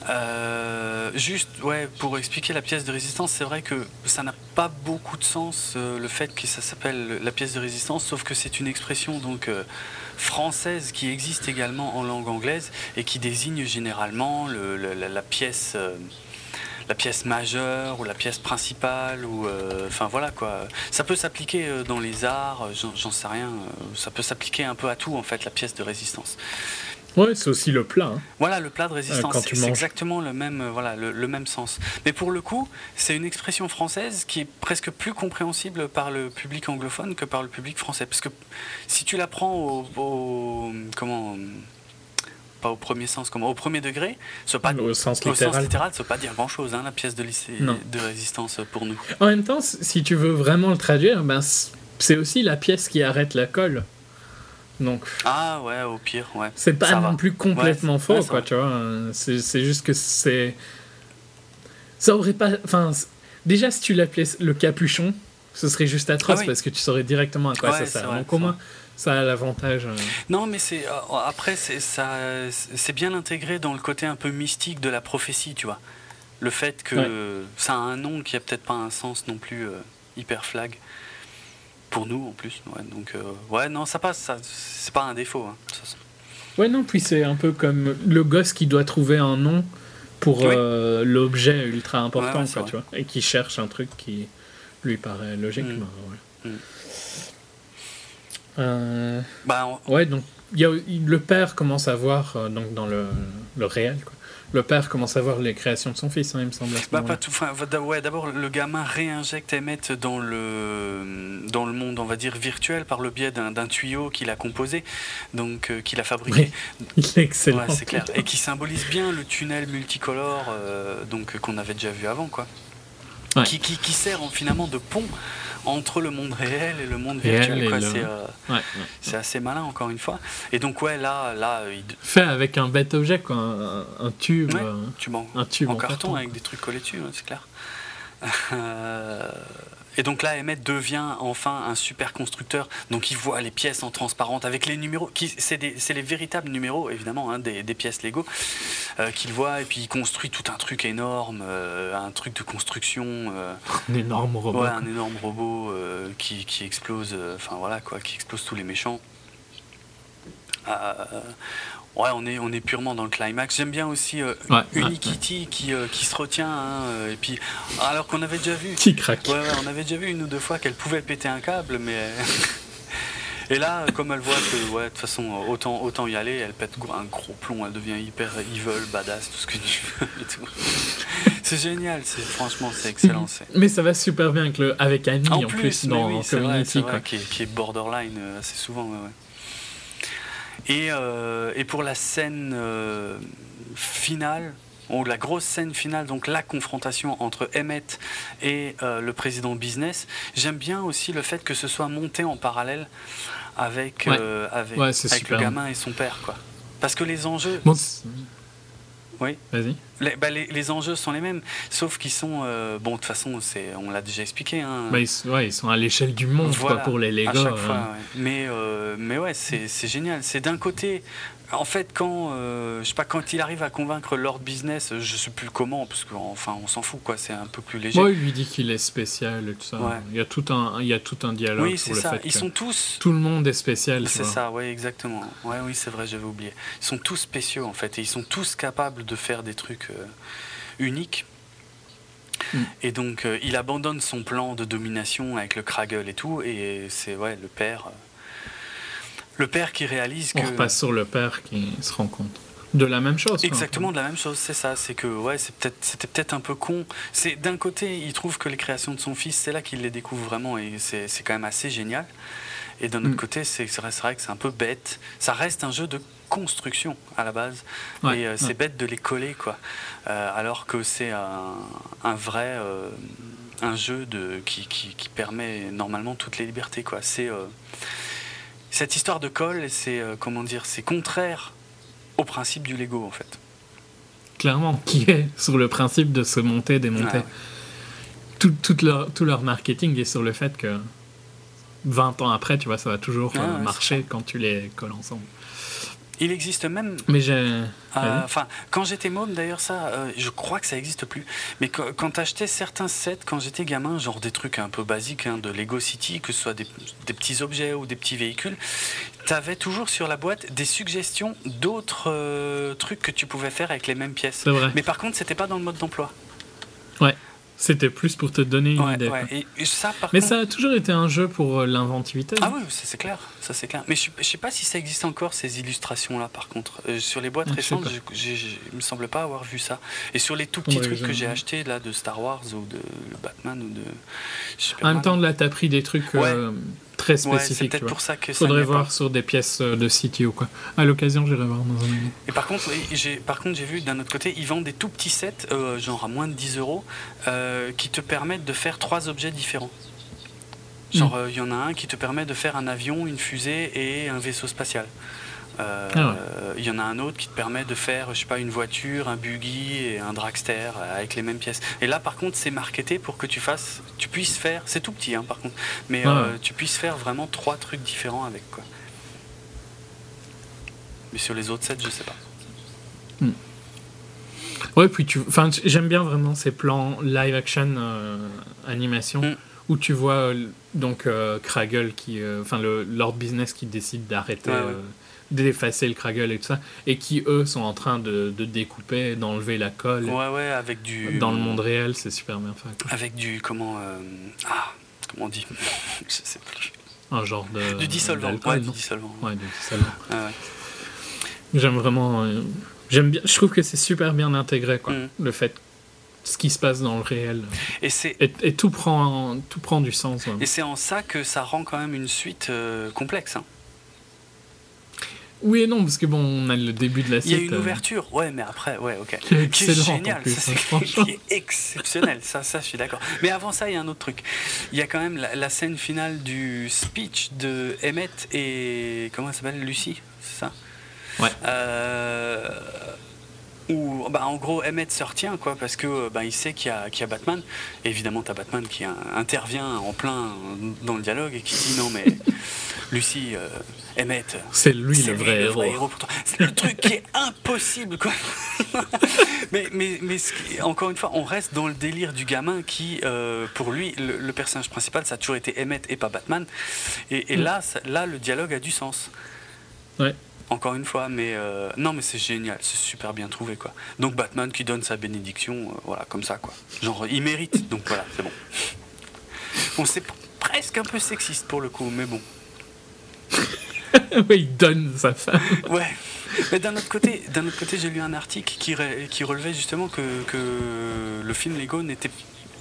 Euh, juste, ouais, pour expliquer la pièce de résistance, c'est vrai que ça n'a pas beaucoup de sens euh, le fait que ça s'appelle la pièce de résistance, sauf que c'est une expression donc euh, française qui existe également en langue anglaise et qui désigne généralement le- le- la, pièce. la pièce majeure ou la pièce principale ou enfin voilà quoi ça peut s'appliquer dans les arts j'en sais rien ça peut s'appliquer un peu à tout en fait la pièce de résistance Ouais, c'est aussi le plat. hein. voilà, le plat de Euh, résistance, c'est exactement le même, euh, voilà, le, le même sens. Mais pour le coup, c'est une expression française qui est presque plus compréhensible par le public anglophone que par le public français. Parce que si tu la prends au, au- comment, pas au premier sens, comment, au premier degré, ça veut pas, Au sens au littéral. sens littéral, ça veut pas dire grand chose, la pièce de lycée Non. de résistance pour nous. En même temps, si tu veux vraiment le traduire, ben, c'est aussi la pièce qui arrête la colle. Donc, Ah ouais, au pire, ouais. c'est pas non va. plus complètement Ouais, faux, ouais, quoi, va. tu vois. C'est juste que c'est. Ça aurait pas. Enfin, déjà, si tu l'appelais le capuchon, ce serait juste atroce Ah oui. parce que tu saurais directement à quoi Ouais, ça sert. Donc, au moins, ça a l'avantage. euh, Non, mais c'est euh, après c'est ça c'est bien intégré dans le côté un peu mystique de la prophétie, tu vois. Le fait que Ouais. ça a un nom qui a peut-être pas un sens non plus euh, hyper flag pour nous en plus. Ouais, donc euh, ouais, non, ça passe, ça c'est pas un défaut. hein. Ouais, non, puis c'est un peu comme le gosse qui doit trouver un nom pour Oui. euh, l'objet ultra important, Ouais, ouais, c'est quoi, tu vois, et qui cherche un truc qui lui paraît logique. Mm. ben, ouais. Mm. Euh, Bah, on- ouais, donc y a, le père commence à voir, euh, donc dans le, le réel, quoi, le père commence à voir les créations de son fils, hein, il me semble. À ce bah, pas tout. Enfin, ouais, d'abord le gamin réinjecte Emmett dans le dans le monde, on va dire virtuel, par le biais d'un tuyau qu'il a composé, donc euh, qu'il a fabriqué. Il est excellent. Ouais, c'est clair. Et qui symbolise bien le tunnel multicolore euh, donc qu'on avait déjà vu avant, quoi. Ouais. Qui, qui, qui sert en- finalement de pont entre le monde réel et le monde virtuel. le- C'est euh, Ouais, ouais. c'est assez malin encore une fois. Et donc ouais, là, là, euh, il- Fait avec un bête objet, quoi, un, un tube. Ouais. euh, m'en un tube en, en carton, carton. avec des trucs collés dessus, ouais, c'est clair. Et donc là, Emmett devient enfin un super constructeur. Donc il voit les pièces en transparente avec les numéros. C'est les véritables numéros, évidemment, hein, des, des pièces Lego euh, qu'il voit. Et puis il construit tout un truc énorme, euh, un truc de construction. euh, un énorme robot. ouais, un énorme robot qui, qui explose. Enfin voilà quoi, qui explose tous les méchants. Ouais, on est, on est purement dans le climax. J'aime bien aussi euh, Ouais, ouais, Unikitty qui, euh, qui se retient. hein, euh, et puis, alors qu'on avait déjà vu. Qui craque. On avait déjà vu une ou deux fois qu'elle pouvait péter un câble, mais. Et là, comme elle voit que, ouais, de toute façon, autant, autant y aller, elle pète un gros plomb, elle devient hyper evil, badass, tout ce que tu veux et tout. C'est génial, c'est, franchement, c'est excellent. Mais ça va super bien avec, le, avec Annie en, plus, mais dans oui, vrai, Community. c'est vrai, quoi. qui, est, qui est borderline euh, assez souvent. ouais. Et, euh, et pour la scène euh, finale, ou la grosse scène finale, donc la confrontation entre Emmett et euh, le président business, j'aime bien aussi le fait que ce soit monté en parallèle avec, Ouais. euh, avec, Ouais, c'est avec le gamin et son père. Quoi. Parce que les enjeux, Bon, Oui. Vas-y. Les, bah, les, les enjeux sont les mêmes, sauf qu'ils sont. euh, bon, de toute façon, c'est, on l'a déjà expliqué. Hein, Bah, ils, ouais, ils sont à l'échelle du monde quoi, Voilà, pour les Lego. à chaque fois, ouais. Mais, euh, mais ouais, c'est c'est génial. C'est d'un côté, en fait, quand, euh, je sais pas, quand il arrive à convaincre Lord Business, je sais plus comment, parce qu'enfin, on s'en fout, quoi. C'est un peu plus léger. Ouais, il lui dit qu'il est spécial et tout ça. Ouais. Il, y a tout un, il y a tout un dialogue oui, sur c'est le ça. fait Ils que sont tous. tout le monde est spécial. C'est ça, ouais, exactement. Ouais, oui, c'est vrai, j'avais oublié. Ils sont tous spéciaux, en fait, et ils sont tous capables de faire des trucs euh, uniques. Mm. Et donc, euh, il abandonne son plan de domination avec le Kraggle et tout, et c'est ouais, le père. Le père qui réalise que. On repasse sur le père qui se rend compte de la même chose. Exactement de la même chose, c'est ça. C'est que ouais, c'est peut-être, c'était peut-être un peu con. C'est d'un côté, il trouve que les créations de son fils, c'est là qu'il les découvre vraiment, et c'est, c'est quand même assez génial. Et d'un autre Mm. côté, c'est, c'est vrai que c'est un peu bête. Ça reste un jeu de construction à la base, Ouais, et euh, c'est bête de les coller quoi. Euh, alors que c'est un, un vrai euh, un jeu de qui, qui, qui permet normalement toutes les libertés quoi. C'est cette histoire de colle, c'est euh, comment dire, c'est contraire au principe du Lego en fait. Clairement, qui est sur le principe de se monter, démonter. Ouais, ouais. Tout, leur, tout leur marketing est sur le fait que 20 ans après, tu vois, ça va toujours Ah euh, ouais, marcher quand tu les colles ensemble. Il existe même Mais j'ai. Euh. Enfin, quand j'étais môme, d'ailleurs, ça, euh, je crois que ça n'existe plus. Mais quand, quand t'achetais certains sets, quand j'étais gamin, genre des trucs un peu basiques hein, de Lego City, que ce soit des, des petits objets ou des petits véhicules, t'avais toujours sur la boîte des suggestions d'autres euh, trucs que tu pouvais faire avec les mêmes pièces. Vrai. Mais par contre, c'était pas dans le mode d'emploi. C'était plus pour te donner une Ouais, idée. ouais. quoi. Et, et ça, par Mais contre. ça a toujours été un jeu pour euh, l'inventivité. Ah oui, ça c'est clair, ça c'est clair. Mais je, je sais pas si ça existe encore ces illustrations là. Par contre, Euh, sur les boîtes récentes, je- il me semble pas avoir vu ça. Et sur les tout petits Ouais, trucs que j'ai achetés là de Star Wars ou de Batman ou de. En même temps, là, t'as pris des trucs euh, très ouais, c'est peut-être pour ça que Faudrait voir pas. sur des pièces euh, de City ou quoi. À l'occasion, j'irai voir dans un moment. Et par contre, j'ai par contre j'ai vu d'un autre côté, ils vendent des tout petits sets, euh, genre à moins de 10 euros, euh, qui te permettent de faire trois objets différents. Genre, Hmm. euh, il y en a un qui te permet de faire un avion, une fusée et un vaisseau spatial. Euh, Ah ouais. Il y en a un autre qui te permet de faire, je sais pas, une voiture, un buggy et un dragster avec les mêmes pièces. Et là, par contre, c'est marketé pour que tu fasses, tu puisses faire, c'est tout petit, hein, par contre, mais Ouais, euh, tu puisses faire vraiment trois trucs différents avec quoi. Mais sur les autres sets, je sais pas. Ouais, puis tu. Enfin, j'aime bien vraiment ces plans live action euh, animation Mm. où tu vois donc euh, Kraggle qui. euh, Enfin, le Lord Business qui décide d'arrêter. Ouais, ouais. euh, d'effacer le Kraggle et tout ça, et qui eux sont en train de, de découper, d'enlever la colle. Ouais, ouais, avec du. Dans le monde réel, c'est super bien fait. quoi. Avec du. Comment. euh, ah, comment on dit? Je sais plus. Un genre de. Du dissolvant. Ouais, du dissolvant. Ouais, du dissolvant. Ah ouais. J'aime vraiment. euh, J'aime bien. Je trouve que c'est super bien intégré, quoi. Mm. Le fait. Ce qui se passe dans le réel. Et c'est. Et, et tout, prend, tout prend du sens. Et c'est en ça que ça rend quand même une suite euh, complexe. hein. Oui et non, parce que bon, on a le début de la Il y a une euh, ouverture, ouais, mais après, ouais, ok. Qui est Qui est excellente, en génial, plus, ça, hein, franchement. qui est exceptionnel, ça, ça, je suis d'accord. Mais avant ça, il y a un autre truc. Il y a quand même la, la scène finale du speech de Emmett et. Comment elle s'appelle Lucie, c'est ça? Ouais. Euh, où, bah, en gros, Emmett se retient, quoi, parce que bah, il sait qu'il y, a- qu'il y a Batman. Et évidemment, t'as Batman qui euh, intervient en plein dans le dialogue et qui dit non, mais Lucie, euh, Emmett. C'est lui le lui vrai héros. C'est le truc qui est impossible, quoi. mais mais, mais ce qui- encore une fois, on reste dans le délire du gamin qui, euh, pour lui, le, le personnage principal, ça a toujours été Emmett et pas Batman. Et, et là, ça- là, le dialogue a du sens. Ouais. Encore une fois, mais euh, non, mais c'est génial, c'est super bien trouvé, quoi. Donc Batman qui donne sa bénédiction, euh, voilà, comme ça, quoi. Genre, il mérite, donc voilà, c'est bon. Bon, c'est presque un peu sexiste pour le coup, mais bon. il donne sa femme. Ouais. Mais d'un autre côté, d'un autre côté, j'ai lu un article qui, relevait justement que, que le film Lego n'était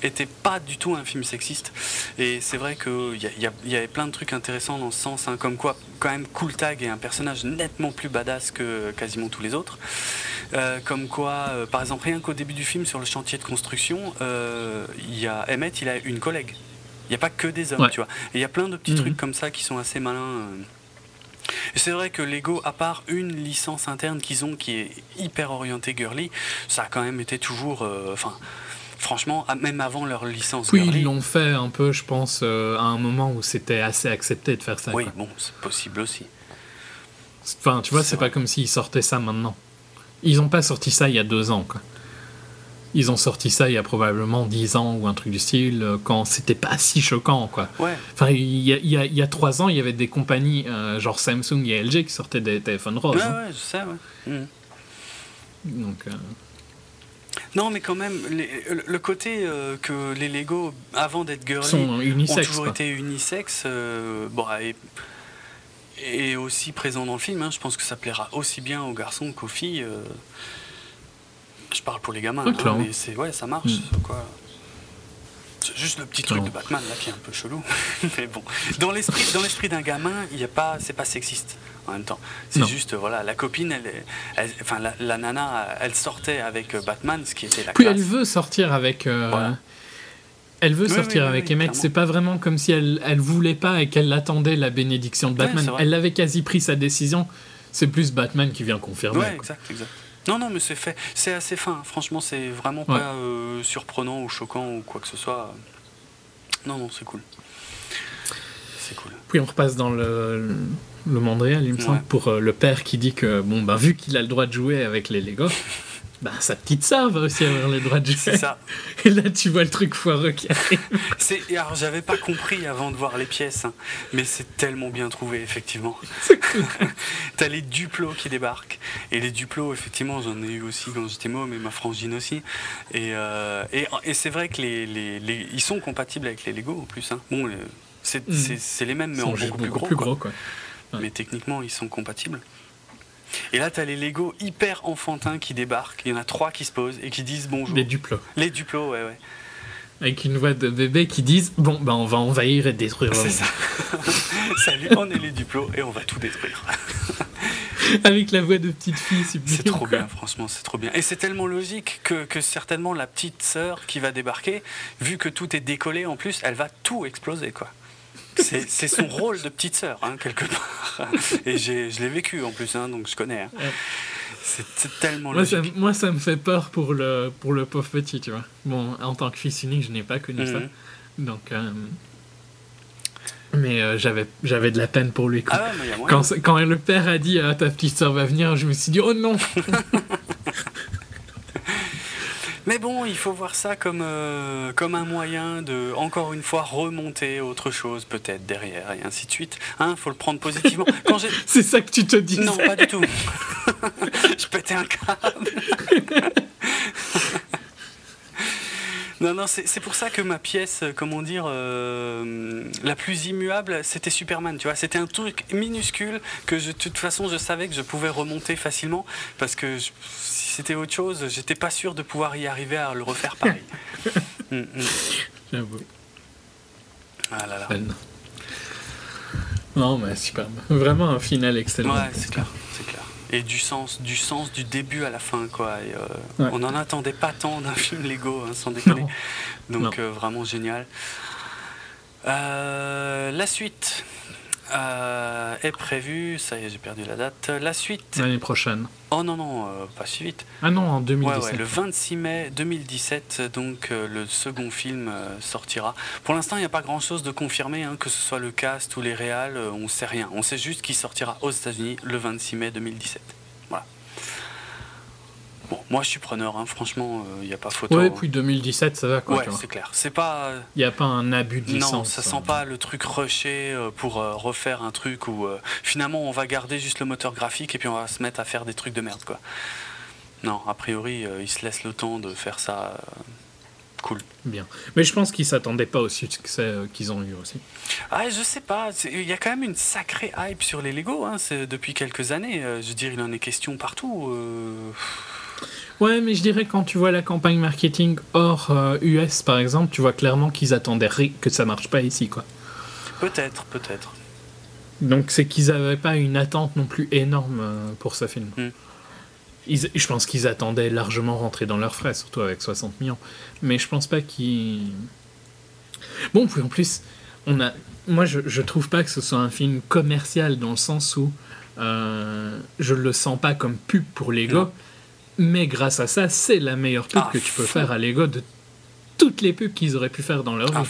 était pas du tout un film sexiste et c'est vrai qu'il y, y avait plein de trucs intéressants dans ce sens hein, comme quoi quand même Cool Tag est un personnage nettement plus badass que quasiment tous les autres Euh, comme quoi euh, par exemple rien qu'au début du film sur le chantier de construction euh, il y a Emmett il a une collègue il n'y a pas que des hommes Ouais. tu vois et il y a plein de petits Mhm. trucs comme ça qui sont assez malins c'est vrai que Lego, à part une licence interne qu'ils ont qui est hyper orientée girly, ça a quand même été toujours. euh, Enfin, franchement, même avant leur licence Oui, girly. ils l'ont fait un peu, je pense, euh, à un moment où c'était assez accepté de faire ça. Oui, quoi. bon, c'est possible aussi. Enfin, tu vois, C'est pas comme s'ils sortaient ça maintenant. Ils ont pas sorti ça il y a deux ans, quoi. Ils ont sorti ça il y a probablement dix ans ou un truc du style, euh, quand c'était pas si choquant, quoi. Ouais, Enfin, il y a, il y a- il y a trois ans, il y avait des compagnies euh, genre Samsung et LG qui sortaient des téléphones roses. ouais, hein. ouais, je sais, ouais. Mhm. Donc, euh, Non, mais quand même, les- le- côté euh, que les Lego, avant d'être girly, sont ont toujours quoi. été unisexes, euh, bon, et, et aussi présent dans le film. hein. Je pense que ça plaira aussi bien aux garçons qu'aux filles. euh. Je parle pour les gamins, Ouais, hein, mais c'est ouais, ça marche. Mm. Quoi. C'est juste le petit truc de. Batman là qui est un peu chelou. mais bon, dans l'esprit, dans l'esprit d'un gamin, il y a pas, c'est pas sexiste en même temps. C'est Non. juste voilà, la copine, elle, enfin la, la nana, elle sortait avec euh, Batman, ce qui était la Puis classe. elle veut sortir avec. euh, Voilà. Elle veut Oui, sortir oui, oui, avec clairement. C'est pas vraiment comme si elle, elle voulait pas et qu'elle attendait la bénédiction de Batman. elle avait quasi pris sa décision. C'est plus Batman qui vient confirmer. Ouais, exact, exact. Non, non, mais c'est fait. C'est assez fin. Franchement, c'est vraiment Ouais. pas euh, surprenant ou choquant ou quoi que ce soit. Non, non, c'est cool. C'est cool. Puis on repasse dans le, le monde réel, il me Ouais. semble, pour euh, le père qui dit que, bon, ben, vu qu'il a le droit de jouer avec les Lego, ben, sa petite sœur va aussi avoir le droit de jouer. C'est ça. Et là, tu vois le truc foireux qui arrive. C'est, alors, j'avais pas compris avant de voir les pièces, hein, mais c'est tellement bien trouvé, effectivement. T'as les duplos qui débarquent. Et les duplos, effectivement, j'en ai eu aussi quand j'étais môme, et ma frangine aussi. Et, euh, et, et c'est vrai que les, les, les- ils sont compatibles avec les Lego en plus. hein. Bon, les- c'est, c'est les mêmes, mais en sont beaucoup, plus gros. quoi. quoi. Ouais. mais techniquement ils sont compatibles. Et là, tu as les Lego hyper enfantins qui débarquent. Il y en a trois qui se posent et qui disent bonjour. Des duplos. Les duplos, ouais, ouais. Avec une voix de bébé qui disent Bon, ben, on va envahir et détruire C'est ça. Salut, on est les duplos et on va tout détruire. Avec la voix de petite fille, c'est trop bien, franchement, c'est trop bien. Et c'est tellement logique que, que certainement la petite sœur qui va débarquer, vu que tout est décollé en plus, elle va tout exploser, quoi. C'est c'est son rôle de petite sœur, hein, quelque part. Et j'ai- je l'ai vécu en plus, hein, donc je connais. hein. Ouais. C'est tellement Moi ça, moi, ça me fait peur pour le, pour le pauvre petit, tu vois. Bon, en tant que fils unique, je n'ai pas connu ça. Mhm. Donc. euh, Mais euh, j'avais j'avais de la peine pour lui. Ah. Quand, quand le père a dit ah, ta petite soeur va venir, je me suis dit oh non Mais bon, il faut voir ça comme, euh, comme un moyen de, encore une fois, remonter autre chose peut-être derrière et ainsi de suite. Hein, faut le prendre positivement. C'est ça que tu te dis Non, pas du tout. je pétais un câble. Non, non, c'est pour ça que ma pièce, euh, comment dire, euh, la plus immuable, c'était Superman, tu vois. C'était un truc minuscule que de toute façon, je savais que je pouvais remonter facilement parce que je- si c'était autre chose, j'étais pas sûr de pouvoir y arriver à le refaire pareil. Mm, mm. J'avoue. Ah là là. Fun. Non, mais superbe. Vraiment un final excellent. Ouais, c'est clair. Et du sens, du sens du début à la fin, quoi. Et, euh, Ouais. On n'en attendait pas tant d'un film Lego, hein, sans déconner. Non. Donc Non. euh, vraiment génial. Euh, la suite euh, est prévue. Ça y est, j'ai perdu la date. La suite. L'année prochaine. Oh non non, euh, pas si vite. Ah non, en Ouais, 2017. ouais, le 26 mai 2017, donc euh, le second film sortira. Pour l'instant, il n'y a pas grand-chose de confirmé, hein, que ce soit le cast ou les réals, on sait rien. On sait juste qu'il sortira aux États-Unis le 26 mai 2017. Bon, moi je suis preneur, hein, franchement, euh, il n'y a pas photo. Ouais, hein. puis 2017, ça va quoi. ouais, c'est clair. C'est pas. euh, Il n'y a pas un abus de licence. non, ça sent hein. pas le truc rushé euh, pour euh, refaire un truc où euh, finalement on va garder juste le moteur graphique et puis on va se mettre à faire des trucs de merde quoi. Non, a priori euh, ils se laissent le temps de faire ça euh, cool. Bien. Mais je pense qu'ils s'attendaient pas au succès euh, qu'ils ont eu aussi. Ah, je sais pas, il y a quand même une sacrée hype sur les Lego hein, depuis quelques années. euh, je veux dire, il en est question partout. Euh, Ouais, mais je dirais quand tu vois la campagne marketing hors euh, US par exemple, tu vois clairement qu'ils attendaient que ça marche pas ici quoi. Peut-être, peut-être. Donc c'est qu'ils avaient pas une attente non plus énorme euh, pour ce film. Mm. Ils- je pense qu'ils attendaient largement rentrer dans leurs frais, surtout avec 60 millions. Mais je pense pas qu'ils. Bon, puis en plus, on a. Moi, je, je trouve pas que ce soit un film commercial dans le sens où Euh, je le sens pas comme pub pour Lego, Non. Mais grâce à ça, c'est la meilleure pub Ah, que tu peux fou. faire à Lego de toutes les pubs qu'ils auraient pu faire dans leur vie.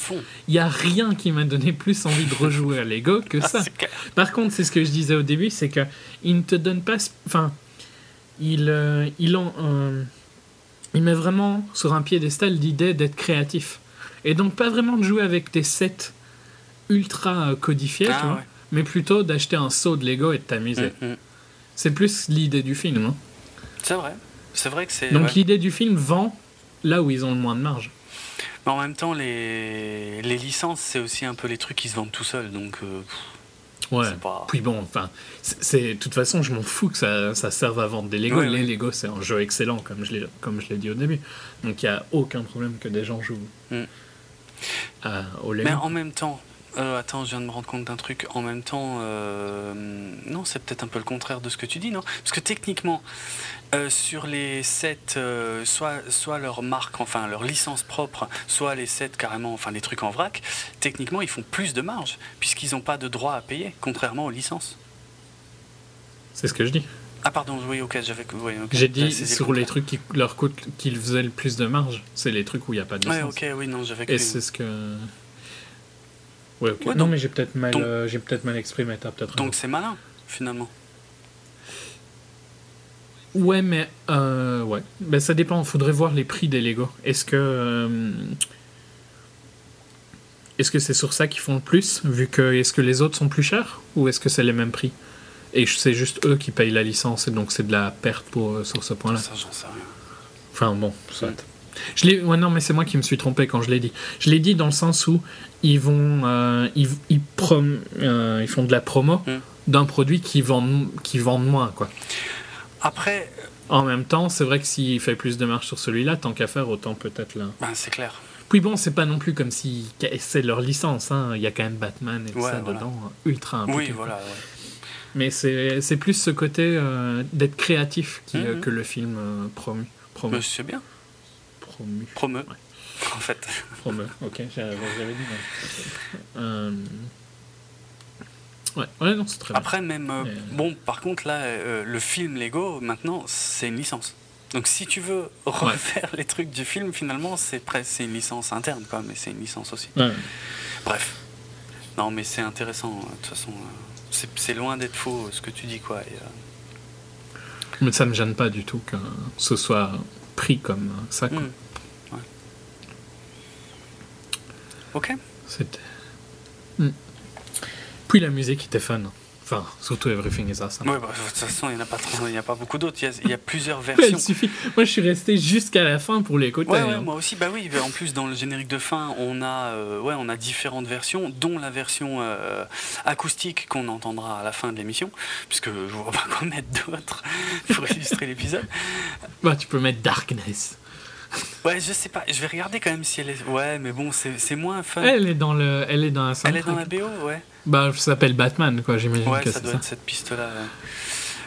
Il y a rien qui m'a donné plus envie de rejouer à Lego que Ah, ça. Par contre, c'est ce que je disais au début, c'est que il ne te donne pas, enfin, il, euh, il, en, euh, il met vraiment sur un piédestal l'idée d'être créatif, et donc pas vraiment de jouer avec des sets ultra euh, codifiés, Ah, tu vois, ouais. mais plutôt d'acheter un saut de Lego et de t'amuser. Mm, mm. C'est plus l'idée du film. hein. C'est vrai. C'est vrai que c'est. Donc ouais. l'idée du film vend là où ils ont le moins de marge. Mais en même temps, les, les licences, c'est aussi un peu les trucs qui se vendent tout seuls. Donc, euh, Ouais. pas. Puis bon, enfin, c'est- de toute façon, je m'en fous que ça, ça serve à vendre des Lego. Ouais, les ouais. Lego, c'est un jeu excellent, comme je l'ai comme je l'ai dit au début. Donc il y a aucun problème que des gens jouent Mm. à- au Lego. Mais en même temps, euh, attends, je viens de me rendre compte d'un truc. En même temps, euh, non, c'est peut-être un peu le contraire de ce que tu dis, non? Parce que techniquement, euh, sur les sets, euh, soit, soit leur marque, enfin leur licence propre, soit les sets carrément, enfin les trucs en vrac, techniquement, ils font plus de marge, puisqu'ils n'ont pas de droit à payer, contrairement aux licences. C'est ce que je dis. Ah, pardon, oui, ok, j'avais. oui. J'ai dit c'est sur le les trucs qui leur coûtent, qu'ils faisaient le plus de marge, c'est les trucs où il n'y a pas de Ouais, licence. ok, oui, non, j'avais Et c'est ce que. Ouais, ok. Ouais, non, donc- mais j'ai peut-être mal, donc- euh, j'ai peut-être mal exprimé. T'as peut-être. Donc c'est malin, finalement. Ouais, mais euh, ouais. Ben, ça dépend. Faudrait voir les prix des Lego. Est-ce que euh, est-ce que c'est sur ça qu'ils font le plus, vu que est-ce que les autres sont plus chers ou est-ce que c'est les mêmes prix? Et c'est juste eux qui payent la licence et donc c'est de la perte pour euh, sur ce point-là. Ça, j'en sais rien. Enfin bon, soit. Je l'ai. Ouais, non, mais c'est moi qui me suis trompé quand je l'ai dit. Je l'ai dit dans le sens où ils vont, euh, ils, ils, prom- ils font de la promo Mm. d'un produit qui vendent, qui vendent moins, quoi. Après, En même temps, c'est vrai que s'il fait plus de marge sur celui-là, tant qu'à faire, autant peut-être là. ben, c'est clair. Puis bon, c'est pas non plus comme si c'est leur licence, hein. il y a quand même Batman et tout Ouais, ça voilà. dedans, ultra impliqué. Oui, voilà. ouais. Mais c'est plus ce côté euh, d'être créatif qui, euh, Mhm. que le film euh, promu. C'est bien. promu. Promeux. En fait. Promu. Ok, j'avais dit. ouais. Euh, Ouais, ouais, non, c'est très bien. Après, même. euh, Mais- Bon, par contre, là, euh, le film Lego, maintenant, c'est une licence. Donc, si tu veux refaire les trucs du film, finalement, c'est presque une licence interne, quoi, mais c'est une licence aussi. Ouais. Bref. Non, mais c'est intéressant. euh, De toute façon, euh, c'est loin d'être faux ce que tu dis, quoi. et, euh, Mais ça me gêne pas du tout que ce soit pris comme ça. quoi. hmm, ouais. Ok. C'était. Hmm. Puis la musique était fun. Enfin, surtout Everything is Awesome. Ouais, bah, de toute façon, il n'y en a pas, trop- il y a pas beaucoup d'autres. Il y a- il y, a plusieurs versions. il suffit. Moi, je suis resté jusqu'à la fin pour l'écouter. Ouais, ouais, hein. moi aussi, bah oui. En plus, dans le générique de fin, on a, euh, ouais, on a différentes versions, dont la version euh, acoustique qu'on entendra à la fin de l'émission, puisque je vois pas quoi mettre d'autre pour illustrer l'épisode. Bah, tu peux mettre Darkness. Ouais, je sais pas. Je vais regarder quand même si elle est. Ouais, mais bon, c'est moins fun. Elle est dans le, elle est dans la Elle est dans la. BO, ouais. Bah, ça s'appelle Batman, quoi. J'imagine Ouais, que ça doit ça. être cette piste-là.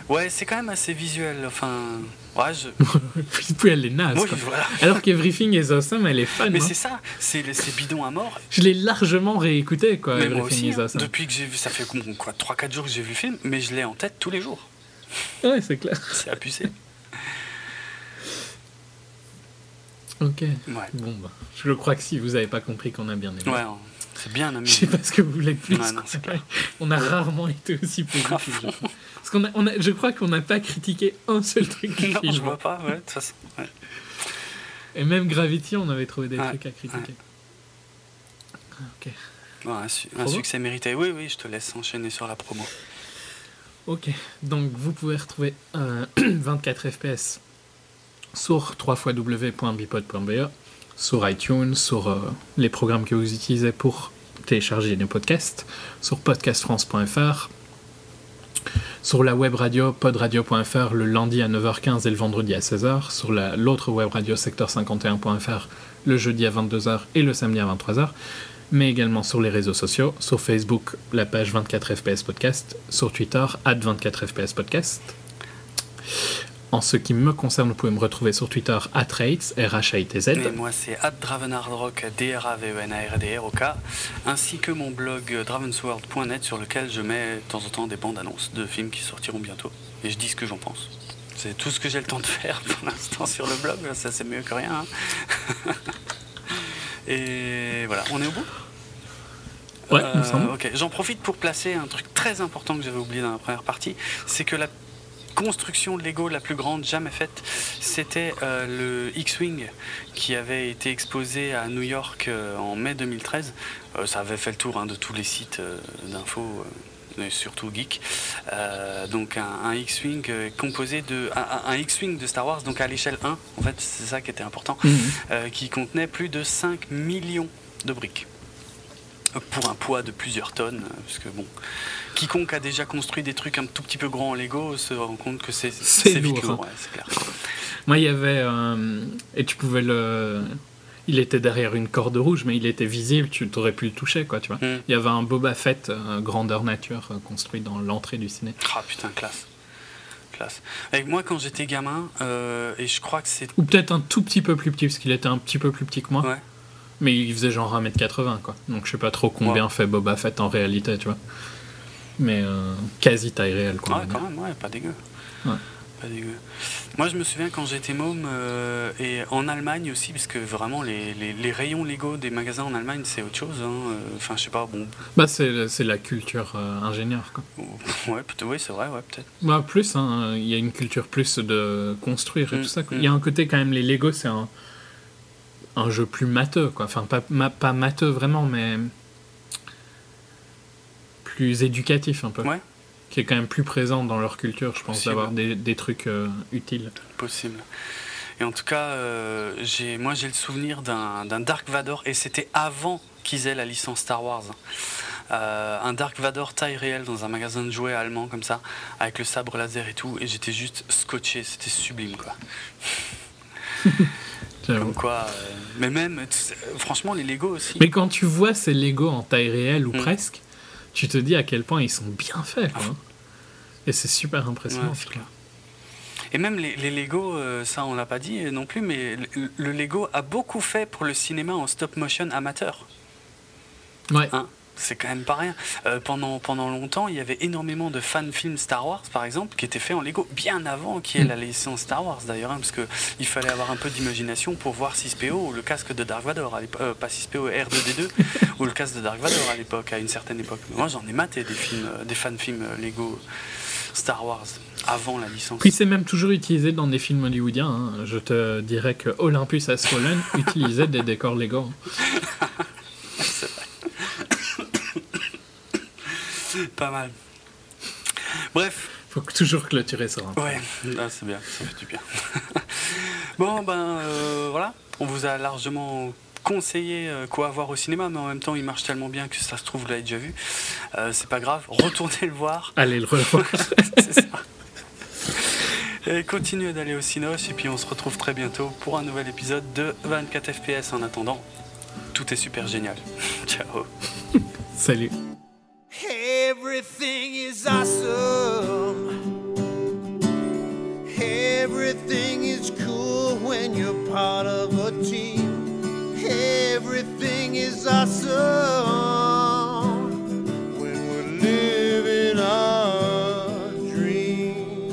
Ouais, Ouais, c'est quand même assez visuel. Enfin, ouais, je. Puis elle est naze. Oui, quoi. voilà. Alors qu'Everything is Awesome, elle est fun. Mais hein. c'est ça, c'est c'est bidon à mort. Je l'ai largement réécouté, quoi. mais moi Everything aussi, is hein. Awesome. depuis que j'ai vu, ça fait quoi, 3-4 jours que j'ai vu le film, mais je l'ai en tête tous les jours. Ouais, c'est clair. C'est abusé. Ok. Ouais, Bon, bah, je crois que si vous avez pas compris qu'on a bien aimé. ouais, hein, c'est bien Je amusé. sais pas ce que vous voulez plus. Ouais, non, on a rarement été aussi positif. je crois. Parce qu'on a, on a, je crois qu'on n'a pas critiqué un seul truc du Non, film. je vois pas, ouais, de toute façon. ouais. Et même Gravity, on avait trouvé des Ouais, trucs à critiquer. Ok. Ouais, un, su- un Promo succès mérité. Oui, oui, je te laisse enchaîner sur la promo. Ok. Donc vous pouvez retrouver euh, 24 FPS sur www.bipod.be, sur iTunes, sur euh, les programmes que vous utilisez pour télécharger nos podcasts, sur podcastfrance.fr, sur la web radio podradio.fr le lundi à 9h15 et le vendredi à 16h, sur la- l'autre web radio secteur51.fr le jeudi à 22h et le samedi à 23h, mais également sur les réseaux sociaux, sur Facebook, la page 24 FPS Podcast, sur Twitter, at 24 FPS Podcast. En ce qui me concerne, vous pouvez me retrouver sur Twitter @rates r h a t z Et moi, c'est Dravenardrock, D-R-A-V-E-N-A-R-D-R-O-K, ainsi que mon blog euh, dravensworld.net sur lequel je mets de temps en temps des bandes annonces de films qui sortiront bientôt. Et je dis ce que j'en pense. C'est tout ce que j'ai le temps de faire pour l'instant sur le blog, ça c'est mieux que rien. hein. Et voilà, on est au bout? Ouais, Euh, semble. ok, j'en profite pour placer un truc très important que j'avais oublié dans la première partie, c'est que la construction de Lego la plus grande jamais faite, c'était euh, le X-Wing qui avait été exposé à New York euh, en mai 2013. Euh, ça avait fait le tour hein, de tous les sites d'infos. et surtout geek, Euh, donc un, un X-wing composé de un, X-wing de Star Wars, donc à l'échelle 1, en fait c'est ça qui était important, Mhm. euh, qui contenait plus de 5 millions de briques. Pour un poids de plusieurs tonnes, parce que bon, quiconque a déjà construit des trucs un tout petit peu grands en Lego se rend compte que c'est C'est vite lourd, hein. ouais, c'est clair. Moi, il y avait. euh, et tu pouvais le. Il était derrière une corde rouge, mais il était visible, tu aurais pu le toucher, quoi, tu vois. Mm. Il y avait un Boba Fett euh, grandeur nature euh, construit dans l'entrée du ciné. Ah putain, classe. Classe. Et moi, quand j'étais gamin, euh, et je crois que c'est. Ou peut-être un tout petit peu plus petit, parce qu'il était un petit peu plus petit que moi. Ouais. Mais il faisait genre 1m80, quoi. Donc je sais pas trop combien fait Boba Fett en réalité, tu vois. Mais euh, quasi taille réelle, quoi. Ouais, quand même, ouais, pas dégueu. Ouais. Pas dégueu. Moi, je me souviens quand j'étais môme, euh, et en Allemagne aussi, parce que vraiment, les, les- les rayons Lego des magasins en Allemagne, c'est autre chose. hein. Euh, Enfin, je sais pas, bon. Bah, c'est la culture euh, ingénieur, quoi. Ouais, oui, c'est vrai, ouais, peut-être. Bah, plus, hein, il y a une culture plus de construire et Mm, tout ça. mm. Il y a un côté quand même, les Lego, c'est un, un jeu plus matheux, quoi. Enfin, pas, ma- pas matheux vraiment, mais plus éducatif un peu. Ouais. Qui est quand même plus présent dans leur culture, je pense, d'avoir des, des trucs euh, utiles. Possible. Et en tout cas, euh, j'ai, moi j'ai le souvenir d'un, Dark Vador, et c'était avant qu'ils aient la licence Star Wars. Euh, un Dark Vador taille réelle dans un magasin de jouets allemand comme ça, avec le sabre laser et tout, et j'étais juste scotché, c'était sublime quoi. Comme quoi, euh, mais même, franchement, les Lego aussi. Mais quand tu vois ces Lego en taille réelle ou Mm. presque, tu te dis à quel point ils sont bien faits. quoi. Et c'est super impressionnant. Ouais, clair. Et même les, les Lego, euh, ça on l'a pas dit non plus, mais le, le Lego a beaucoup fait pour le cinéma en stop motion amateur. Ouais. Hein, c'est quand même pas rien. Euh, pendant, pendant longtemps, il y avait énormément de fan films Star Wars, par exemple, qui étaient faits en Lego, bien avant qu'il y ait Mm. la licence Star Wars d'ailleurs, hein, parce qu'il fallait avoir un peu d'imagination pour voir 6PO ou le casque de Dark Vador, à euh, pas 6PO, R2D2, ou le casque de Dark Vador à l'époque, à une certaine époque. Mais moi j'en ai maté des films, euh, des fan films euh, Lego Star Wars, avant la licence. Puis c'est même toujours utilisé dans des films hollywoodiens. hein. Je te dirais que Olympus Has Fallen utilisait des décors Lego. hein. Pas mal. Bref, Faut que- toujours clôturer ça. hein. Ouais, ah, c'est bien, ça fait du bien. bon, ben euh, voilà, on vous a largement conseillé euh, quoi voir au cinéma, mais en même temps, il marche tellement bien que ça se trouve, vous l'avez déjà vu. Euh, c'est pas grave, retournez le voir. Allez le revoir. c'est ça. Et continuez d'aller au Cinoche, et puis on se retrouve très bientôt pour un nouvel épisode de 24 FPS. En attendant, tout est super génial. Ciao. Salut. Everything is awesome. Everything is cool when you're part of a team. Everything is awesome when we're living our dream.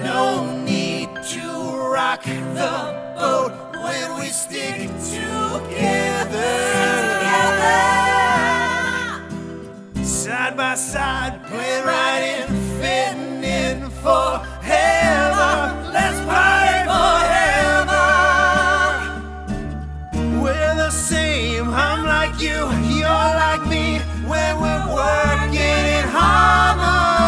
No need to rock the boat when we stick together. Side by side, playing right in, fitting in forever. Let's party forever. We're the same. I'm like you, you're like me. When we're working in harmony.